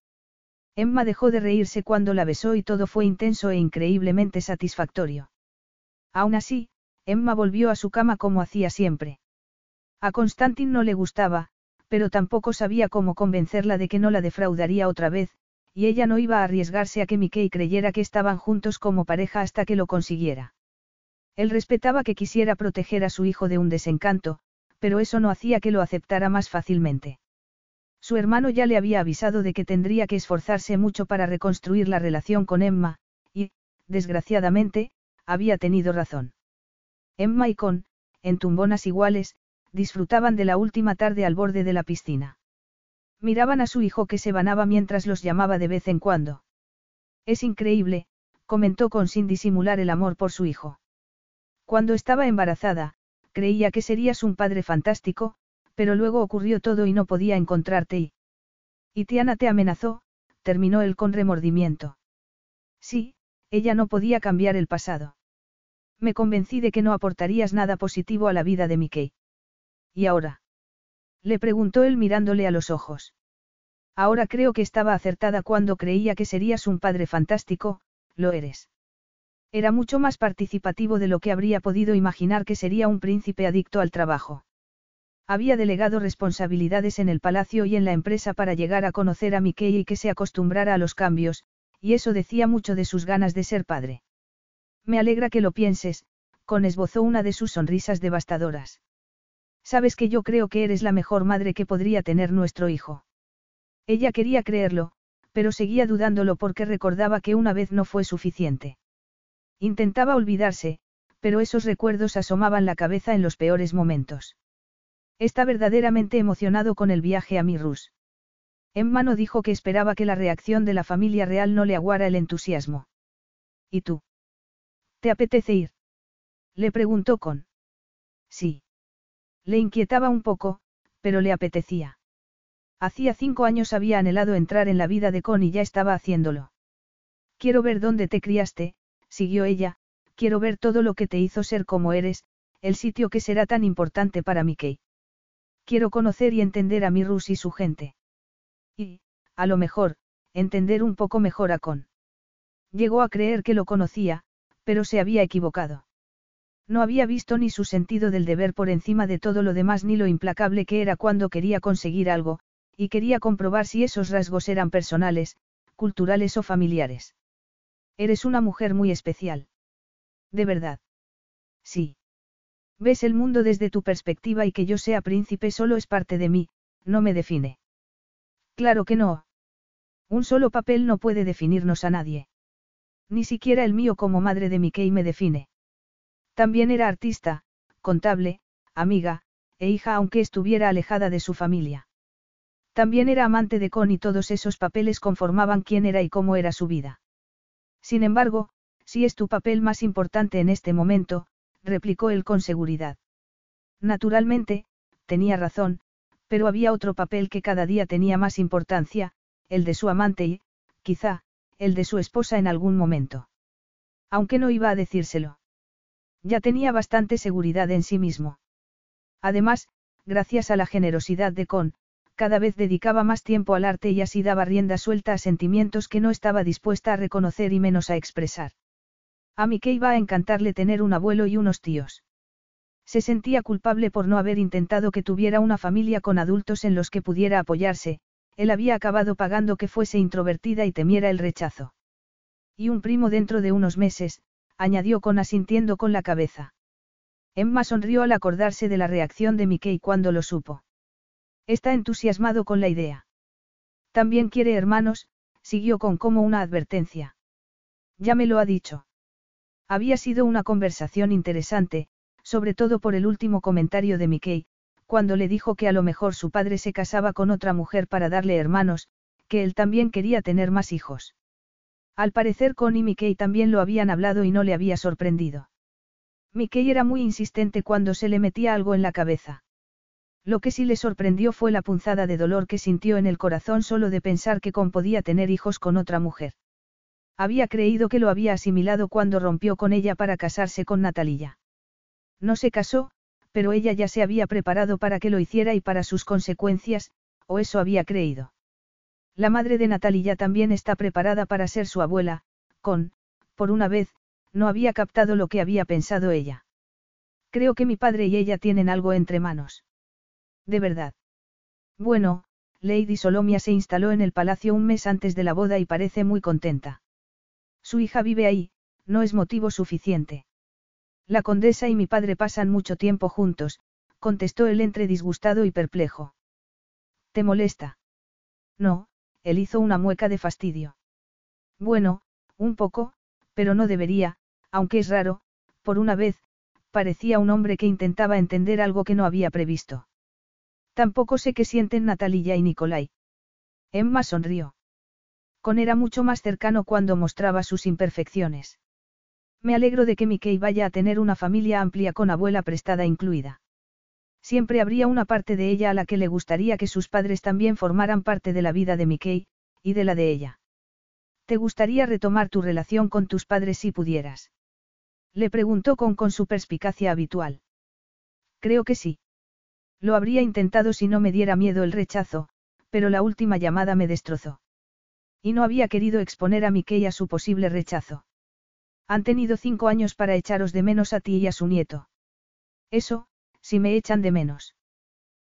Emma dejó de reírse cuando la besó y todo fue intenso e increíblemente satisfactorio. Aún así, Emma volvió a su cama como hacía siempre. A Constantin no le gustaba, pero tampoco sabía cómo convencerla de que no la defraudaría otra vez, y ella no iba a arriesgarse a que Mickey creyera que estaban juntos como pareja hasta que lo consiguiera. Él respetaba que quisiera proteger a su hijo de un desencanto, pero eso no hacía que lo aceptara más fácilmente. Su hermano ya le había avisado de que tendría que esforzarse mucho para reconstruir la relación con Emma, y, desgraciadamente, había tenido razón. Emma y Con, en tumbonas iguales, disfrutaban de la última tarde al borde de la piscina. Miraban a su hijo que se banaba mientras los llamaba de vez en cuando. Es increíble, comentó con sin disimular el amor por su hijo. Cuando estaba embarazada, creía que serías un padre fantástico, pero luego ocurrió todo y no podía encontrarte y... Tiana te amenazó, terminó él con remordimiento. Sí, ella no podía cambiar el pasado. Me convencí de que no aportarías nada positivo a la vida de Mickey. ¿Y ahora? Le preguntó él mirándole a los ojos. Ahora creo que estaba acertada cuando creía que serías un padre fantástico, lo eres. Era mucho más participativo de lo que habría podido imaginar que sería un príncipe adicto al trabajo. Había delegado responsabilidades en el palacio y en la empresa para llegar a conocer a Mickey y que se acostumbrara a los cambios, y eso decía mucho de sus ganas de ser padre. Me alegra que lo pienses, con esbozó una de sus sonrisas devastadoras. Sabes que yo creo que eres la mejor madre que podría tener nuestro hijo. Ella quería creerlo, pero seguía dudándolo porque recordaba que una vez no fue suficiente. Intentaba olvidarse, pero esos recuerdos asomaban la cabeza en los peores momentos. Está verdaderamente emocionado con el viaje a Mirrus. Emma no dijo que esperaba que la reacción de la familia real no le aguara el entusiasmo. ¿Y tú? ¿Te apetece ir? Le preguntó con. Sí. Le inquietaba un poco, pero le apetecía. Hacía cinco años había anhelado entrar en la vida de Con y ya estaba haciéndolo. Quiero ver dónde te criaste, siguió ella, quiero ver todo lo que te hizo ser como eres, el sitio que será tan importante para Mickey. Quiero conocer y entender a mi Rus y su gente. Y, a lo mejor, entender un poco mejor a Con. Llegó a creer que lo conocía, pero se había equivocado. No había visto ni su sentido del deber por encima de todo lo demás ni lo implacable que era cuando quería conseguir algo, y quería comprobar si esos rasgos eran personales, culturales o familiares. Eres una mujer muy especial. ¿De verdad? Sí. Ves el mundo desde tu perspectiva y que yo sea príncipe solo es parte de mí, no me define. Claro que no. Un solo papel no puede definirnos a nadie. Ni siquiera el mío como madre de Mickey me define. También era artista, contable, amiga, e hija aunque estuviera alejada de su familia. También era amante de Con y todos esos papeles conformaban quién era y cómo era su vida. Sin embargo, si es tu papel más importante en este momento, replicó él con seguridad. Naturalmente, tenía razón, pero había otro papel que cada día tenía más importancia, el de su amante y, quizá, el de su esposa en algún momento. Aunque no iba a decírselo. Ya tenía bastante seguridad en sí mismo. Además, gracias a la generosidad de Con, cada vez dedicaba más tiempo al arte y así daba rienda suelta a sentimientos que no estaba dispuesta a reconocer y menos a expresar. A que iba a encantarle tener un abuelo y unos tíos. Se sentía culpable por no haber intentado que tuviera una familia con adultos en los que pudiera apoyarse, él había acabado pagando que fuese introvertida y temiera el rechazo. Y un primo dentro de unos meses, añadió con asintiendo con la cabeza. Emma sonrió al acordarse de la reacción de Mickey cuando lo supo. Está entusiasmado con la idea. También quiere hermanos, siguió con como una advertencia. Ya me lo ha dicho. Había sido una conversación interesante, sobre todo por el último comentario de Mickey, cuando le dijo que a lo mejor su padre se casaba con otra mujer para darle hermanos, que él también quería tener más hijos. Al parecer Con y Mickey también lo habían hablado y no le había sorprendido. Mickey era muy insistente cuando se le metía algo en la cabeza. Lo que sí le sorprendió fue la punzada de dolor que sintió en el corazón solo de pensar que Con podía tener hijos con otra mujer. Había creído que lo había asimilado cuando rompió con ella para casarse con Natalia. No se casó, pero ella ya se había preparado para que lo hiciera y para sus consecuencias, o eso había creído. La madre de Natalia también está preparada para ser su abuela, con, por una vez, no había captado lo que había pensado ella. Creo que mi padre y ella tienen algo entre manos. De verdad. Bueno, Lady Solomia se instaló en el palacio un mes antes de la boda y parece muy contenta. Su hija vive ahí, no es motivo suficiente. La condesa y mi padre pasan mucho tiempo juntos, contestó él entre disgustado y perplejo. ¿Te molesta? No, él hizo una mueca de fastidio. Bueno, un poco, pero no debería, aunque es raro, por una vez, parecía un hombre que intentaba entender algo que no había previsto. Tampoco sé qué sienten Natalia y Nicolai. Emma sonrió. Con era mucho más cercano cuando mostraba sus imperfecciones. Me alegro de que Mickey vaya a tener una familia amplia con abuela prestada incluida. Siempre habría una parte de ella a la que le gustaría que sus padres también formaran parte de la vida de Mickey, y de la de ella. ¿Te gustaría retomar tu relación con tus padres si pudieras? Le preguntó con, con su perspicacia habitual. Creo que sí. Lo habría intentado si no me diera miedo el rechazo, pero la última llamada me destrozó. Y no había querido exponer a Mickey a su posible rechazo. Han tenido cinco años para echaros de menos a ti y a su nieto. Eso, si me echan de menos.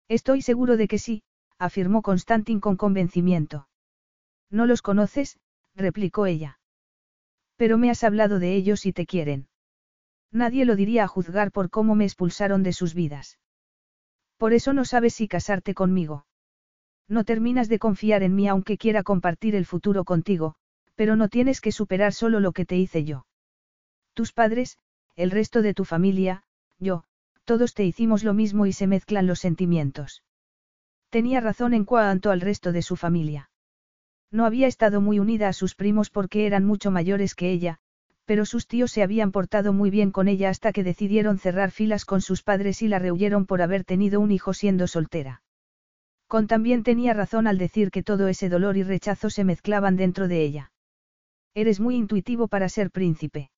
Estoy seguro de que sí, afirmó Constantin con convencimiento. No los conoces, replicó ella. Pero me has hablado de ellos y te quieren. Nadie lo diría a juzgar por cómo me expulsaron de sus vidas. Por eso no sabes si casarte conmigo. No terminas de confiar en mí aunque quiera compartir el futuro contigo, pero no tienes que superar solo lo que te hice yo. Tus padres, el resto de tu familia, yo, todos te hicimos lo mismo y se mezclan los sentimientos. Tenía razón en cuanto al resto de su familia. No había estado muy unida a sus primos porque eran mucho mayores que ella, pero sus tíos se habían portado muy bien con ella hasta que decidieron cerrar filas con sus padres y la rehuyeron por haber tenido un hijo siendo soltera. Con también tenía razón al decir que todo ese dolor y rechazo se mezclaban dentro de ella. Eres muy intuitivo para ser príncipe.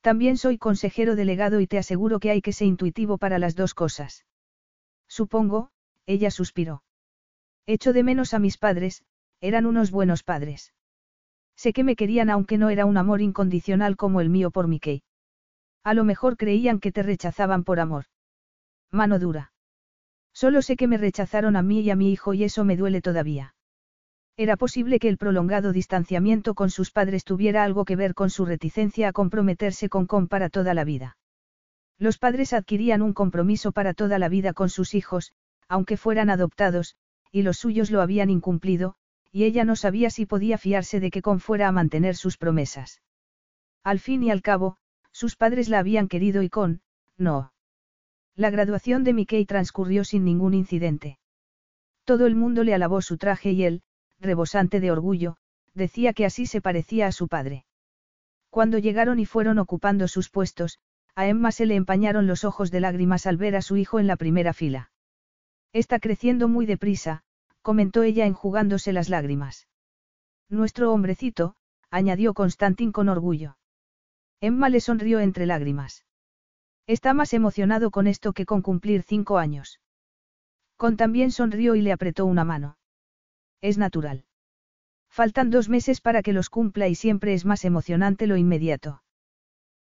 También soy consejero delegado y te aseguro que hay que ser intuitivo para las dos cosas. Supongo, ella suspiró. Echo de menos a mis padres, eran unos buenos padres. Sé que me querían aunque no era un amor incondicional como el mío por Mickey. A lo mejor creían que te rechazaban por amor. Mano dura. Solo sé que me rechazaron a mí y a mi hijo y eso me duele todavía. Era posible que el prolongado distanciamiento con sus padres tuviera algo que ver con su reticencia a comprometerse con Com para toda la vida. Los padres adquirían un compromiso para toda la vida con sus hijos, aunque fueran adoptados, y los suyos lo habían incumplido, y ella no sabía si podía fiarse de que Con fuera a mantener sus promesas. Al fin y al cabo, sus padres la habían querido y Con, no. La graduación de Mickey transcurrió sin ningún incidente. Todo el mundo le alabó su traje y él, rebosante de orgullo, decía que así se parecía a su padre. Cuando llegaron y fueron ocupando sus puestos, a Emma se le empañaron los ojos de lágrimas al ver a su hijo en la primera fila. Está creciendo muy deprisa, comentó ella enjugándose las lágrimas. Nuestro hombrecito, añadió Constantín con orgullo. Emma le sonrió entre lágrimas. Está más emocionado con esto que con cumplir cinco años. Con también sonrió y le apretó una mano. Es natural. Faltan dos meses para que los cumpla y siempre es más emocionante lo inmediato.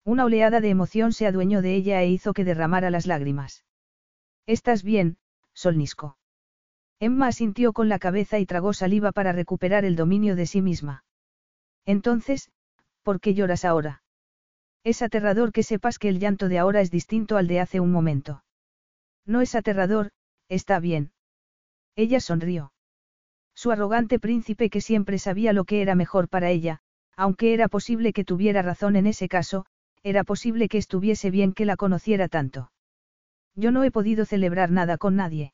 Una oleada de emoción se adueñó de ella e hizo que derramara las lágrimas. ¿Estás bien, Solnisco? Emma asintió con la cabeza y tragó saliva para recuperar el dominio de sí misma. Entonces, ¿por qué lloras ahora? Es aterrador que sepas que el llanto de ahora es distinto al de hace un momento. No es aterrador, está bien. Ella sonrió. Su arrogante príncipe que siempre sabía lo que era mejor para ella, aunque era posible que tuviera razón en ese caso, era posible que estuviese bien que la conociera tanto. Yo no he podido celebrar nada con nadie.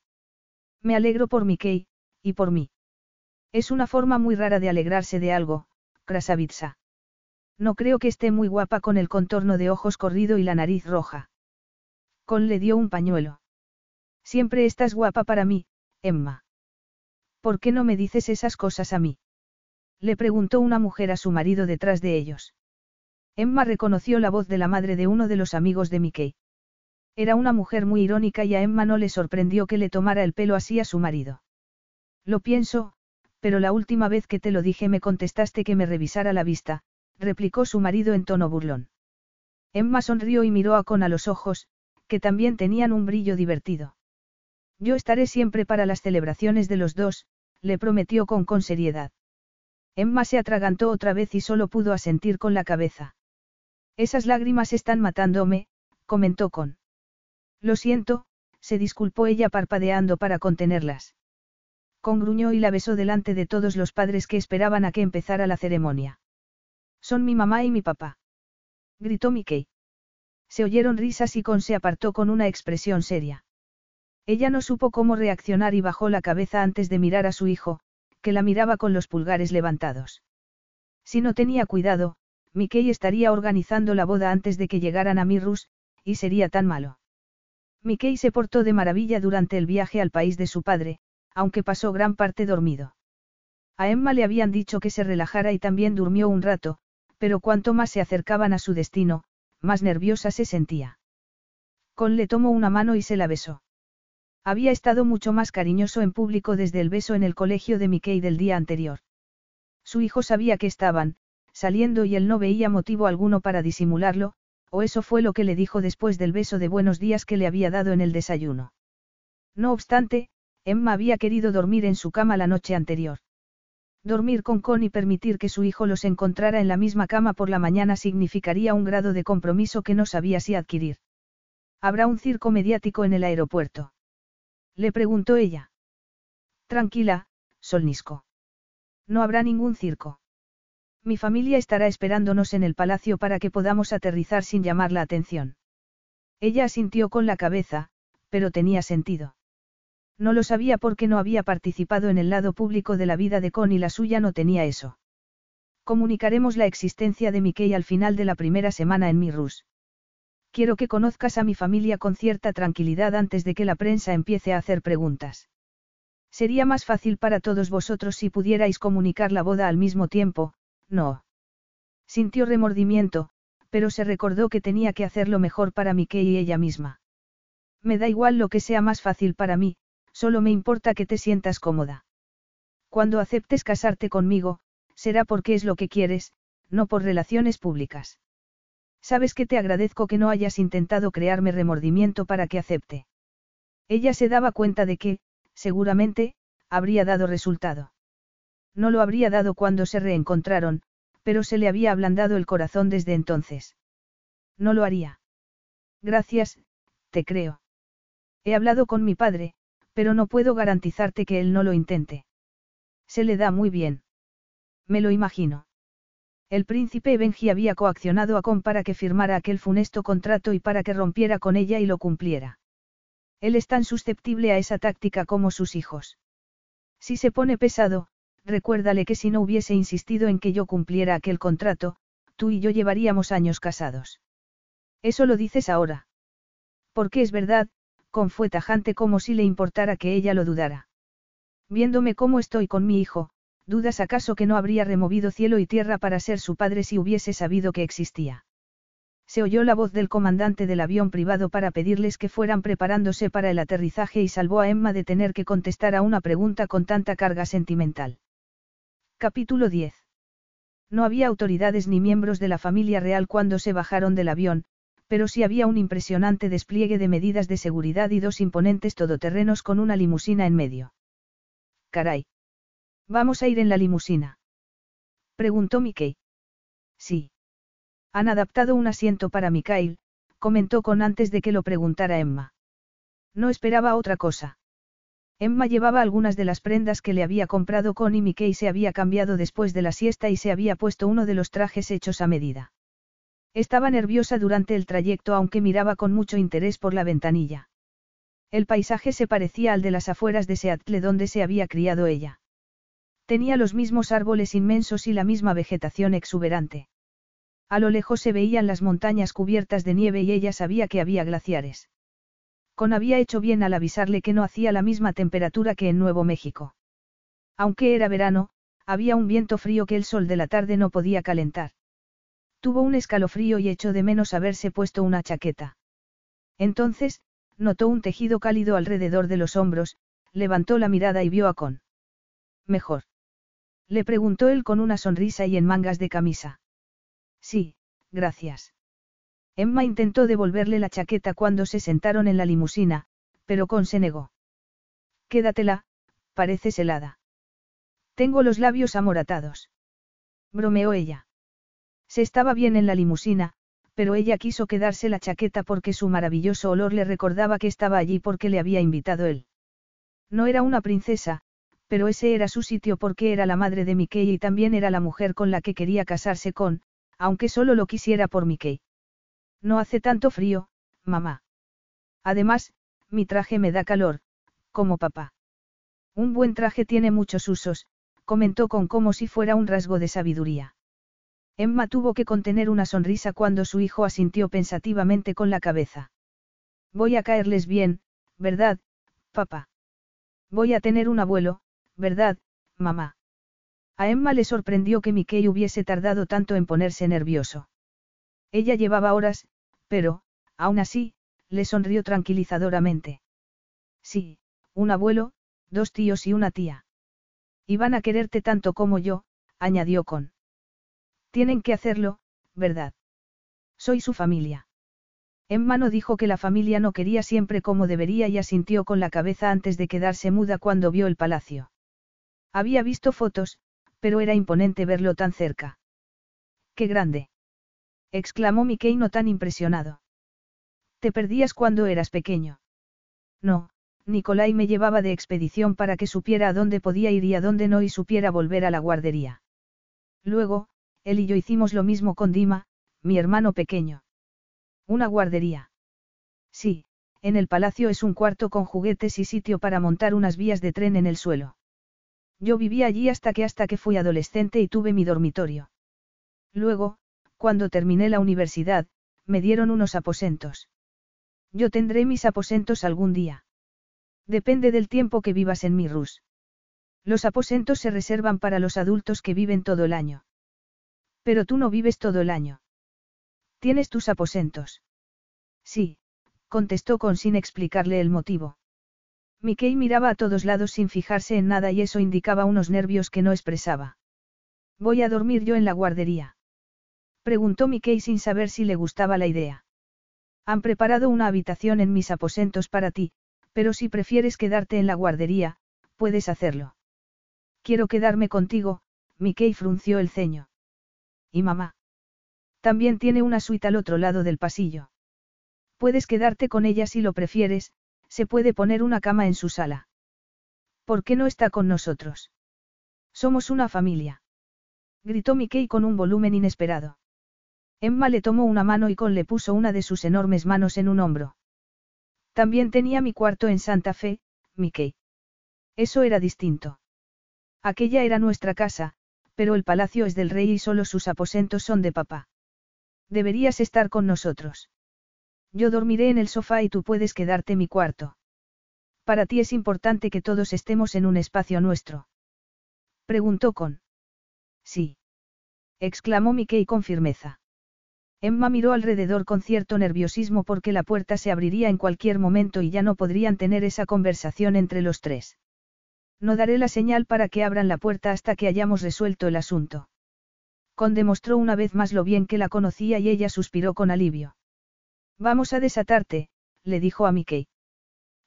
Me alegro por Mickey, y por mí. Es una forma muy rara de alegrarse de algo, Krasavitsa. No creo que esté muy guapa con el contorno de ojos corrido y la nariz roja. Con le dio un pañuelo. Siempre estás guapa para mí, Emma. ¿Por qué no me dices esas cosas a mí? Le preguntó una mujer a su marido detrás de ellos. Emma reconoció la voz de la madre de uno de los amigos de Mickey. Era una mujer muy irónica y a Emma no le sorprendió que le tomara el pelo así a su marido. Lo pienso, pero la última vez que te lo dije me contestaste que me revisara la vista, replicó su marido en tono burlón. Emma sonrió y miró a Con a los ojos, que también tenían un brillo divertido. Yo estaré siempre para las celebraciones de los dos, le prometió con con seriedad. Emma se atragantó otra vez y solo pudo asentir con la cabeza. Esas lágrimas están matándome, comentó con. Lo siento, se disculpó ella parpadeando para contenerlas. Congruñó y la besó delante de todos los padres que esperaban a que empezara la ceremonia. Son mi mamá y mi papá. Gritó Mickey. Se oyeron risas y Con se apartó con una expresión seria. Ella no supo cómo reaccionar y bajó la cabeza antes de mirar a su hijo, que la miraba con los pulgares levantados. Si no tenía cuidado, Mickey estaría organizando la boda antes de que llegaran a Mirrus, y sería tan malo. Mickey se portó de maravilla durante el viaje al país de su padre, aunque pasó gran parte dormido. A Emma le habían dicho que se relajara y también durmió un rato, pero cuanto más se acercaban a su destino, más nerviosa se sentía. Con le tomó una mano y se la besó. Había estado mucho más cariñoso en público desde el beso en el colegio de Mickey del día anterior. Su hijo sabía que estaban, saliendo y él no veía motivo alguno para disimularlo, o eso fue lo que le dijo después del beso de buenos días que le había dado en el desayuno. No obstante, Emma había querido dormir en su cama la noche anterior. Dormir con Con y permitir que su hijo los encontrara en la misma cama por la mañana significaría un grado de compromiso que no sabía si adquirir. ¿Habrá un circo mediático en el aeropuerto? Le preguntó ella. Tranquila, Solnisco. No habrá ningún circo. Mi familia estará esperándonos en el palacio para que podamos aterrizar sin llamar la atención. Ella asintió con la cabeza, pero tenía sentido. No lo sabía porque no había participado en el lado público de la vida de Con y la suya no tenía eso. Comunicaremos la existencia de Mickey al final de la primera semana en Mirrus. Quiero que conozcas a mi familia con cierta tranquilidad antes de que la prensa empiece a hacer preguntas. Sería más fácil para todos vosotros si pudierais comunicar la boda al mismo tiempo, no. Sintió remordimiento, pero se recordó que tenía que hacerlo mejor para Mickey y ella misma. Me da igual lo que sea más fácil para mí, Solo me importa que te sientas cómoda. Cuando aceptes casarte conmigo, será porque es lo que quieres, no por relaciones públicas. Sabes que te agradezco que no hayas intentado crearme remordimiento para que acepte. Ella se daba cuenta de que, seguramente, habría dado resultado. No lo habría dado cuando se reencontraron, pero se le había ablandado el corazón desde entonces. No lo haría. Gracias, te creo. He hablado con mi padre, pero no puedo garantizarte que él no lo intente. Se le da muy bien. Me lo imagino. El príncipe Benji había coaccionado a Con para que firmara aquel funesto contrato y para que rompiera con ella y lo cumpliera. Él es tan susceptible a esa táctica como sus hijos. Si se pone pesado, recuérdale que si no hubiese insistido en que yo cumpliera aquel contrato, tú y yo llevaríamos años casados. Eso lo dices ahora. Porque es verdad, con fue tajante como si le importara que ella lo dudara. Viéndome cómo estoy con mi hijo, ¿dudas acaso que no habría removido cielo y tierra para ser su padre si hubiese sabido que existía? Se oyó la voz del comandante del avión privado para pedirles que fueran preparándose para el aterrizaje y salvó a Emma de tener que contestar a una pregunta con tanta carga sentimental. Capítulo 10. No había autoridades ni miembros de la familia real cuando se bajaron del avión, pero sí había un impresionante despliegue de medidas de seguridad y dos imponentes todoterrenos con una limusina en medio. Caray. ¿Vamos a ir en la limusina? Preguntó Mickey. Sí. Han adaptado un asiento para Mikhail, comentó con antes de que lo preguntara Emma. No esperaba otra cosa. Emma llevaba algunas de las prendas que le había comprado con y se había cambiado después de la siesta y se había puesto uno de los trajes hechos a medida. Estaba nerviosa durante el trayecto aunque miraba con mucho interés por la ventanilla. El paisaje se parecía al de las afueras de Seattle donde se había criado ella. Tenía los mismos árboles inmensos y la misma vegetación exuberante. A lo lejos se veían las montañas cubiertas de nieve y ella sabía que había glaciares. Con había hecho bien al avisarle que no hacía la misma temperatura que en Nuevo México. Aunque era verano, había un viento frío que el sol de la tarde no podía calentar. Tuvo un escalofrío y echó de menos haberse puesto una chaqueta. Entonces, notó un tejido cálido alrededor de los hombros, levantó la mirada y vio a Con. Mejor. Le preguntó él con una sonrisa y en mangas de camisa. Sí, gracias. Emma intentó devolverle la chaqueta cuando se sentaron en la limusina, pero Con se negó. Quédatela, pareces helada. Tengo los labios amoratados. Bromeó ella. Se estaba bien en la limusina, pero ella quiso quedarse la chaqueta porque su maravilloso olor le recordaba que estaba allí porque le había invitado él. No era una princesa, pero ese era su sitio porque era la madre de Mickey y también era la mujer con la que quería casarse con, aunque solo lo quisiera por Mickey. No hace tanto frío, mamá. Además, mi traje me da calor, como papá. Un buen traje tiene muchos usos, comentó con como si fuera un rasgo de sabiduría. Emma tuvo que contener una sonrisa cuando su hijo asintió pensativamente con la cabeza. Voy a caerles bien, ¿verdad, papá? Voy a tener un abuelo, ¿verdad, mamá? A Emma le sorprendió que Mickey hubiese tardado tanto en ponerse nervioso. Ella llevaba horas, pero, aún así, le sonrió tranquilizadoramente. Sí, un abuelo, dos tíos y una tía. Y van a quererte tanto como yo, añadió con. Tienen que hacerlo, ¿verdad? Soy su familia. Emma no dijo que la familia no quería siempre como debería y asintió con la cabeza antes de quedarse muda cuando vio el palacio. Había visto fotos, pero era imponente verlo tan cerca. ¡Qué grande! Exclamó Mickey no tan impresionado. Te perdías cuando eras pequeño. No, Nicolai me llevaba de expedición para que supiera a dónde podía ir y a dónde no y supiera volver a la guardería. Luego, él y yo hicimos lo mismo con Dima, mi hermano pequeño. Una guardería. Sí, en el palacio es un cuarto con juguetes y sitio para montar unas vías de tren en el suelo. Yo vivía allí hasta que hasta que fui adolescente y tuve mi dormitorio. Luego, cuando terminé la universidad, me dieron unos aposentos. Yo tendré mis aposentos algún día. Depende del tiempo que vivas en mi Rus. Los aposentos se reservan para los adultos que viven todo el año. Pero tú no vives todo el año. Tienes tus aposentos. Sí, contestó con sin explicarle el motivo. Mickey miraba a todos lados sin fijarse en nada y eso indicaba unos nervios que no expresaba. Voy a dormir yo en la guardería. Preguntó Mickey sin saber si le gustaba la idea. Han preparado una habitación en mis aposentos para ti, pero si prefieres quedarte en la guardería, puedes hacerlo. Quiero quedarme contigo, Mickey frunció el ceño. ¿Y mamá? También tiene una suite al otro lado del pasillo. Puedes quedarte con ella si lo prefieres, se puede poner una cama en su sala. ¿Por qué no está con nosotros? Somos una familia. Gritó Mickey con un volumen inesperado. Emma le tomó una mano y Con le puso una de sus enormes manos en un hombro. También tenía mi cuarto en Santa Fe, Mickey. Eso era distinto. Aquella era nuestra casa, pero el palacio es del rey y solo sus aposentos son de papá. Deberías estar con nosotros. Yo dormiré en el sofá y tú puedes quedarte mi cuarto. Para ti es importante que todos estemos en un espacio nuestro. Preguntó con. Sí. Exclamó Mickey con firmeza. Emma miró alrededor con cierto nerviosismo porque la puerta se abriría en cualquier momento y ya no podrían tener esa conversación entre los tres. No daré la señal para que abran la puerta hasta que hayamos resuelto el asunto. Con demostró una vez más lo bien que la conocía y ella suspiró con alivio. Vamos a desatarte, le dijo a Mickey.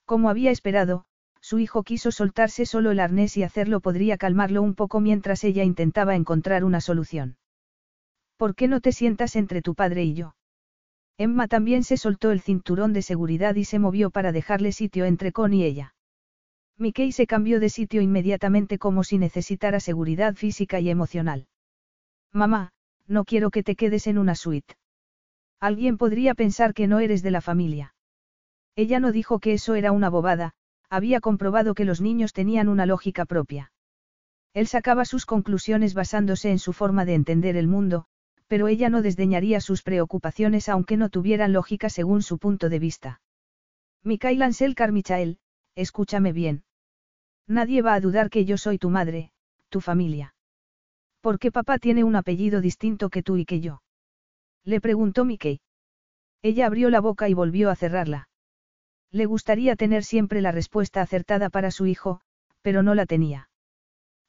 Como había esperado, su hijo quiso soltarse solo el arnés y hacerlo podría calmarlo un poco mientras ella intentaba encontrar una solución. ¿Por qué no te sientas entre tu padre y yo? Emma también se soltó el cinturón de seguridad y se movió para dejarle sitio entre Con y ella. Mickey se cambió de sitio inmediatamente como si necesitara seguridad física y emocional. Mamá, no quiero que te quedes en una suite. Alguien podría pensar que no eres de la familia. Ella no dijo que eso era una bobada, había comprobado que los niños tenían una lógica propia. Él sacaba sus conclusiones basándose en su forma de entender el mundo, pero ella no desdeñaría sus preocupaciones aunque no tuvieran lógica según su punto de vista. Mikhail Ansel Carmichael, escúchame bien. Nadie va a dudar que yo soy tu madre, tu familia. ¿Por qué papá tiene un apellido distinto que tú y que yo? Le preguntó Mickey. Ella abrió la boca y volvió a cerrarla. Le gustaría tener siempre la respuesta acertada para su hijo, pero no la tenía.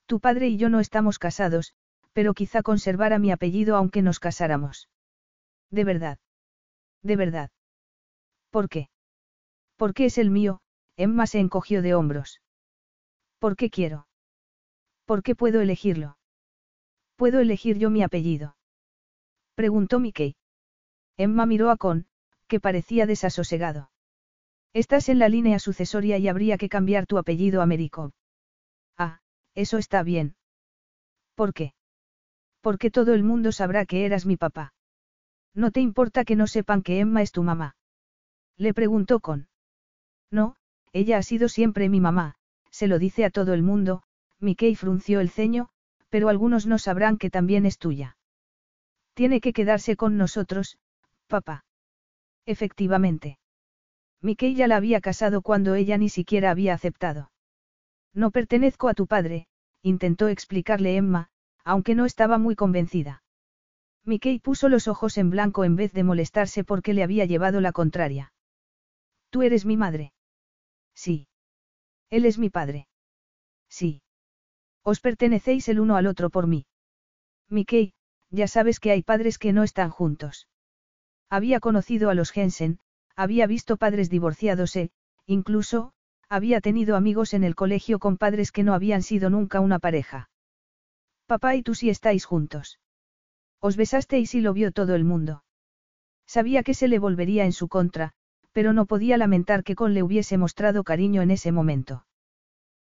Tu padre y yo no estamos casados, pero quizá conservara mi apellido aunque nos casáramos. De verdad. De verdad. ¿Por qué? Porque es el mío, Emma se encogió de hombros. ¿Por qué quiero? ¿Por qué puedo elegirlo? ¿Puedo elegir yo mi apellido? Preguntó Mickey. Emma miró a Con, que parecía desasosegado. Estás en la línea sucesoria y habría que cambiar tu apellido a Merikov. Ah, eso está bien. ¿Por qué? Porque todo el mundo sabrá que eras mi papá. ¿No te importa que no sepan que Emma es tu mamá? Le preguntó Con. No, ella ha sido siempre mi mamá, se lo dice a todo el mundo, Mickey frunció el ceño, pero algunos no sabrán que también es tuya. Tiene que quedarse con nosotros, papá. Efectivamente. Mickey ya la había casado cuando ella ni siquiera había aceptado. No pertenezco a tu padre, intentó explicarle Emma, aunque no estaba muy convencida. Mickey puso los ojos en blanco en vez de molestarse porque le había llevado la contraria. Tú eres mi madre. Sí. Él es mi padre. Sí. Os pertenecéis el uno al otro por mí. Mickey, ya sabes que hay padres que no están juntos. Había conocido a los Jensen, había visto padres divorciados e, incluso, había tenido amigos en el colegio con padres que no habían sido nunca una pareja. Papá y tú sí estáis juntos. Os besasteis y lo vio todo el mundo. Sabía que se le volvería en su contra, pero no podía lamentar que Con le hubiese mostrado cariño en ese momento.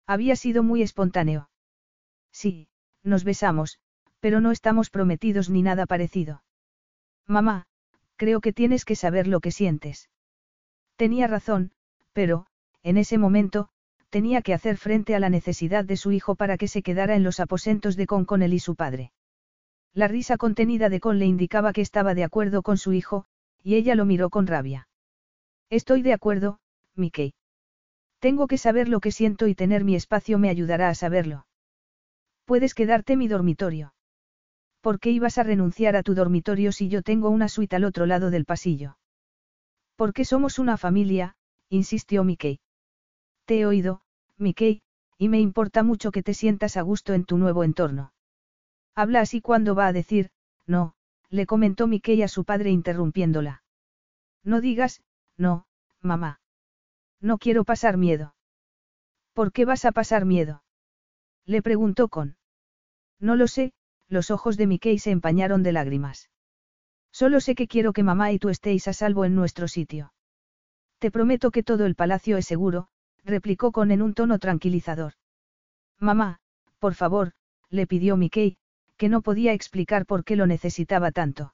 Había sido muy espontáneo. Sí, nos besamos, pero no estamos prometidos ni nada parecido. Mamá, creo que tienes que saber lo que sientes. Tenía razón, pero, en ese momento, tenía que hacer frente a la necesidad de su hijo para que se quedara en los aposentos de Con con él y su padre. La risa contenida de Con le indicaba que estaba de acuerdo con su hijo, y ella lo miró con rabia. Estoy de acuerdo, Mickey. Tengo que saber lo que siento y tener mi espacio me ayudará a saberlo. Puedes quedarte mi dormitorio. ¿Por qué ibas a renunciar a tu dormitorio si yo tengo una suite al otro lado del pasillo? Porque somos una familia, insistió Mickey. Te he oído, Mickey, y me importa mucho que te sientas a gusto en tu nuevo entorno. Habla así cuando va a decir, no, le comentó Mickey a su padre interrumpiéndola. No digas, no, mamá. No quiero pasar miedo. ¿Por qué vas a pasar miedo? Le preguntó con. No lo sé, los ojos de Mickey se empañaron de lágrimas. Solo sé que quiero que mamá y tú estéis a salvo en nuestro sitio. Te prometo que todo el palacio es seguro, replicó con en un tono tranquilizador. Mamá, por favor, le pidió Mickey, que no podía explicar por qué lo necesitaba tanto.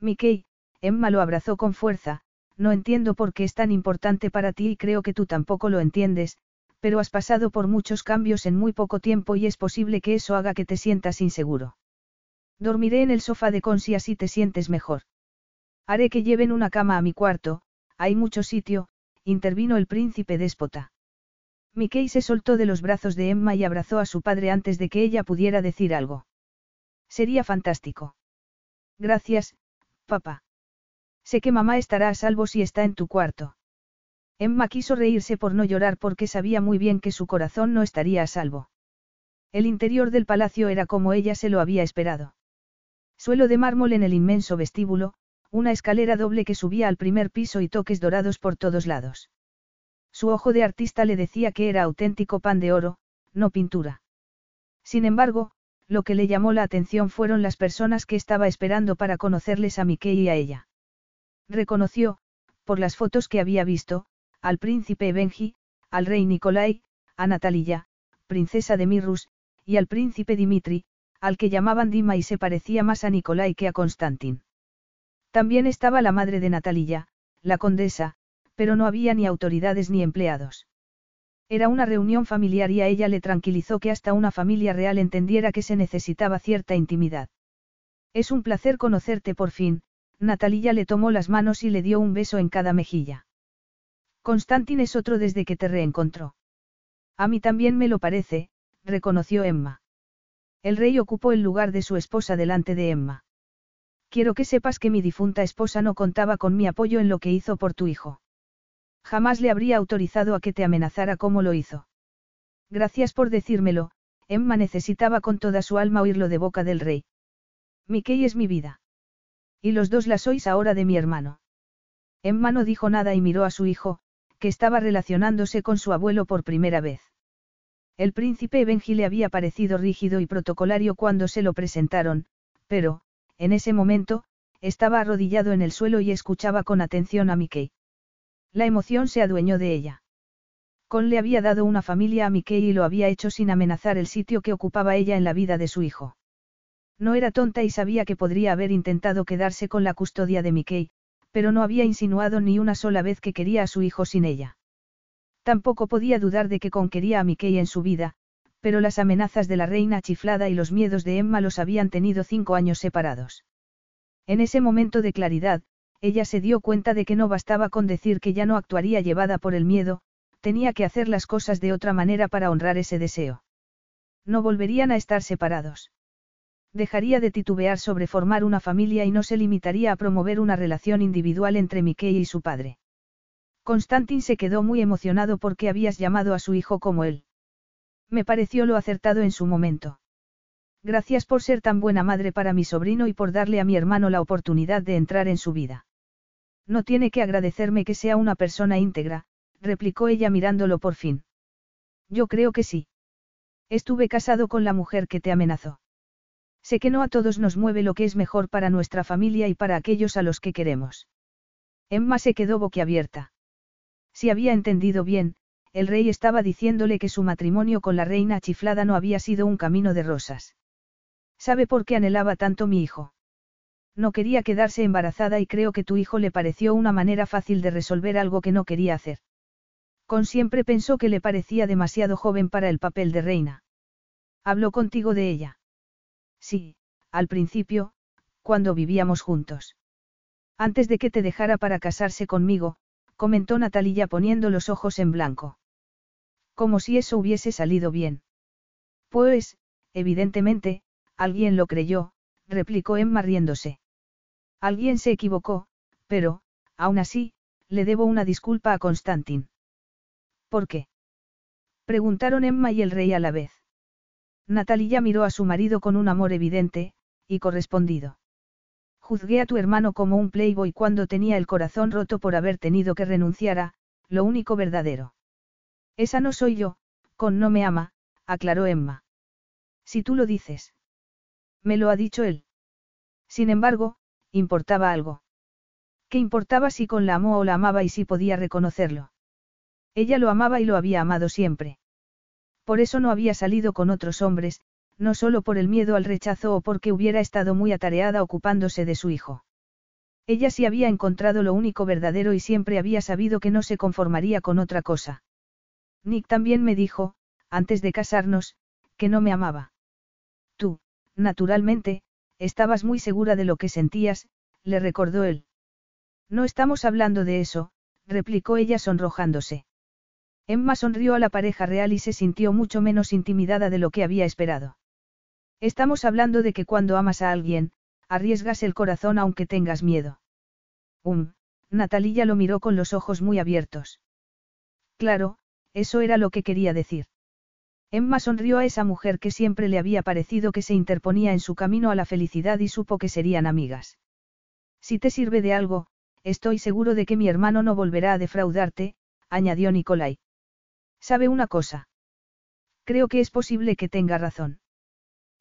Mickey, Emma lo abrazó con fuerza, no entiendo por qué es tan importante para ti y creo que tú tampoco lo entiendes, pero has pasado por muchos cambios en muy poco tiempo y es posible que eso haga que te sientas inseguro. Dormiré en el sofá de Con si así te sientes mejor. Haré que lleven una cama a mi cuarto, hay mucho sitio, intervino el príncipe déspota. Mickey se soltó de los brazos de Emma y abrazó a su padre antes de que ella pudiera decir algo. Sería fantástico. Gracias, papá. Sé que mamá estará a salvo si está en tu cuarto. Emma quiso reírse por no llorar porque sabía muy bien que su corazón no estaría a salvo. El interior del palacio era como ella se lo había esperado. Suelo de mármol en el inmenso vestíbulo, una escalera doble que subía al primer piso y toques dorados por todos lados. Su ojo de artista le decía que era auténtico pan de oro, no pintura. Sin embargo, lo que le llamó la atención fueron las personas que estaba esperando para conocerles a Mickey y a ella. Reconoció, por las fotos que había visto, al príncipe Benji, al rey Nikolai, a Natalia, princesa de Mirrus, y al príncipe Dimitri, al que llamaban Dima y se parecía más a Nikolai que a Constantin. También estaba la madre de Natalia, la condesa, pero no había ni autoridades ni empleados. Era una reunión familiar y a ella le tranquilizó que hasta una familia real entendiera que se necesitaba cierta intimidad. Es un placer conocerte por fin, Natalia le tomó las manos y le dio un beso en cada mejilla. Constantin es otro desde que te reencontró. A mí también me lo parece, reconoció Emma. El rey ocupó el lugar de su esposa delante de Emma. Quiero que sepas que mi difunta esposa no contaba con mi apoyo en lo que hizo por tu hijo. Jamás le habría autorizado a que te amenazara como lo hizo. Gracias por decírmelo, Emma necesitaba con toda su alma oírlo de boca del rey. Mickey es mi vida. Y los dos la sois ahora de mi hermano. Emma no dijo nada y miró a su hijo, que estaba relacionándose con su abuelo por primera vez. El príncipe Benji le había parecido rígido y protocolario cuando se lo presentaron, pero, en ese momento, estaba arrodillado en el suelo y escuchaba con atención a Mickey. La emoción se adueñó de ella. Con le había dado una familia a Mickey y lo había hecho sin amenazar el sitio que ocupaba ella en la vida de su hijo. No era tonta y sabía que podría haber intentado quedarse con la custodia de Mickey, pero no había insinuado ni una sola vez que quería a su hijo sin ella. Tampoco podía dudar de que conquería a Mickey en su vida, pero las amenazas de la reina chiflada y los miedos de Emma los habían tenido cinco años separados. En ese momento de claridad, ella se dio cuenta de que no bastaba con decir que ya no actuaría llevada por el miedo, tenía que hacer las cosas de otra manera para honrar ese deseo. No volverían a estar separados. Dejaría de titubear sobre formar una familia y no se limitaría a promover una relación individual entre Mickey y su padre. Constantin se quedó muy emocionado porque habías llamado a su hijo como él. Me pareció lo acertado en su momento. Gracias por ser tan buena madre para mi sobrino y por darle a mi hermano la oportunidad de entrar en su vida. No tiene que agradecerme que sea una persona íntegra, replicó ella mirándolo por fin. Yo creo que sí. Estuve casado con la mujer que te amenazó. Sé que no a todos nos mueve lo que es mejor para nuestra familia y para aquellos a los que queremos. Emma se quedó boquiabierta. Si había entendido bien, el rey estaba diciéndole que su matrimonio con la reina chiflada no había sido un camino de rosas. ¿Sabe por qué anhelaba tanto mi hijo? No quería quedarse embarazada y creo que tu hijo le pareció una manera fácil de resolver algo que no quería hacer. Con siempre pensó que le parecía demasiado joven para el papel de reina. ¿Habló contigo de ella? Sí, al principio, cuando vivíamos juntos. Antes de que te dejara para casarse conmigo, comentó Natalia poniendo los ojos en blanco. Como si eso hubiese salido bien. Pues, evidentemente, alguien lo creyó, replicó Emma riéndose. Alguien se equivocó, pero, aún así, le debo una disculpa a Constantin. ¿Por qué? Preguntaron Emma y el rey a la vez. Natalia miró a su marido con un amor evidente, y correspondido. Juzgué a tu hermano como un playboy cuando tenía el corazón roto por haber tenido que renunciar a, lo único verdadero. Esa no soy yo, con no me ama, aclaró Emma. Si tú lo dices. Me lo ha dicho él. Sin embargo, importaba algo. ¿Qué importaba si con la amó o la amaba y si podía reconocerlo? Ella lo amaba y lo había amado siempre. Por eso no había salido con otros hombres, no solo por el miedo al rechazo o porque hubiera estado muy atareada ocupándose de su hijo. Ella sí había encontrado lo único verdadero y siempre había sabido que no se conformaría con otra cosa. Nick también me dijo, antes de casarnos, que no me amaba. Tú, naturalmente, estabas muy segura de lo que sentías, le recordó él. No estamos hablando de eso, replicó ella sonrojándose. Emma sonrió a la pareja real y se sintió mucho menos intimidada de lo que había esperado. Estamos hablando de que cuando amas a alguien, arriesgas el corazón aunque tengas miedo. Um, Natalia lo miró con los ojos muy abiertos. Claro, eso era lo que quería decir. Emma sonrió a esa mujer que siempre le había parecido que se interponía en su camino a la felicidad y supo que serían amigas. Si te sirve de algo, estoy seguro de que mi hermano no volverá a defraudarte, añadió Nicolai. ¿Sabe una cosa? Creo que es posible que tenga razón.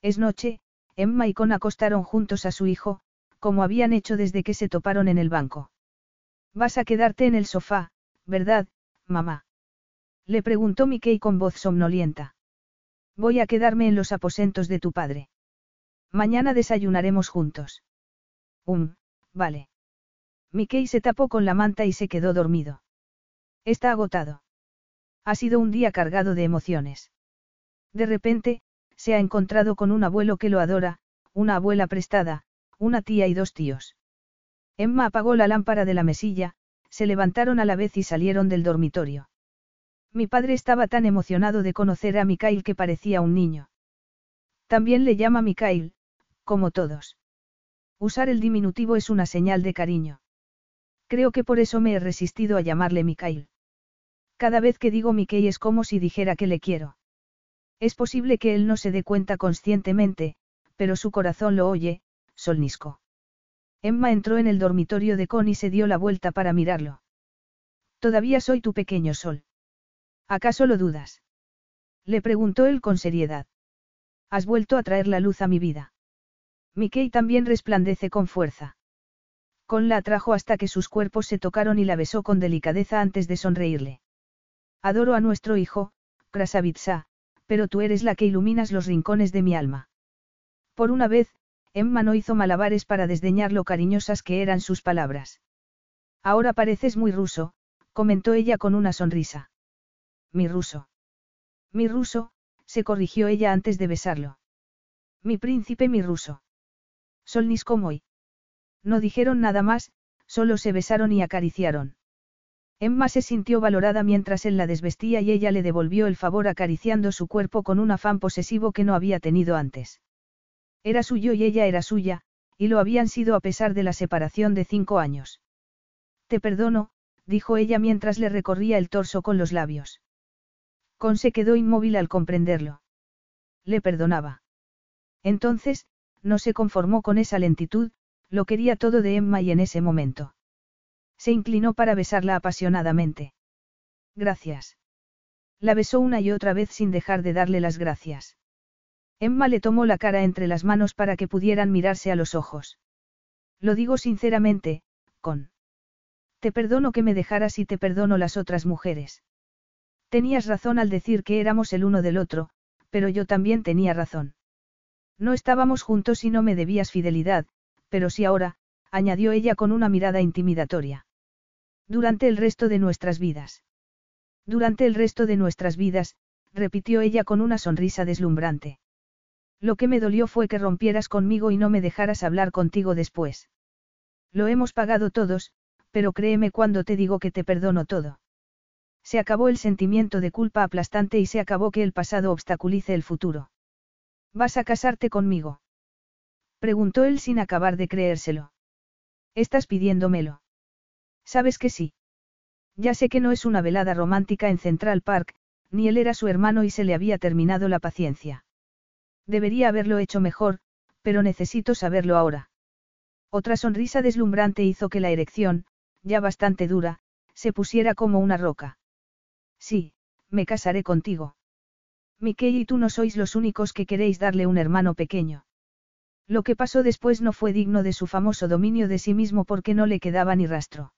Es noche, Emma y Con acostaron juntos a su hijo, como habían hecho desde que se toparon en el banco. Vas a quedarte en el sofá, ¿verdad, mamá? Le preguntó Mickey con voz somnolienta. Voy a quedarme en los aposentos de tu padre. Mañana desayunaremos juntos. Um, vale. Mickey se tapó con la manta y se quedó dormido. Está agotado. Ha sido un día cargado de emociones. De repente, se ha encontrado con un abuelo que lo adora, una abuela prestada, una tía y dos tíos. Emma apagó la lámpara de la mesilla, se levantaron a la vez y salieron del dormitorio. Mi padre estaba tan emocionado de conocer a Mikhail que parecía un niño. También le llama Mikhail, como todos. Usar el diminutivo es una señal de cariño. Creo que por eso me he resistido a llamarle Mikhail. Cada vez que digo Mikhail es como si dijera que le quiero. Es posible que él no se dé cuenta conscientemente, pero su corazón lo oye, solnisco. Emma entró en el dormitorio de Con y se dio la vuelta para mirarlo. Todavía soy tu pequeño sol. ¿Acaso lo dudas? Le preguntó él con seriedad. Has vuelto a traer la luz a mi vida. Mickey también resplandece con fuerza. Con la atrajo hasta que sus cuerpos se tocaron y la besó con delicadeza antes de sonreírle. Adoro a nuestro hijo, Krasavitsa, pero tú eres la que iluminas los rincones de mi alma. Por una vez, Emma no hizo malabares para desdeñar lo cariñosas que eran sus palabras. Ahora pareces muy ruso, comentó ella con una sonrisa. Mi ruso. Mi ruso, se corrigió ella antes de besarlo. Mi príncipe mi ruso. Solniskomoy. No dijeron nada más, solo se besaron y acariciaron. Emma se sintió valorada mientras él la desvestía y ella le devolvió el favor acariciando su cuerpo con un afán posesivo que no había tenido antes. Era suyo y ella era suya, y lo habían sido a pesar de la separación de cinco años. Te perdono, dijo ella mientras le recorría el torso con los labios. Con se quedó inmóvil al comprenderlo. Le perdonaba. Entonces, no se conformó con esa lentitud, lo quería todo de Emma y en ese momento. Se inclinó para besarla apasionadamente. Gracias. La besó una y otra vez sin dejar de darle las gracias. Emma le tomó la cara entre las manos para que pudieran mirarse a los ojos. Lo digo sinceramente, con. Te perdono que me dejaras y te perdono las otras mujeres. Tenías razón al decir que éramos el uno del otro, pero yo también tenía razón. No estábamos juntos y no me debías fidelidad, pero sí ahora, añadió ella con una mirada intimidatoria. Durante el resto de nuestras vidas. Durante el resto de nuestras vidas, repitió ella con una sonrisa deslumbrante. Lo que me dolió fue que rompieras conmigo y no me dejaras hablar contigo después. Lo hemos pagado todos, pero créeme cuando te digo que te perdono todo. Se acabó el sentimiento de culpa aplastante y se acabó que el pasado obstaculice el futuro. ¿Vas a casarte conmigo? Preguntó él sin acabar de creérselo. Estás pidiéndomelo. Sabes que sí. Ya sé que no es una velada romántica en Central Park, ni él era su hermano y se le había terminado la paciencia. Debería haberlo hecho mejor, pero necesito saberlo ahora. Otra sonrisa deslumbrante hizo que la erección, ya bastante dura, se pusiera como una roca. Sí, me casaré contigo. Mickey y tú no sois los únicos que queréis darle un hermano pequeño. Lo que pasó después no fue digno de su famoso dominio de sí mismo porque no le quedaba ni rastro.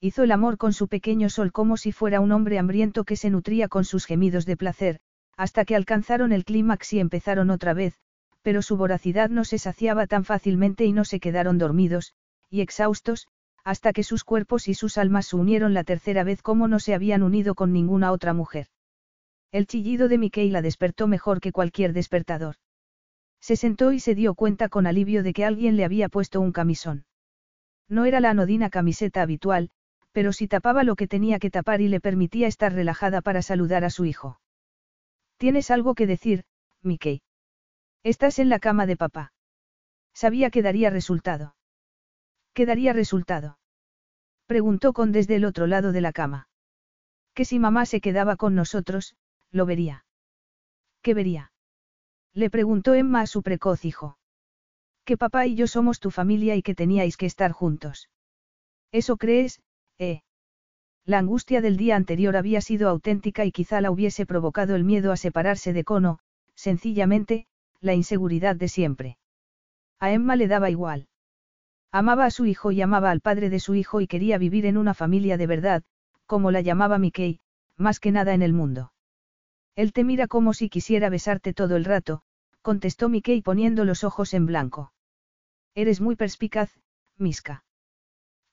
Hizo el amor con su pequeño sol como si fuera un hombre hambriento que se nutría con sus gemidos de placer, hasta que alcanzaron el clímax y empezaron otra vez, pero su voracidad no se saciaba tan fácilmente y no se quedaron dormidos, y exhaustos, hasta que sus cuerpos y sus almas se unieron la tercera vez como no se habían unido con ninguna otra mujer. El chillido de Mickey la despertó mejor que cualquier despertador. Se sentó y se dio cuenta con alivio de que alguien le había puesto un camisón. No era la anodina camiseta habitual, pero sí tapaba lo que tenía que tapar y le permitía estar relajada para saludar a su hijo. ¿Tienes algo que decir, Mickey? Estás en la cama de papá. Sabía que daría resultado. ¿Qué daría resultado? Preguntó con desde el otro lado de la cama. Que si mamá se quedaba con nosotros, lo vería. ¿Qué vería? Le preguntó Emma a su precoz hijo. Que papá y yo somos tu familia y que teníais que estar juntos. ¿Eso crees, ¿Eh? La angustia del día anterior había sido auténtica y quizá la hubiese provocado el miedo a separarse de Cono, sencillamente, la inseguridad de siempre. A Emma le daba igual. Amaba a su hijo y amaba al padre de su hijo y quería vivir en una familia de verdad, como la llamaba Mickey, más que nada en el mundo. Él te mira como si quisiera besarte todo el rato, contestó Mickey poniendo los ojos en blanco. Eres muy perspicaz, Miska.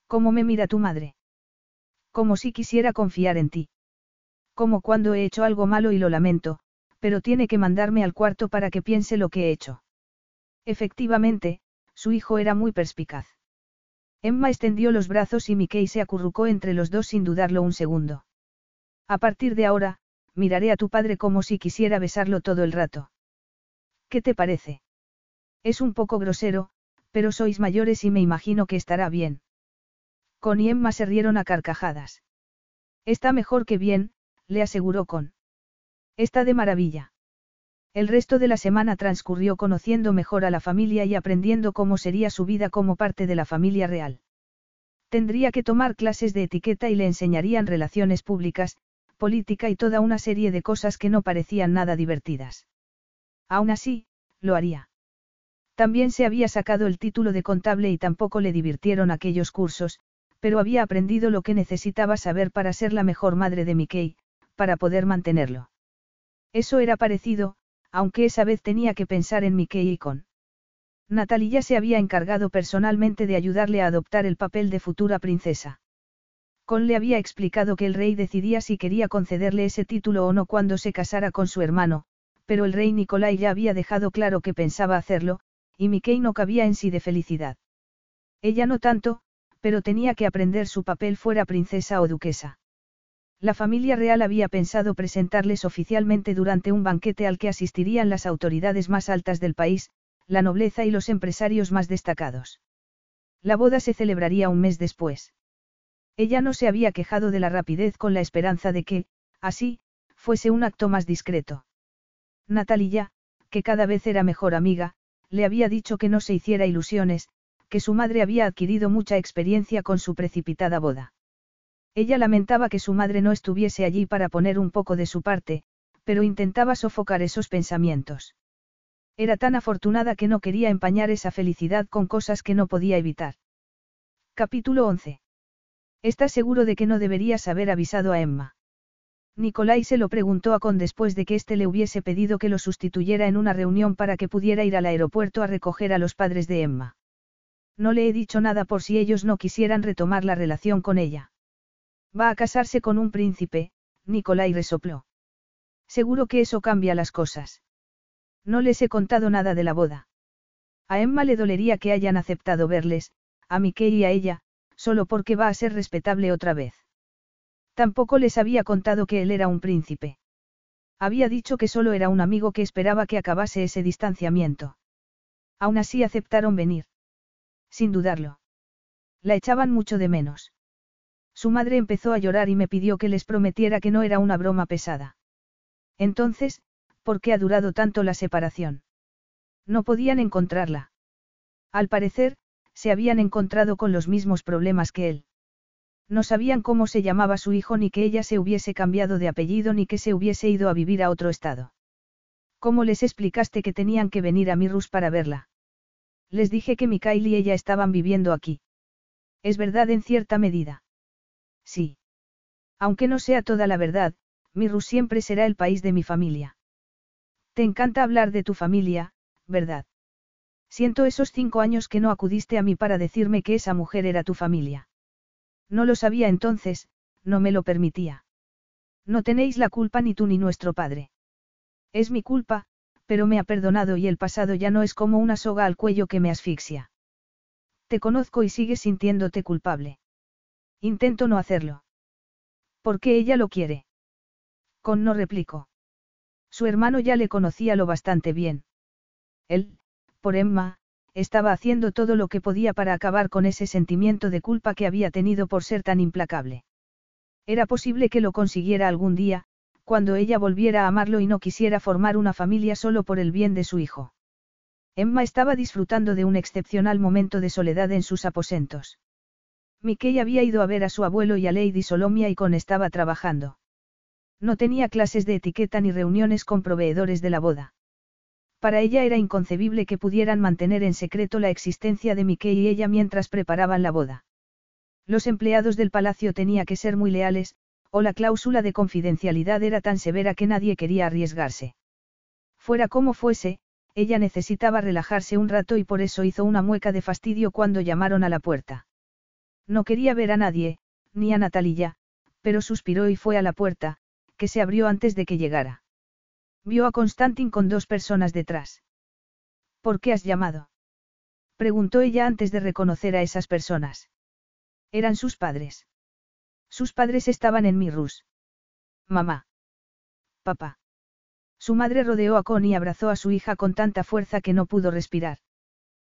¿Cómo me mira tu madre? Como si quisiera confiar en ti. Como cuando he hecho algo malo y lo lamento, pero tiene que mandarme al cuarto para que piense lo que he hecho. Efectivamente, su hijo era muy perspicaz. Emma extendió los brazos y Mickey se acurrucó entre los dos sin dudarlo un segundo. A partir de ahora, miraré a tu padre como si quisiera besarlo todo el rato. ¿Qué te parece? Es un poco grosero, pero sois mayores y me imagino que estará bien. Con y Emma se rieron a carcajadas. Está mejor que bien, le aseguró Con. Está de maravilla. El resto de la semana transcurrió conociendo mejor a la familia y aprendiendo cómo sería su vida como parte de la familia real. Tendría que tomar clases de etiqueta y le enseñarían relaciones públicas, política y toda una serie de cosas que no parecían nada divertidas. Aún así, lo haría. También se había sacado el título de contable y tampoco le divirtieron aquellos cursos, pero había aprendido lo que necesitaba saber para ser la mejor madre de Mickey, para poder mantenerlo. Eso era parecido, aunque esa vez tenía que pensar en Mickey y con. Natalia se había encargado personalmente de ayudarle a adoptar el papel de futura princesa. Con le había explicado que el rey decidía si quería concederle ese título o no cuando se casara con su hermano, pero el rey Nicolai ya había dejado claro que pensaba hacerlo, y Mickey no cabía en sí de felicidad. Ella no tanto, pero tenía que aprender su papel fuera princesa o duquesa. La familia real había pensado presentarles oficialmente durante un banquete al que asistirían las autoridades más altas del país, la nobleza y los empresarios más destacados. La boda se celebraría un mes después. Ella no se había quejado de la rapidez con la esperanza de que, así, fuese un acto más discreto. Natalia, que cada vez era mejor amiga, le había dicho que no se hiciera ilusiones, que su madre había adquirido mucha experiencia con su precipitada boda. Ella lamentaba que su madre no estuviese allí para poner un poco de su parte, pero intentaba sofocar esos pensamientos. Era tan afortunada que no quería empañar esa felicidad con cosas que no podía evitar. Capítulo 11. ¿Estás seguro de que no deberías haber avisado a Emma? Nicolai se lo preguntó a Con después de que éste le hubiese pedido que lo sustituyera en una reunión para que pudiera ir al aeropuerto a recoger a los padres de Emma. No le he dicho nada por si ellos no quisieran retomar la relación con ella. Va a casarse con un príncipe, Nicolai resopló. Seguro que eso cambia las cosas. No les he contado nada de la boda. A Emma le dolería que hayan aceptado verles, a Mickey y a ella, solo porque va a ser respetable otra vez. Tampoco les había contado que él era un príncipe. Había dicho que solo era un amigo que esperaba que acabase ese distanciamiento. Aún así aceptaron venir. Sin dudarlo. La echaban mucho de menos. Su madre empezó a llorar y me pidió que les prometiera que no era una broma pesada. Entonces, ¿por qué ha durado tanto la separación? No podían encontrarla. Al parecer, se habían encontrado con los mismos problemas que él. No sabían cómo se llamaba su hijo ni que ella se hubiese cambiado de apellido ni que se hubiese ido a vivir a otro estado. ¿Cómo les explicaste que tenían que venir a Mirrus para verla? Les dije que Mikael y ella estaban viviendo aquí. ¿Es verdad en cierta medida? Sí. Aunque no sea toda la verdad, Mirrus siempre será el país de mi familia. Te encanta hablar de tu familia, ¿verdad? Siento esos cinco años que no acudiste a mí para decirme que esa mujer era tu familia. No lo sabía entonces, no me lo permitía. No tenéis la culpa ni tú ni nuestro padre. Es mi culpa, pero me ha perdonado y el pasado ya no es como una soga al cuello que me asfixia. Te conozco y sigues sintiéndote culpable. Intento no hacerlo. Porque ella lo quiere. Con no replicó. Su hermano ya le conocía lo bastante bien. Él, por Emma, estaba haciendo todo lo que podía para acabar con ese sentimiento de culpa que había tenido por ser tan implacable. Era posible que lo consiguiera algún día, cuando ella volviera a amarlo y no quisiera formar una familia solo por el bien de su hijo. Emma estaba disfrutando de un excepcional momento de soledad en sus aposentos. Mickey había ido a ver a su abuelo y a Lady Solomia y con estaba trabajando. No tenía clases de etiqueta ni reuniones con proveedores de la boda. Para ella era inconcebible que pudieran mantener en secreto la existencia de Mickey y ella mientras preparaban la boda. Los empleados del palacio tenía que ser muy leales, o la cláusula de confidencialidad era tan severa que nadie quería arriesgarse. Fuera como fuese, ella necesitaba relajarse un rato y por eso hizo una mueca de fastidio cuando llamaron a la puerta. No quería ver a nadie, ni a Natalia, pero suspiró y fue a la puerta, que se abrió antes de que llegara. Vio a Constantin con dos personas detrás. ¿Por qué has llamado? Preguntó ella antes de reconocer a esas personas. Eran sus padres. Sus padres estaban en Mirrus. Mamá. Papá. Su madre rodeó a Con y abrazó a su hija con tanta fuerza que no pudo respirar.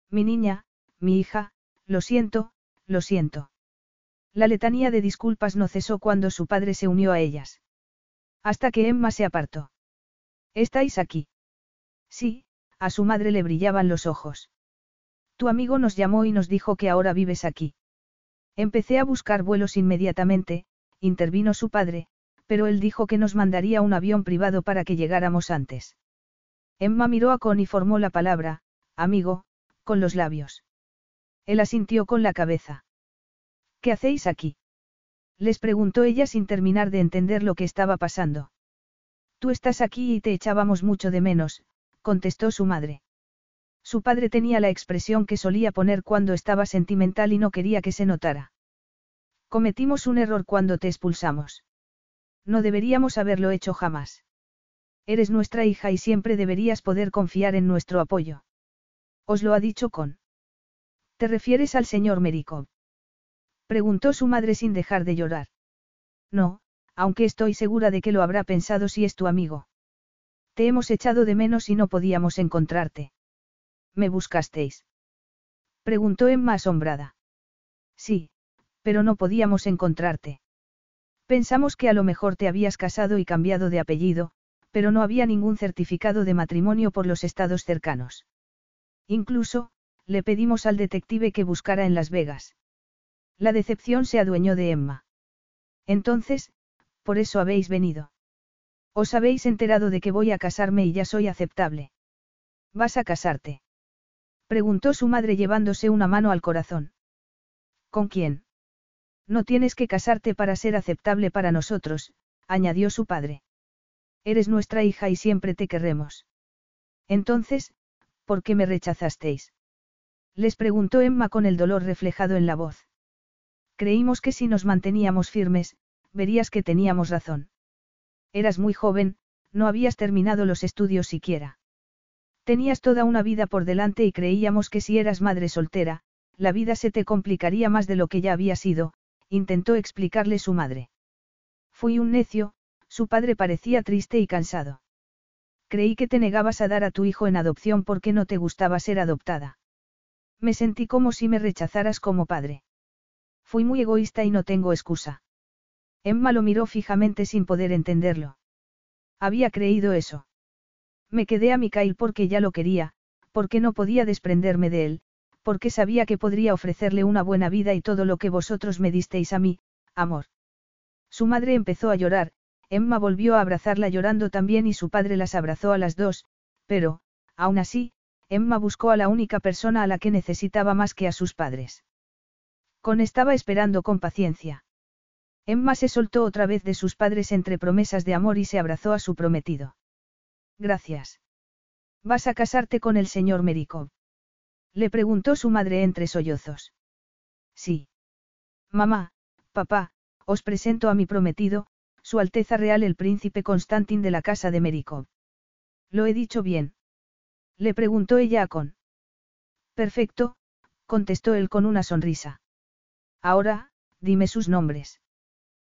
Mi niña, mi hija, lo siento, lo siento. La letanía de disculpas no cesó cuando su padre se unió a ellas. Hasta que Emma se apartó. ¿Estáis aquí? Sí, a su madre le brillaban los ojos. Tu amigo nos llamó y nos dijo que ahora vives aquí. Empecé a buscar vuelos inmediatamente, intervino su padre, pero él dijo que nos mandaría un avión privado para que llegáramos antes. Emma miró a Con y formó la palabra, amigo, con los labios. Él asintió con la cabeza. ¿Qué hacéis aquí? Les preguntó ella sin terminar de entender lo que estaba pasando. Tú estás aquí y te echábamos mucho de menos, contestó su madre. Su padre tenía la expresión que solía poner cuando estaba sentimental y no quería que se notara. Cometimos un error cuando te expulsamos. No deberíamos haberlo hecho jamás. Eres nuestra hija y siempre deberías poder confiar en nuestro apoyo. Os lo ha dicho con. ¿Te refieres al señor Merikov? Preguntó su madre sin dejar de llorar. No, aunque estoy segura de que lo habrá pensado si es tu amigo. Te hemos echado de menos y no podíamos encontrarte. ¿Me buscasteis? Preguntó Emma asombrada. Sí, pero no podíamos encontrarte. Pensamos que a lo mejor te habías casado y cambiado de apellido, pero no había ningún certificado de matrimonio por los estados cercanos. Incluso, le pedimos al detective que buscara en Las Vegas. La decepción se adueñó de Emma. Entonces, por eso habéis venido. Os habéis enterado de que voy a casarme y ya soy aceptable. ¿Vas a casarte? Preguntó su madre llevándose una mano al corazón. ¿Con quién? No tienes que casarte para ser aceptable para nosotros, añadió su padre. Eres nuestra hija y siempre te querremos. Entonces, ¿por qué me rechazasteis? Les preguntó Emma con el dolor reflejado en la voz. Creímos que si nos manteníamos firmes, verías que teníamos razón. Eras muy joven, no habías terminado los estudios siquiera. Tenías toda una vida por delante y creíamos que si eras madre soltera, la vida se te complicaría más de lo que ya había sido, intentó explicarle su madre. Fui un necio, su padre parecía triste y cansado. Creí que te negabas a dar a tu hijo en adopción porque no te gustaba ser adoptada. Me sentí como si me rechazaras como padre. Fui muy egoísta y no tengo excusa. Emma lo miró fijamente sin poder entenderlo. Había creído eso. Me quedé a Mikhail porque ya lo quería, porque no podía desprenderme de él, porque sabía que podría ofrecerle una buena vida y todo lo que vosotros me disteis a mí, amor. Su madre empezó a llorar, Emma volvió a abrazarla llorando también y su padre las abrazó a las dos, pero, aún así, Emma buscó a la única persona a la que necesitaba más que a sus padres. Con estaba esperando con paciencia. Emma se soltó otra vez de sus padres entre promesas de amor y se abrazó a su prometido. Gracias. Vas a casarte con el señor Merikov. Le preguntó su madre entre sollozos. Sí. Mamá, papá, os presento a mi prometido, Su Alteza Real el Príncipe Constantin de la Casa de Merikov. ¿Lo he dicho bien? Le preguntó ella a Con. Perfecto, contestó él con una sonrisa. Ahora, dime sus nombres.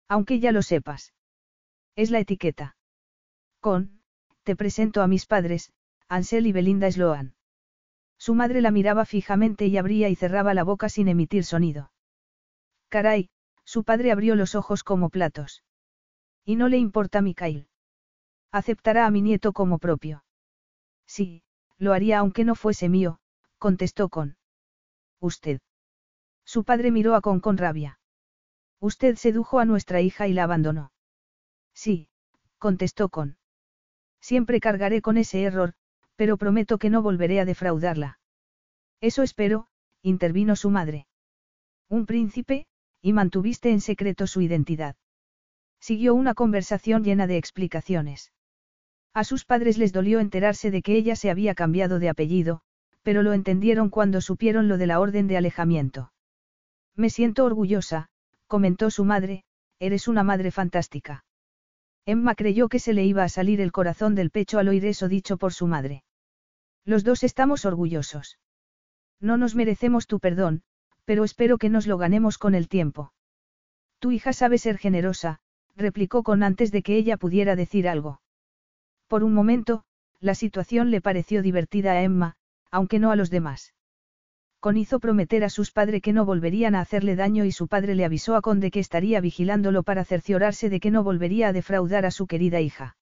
Aunque ya lo sepas. Es la etiqueta. Con, te presento a mis padres, Ansel y Belinda Sloan. Su madre la miraba fijamente y abría y cerraba la boca sin emitir sonido. Caray, su padre abrió los ojos como platos. Y no le importa Mikhail. Aceptará a mi nieto como propio. Sí, lo haría aunque no fuese mío, contestó con. Usted. Su padre miró a Con con rabia. Usted sedujo a nuestra hija y la abandonó. Sí, contestó con. Siempre cargaré con ese error, pero prometo que no volveré a defraudarla. Eso espero, intervino su madre. Un príncipe, y mantuviste en secreto su identidad. Siguió una conversación llena de explicaciones. A sus padres les dolió enterarse de que ella se había cambiado de apellido, pero lo entendieron cuando supieron lo de la orden de alejamiento. Me siento orgullosa, comentó su madre, eres una madre fantástica. Emma creyó que se le iba a salir el corazón del pecho al oír eso dicho por su madre. Los dos estamos orgullosos. No nos merecemos tu perdón, pero espero que nos lo ganemos con el tiempo. Tu hija sabe ser generosa, replicó con antes de que ella pudiera decir algo. Por un momento, la situación le pareció divertida a Emma, aunque no a los demás. Con hizo prometer a sus padres que no volverían a hacerle daño y su padre le avisó a Conde que estaría vigilándolo para cerciorarse de que no volvería a defraudar a su querida hija.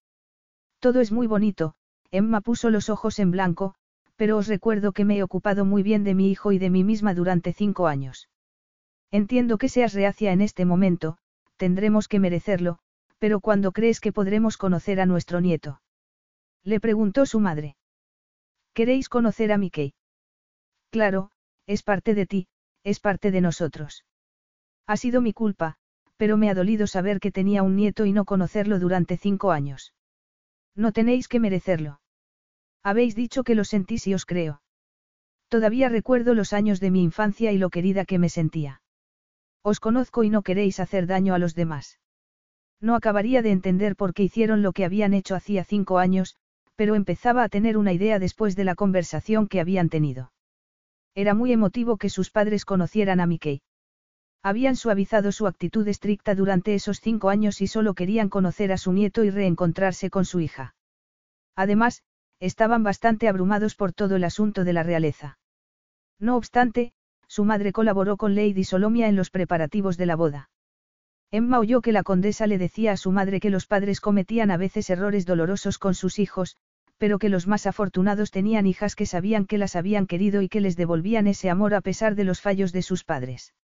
Todo es muy bonito, Emma puso los ojos en blanco, pero os recuerdo que me he ocupado muy bien de mi hijo y de mí misma durante cinco años. Entiendo que seas reacia en este momento, tendremos que merecerlo, Pero ¿cuándo crees que podremos conocer a nuestro nieto? Le preguntó su madre. ¿Queréis conocer a Mickey? Claro, es parte de ti, es parte de nosotros. Ha sido mi culpa, pero me ha dolido saber que tenía un nieto y no conocerlo durante cinco años. No tenéis que merecerlo. Habéis dicho que lo sentís y os creo. Todavía recuerdo los años de mi infancia y lo querida que me sentía. Os conozco y no queréis hacer daño a los demás. No acabaría de entender por qué hicieron lo que habían hecho hacía cinco años, pero empezaba a tener una idea después de la conversación que habían tenido. Era muy emotivo que sus padres conocieran a Mickey. Habían suavizado su actitud estricta durante esos cinco años y solo querían conocer a su nieto y reencontrarse con su hija. Además, estaban bastante abrumados por todo el asunto de la realeza. No obstante, su madre colaboró con Lady Solomia en los preparativos de la boda. Emma oyó que la condesa le decía a su madre que los padres cometían a veces errores dolorosos con sus hijos, pero que los más afortunados tenían hijas que sabían que las habían querido y que les devolvían ese amor a pesar de los fallos de sus padres.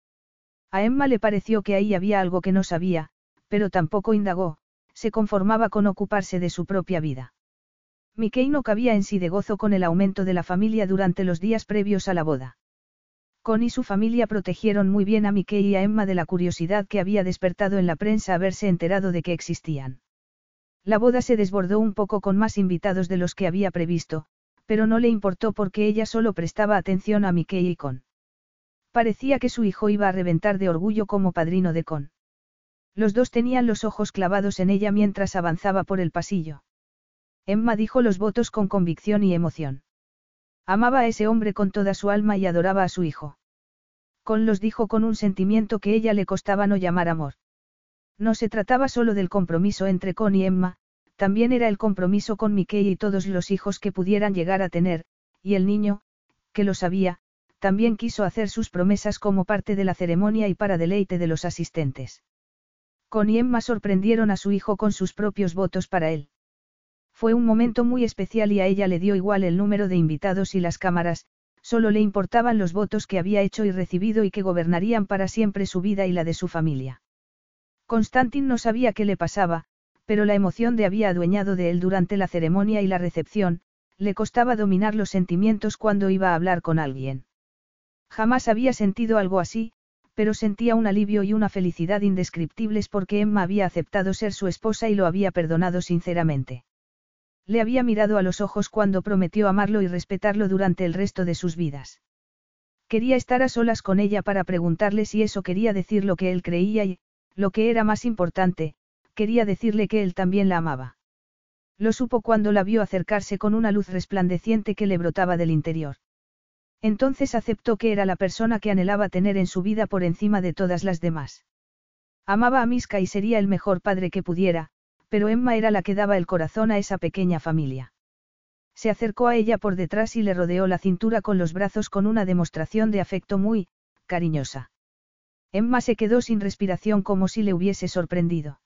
A Emma le pareció que ahí había algo que no sabía, pero tampoco indagó, se conformaba con ocuparse de su propia vida. Mickey no cabía en sí de gozo con el aumento de la familia durante los días previos a la boda. Con y su familia protegieron muy bien a Mickey y a Emma de la curiosidad que había despertado en la prensa haberse enterado de que existían. La boda se desbordó un poco con más invitados de los que había previsto, pero no le importó porque ella solo prestaba atención a Mickey y Con. Parecía que su hijo iba a reventar de orgullo como padrino de Con. Los dos tenían los ojos clavados en ella mientras avanzaba por el pasillo. Emma dijo los votos con convicción y emoción. Amaba a ese hombre con toda su alma y adoraba a su hijo. Con los dijo con un sentimiento que ella le costaba no llamar amor. No se trataba solo del compromiso entre Con y Emma, también era el compromiso con Mickey y todos los hijos que pudieran llegar a tener, y el niño, que lo sabía, también quiso hacer sus promesas como parte de la ceremonia y para deleite de los asistentes. Con y Emma sorprendieron a su hijo con sus propios votos para él. Fue un momento muy especial y a ella le dio igual el número de invitados y las cámaras, solo le importaban los votos que había hecho y recibido y que gobernarían para siempre su vida y la de su familia. Constantin no sabía qué le pasaba, pero la emoción de había adueñado de él durante la ceremonia y la recepción, le costaba dominar los sentimientos cuando iba a hablar con alguien. Jamás había sentido algo así, pero sentía un alivio y una felicidad indescriptibles porque Emma había aceptado ser su esposa y lo había perdonado sinceramente. Le había mirado a los ojos cuando prometió amarlo y respetarlo durante el resto de sus vidas. Quería estar a solas con ella para preguntarle si eso quería decir lo que él creía y, lo que era más importante, quería decirle que él también la amaba. Lo supo cuando la vio acercarse con una luz resplandeciente que le brotaba del interior. Entonces aceptó que era la persona que anhelaba tener en su vida por encima de todas las demás. Amaba a Miska y sería el mejor padre que pudiera, pero Emma era la que daba el corazón a esa pequeña familia. Se acercó a ella por detrás y le rodeó la cintura con los brazos con una demostración de afecto muy, cariñosa. Emma se quedó sin respiración como si le hubiese sorprendido.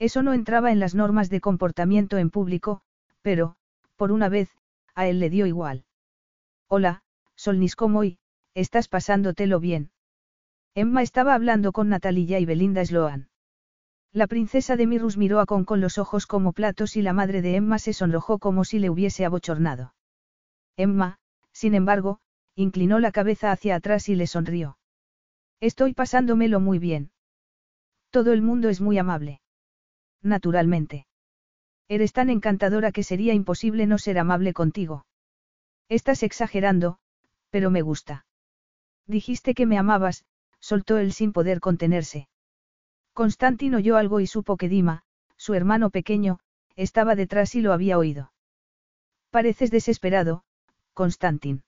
Eso no entraba en las normas de comportamiento en público, pero, por una vez, a él le dio igual. Hola, Solniscomoy, estás pasándotelo bien. Emma estaba hablando con Natalia y Belinda Sloan. La princesa de Mirus miró a Con con los ojos como platos y la madre de Emma se sonrojó como si le hubiese abochornado. Emma, sin embargo, inclinó la cabeza hacia atrás y le sonrió. Estoy pasándomelo muy bien. Todo el mundo es muy amable. Naturalmente. Eres tan encantadora que sería imposible no ser amable contigo. Estás exagerando, pero me gusta. Dijiste que me amabas, soltó él sin poder contenerse. Constantin oyó algo y supo que Dima, su hermano pequeño, estaba detrás y lo había oído. Pareces desesperado, Constantin.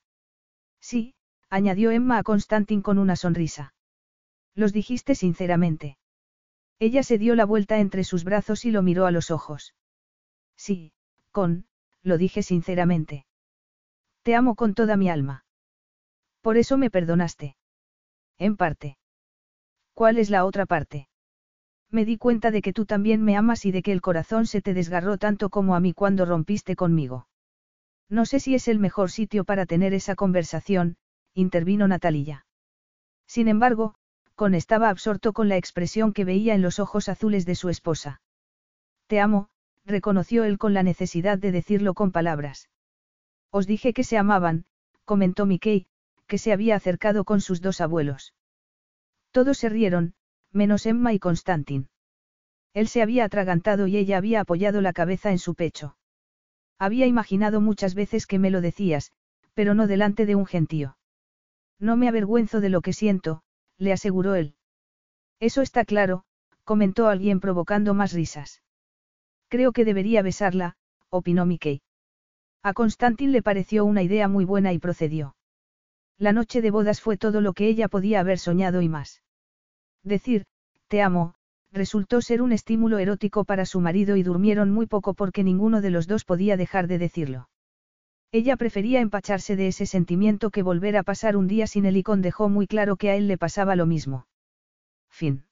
Sí, añadió Emma a Constantin con una sonrisa. Los dijiste sinceramente. Ella se dio la vuelta entre sus brazos y lo miró a los ojos. Sí, con, lo dije sinceramente. Te amo con toda mi alma. Por eso me perdonaste. En parte. ¿Cuál es la otra parte? Me di cuenta de que tú también me amas y de que el corazón se te desgarró tanto como a mí cuando rompiste conmigo. No sé si es el mejor sitio para tener esa conversación, intervino Natalia. Sin embargo, Estaba absorto con la expresión que veía en los ojos azules de su esposa. Te amo, reconoció él con la necesidad de decirlo con palabras. Os dije que se amaban, comentó Mickey, que se había acercado con sus dos abuelos. Todos se rieron, menos Emma y Constantin. Él se había atragantado y ella había apoyado la cabeza en su pecho. Había imaginado muchas veces que me lo decías, pero no delante de un gentío. No me avergüenzo de lo que siento, le aseguró él. Eso está claro, comentó alguien provocando más risas. Creo que debería besarla, opinó Mickey. A Constantin le pareció una idea muy buena y procedió. La noche de bodas fue todo lo que ella podía haber soñado y más. Decir, te amo, resultó ser un estímulo erótico para su marido y durmieron muy poco porque ninguno de los dos podía dejar de decirlo. Ella prefería empacharse de ese sentimiento que volver a pasar un día sin él y con dejó muy claro que a él le pasaba lo mismo. Fin.